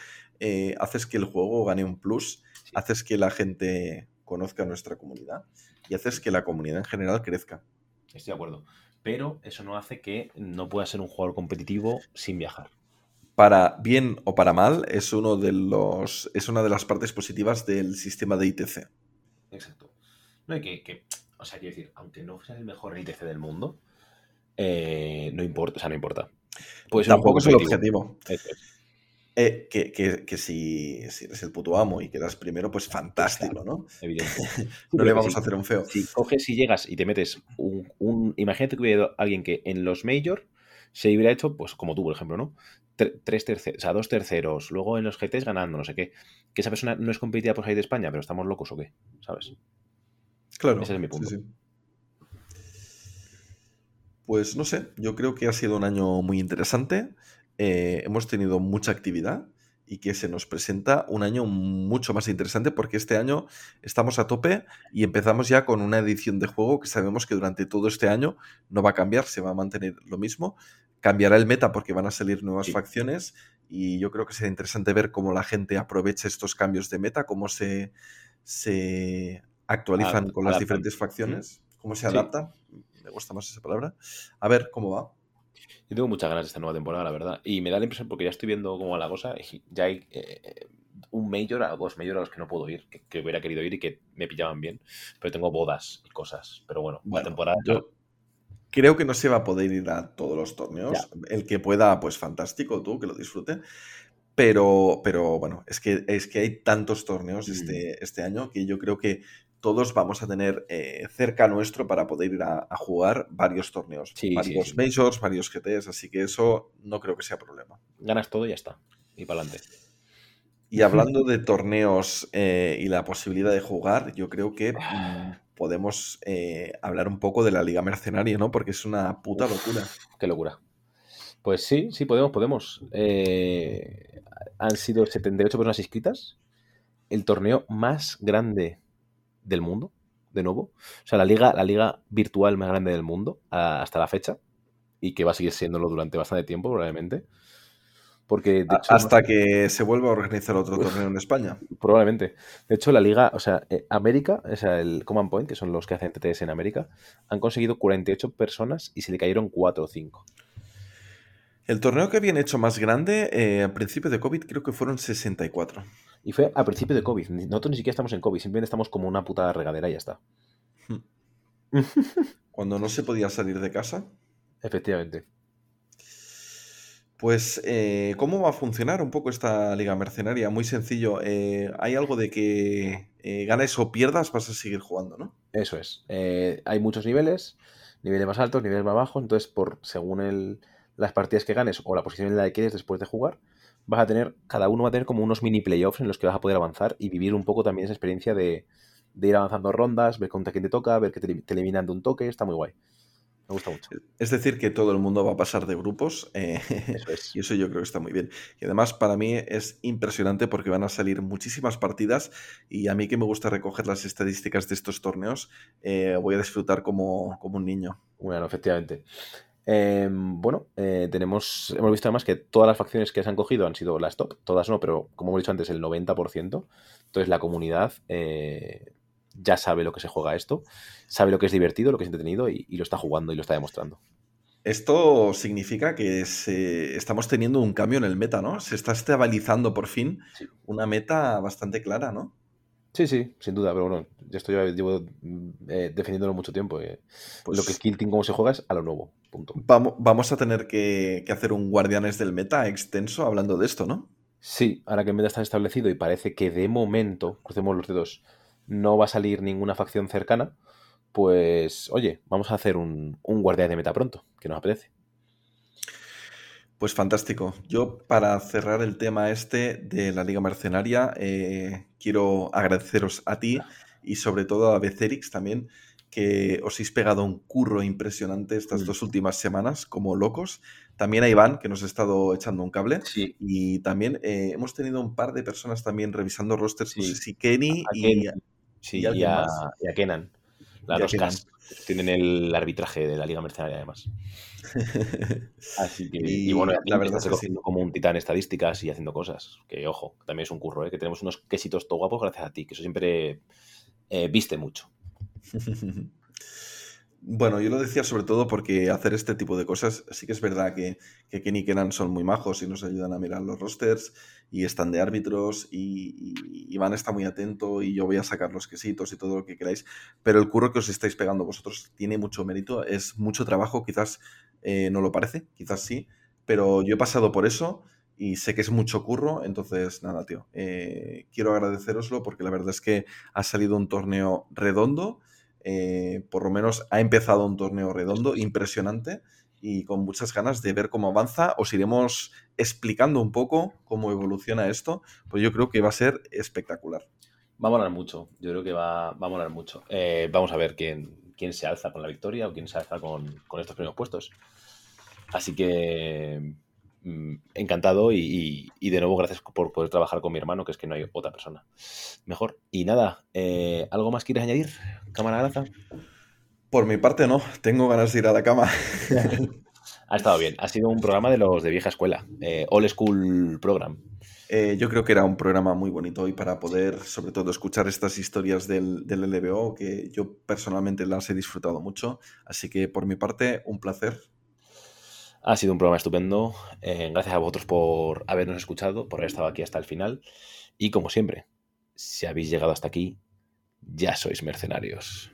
Eh, haces que el juego gane un plus, Sí. haces que la gente conozca nuestra comunidad y haces que la comunidad en general crezca. Estoy de acuerdo. Pero eso no hace que no pueda ser un jugador competitivo sin viajar. Para bien o para mal, es, uno de los, es una de las partes positivas del sistema de ITC. Exacto. No hay que, que- o sea, quiero decir, aunque no sea el mejor ITC del mundo, eh, no importa, o sea, no importa. Puede ser Tampoco es el objetivo. Eh, que que- que si, si eres el puto amo y quedas primero, pues fantástico, ¿no? Evidente. No le vamos a hacer un feo. Si coges y llegas y te metes un, un- Imagínate que hubiera alguien que en los Major se hubiera hecho, pues como tú, por ejemplo, ¿no? Tre- tres terceros, o sea, dos terceros, luego en los GTs ganando, no sé qué. Que esa persona no es competitiva por salir de España, pero estamos locos o qué, ¿sabes? Claro. Ese es mi sí, punto. sí. Pues no sé, yo creo que ha sido un año muy interesante. Eh, hemos tenido mucha actividad y que se nos presenta un año mucho más interesante porque este año estamos a tope y empezamos ya con una edición de juego que sabemos que durante todo este año no va a cambiar, se va a mantener lo mismo. Cambiará el meta porque van a salir nuevas Sí. facciones y yo creo que será interesante ver cómo la gente aprovecha estos cambios de meta, cómo se, se actualizan Ad- con las adaptan. diferentes facciones, cómo se Sí. adaptan. Me gusta más esa palabra. A ver cómo va. Yo tengo muchas ganas de esta nueva temporada, la verdad. Y me da la impresión, porque ya estoy viendo cómo va la cosa, y ya hay eh, un Major o dos Major a los que no puedo ir, que, que hubiera querido ir y que me pillaban bien. Pero tengo bodas y cosas. Pero bueno, Bueno, la temporada... yo creo que no se va a poder ir a todos los torneos. El que pueda, pues fantástico, tú, que lo disfrute. Pero, pero bueno, es que, es que hay tantos torneos Mm. este, este año que yo creo que todos vamos a tener eh, cerca nuestro para poder ir a, a jugar varios torneos. Sí, varios sí. majors, varios GTs, así que eso no creo que sea problema. Ganas todo y ya está. Y para adelante. Y hablando de torneos eh, y la posibilidad de jugar, yo creo que mm, podemos eh, hablar un poco de la Liga Mercenaria, ¿no? Porque es una puta locura. Qué locura. Pues sí, sí, podemos, podemos. Han sido 78 personas inscritas. El torneo más grande del mundo, de nuevo. O sea, la liga, la liga virtual más grande del mundo a- hasta la fecha. Y que va a seguir siéndolo durante bastante tiempo, probablemente. Porque, de hecho, Hasta que se vuelva a organizar otro torneo en España. Probablemente. De hecho, la liga, o sea, eh, América, o sea, el Command Point, que son los que hacen TTS en América, han conseguido 48 personas y se le cayeron 4 o 5. El torneo que habían hecho más grande, eh, al principio de COVID, creo que fueron 64. Y fue a principio de COVID. Nosotros ni siquiera estamos en COVID, simplemente estamos como una puta regadera y ya está. Cuando no se podía salir de casa. Efectivamente. Pues, eh, ¿cómo va a funcionar un poco esta liga mercenaria? Muy sencillo. eh, hay algo de que eh, ganes o pierdas, vas a seguir jugando, ¿no? Eso es. Eh, hay muchos niveles, niveles más altos, niveles más bajos, entonces por según el, las partidas que ganes o la posición en la que quedes después de jugar, vas a tener, cada uno va a tener como unos mini playoffs en los que vas a poder avanzar y vivir un poco también esa experiencia de, de ir avanzando rondas, ver contra quién te toca, ver que te, te eliminan de un toque, está muy guay. Me gusta mucho. Es decir, que todo el mundo va a pasar de grupos. eh, Eso es. Y eso yo creo que está muy bien. Y además para mí es impresionante porque van a salir muchísimas partidas y a mí que me gusta recoger las estadísticas de estos torneos, eh, voy a disfrutar como, como un niño. Bueno, efectivamente. Eh, bueno, eh, tenemos, hemos visto además que todas las facciones que se han cogido han sido las top, todas no, pero como hemos dicho antes, el 90%. Entonces la comunidad eh, ya sabe lo que se juega esto, sabe lo que es divertido, lo que es entretenido y, y lo está jugando y lo está demostrando. Esto significa que se- estamos teniendo un cambio en el meta, ¿no? Se está estabilizando por fin Sí. una meta bastante clara, ¿no? Sí, sí, sin duda, pero bueno, esto ya llevo mm, eh, defendiéndolo mucho tiempo. eh. Pues lo que es Kill Team, cómo se juega, es a lo nuevo. Punto. vamos, vamos a tener que, que hacer un Guardianes del Meta extenso hablando de esto, ¿no? Sí, ahora que el meta está establecido y parece que de momento, crucemos los dedos, no va a salir ninguna facción cercana, pues oye, vamos a hacer un, un guardián de meta pronto, que nos apetece. Pues fantástico. Yo, para cerrar el tema este de la Liga Mercenaria, eh, quiero agradeceros a ti y sobre todo a Becerix también, que os habéis pegado un curro impresionante estas Mm. dos últimas semanas, como locos. También a Iván, que nos ha estado echando un cable. Sí, Y también eh, hemos tenido un par de personas también revisando rosters, no sé si Kenny a y... Kenny, sí, ¿y a, y a Kenan. Las dos quedan. CAS. Tienen el arbitraje de la Liga Mercenaria, además. Así que, y, Y bueno, la verdad cogiendo como un titán estadísticas y haciendo cosas. Que ojo, también es un curro, ¿eh? que tenemos unos quesitos todo guapos gracias a ti, que eso siempre eh, viste mucho. Bueno, yo lo decía sobre todo porque hacer este tipo de cosas, sí que es verdad que, que Kenny y Kenan son muy majos y nos ayudan a mirar los rosters y están de árbitros y, y Iván está muy atento y yo voy a sacar los quesitos y todo lo que queráis, pero el curro que os estáis pegando vosotros tiene mucho mérito, es mucho trabajo, quizás eh, no lo parece, quizás sí, pero yo he pasado por eso y sé que es mucho curro, entonces nada, tío, eh, quiero agradeceroslo porque la verdad es que ha salido un torneo redondo eh, por lo menos ha empezado un torneo redondo, impresionante, y con muchas ganas de ver cómo avanza. Os iremos explicando un poco cómo evoluciona esto, pues yo creo que va a ser espectacular. Va a molar mucho, yo creo que va, a molar mucho. Eh, vamos a ver quién, quién se alza con la victoria o quién se alza con, con estos primeros puestos. Así que encantado y, y- y de nuevo gracias por poder trabajar con mi hermano, que es que no hay otra persona mejor. Y nada, eh, ¿algo más quieres añadir, cámara Graza? Por mi parte, no, tengo ganas de ir a la cama. Ha estado bien, ha sido un programa de los de vieja escuela, eh, All School Program. Eh, yo creo que era un programa muy bonito y para poder, sobre todo, escuchar estas historias del, del LBO, que yo personalmente las he disfrutado mucho. Así que por mi parte, un placer. Ha sido un programa estupendo. eh, gracias a vosotros por habernos escuchado, por haber estado aquí hasta el final. Y como siempre, si habéis llegado hasta aquí, ya sois mercenarios.